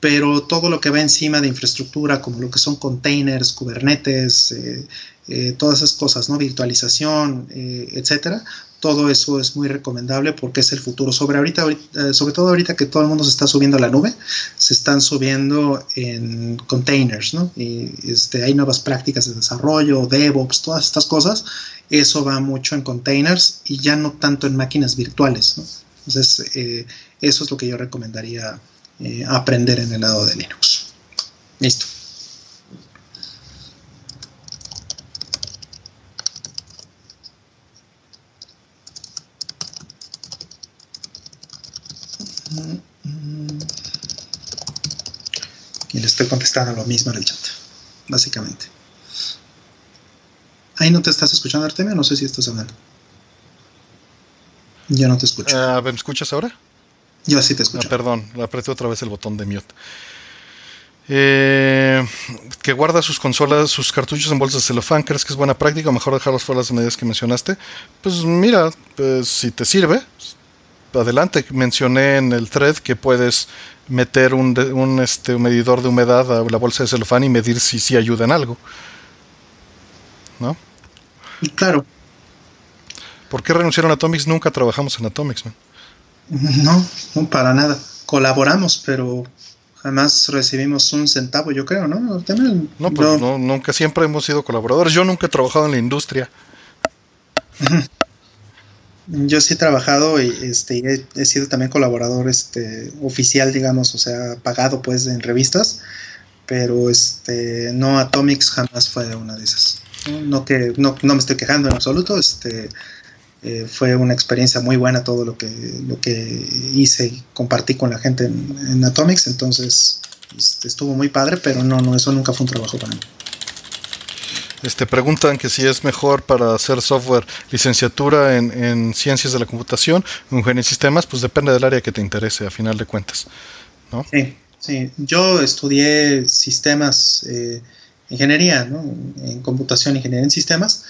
pero todo lo que va encima de infraestructura, como lo que son containers, Kubernetes, eh, eh, todas esas cosas, ¿no? Virtualización, eh, etcétera. Todo eso es muy recomendable porque es el futuro. Sobre, ahorita, eh, sobre todo ahorita que todo el mundo se está subiendo a la nube, se están subiendo en containers, ¿no? Y este, hay nuevas prácticas de desarrollo, DevOps, todas estas cosas. Eso va mucho en containers y ya no tanto en máquinas virtuales, ¿no? Entonces, eso es lo que yo recomendaría aprender en el lado de Linux. Listo. Y le estoy contestando lo mismo en el chat, básicamente. Ahí no te estás escuchando, Artemio, no sé si estás hablando. Yo no te escucho. Ah, ¿Me escuchas ahora? Yo sí te escucho. Ah, perdón, apreté otra vez el botón de mute. Eh, que guarda sus consolas, sus cartuchos en bolsas de celofán, ¿crees que es buena práctica o mejor dejarlos fuera las medidas que mencionaste? Pues mira, pues si te sirve, adelante. Mencioné en el thread que puedes meter un, un, este, medidor de humedad a la bolsa de celofán y medir si sí ayuda en algo. ¿No? Claro. ¿Por qué renunciaron a Atomics? Nunca trabajamos en Atomics. ¿no? No, para nada. Colaboramos, pero jamás recibimos un centavo, yo creo, ¿no? no, pues no, nunca, siempre hemos sido colaboradores. Yo nunca he trabajado en la industria. Yo sí he trabajado y este, he, sido también colaborador este, oficial, digamos, o sea, pagado pues en revistas, pero este, no Atomics jamás fue una de esas. No, que, no, me estoy quejando en absoluto, este, eh, fue una experiencia muy buena todo lo que, lo que hice y compartí con la gente en, en Atomics, entonces este, estuvo muy padre, pero no, no, eso nunca fue un trabajo para mí. Este, preguntan que si es mejor para hacer software licenciatura en, ciencias de la computación o ingeniería en sistemas, pues depende del área que te interese, a final de cuentas. ¿no? Sí, sí. Yo estudié sistemas, eh, ingeniería, ¿no? en computación, ingeniería en sistemas,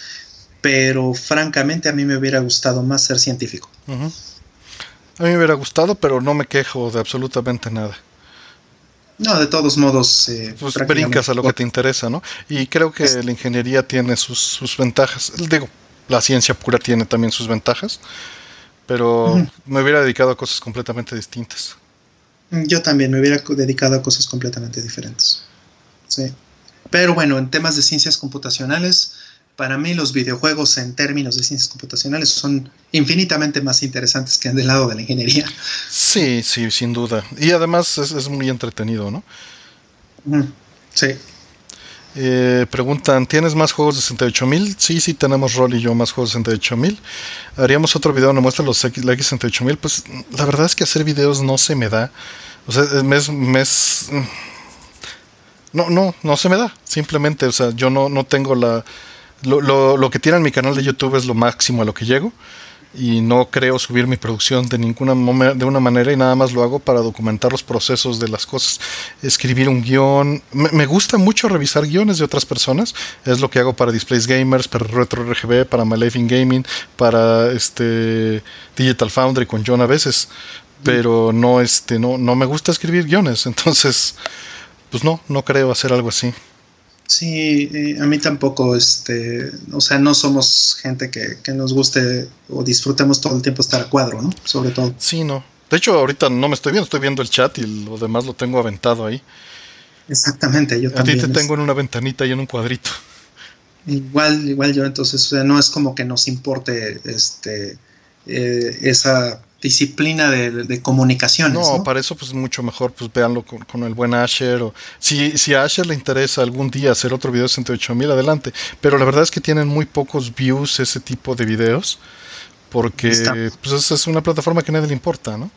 pero francamente a mí me hubiera gustado más ser científico. A mí me hubiera gustado, pero no me quejo de absolutamente nada. No, de todos modos. Eh, pues brincas a lo que te interesa, ¿no? Y creo que la ingeniería tiene sus, sus, ventajas. Digo, la ciencia pura tiene también sus ventajas, pero me hubiera dedicado a cosas completamente distintas. Yo también me hubiera dedicado a cosas completamente diferentes. Sí. Pero bueno, en temas de ciencias computacionales, para mí los videojuegos en términos de ciencias computacionales son infinitamente más interesantes que en del lado de la ingeniería. Sí, sí, sin duda. Y además es, muy entretenido, ¿no? Sí. Eh, preguntan, ¿tienes más juegos de 68.000? Sí, sí, tenemos Roll y yo más juegos de 68.000. Haríamos otro video donde muestra los X, la X68000. Pues la verdad es que hacer videos no se me da. O sea, mes, mes... No, no, no se me da. Simplemente, o sea, yo no, no tengo la lo, lo, lo, que tiene en mi canal de YouTube es lo máximo a lo que llego y no creo subir mi producción de ninguna de una manera y nada más lo hago para documentar los procesos de las cosas. Escribir un guion. Me, gusta mucho revisar guiones de otras personas. Es lo que hago para Displays Gamers, para Retro RGB, para My Life in Gaming, para este Digital Foundry con John a veces. Pero no, este, no, no me gusta escribir guiones. Entonces, pues no, no creo hacer algo así. Sí, eh, a mí tampoco, este, o sea, no somos gente que, nos guste o disfrutemos todo el tiempo estar a cuadro, ¿no? Sobre todo. Sí, no. De hecho, ahorita no me estoy viendo, estoy viendo el chat y lo demás lo tengo aventado ahí. Exactamente, yo también. A ti te tengo en una ventanita y en un cuadrito. Igual, igual yo, entonces, o sea, no es como que nos importe, este, eh, esa disciplina de, de comunicaciones. No, para eso pues mucho mejor pues véanlo con, el buen Asher o si, si a Asher le interesa algún día hacer otro video de 108 mil adelante, pero la verdad es que tienen muy pocos views ese tipo de videos porque pues es, una plataforma que a nadie le importa, ¿no?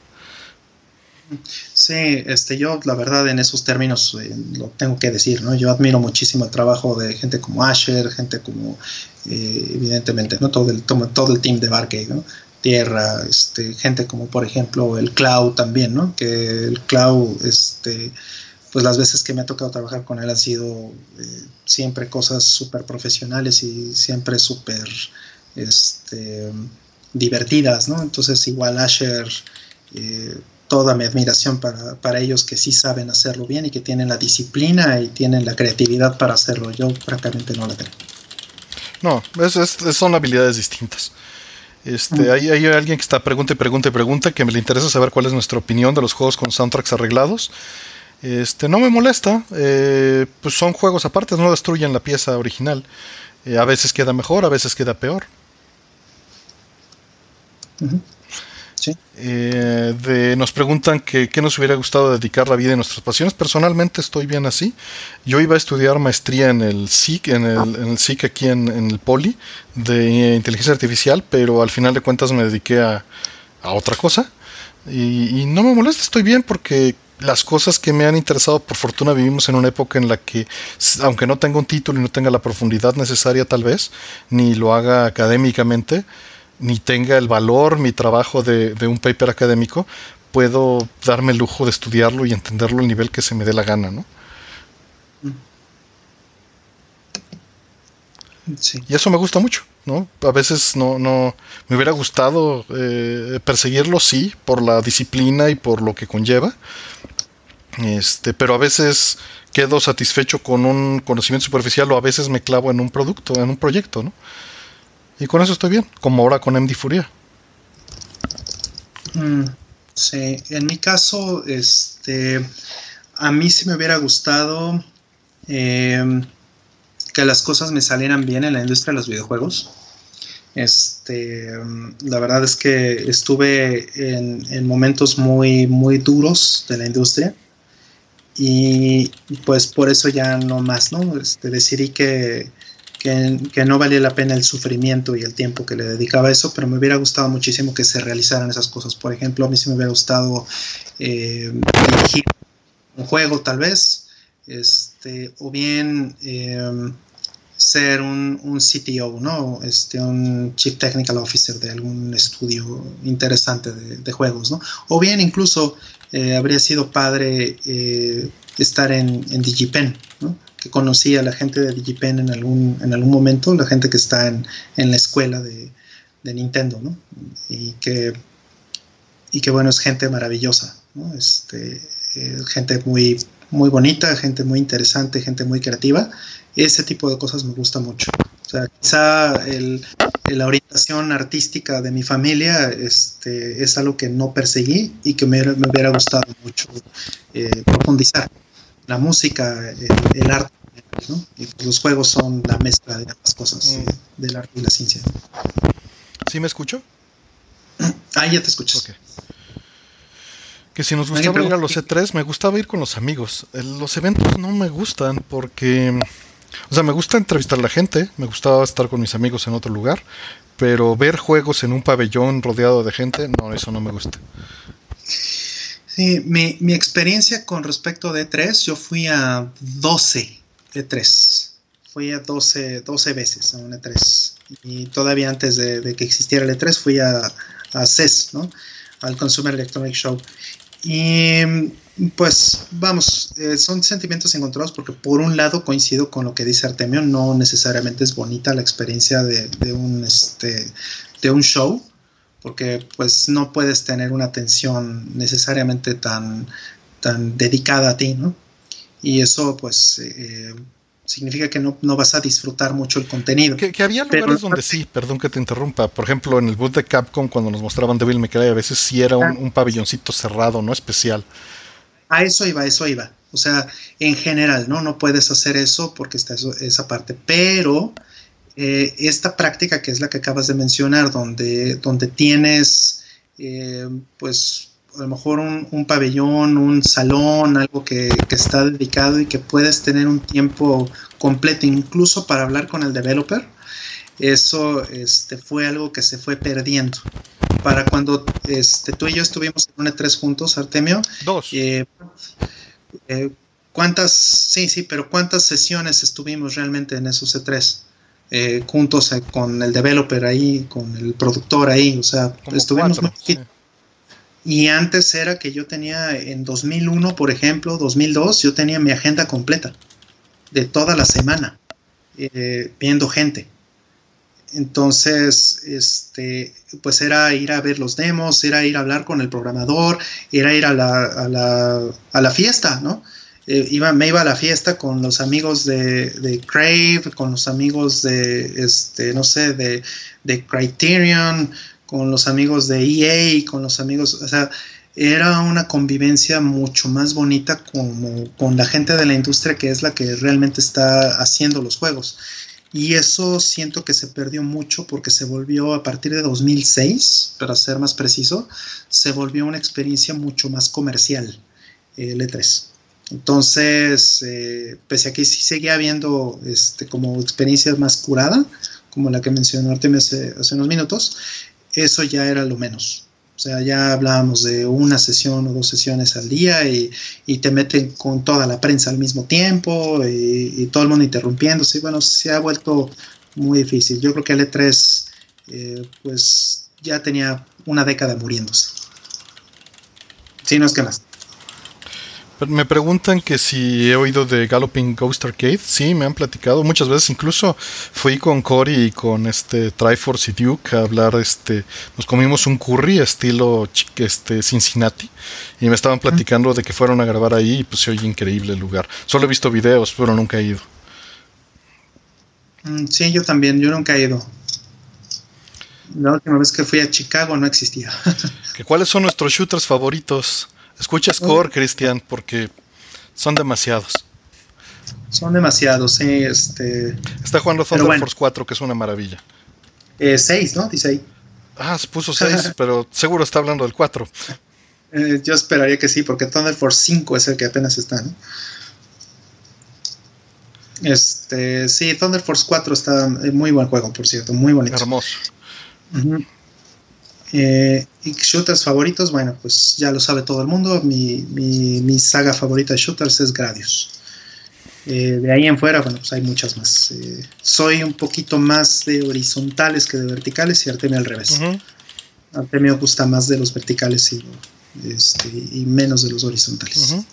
Sí, este, yo la verdad en esos términos eh, lo tengo que decir, ¿no? Yo admiro muchísimo el trabajo de gente como Asher, gente como, eh, evidentemente, ¿no? Todo el, todo el team de Barkey, ¿no? Tierra, este, gente como por ejemplo el Cloud también, ¿no? Que el Cloud, este, pues las veces que me ha tocado trabajar con él han sido eh, siempre cosas súper profesionales y siempre súper este, divertidas, ¿no? Entonces igual Asher, eh, toda mi admiración para, para, ellos que sí saben hacerlo bien y que tienen la disciplina y tienen la creatividad para hacerlo. Yo francamente no la tengo. No, son habilidades distintas. Este, hay, hay, alguien que está pregunta y pregunta y pregunta que me le interesa saber cuál es nuestra opinión de los juegos con soundtracks arreglados. Este, no me molesta, eh, pues son juegos aparte, no destruyen la pieza original. Eh, a veces queda mejor, a veces queda peor. Eh, de, nos preguntan que, qué nos hubiera gustado dedicar la vida y nuestras pasiones. Personalmente estoy bien así. Yo iba a estudiar maestría en el SIC, en el, en el SIC aquí en, el Poli, de inteligencia artificial, pero al final de cuentas me dediqué a, otra cosa. Y, y, no me molesta, estoy bien porque las cosas que me han interesado, por fortuna vivimos en una época en la que, aunque no tenga un título y no tenga la profundidad necesaria tal vez, ni lo haga académicamente, ni tenga el valor mi trabajo de, un paper académico, puedo darme el lujo de estudiarlo y entenderlo al nivel que se me dé la gana, ¿no? Y eso me gusta mucho, ¿no? A veces no, no me hubiera gustado eh, perseguirlo, sí, por la disciplina y por lo que conlleva. Este, pero a veces quedo satisfecho con un conocimiento superficial o a veces me clavo en un producto, en un proyecto, ¿no? Y con eso estoy bien, como ahora con MD Furia. Mm, sí, en mi caso, este, a mí sí me hubiera gustado em, que las cosas me salieran bien en la industria de los videojuegos. Este, la verdad es que estuve en, momentos muy, muy duros de la industria y pues por eso ya no más, ¿no? Este, decidí que que, no valía la pena el sufrimiento y el tiempo que le dedicaba a eso, pero me hubiera gustado muchísimo que se realizaran esas cosas. Por ejemplo, a mí sí me hubiera gustado eh, dirigir un juego tal vez, este, o bien em, ser un, un, CTO, ¿no? Este, un Chief Technical Officer de algún estudio interesante de, juegos, ¿no? O bien incluso eh, habría sido padre eh, estar en, en DigiPen, ¿no? Que conocí a la gente de DigiPen en algún, en algún momento, la gente que está en, la escuela de, Nintendo, ¿no? Y que y que bueno, es gente maravillosa, ¿no? este, eh, gente muy, muy bonita, gente muy interesante, gente muy creativa. Ese tipo de cosas me gusta mucho. O sea, quizá el, la orientación artística de mi familia este, es algo que no perseguí y que me, me hubiera gustado mucho eh, profundizar. La música, el, el arte, ¿no? y los juegos son la mezcla de ambas cosas, mm. del arte y la ciencia. ¿Sí me escucho? Ah, ya te escuchas. Okay. Que si nos gustaba ir a los E3, me gustaba ir con los amigos. Los eventos no me gustan porque... O sea, me gusta entrevistar a la gente, me gustaba estar con mis amigos en otro lugar, pero ver juegos en un pabellón rodeado de gente, no, eso no me gusta. Sí, mi, mi experiencia con respecto de E3, yo fui a 12 E3. Fui a 12, 12 veces a un E3. Y todavía antes de, de que existiera el E3 fui a, a CES, ¿no? al Consumer Electronic Show. Y pues vamos, eh, son sentimientos encontrados porque por un lado coincido con lo que dice Artemio, no necesariamente es bonita la experiencia de, de, un, este, de un show, porque pues no puedes tener una atención necesariamente tan, tan dedicada a ti, ¿no? Y eso pues eh, significa que no, no, vas a disfrutar mucho el contenido. Que, que había lugares Pero, donde sí, perdón que te interrumpa. Por ejemplo, en el booth de Capcom, cuando nos mostraban Devil May Cry, a veces sí era un, un, pabelloncito cerrado, no especial. A eso iba, a eso iba. O sea, en general, ¿no? No puedes hacer eso porque está eso, esa parte. Pero eh, esta práctica que es la que acabas de mencionar, donde, donde tienes, eh, pues, a lo mejor un, un, pabellón, un salón, algo que, que, está dedicado y que puedes tener un tiempo completo incluso para hablar con el developer, eso este, fue algo que se fue perdiendo. Para cuando este, tú y yo estuvimos en un E3 juntos, Artemio. Dos. Eh, eh, ¿Cuántas? Sí, sí, pero ¿cuántas sesiones estuvimos realmente en esos E3? Eh, juntos eh, con el developer ahí, con el productor ahí, o sea, Como estuvimos cuatro, muy sí. y antes era que yo tenía en 2001, por ejemplo, 2002, yo tenía mi agenda completa de toda la semana eh, viendo gente. Entonces, este, pues era ir a ver los demos, era ir a hablar con el programador, era ir a la, a la, a la fiesta, ¿no? Eh, iba, me iba a la fiesta con los amigos de, de, Crave, con los amigos de, este, no sé, de, de Criterion, con los amigos de EA, con los amigos, o sea, era una convivencia mucho más bonita como, con la gente de la industria que es la que realmente está haciendo los juegos. Y eso siento que se perdió mucho porque se volvió a partir de 2006, para ser más preciso, se volvió una experiencia mucho más comercial, el E3. Entonces, eh, pese a que sí seguía habiendo este, como experiencia más curada, como la que mencionó Artemio hace, unos minutos, eso ya era lo menos. O sea, ya hablábamos de una sesión o dos sesiones al día y, y te meten con toda la prensa al mismo tiempo y, todo el mundo interrumpiéndose. Y bueno, se ha vuelto muy difícil. Yo creo que el E3 eh, pues ya tenía una década muriéndose. Sí, no es que más. Me preguntan que si he oído de Galloping Ghost Arcade. Sí, me han platicado muchas veces. Incluso fui con Cory y con este Triforce y Duke a hablar. Este, nos comimos un curry estilo este, Cincinnati y me estaban platicando de que fueron a grabar ahí y pues se oye increíble el lugar. Solo he visto videos, pero nunca he ido. Mm, Sí, yo también. Yo nunca he ido. La última vez que fui a Chicago no existía. ¿Cuáles son nuestros shooters favoritos? Escucha Score, Cristian, porque son demasiados. Son demasiados, sí. Este... Está jugando Thunder bueno. Force 4, que es una maravilla. 6, eh, ¿no? Dice ahí. Ah, se puso 6, pero seguro está hablando del 4. Eh, yo esperaría que sí, porque Thunder Force 5 es el que apenas está, ¿no? Este, sí, Thunder Force 4 está muy buen juego, por cierto, muy bonito. Hermoso. Uh -huh. Eh, y shooters favoritos, bueno, pues ya lo sabe todo el mundo. Mi, mi, mi saga favorita de shooters es Gradius. Eh, de ahí en fuera, bueno, pues hay muchas más. Eh, soy un poquito más de horizontales que de verticales y Artemio al revés. Uh -huh. Artemio gusta más de los verticales y, este, y menos de los horizontales. Uh -huh.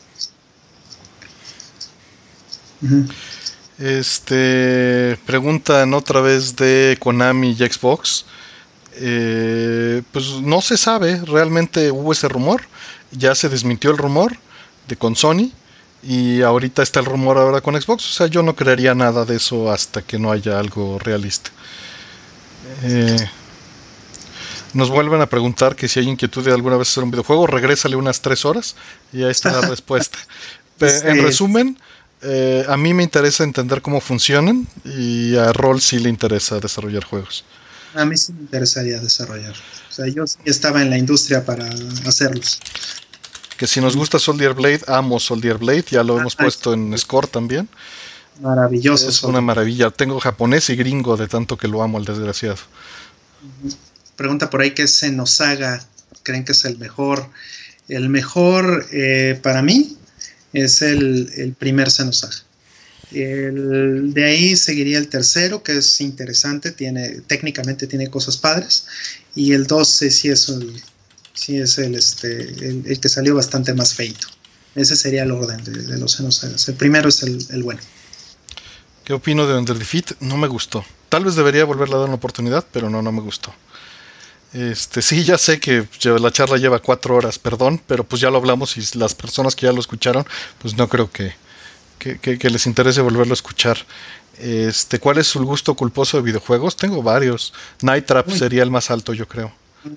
Uh -huh. Este preguntan otra vez de Konami y Xbox Eh, pues no se sabe, realmente hubo ese rumor, ya se desmintió el rumor de con Sony y ahorita está el rumor ahora con Xbox, o sea, yo no creería nada de eso hasta que no haya algo realista. Eh, nos vuelven a preguntar que si hay inquietud de alguna vez hacer un videojuego, regrésale unas tres horas y ahí está la respuesta. En resumen, eh, a mí me interesa entender cómo funcionan y a Roll sí le interesa desarrollar juegos. A mí sí me interesaría desarrollar. O sea, yo sí estaba en la industria para hacerlos. Que si nos gusta Soldier Blade, amo Soldier Blade, ya lo hemos puesto en Score también. Maravilloso. Es una maravilla. Tengo japonés y gringo de tanto que lo amo, el desgraciado. Pregunta por ahí qué es Senosaga. ¿Creen que es el mejor? El mejor eh, para mí es el, primer Xenosaga. El, de ahí seguiría el tercero, que es interesante, tiene, técnicamente tiene cosas padres. Y el 12 sí es el, sí es el, este, el, que salió bastante más feito. Ese sería el orden de, los Xenosagas. El primero es el, bueno. ¿Qué opino de Under Defeat? No me gustó. Tal vez debería volverle a dar una oportunidad, pero no, no me gustó. Este, sí, ya sé que la charla lleva cuatro horas, perdón, pero pues ya lo hablamos y las personas que ya lo escucharon, pues no creo que, que, les interese volverlo a escuchar. Este, ¿Cuál es su gusto culposo de videojuegos? Tengo varios. Night Trap sería el más alto, yo creo.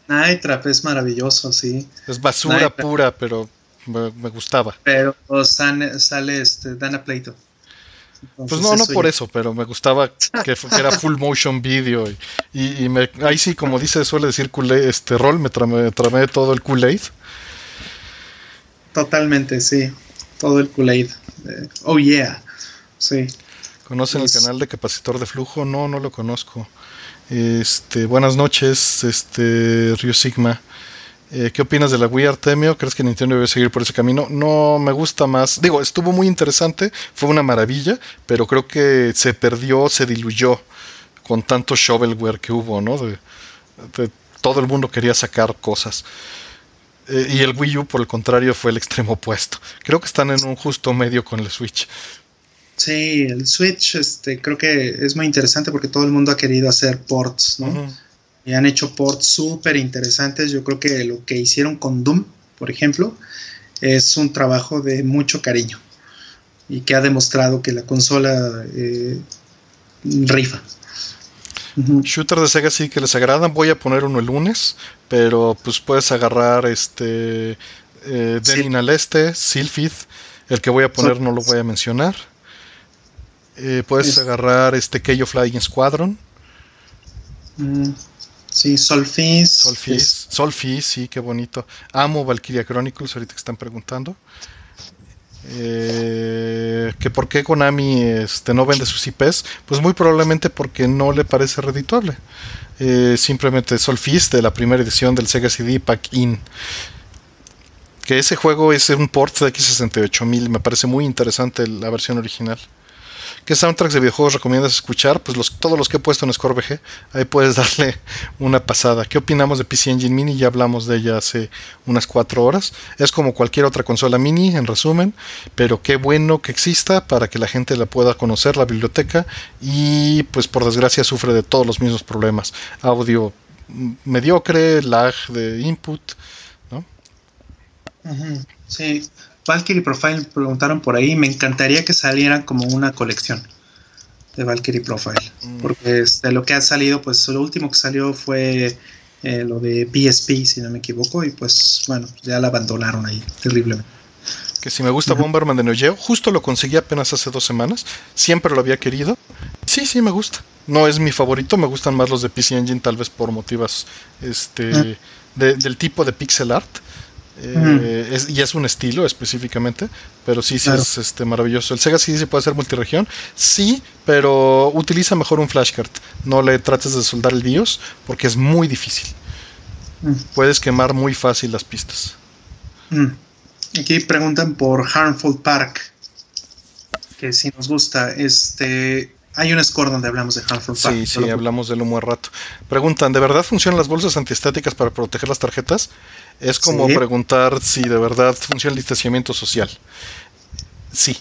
Night Trap es maravilloso, sí. Es basura pura, pero me, gustaba. Pero sale, sale este, Dana Plato pues no, no por eso, pero me gustaba que, era full motion video y, me, ahí sí, como dice, suele decir este rol, me tramé, todo el Kool-Aid. Totalmente, sí, todo el Kool-Aid. Eh, oh yeah, sí. ¿Conocen el canal de capacitor de flujo? No, no lo conozco. Este, buenas noches, este Rio Sigma. Eh, ¿Qué opinas de la Wii Artemio? ¿Crees que Nintendo debe seguir por ese camino? No me gusta más. Digo, estuvo muy interesante, fue una maravilla, pero creo que se perdió, se diluyó con tanto shovelware que hubo, ¿no? todo el mundo quería sacar cosas. Eh, y el Wii U, por el contrario, fue el extremo opuesto. Creo que están en un justo medio con el Switch. Sí, el Switch este, creo que es muy interesante porque todo el mundo ha querido hacer ports, ¿no? y han hecho ports súper interesantes. Yo creo que lo que hicieron con Doom, por ejemplo, es un trabajo de mucho cariño y que ha demostrado que la consola eh, rifa. Shooter de Sega sí que les agradan. Voy a poner uno el lunes, pero pues puedes agarrar este eh, al Este, Sylphid. El que voy a poner no lo voy a mencionar. Eh, puedes agarrar este Keio Flying Squadron. Mm. Sí, Solfis. Solfis, Solfis, sí, qué bonito. Amo Valkyria Chronicles, ahorita que están preguntando. Eh, que por qué Konami este, no vende sus IPs, pues muy probablemente porque no le parece redituable. Eh, simplemente Solfis de la primera edición del Sega CD Pack In. Que ese juego es un port de X68000, me parece muy interesante la versión original. ¿Qué soundtracks de videojuegos recomiendas escuchar? Pues los, todos los que he puesto en ScoreBG, ahí puedes darle una pasada. ¿Qué opinamos de PC Engine Mini? Ya hablamos de ella hace unas cuatro horas. Es como cualquier otra consola mini, en resumen, pero qué bueno que exista para que la gente la pueda conocer, la biblioteca, y pues por desgracia sufre de todos los mismos problemas. Audio mediocre, lag de input, ¿no? Sí, Valkyrie Profile preguntaron por ahí, me encantaría que saliera como una colección de Valkyrie Profile, mm. porque este, lo que ha salido, pues lo último que salió fue eh, lo de PSP, si no me equivoco, y pues bueno, ya la abandonaron ahí terriblemente. Que si me gusta Bomberman de Neo Geo, justo lo conseguí apenas hace dos semanas, siempre lo había querido. Sí, sí, me gusta. No es mi favorito, me gustan más los de PC Engine, tal vez por motivos este, del tipo de pixel art eh, y es un estilo específicamente, pero sí, sí es este, maravilloso. El Sega sí se puede hacer multiregión, sí, pero utiliza mejor un flashcard. No le trates de soldar el BIOS porque es muy difícil. Mm. Puedes quemar muy fácil las pistas. Mm. Aquí preguntan por Harmful Park, que si nos gusta, este, hay un score donde hablamos de Harmful. Sí, sí, hablamos de un buen rato. Preguntan, ¿de verdad funcionan las bolsas antiestáticas para proteger las tarjetas? Es como preguntar si de verdad funciona el distanciamiento social. Sí,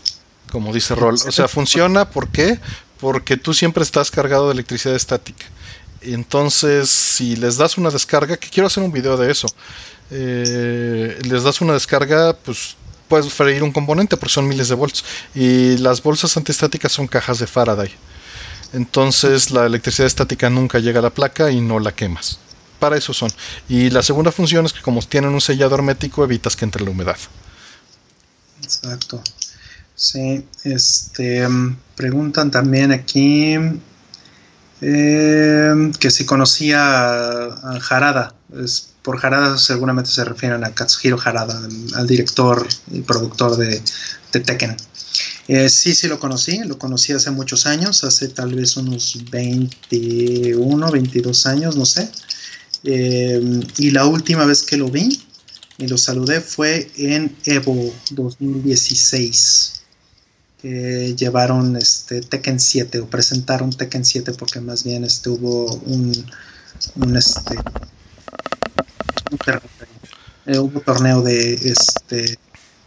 como dice Roll. O sea, funciona, ¿por qué? Porque tú siempre estás cargado de electricidad estática. Entonces, si les das una descarga, que quiero hacer un video de eso, eh, les das una descarga, pues puedes freír un componente porque son miles de volts. Y las bolsas antiestáticas son cajas de Faraday. Entonces la electricidad estática nunca llega a la placa y no la quemas. Para eso son. Y la segunda función es que como tienen un sellado hermético evitas que entre la humedad. Exacto. Sí, este mm, preguntan también aquí eh, que si conocía a, Harada. Por Harada seguramente se refieren a Katsuhiro Harada, al, director y productor de, Tekken. Eh, sí, sí lo conocí, lo conocí hace muchos años, hace tal vez unos 21, 22 años, no sé. Eh, y la última vez que lo vi y lo saludé fue en Evo 2016 que llevaron este Tekken 7 o presentaron Tekken 7 porque más bien este hubo un, un este eh, hubo torneo de este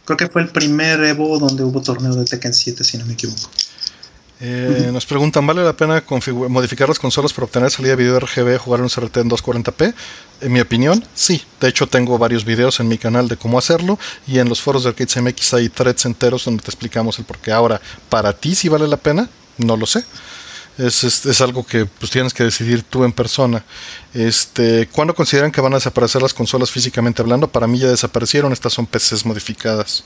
creo que fue el primer Evo donde hubo torneo de Tekken 7 si no me equivoco. Eh, nos preguntan, ¿vale la pena modificar las consolas para obtener salida de video RGB jugar en un CRT en 240p? En mi opinión, sí. De hecho, tengo varios videos en mi canal de cómo hacerlo y en los foros de Arcades MX hay threads enteros donde te explicamos el por qué. Ahora, para ti, si vale la pena, no lo sé. Es, es, algo que pues, tienes que decidir tú en persona. Este, ¿Cuándo consideran que van a desaparecer las consolas físicamente hablando? Para mí ya desaparecieron, estas son PCs modificadas.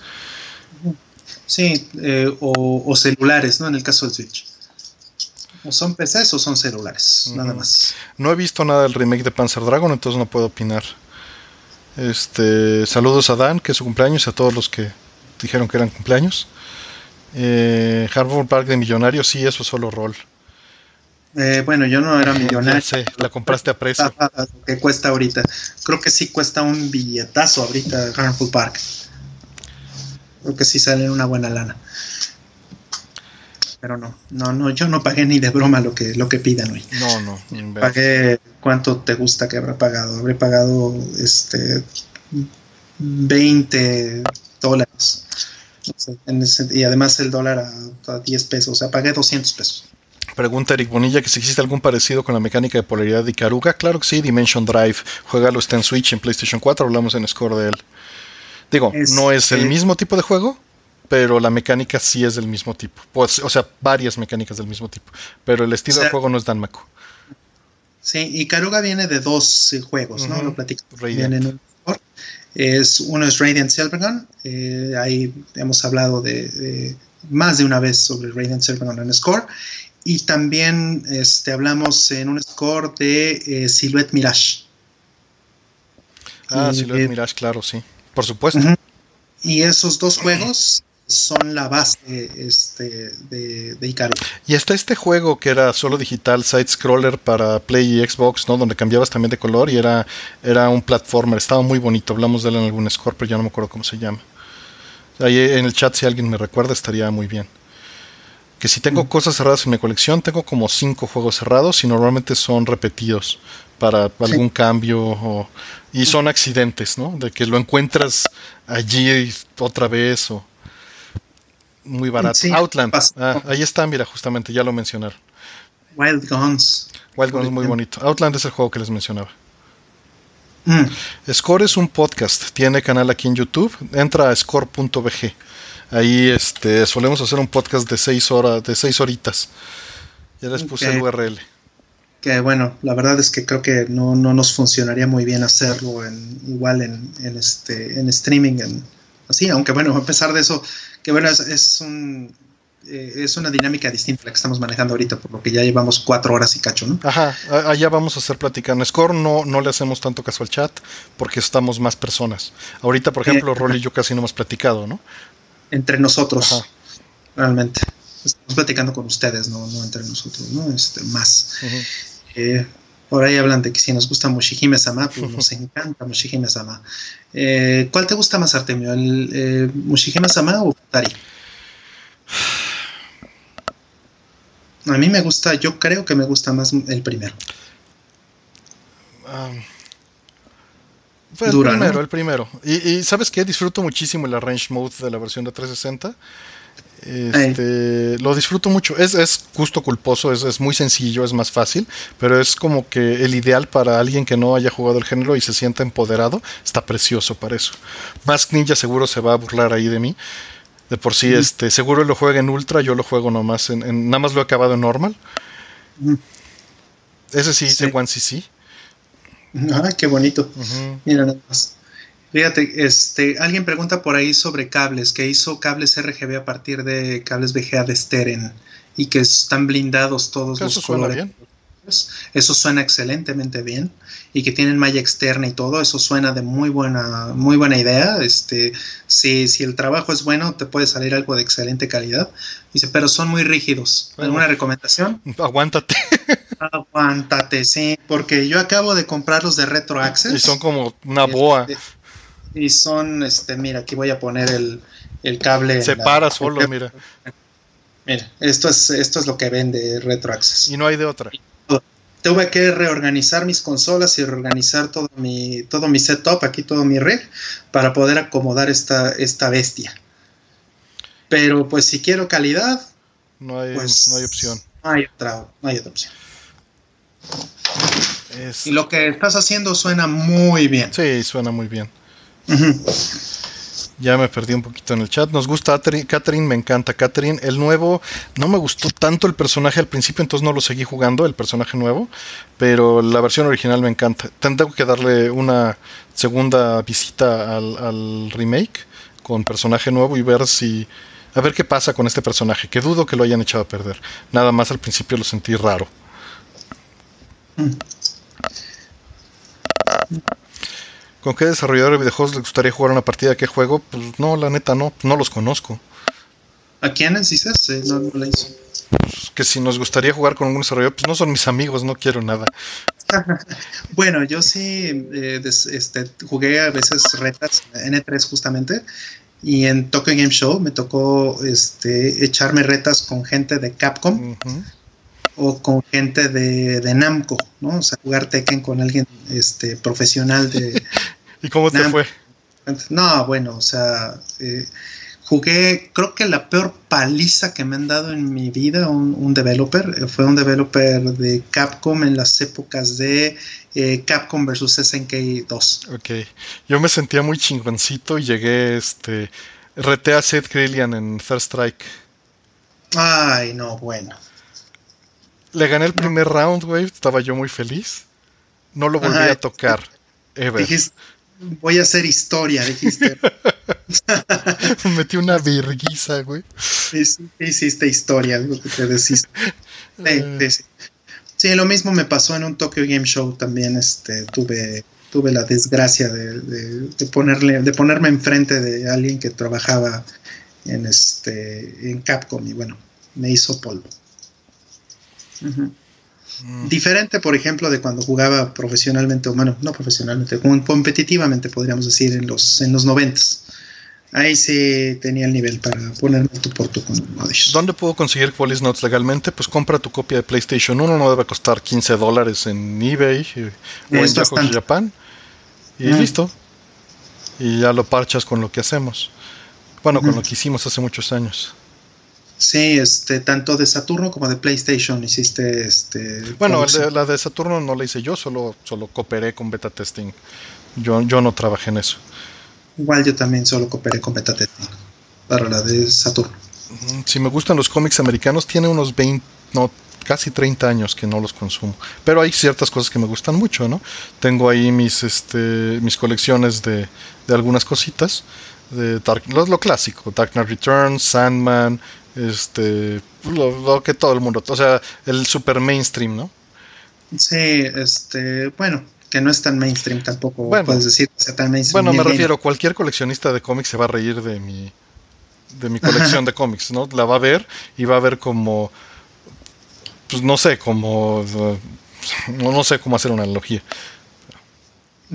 Sí, eh, o, celulares, ¿no? En el caso del Switch. O son PCs o son celulares, nada más. No he visto nada del remake de Panzer Dragon, entonces no puedo opinar. Este, saludos a Dan, que es su cumpleaños, y a todos los que dijeron que eran cumpleaños. Eh, Harvard Park de millonario, sí, eso es solo rol. Eh, bueno, yo no era millonario. Sí, la compraste a precio. que cuesta ahorita. Creo que sí cuesta un billetazo ahorita Harvard Park. Creo que sí sale una buena lana. Pero no, no, no, yo no pagué ni de broma lo que, lo que pidan hoy. No, no. Pagué cuánto te gusta que habrá pagado. Habré pagado este 20 dólares. y además el dólar a, a, 10 pesos. O sea, pagué 200 pesos. Pregunta Eric Bonilla que si existe algún parecido con la mecánica de polaridad de Ikaruga. Claro que sí, Dimension Drive. Juegalo está en Switch, en PlayStation 4. Hablamos en Score de él. Digo, no es el mismo tipo de juego, pero la mecánica sí es del mismo tipo. Pues, o sea, varias mecánicas del mismo tipo. Pero el estilo de juego no es Danmaku. Sí, y Karuga viene de dos eh, juegos, ¿no? Lo platico. es, uno es Radiant Silvergun. Eh, ahí hemos hablado de, más de una vez sobre Radiant Silvergun en Score. Y también este, hablamos en un score de eh, Silhouette Mirage. Ah, Silhouette Mirage, claro, sí. Por supuesto. Y esos dos juegos son la base este, de, de Y está este juego que era solo digital, side scroller para Play y Xbox, ¿no? Donde cambiabas también de color y era, era un platformer, estaba muy bonito, hablamos de él en algún score, pero ya no me acuerdo cómo se llama. Ahí en el chat si alguien me recuerda estaría muy bien. Que si tengo cosas cerradas en mi colección, tengo como cinco juegos cerrados y normalmente son repetidos para algún cambio y son accidentes, ¿no? De que lo encuentras allí otra vez o muy barato. Outland, ah, ahí está, mira, justamente ya lo mencionaron. Wild Guns. Wild Guns muy bonito. Outland es el juego que les mencionaba. Mm. Score es un podcast, tiene canal aquí en YouTube, entra a score.bg. Ahí este solemos hacer un podcast de seis horas, de seis horitas. Ya les puse el URL que bueno, la verdad es que creo que no, nos funcionaría muy bien hacerlo en, igual en, este en streaming, en, así, aunque bueno, a pesar de eso, que bueno, es, un eh, es una dinámica distinta la que estamos manejando ahorita, por lo que ya llevamos cuatro horas y cacho, ¿no? Ajá, allá vamos a hacer platicando. Score no, no le hacemos tanto caso al chat porque estamos más personas. Ahorita, por ejemplo, eh, y yo casi no hemos platicado, ¿no? Entre nosotros, realmente estamos platicando con ustedes, no, no entre nosotros, ¿no? Este, más. Eh, por ahí hablan de que si nos gusta Moshihime Sama, pues nos encanta Moshihime Sama. Eh, ¿Cuál te gusta más, Artemio? ¿El eh, Moshihime Sama o Futari? A mí me gusta, yo creo que me gusta más el primero. Ah, el primero, el primero. Y, y, ¿sabes qué? Disfruto muchísimo el Arrange Mode de la versión de 360 Este, lo disfruto mucho. Es, es gusto culposo, es, es, muy sencillo, es más fácil, pero es como que el ideal para alguien que no haya jugado el género y se sienta empoderado. Está precioso para eso. Mask Ninja seguro se va a burlar ahí de mí. De por sí, este, seguro lo juega en Ultra, yo lo juego nomás en, nada más lo he acabado en normal. Ese sí, sí. One CC. Ah, qué bonito. Mira nada más. Fíjate, este, alguien pregunta por ahí sobre cables, que hizo cables RGB a partir de cables VGA de Steren y que están blindados todos los colores. Eso suena excelentemente bien y que tienen malla externa y todo, eso suena de muy buena, muy buena idea. Este, si, si el trabajo es bueno, te puede salir algo de excelente calidad. Dice, pero son muy rígidos. ¿Alguna recomendación? Aguántate. Aguántate, sí, porque yo acabo de comprar los de Retro Access. Y son como una boa. Este, y son, este, mira, aquí voy a poner el, el cable. Se para solo, mira. Mira, esto es, esto es lo que vende Retro Access. Y no hay de otra. Tuve que reorganizar mis consolas y reorganizar todo mi, todo mi setup, aquí todo mi rig, para poder acomodar esta, esta bestia. Pero pues si quiero calidad, no hay, pues, no hay opción. No hay otra, no hay otra opción. Y lo que estás haciendo suena muy bien. Sí, suena muy bien. Ya me perdí un poquito en el chat. Nos gusta Catherine, me encanta Catherine. El nuevo, no me gustó tanto el personaje al principio, entonces no lo seguí jugando, el personaje nuevo. Pero la versión original me encanta. Tengo que darle una segunda visita al, remake con personaje nuevo y ver si. A ver qué pasa con este personaje, que dudo que lo hayan echado a perder. Nada más al principio lo sentí raro. Mm. ¿Con qué desarrollador de videojuegos les gustaría jugar una partida? ¿Qué juego? Pues no, la neta no, no los conozco. ¿A quiénes dices? no, no hizo. Pues que si nos gustaría jugar con algún desarrollador, pues no son mis amigos, no quiero nada. bueno, yo sí eh, este, jugué a veces retas en N3 justamente y en Tokyo Game Show me tocó este, echarme retas con gente de Capcom o con gente de, de, Namco, ¿no? O sea, jugar Tekken con alguien este, profesional de, ¿Y cómo te fue? No, bueno, o sea, eh, jugué, creo que la peor paliza que me han dado en mi vida un, developer, eh, fue un developer de Capcom en las épocas de eh, Capcom vs SNK 2. Ok, yo me sentía muy chingoncito y llegué, este, reté a Seth Grillian en Third Strike. Ay, no, bueno. Le gané el primer round, güey, estaba yo muy feliz. No lo volví a tocar, ever voy a hacer historia, dijiste. Metí una virguiza, güey. Hiciste historia, lo que te decís. Eh. Sí, lo mismo me pasó en un Tokyo Game Show también. Este, tuve, tuve la desgracia de, ponerle, de ponerme enfrente de alguien que trabajaba en este, en Capcom y bueno, me hizo polvo. Mm. Diferente, por ejemplo, de cuando jugaba profesionalmente, o bueno, no profesionalmente, competitivamente, podríamos decir, en los, en los noventas. Ahí sí tenía el nivel para ponerme tu por tu con ¿Dónde puedo conseguir Police Notes legalmente? Pues compra tu copia de PlayStation 1, no debe costar 15 dólares en eBay eh, o en Yahoo Japan. Y mm. listo. Y ya lo parchas con lo que hacemos. Bueno, con lo que hicimos hace muchos años. Sí, este, tanto de Saturno como de PlayStation hiciste este. Bueno, la de Saturno no la hice yo, solo, solo cooperé con beta testing. Yo, yo no trabajé en eso. Igual yo también solo cooperé con beta testing para la de Saturno. Si me gustan los cómics americanos, tiene unos 20, no, casi 30 años que no los consumo. Pero hay ciertas cosas que me gustan mucho, ¿no? Tengo ahí mis, este, mis colecciones de, de algunas cositas. De Dark, lo, lo, clásico, Dark Knight Returns, Sandman, este lo, que todo el mundo, o sea, el super mainstream, ¿no? Sí, este, bueno, que no es tan mainstream tampoco, puedes decir que sea tan mainstream. Bueno, me refiero, cualquier coleccionista de cómics se va a reír de mi de mi colección de cómics, ¿no? La va a ver y va a ver como pues no sé, como no, no sé cómo hacer una analogía.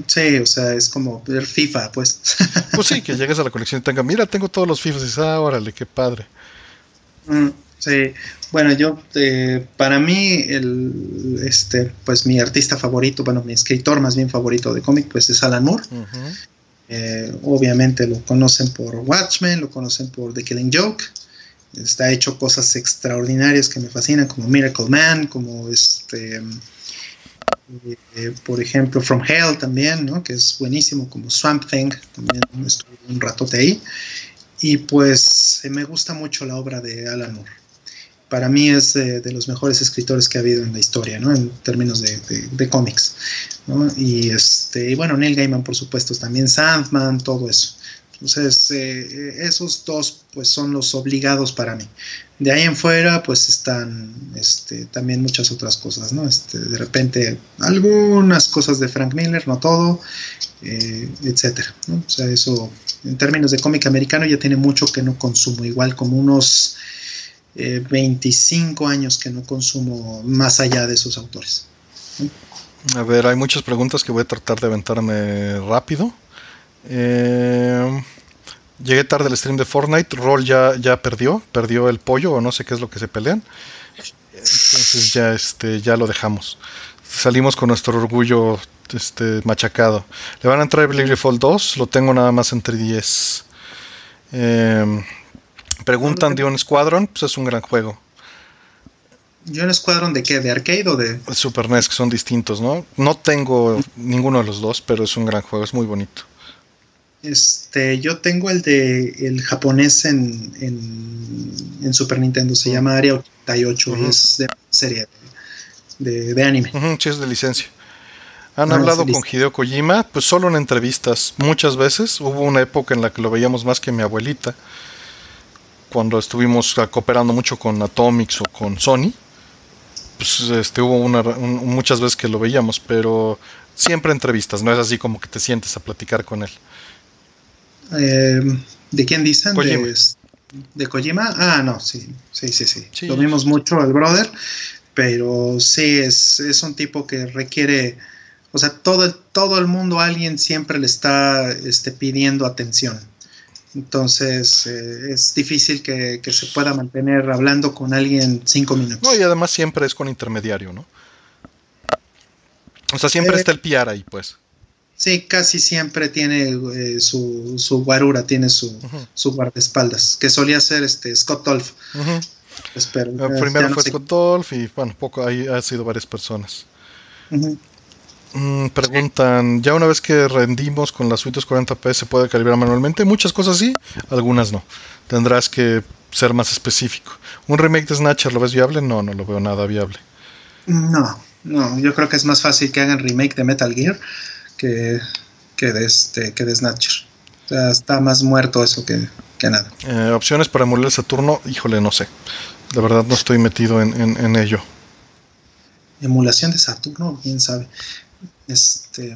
Sí, o sea, es como ver FIFA, pues. Pues sí, que llegues a la colección y tenga, mira, tengo todos los FIFAs y dices, ah, órale, qué padre. Mm, sí, bueno, yo, eh, para mí, el, este, pues mi artista favorito, bueno, mi escritor más bien favorito de cómic, pues es Alan Moore. Eh, obviamente lo conocen por Watchmen, lo conocen por The Killing Joke está hecho cosas extraordinarias que me fascinan, como Miracle Man, como este, eh, por ejemplo, From Hell también, ¿no? que es buenísimo, como Swamp Thing, también estuve un ratote ahí. Y pues me gusta mucho la obra de Alan Moore. Para mí es de, los mejores escritores que ha habido en la historia, ¿no? En términos de, de, cómics, ¿no? Y, este, y bueno, Neil Gaiman, por supuesto, también Sandman, todo eso. Entonces, eh, esos dos pues son los obligados para mí. De ahí en fuera pues están este, también muchas otras cosas, ¿no? Este, de repente algunas cosas de Frank Miller, no todo, eh, etcétera. O sea, eso en términos de cómic americano ya tiene mucho que no consumo, igual como unos 25 eh, años que no consumo más allá de esos autores. A ver, hay muchas preguntas que voy a tratar de aventarme rápido. Eh, llegué tarde al stream de Fortnite. Roll ya, ya perdió, perdió el pollo o no sé qué es lo que se pelean. Entonces ya, este, ya lo dejamos. Salimos con nuestro orgullo este, machacado. Le van a entrar Bravely Fall 2, lo tengo nada más entre 10. Eh, preguntan de un Squadron, pues es un gran juego. ¿Y un Squadron de qué? ¿De arcade o de...? Super NES, que son distintos, ¿no? No tengo ninguno de los dos, pero es un gran juego, es muy bonito. Este, yo tengo el de el japonés en, en, Super Nintendo, se llama Area 88, es de serie de, anime. sí, es de licencia. ¿Han ah, hablado con Hideo Kojima? Pues solo en entrevistas, muchas veces. Hubo una época en la que lo veíamos más que mi abuelita, cuando estuvimos cooperando mucho con Atomics o con Sony. Pues este, hubo una, muchas veces que lo veíamos, pero siempre entrevistas, no es así como que te sientes a platicar con él. Eh, ¿De quién dicen? De, de, Kojima. Ah, no, sí, sí, sí, sí. Lo vimos mucho al brother, pero sí, es, es un tipo que requiere, o sea, todo el, todo el mundo, alguien siempre le está este, pidiendo atención. Entonces eh, es difícil que, que, se pueda mantener hablando con alguien cinco minutos. No, y además siempre es con intermediario, ¿no? O sea, siempre eh, está el PR ahí, pues. Sí, casi siempre tiene eh, su, su guarura, tiene su, su guardaespaldas, que solía ser este Scott Dolph. Espero, eh, primero fue Scott Dolph y bueno, poco ahí ha sido varias personas. Mm, preguntan, ya una vez que rendimos con las 40p se puede calibrar manualmente, muchas cosas sí, algunas no. Tendrás que ser más específico. ¿Un remake de Snatcher lo ves viable? No, no lo veo nada viable. No, no, yo creo que es más fácil que hagan remake de Metal Gear que, que, de, este, que de Snatcher. O sea, está más muerto eso que, que nada. Eh, opciones para emular el Saturno, híjole, no sé. De verdad no estoy metido en, en, en ello. Emulación de Saturno, quién sabe. Este.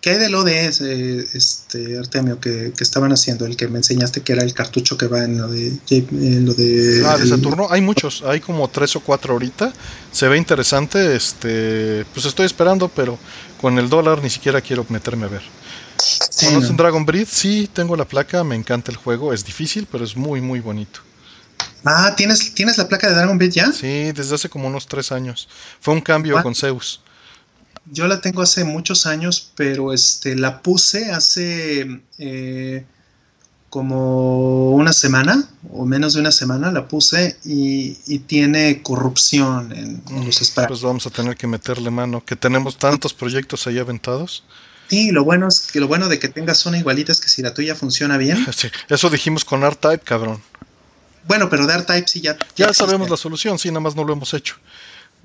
¿Qué hay de lo de ese, este, Artemio, que, estaban haciendo? El que me enseñaste que era el cartucho que va en lo de... lo de ah, de Saturno. Hay muchos, hay como tres o cuatro ahorita. Se ve interesante. Este, pues estoy esperando, pero con el dólar ni siquiera quiero meterme a ver. Sí, un Dragon Breed? Sí, tengo la placa, me encanta el juego. Es difícil, pero es muy, muy bonito. Ah, ¿tienes, ¿tienes la placa de Dragon Breed ya? Sí, desde hace como unos tres años. Fue un cambio con Zeus. Yo la tengo hace muchos años, pero este, la puse hace eh, como una semana o menos de una semana la puse y, tiene corrupción en, los espacios. Pues vamos a tener que meterle mano, que tenemos tantos proyectos ahí aventados. Sí, lo bueno es que lo bueno de que tengas una igualita es que si la tuya funciona bien. Sí, eso dijimos con R-Type, cabrón. Bueno, pero de R-Type sí ya. Ya, sabemos la solución, sí, nada más no lo hemos hecho.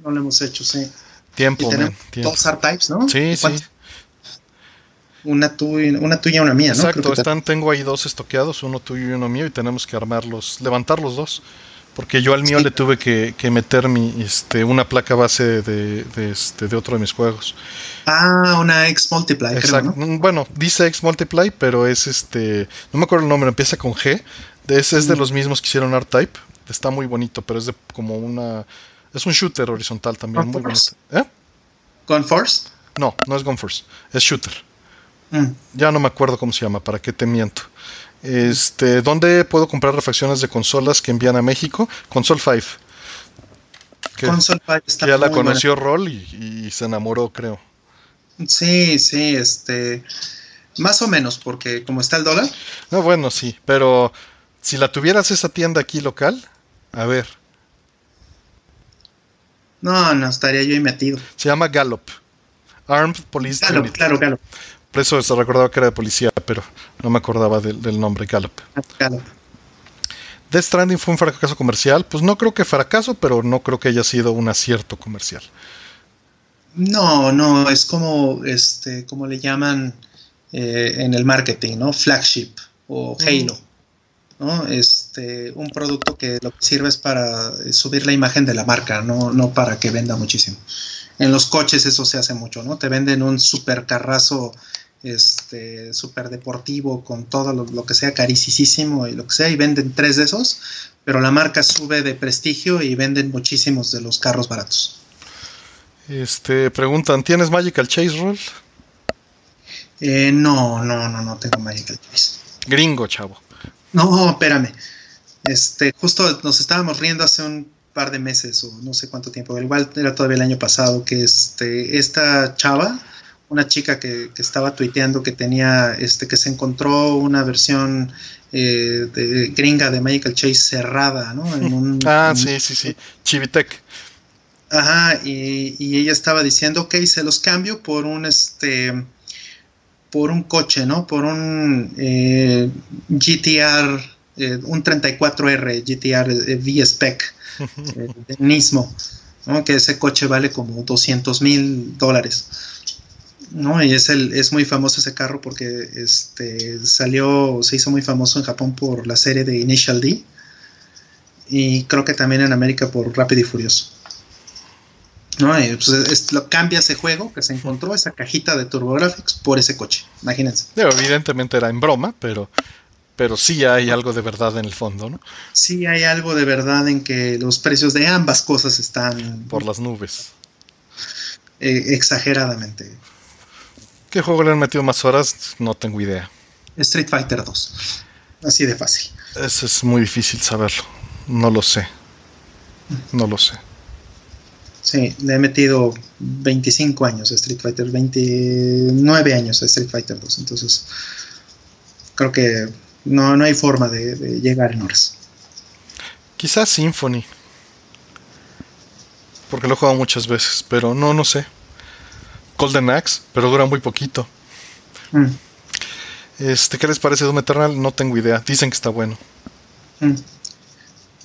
No lo hemos hecho, sí. Tiempo, Dos R-Types, ¿no? Sí, sí. Una, tuya, una tuya una mía, ¿no? Exacto, están, tengo ahí dos estoqueados, uno tuyo y uno mío, y tenemos que armarlos, levantar los dos. Porque yo al mío le tuve que, meter mi, este, una placa base de, este, de otro de mis juegos. Ah, una X Multiply. Exacto. Mm, bueno, dice X Multiply, pero es este. No me acuerdo el nombre, empieza con G. Es, es de mm. los mismos que hicieron R-Type. Está muy bonito, pero es de como una es un shooter horizontal también, muy bonito. ¿Eh? ¿Gun Force? No, no es Gun Force, es shooter. Mm. Ya no me acuerdo cómo se llama, para qué te miento. Este, ¿Dónde puedo comprar refacciones de consolas que envían a México? Console 5. Console 5 está Ya la conoció Roll y, y, se enamoró, creo. Sí, sí, este. Más o menos, porque como está el dólar. No, bueno, sí, pero Si la tuvieras esa tienda aquí local, a ver. No, no, estaría yo ahí metido. Se llama Gallop. Armed Police Gallop, Unit. claro, Gallop. Por eso se recordaba que era de policía, pero no me acordaba del, del nombre, Gallop. Gallop. Death Stranding fue un fracaso comercial. Pues no creo que fracaso, pero no creo que haya sido un acierto comercial. No, no, es como, este, como le llaman eh, en el marketing, ¿no? Flagship o Halo, ¿no? Este, un producto que lo que sirve es para eh, subir la imagen de la marca, no, no para que venda muchísimo. En los coches eso se hace mucho, ¿no? Te venden un super carrazo, este, super deportivo con todo lo, lo que sea carísimo y lo que sea y venden tres de esos, pero la marca sube de prestigio y venden muchísimos de los carros baratos. Este, preguntan, ¿tienes Magical Chase Roll? Eh, no, no, no, no tengo Magical Choice. Gringo, chavo. No, espérame. Este, justo nos estábamos riendo hace un par de meses o no sé cuánto tiempo, igual era todavía el año pasado, que este, esta chava, una chica que, que estaba tuiteando que tenía, este, que se encontró una versión eh, de, gringa de Magical Chase cerrada, ¿no? En un, Ah, en- sí, sí, sí. Chivitec. Ajá, y, y ella estaba diciendo, ok, se los cambio por un este por un coche, ¿no? Por un eh, GTR, eh, un 34R GTR eh, V-Spec Nismo, ¿no? Que ese coche vale como 200 mil dólares. ¿no? Y es, el, es muy famoso ese carro porque este, salió, se hizo muy famoso en Japón por la serie de Initial D y creo que también en América por Rápido y Furioso. ¿No? Y, pues, es- lo cambia ese juego que se encontró, esa cajita de TurboGrafx, por ese coche. Imagínense. Evidentemente era en broma, pero, pero sí hay algo de verdad en el fondo, ¿no? Sí hay algo de verdad en que los precios de ambas cosas están Por las nubes. eh, exageradamente. ¿Qué juego le han metido más horas? No tengo idea. Street Fighter 2. Así de fácil. Eso es muy difícil saberlo. No lo sé. No lo sé. Sí, le he metido 25 años a Street Fighter, 29 años a Street Fighter 2. Entonces, creo que no, no hay forma de, de llegar en horas. Quizás Symphony. Porque lo he jugado muchas veces, pero no, no sé. Golden Axe, pero dura muy poquito. Mm, Este, ¿qué les parece Doom Eternal? No tengo idea. Dicen que está bueno. mm.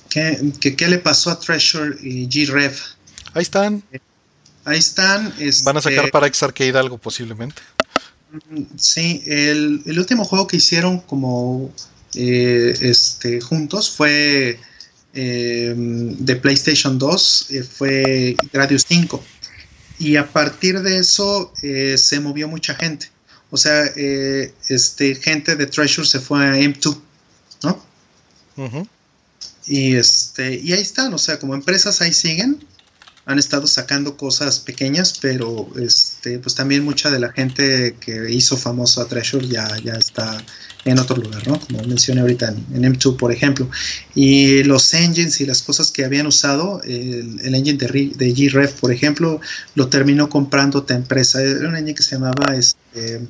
¿Qué, qué, qué le pasó a Treasure y G-Rev? Ahí están. Ahí están. Van a este, sacar para X Arcade algo posiblemente. Sí, el, el último juego que hicieron como eh, este, juntos fue eh, de PlayStation 2, eh, fue Gradius 5. Y a partir de eso eh, se movió mucha gente. O sea, este, gente de Treasure se fue a M2, ¿no? Ujú. Y, este, y ahí están, o sea, como empresas ahí siguen, han estado sacando cosas pequeñas, pero este, pues también mucha de la gente que hizo famoso a Treasure ya, ya está en otro lugar, ¿no? Como mencioné ahorita en, en M2, por ejemplo. Y los engines y las cosas que habían usado, el, engine de, Re- de G-Rev, por ejemplo, lo terminó comprando otra empresa. Era un engine que se llamaba este,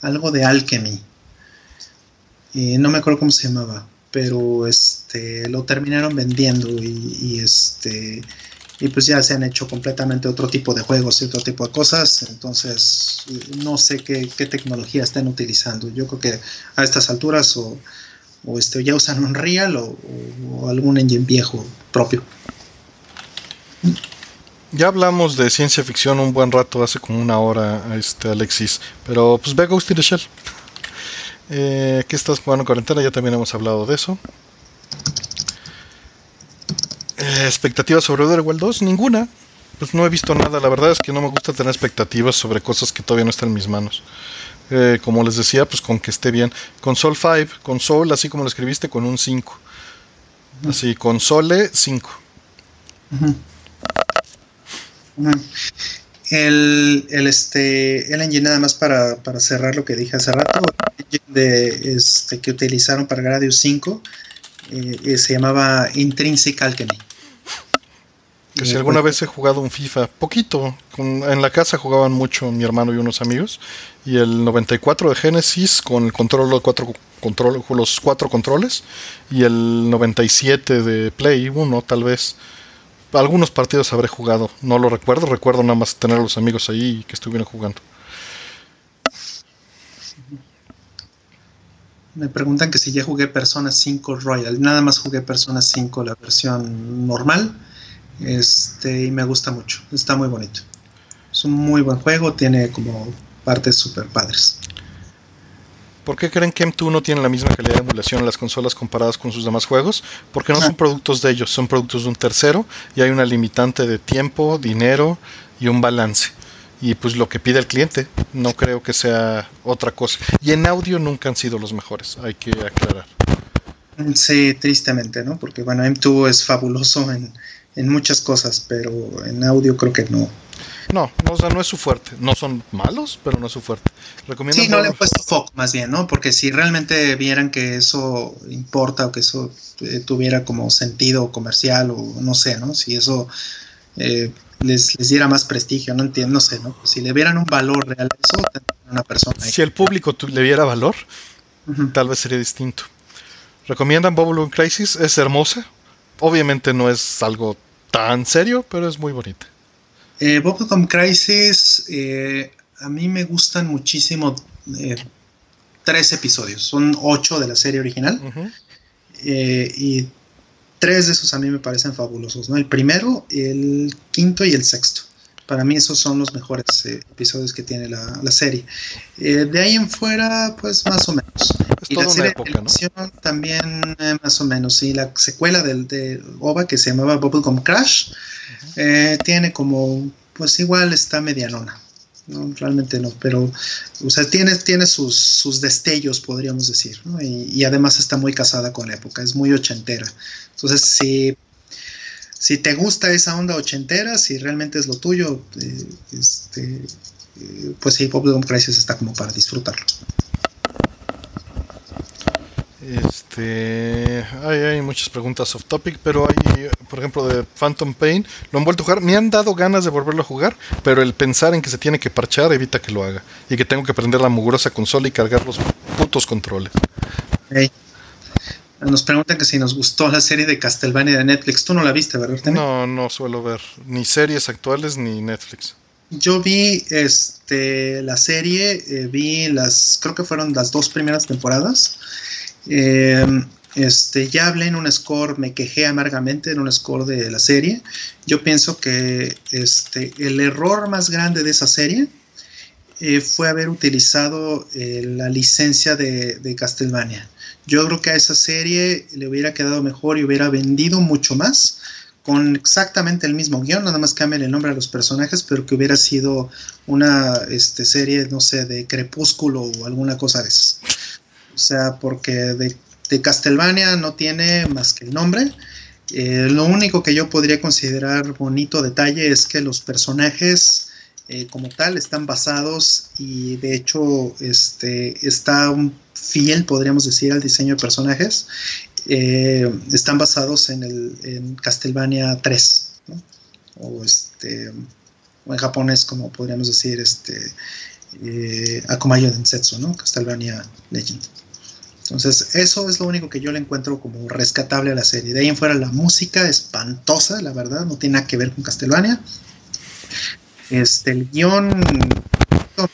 algo de Alchemy. Y no me acuerdo cómo se llamaba, pero este lo terminaron vendiendo y, este y pues ya se han hecho completamente otro tipo de juegos y otro tipo de cosas. Entonces no sé qué, qué tecnología están utilizando. Yo creo que a estas alturas o, o este, ya usan Unreal o, o algún engine viejo propio. Ya hablamos de ciencia ficción un buen rato, hace como una hora, este Alexis. Pero pues ve a Ghost in the Shell. Eh, ¿Qué estás jugando en cuarentena? Ya también hemos hablado de eso. Eh, ¿Expectativas sobre Otherworld 2? Ninguna. Pues no he visto nada. La verdad es que no me gusta tener expectativas sobre cosas que todavía no están en mis manos. Eh, como les decía, pues con que esté bien. Console 5, console, así como lo escribiste, con un 5. Así, console 5. Ujú. Ujú. El, el, este, el engine, nada más para, para cerrar lo que dije hace rato, el engine de, este, que utilizaron para Gradius 5 eh, eh, se llamaba Intrinsic Alchemy. Si alguna vez he jugado un FIFA, poquito, en la casa jugaban mucho mi hermano y unos amigos, y el 94 de Genesis con el control de cuatro control, los cuatro controles, y el 97 de Play 1 tal vez. Algunos partidos habré jugado, no lo recuerdo, recuerdo nada más tener a los amigos ahí que estuvieron jugando. Me preguntan que si ya jugué Persona 5 Royal. Nada más jugué Persona 5 la versión normal. Este, y me gusta mucho. Está muy bonito. Es un muy buen juego. Tiene como partes super padres. ¿Por qué creen que M2 no tiene la misma calidad de emulación en las consolas comparadas con sus demás juegos? Porque no son ah. productos de ellos, son productos de un tercero y hay una limitante de tiempo, dinero y un balance y pues lo que pide el cliente. No creo que sea otra cosa. Y en audio nunca han sido los mejores, hay que aclarar. Sí, tristemente, ¿no? Porque bueno, M2 es fabuloso en, muchas cosas, pero en audio creo que no. No, no, o sea, no es su fuerte. No son malos, pero no es su fuerte. Recomiendo sí, no le han puesto foco más bien, ¿no? Porque si realmente vieran que eso importa o que eso eh, tuviera como sentido comercial o no sé, ¿no? Si eso eh, les, diera más prestigio, no entiendo, no sé, ¿no? Si le vieran un valor real a eso, una persona. Si el público le viera valor, tal vez sería distinto. ¿Recomiendan Bubble Crisis? Es hermosa. Obviamente no es algo tan serio, pero es muy bonita. Eh, Bubblegum Crisis, eh, a mí me gustan muchísimo eh, tres episodios. Son ocho de la serie original. Eh, y tres de esos a mí me parecen fabulosos, ¿no? El primero, el quinto y el sexto. Para mí esos son los mejores eh, episodios que tiene la, serie. Eh, de ahí en fuera, pues más o menos. y la serie de televisión también eh, más o menos. Y la secuela del, de OVA que se llamaba Bubblegum Crash tiene como, pues igual está medianona. No, realmente no, pero o sea, tiene, tiene sus, sus destellos, podríamos decir, ¿no? y, además está muy casada con la época, es muy ochentera. Entonces, si, si te gusta esa onda ochentera, si realmente es lo tuyo, eh, este, eh, pues sí, Pop Crisis está como para disfrutarlo. Este, hay, hay, muchas preguntas off topic, pero hay, por ejemplo, de Phantom Pain, lo han vuelto a jugar. Me han dado ganas de volverlo a jugar, pero el pensar en que se tiene que parchar evita que lo haga. Y que tengo que prender la mugrosa consola y cargar los putos controles. Nos preguntan que si nos gustó la serie de Castlevania de Netflix. Tú no la viste, ¿verdad? No, no suelo ver ni series actuales ni Netflix. Yo vi este la serie, eh, vi las, creo que fueron las dos primeras temporadas. Eh, este, ya hablé en un score, me quejé amargamente en un score de la serie. Yo pienso que este, el error más grande de esa serie eh, fue haber utilizado eh, la licencia de, de, Castlevania. Yo creo que a esa serie le hubiera quedado mejor y hubiera vendido mucho más con exactamente el mismo guion, nada más cambian el nombre a los personajes, pero que hubiera sido una este, serie, no sé, de crepúsculo o alguna cosa de esas. O sea, porque de, Castlevania no tiene más que el nombre. Eh, lo único que yo podría considerar bonito detalle es que los personajes eh, como tal están basados y de hecho este, está fiel, podríamos decir, al diseño de personajes. Eh, están basados en, el, en Castlevania 3, o, este, o en japonés, como podríamos decir, este, Akumayo Densetsu, ¿no? Castlevania Legend. Entonces, eso es lo único que yo le encuentro como rescatable a la serie. De ahí en fuera, la música espantosa, la verdad, no tiene nada que ver con Castlevania. Este, el guion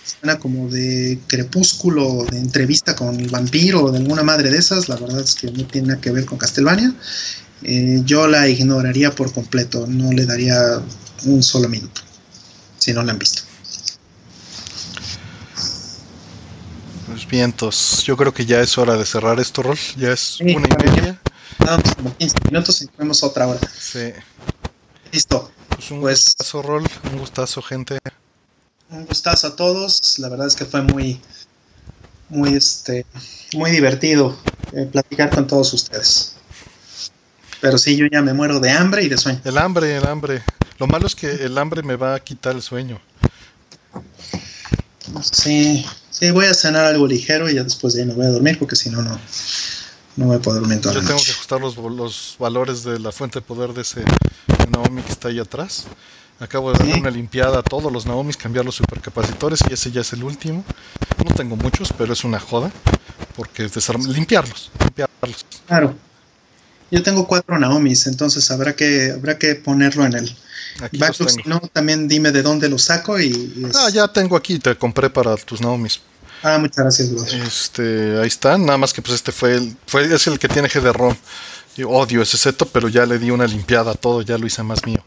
suena como de crepúsculo, de entrevista con el vampiro o de alguna madre de esas. La verdad es que no tiene nada que ver con Castlevania. Eh, yo la ignoraría por completo, no le daría un solo minuto si no la han visto. vientos. Yo creo que ya es hora de cerrar esto, Rol. Ya es una y media. Damos como 15 minutos y tenemos otra hora. Sí. Listo. Pues un pues gustazo, Rol. Un gustazo, gente. Un gustazo a todos. La verdad es que fue muy, muy, este, muy divertido eh, platicar con todos ustedes. Pero sí, yo ya me muero de hambre y de sueño. El hambre, el hambre. Lo malo es que el hambre me va a quitar el sueño. Sí, sí, voy a cenar algo ligero y ya después de ahí me voy a dormir porque si no, no, no me puedo dormir toda Yo la tengo que ajustar los, los valores de la fuente de poder de ese Naomi que está ahí atrás. Acabo de darle Sí. una limpiada a todos los Naomis, cambiar los supercapacitores y ese ya es el último. No tengo muchos, pero es una joda. Porque es limpiarlos, limpiarlos. Claro. Yo tengo cuatro Naomis, entonces habrá que, habrá que ponerlo en el Aquí backlog. Si no, también dime de dónde lo saco y, y es- Ah, ya tengo aquí, te compré para tus Naomis. Ah, muchas gracias. Este, ahí están, nada más que pues este fue el, fue, es el que tiene GD-ROM. Yo odio ese setup, pero ya le di una limpiada a todo, ya lo hice más mío.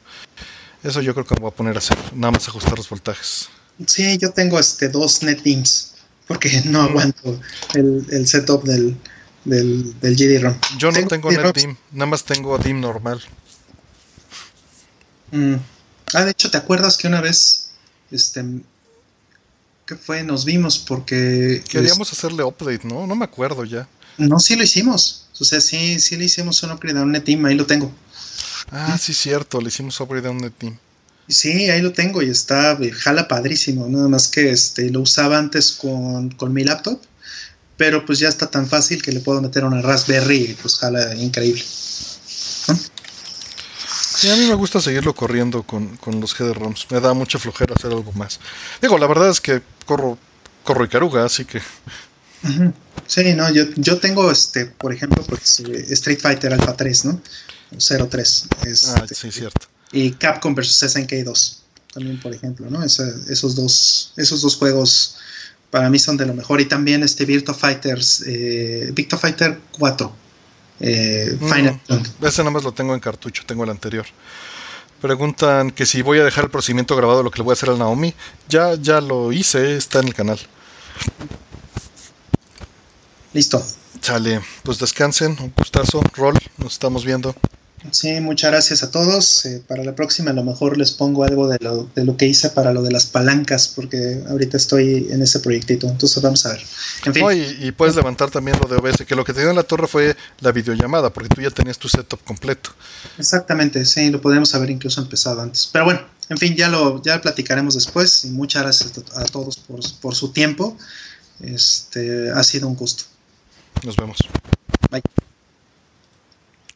Eso yo creo que me voy a poner a hacer, nada más ajustar los voltajes. Sí, yo tengo este dos NetBeams porque no aguanto el, el setup del, del, del GD-ROM. Yo no Tengo tengo. NetDim, nada más tengo DIM normal. Mm. Ah, de hecho, ¿te acuerdas que una vez, este, ¿qué fue? Nos vimos porque... Queríamos hacerle update, ¿no? No me acuerdo ya. no, sí lo hicimos. O sea, sí, sí le hicimos un upgrade a un NetBeam, ahí lo tengo. Ah, sí, cierto, le hicimos upgrade a un NetDim. Sí, ahí lo tengo y está, eh, jala padrísimo, nada más que este, lo usaba antes con, con mi laptop, pero pues ya está tan fácil que le puedo meter una Raspberry y pues jala increíble. Sí, a mí me gusta seguirlo corriendo con, con los GD-ROMs. Me da mucha flojera hacer algo más. Digo, la verdad es que corro, corro Icaruga, así que. Sí, no, yo, yo tengo, este, por ejemplo, pues eh, Street Fighter Alpha 3, ¿no? 03. Este, Ah, sí, cierto. Y Capcom vs SNK 2, también, por ejemplo, ¿no? Esa- esos, dos, esos dos juegos para mí son de lo mejor. Y también este Virtua Fighters, eh, Virtua Fighter 4, eh, Mm. Final. Ese nada más lo tengo en cartucho, tengo el anterior. Preguntan que si voy a dejar el procedimiento grabado lo que le voy a hacer al Naomi. Ya, ya lo hice, está en el canal. Listo. Chale, pues descansen, un gustazo, Roll, nos estamos viendo. Sí, muchas gracias a todos. Eh, para la próxima a lo mejor les pongo algo de lo, de lo que hice para lo de las palancas, porque ahorita estoy en ese proyectito. Entonces vamos a ver. En fin, No, y, y puedes levantar también lo de OBS, que lo que te dio en la torre fue la videollamada, porque tú ya tenías tu setup completo. exactamente, sí, lo podemos haber incluso empezado antes. Pero bueno, en fin, ya lo, ya lo platicaremos después. Y muchas gracias a, a todos por, por su tiempo. Este ha sido un gusto. Nos vemos. Bye.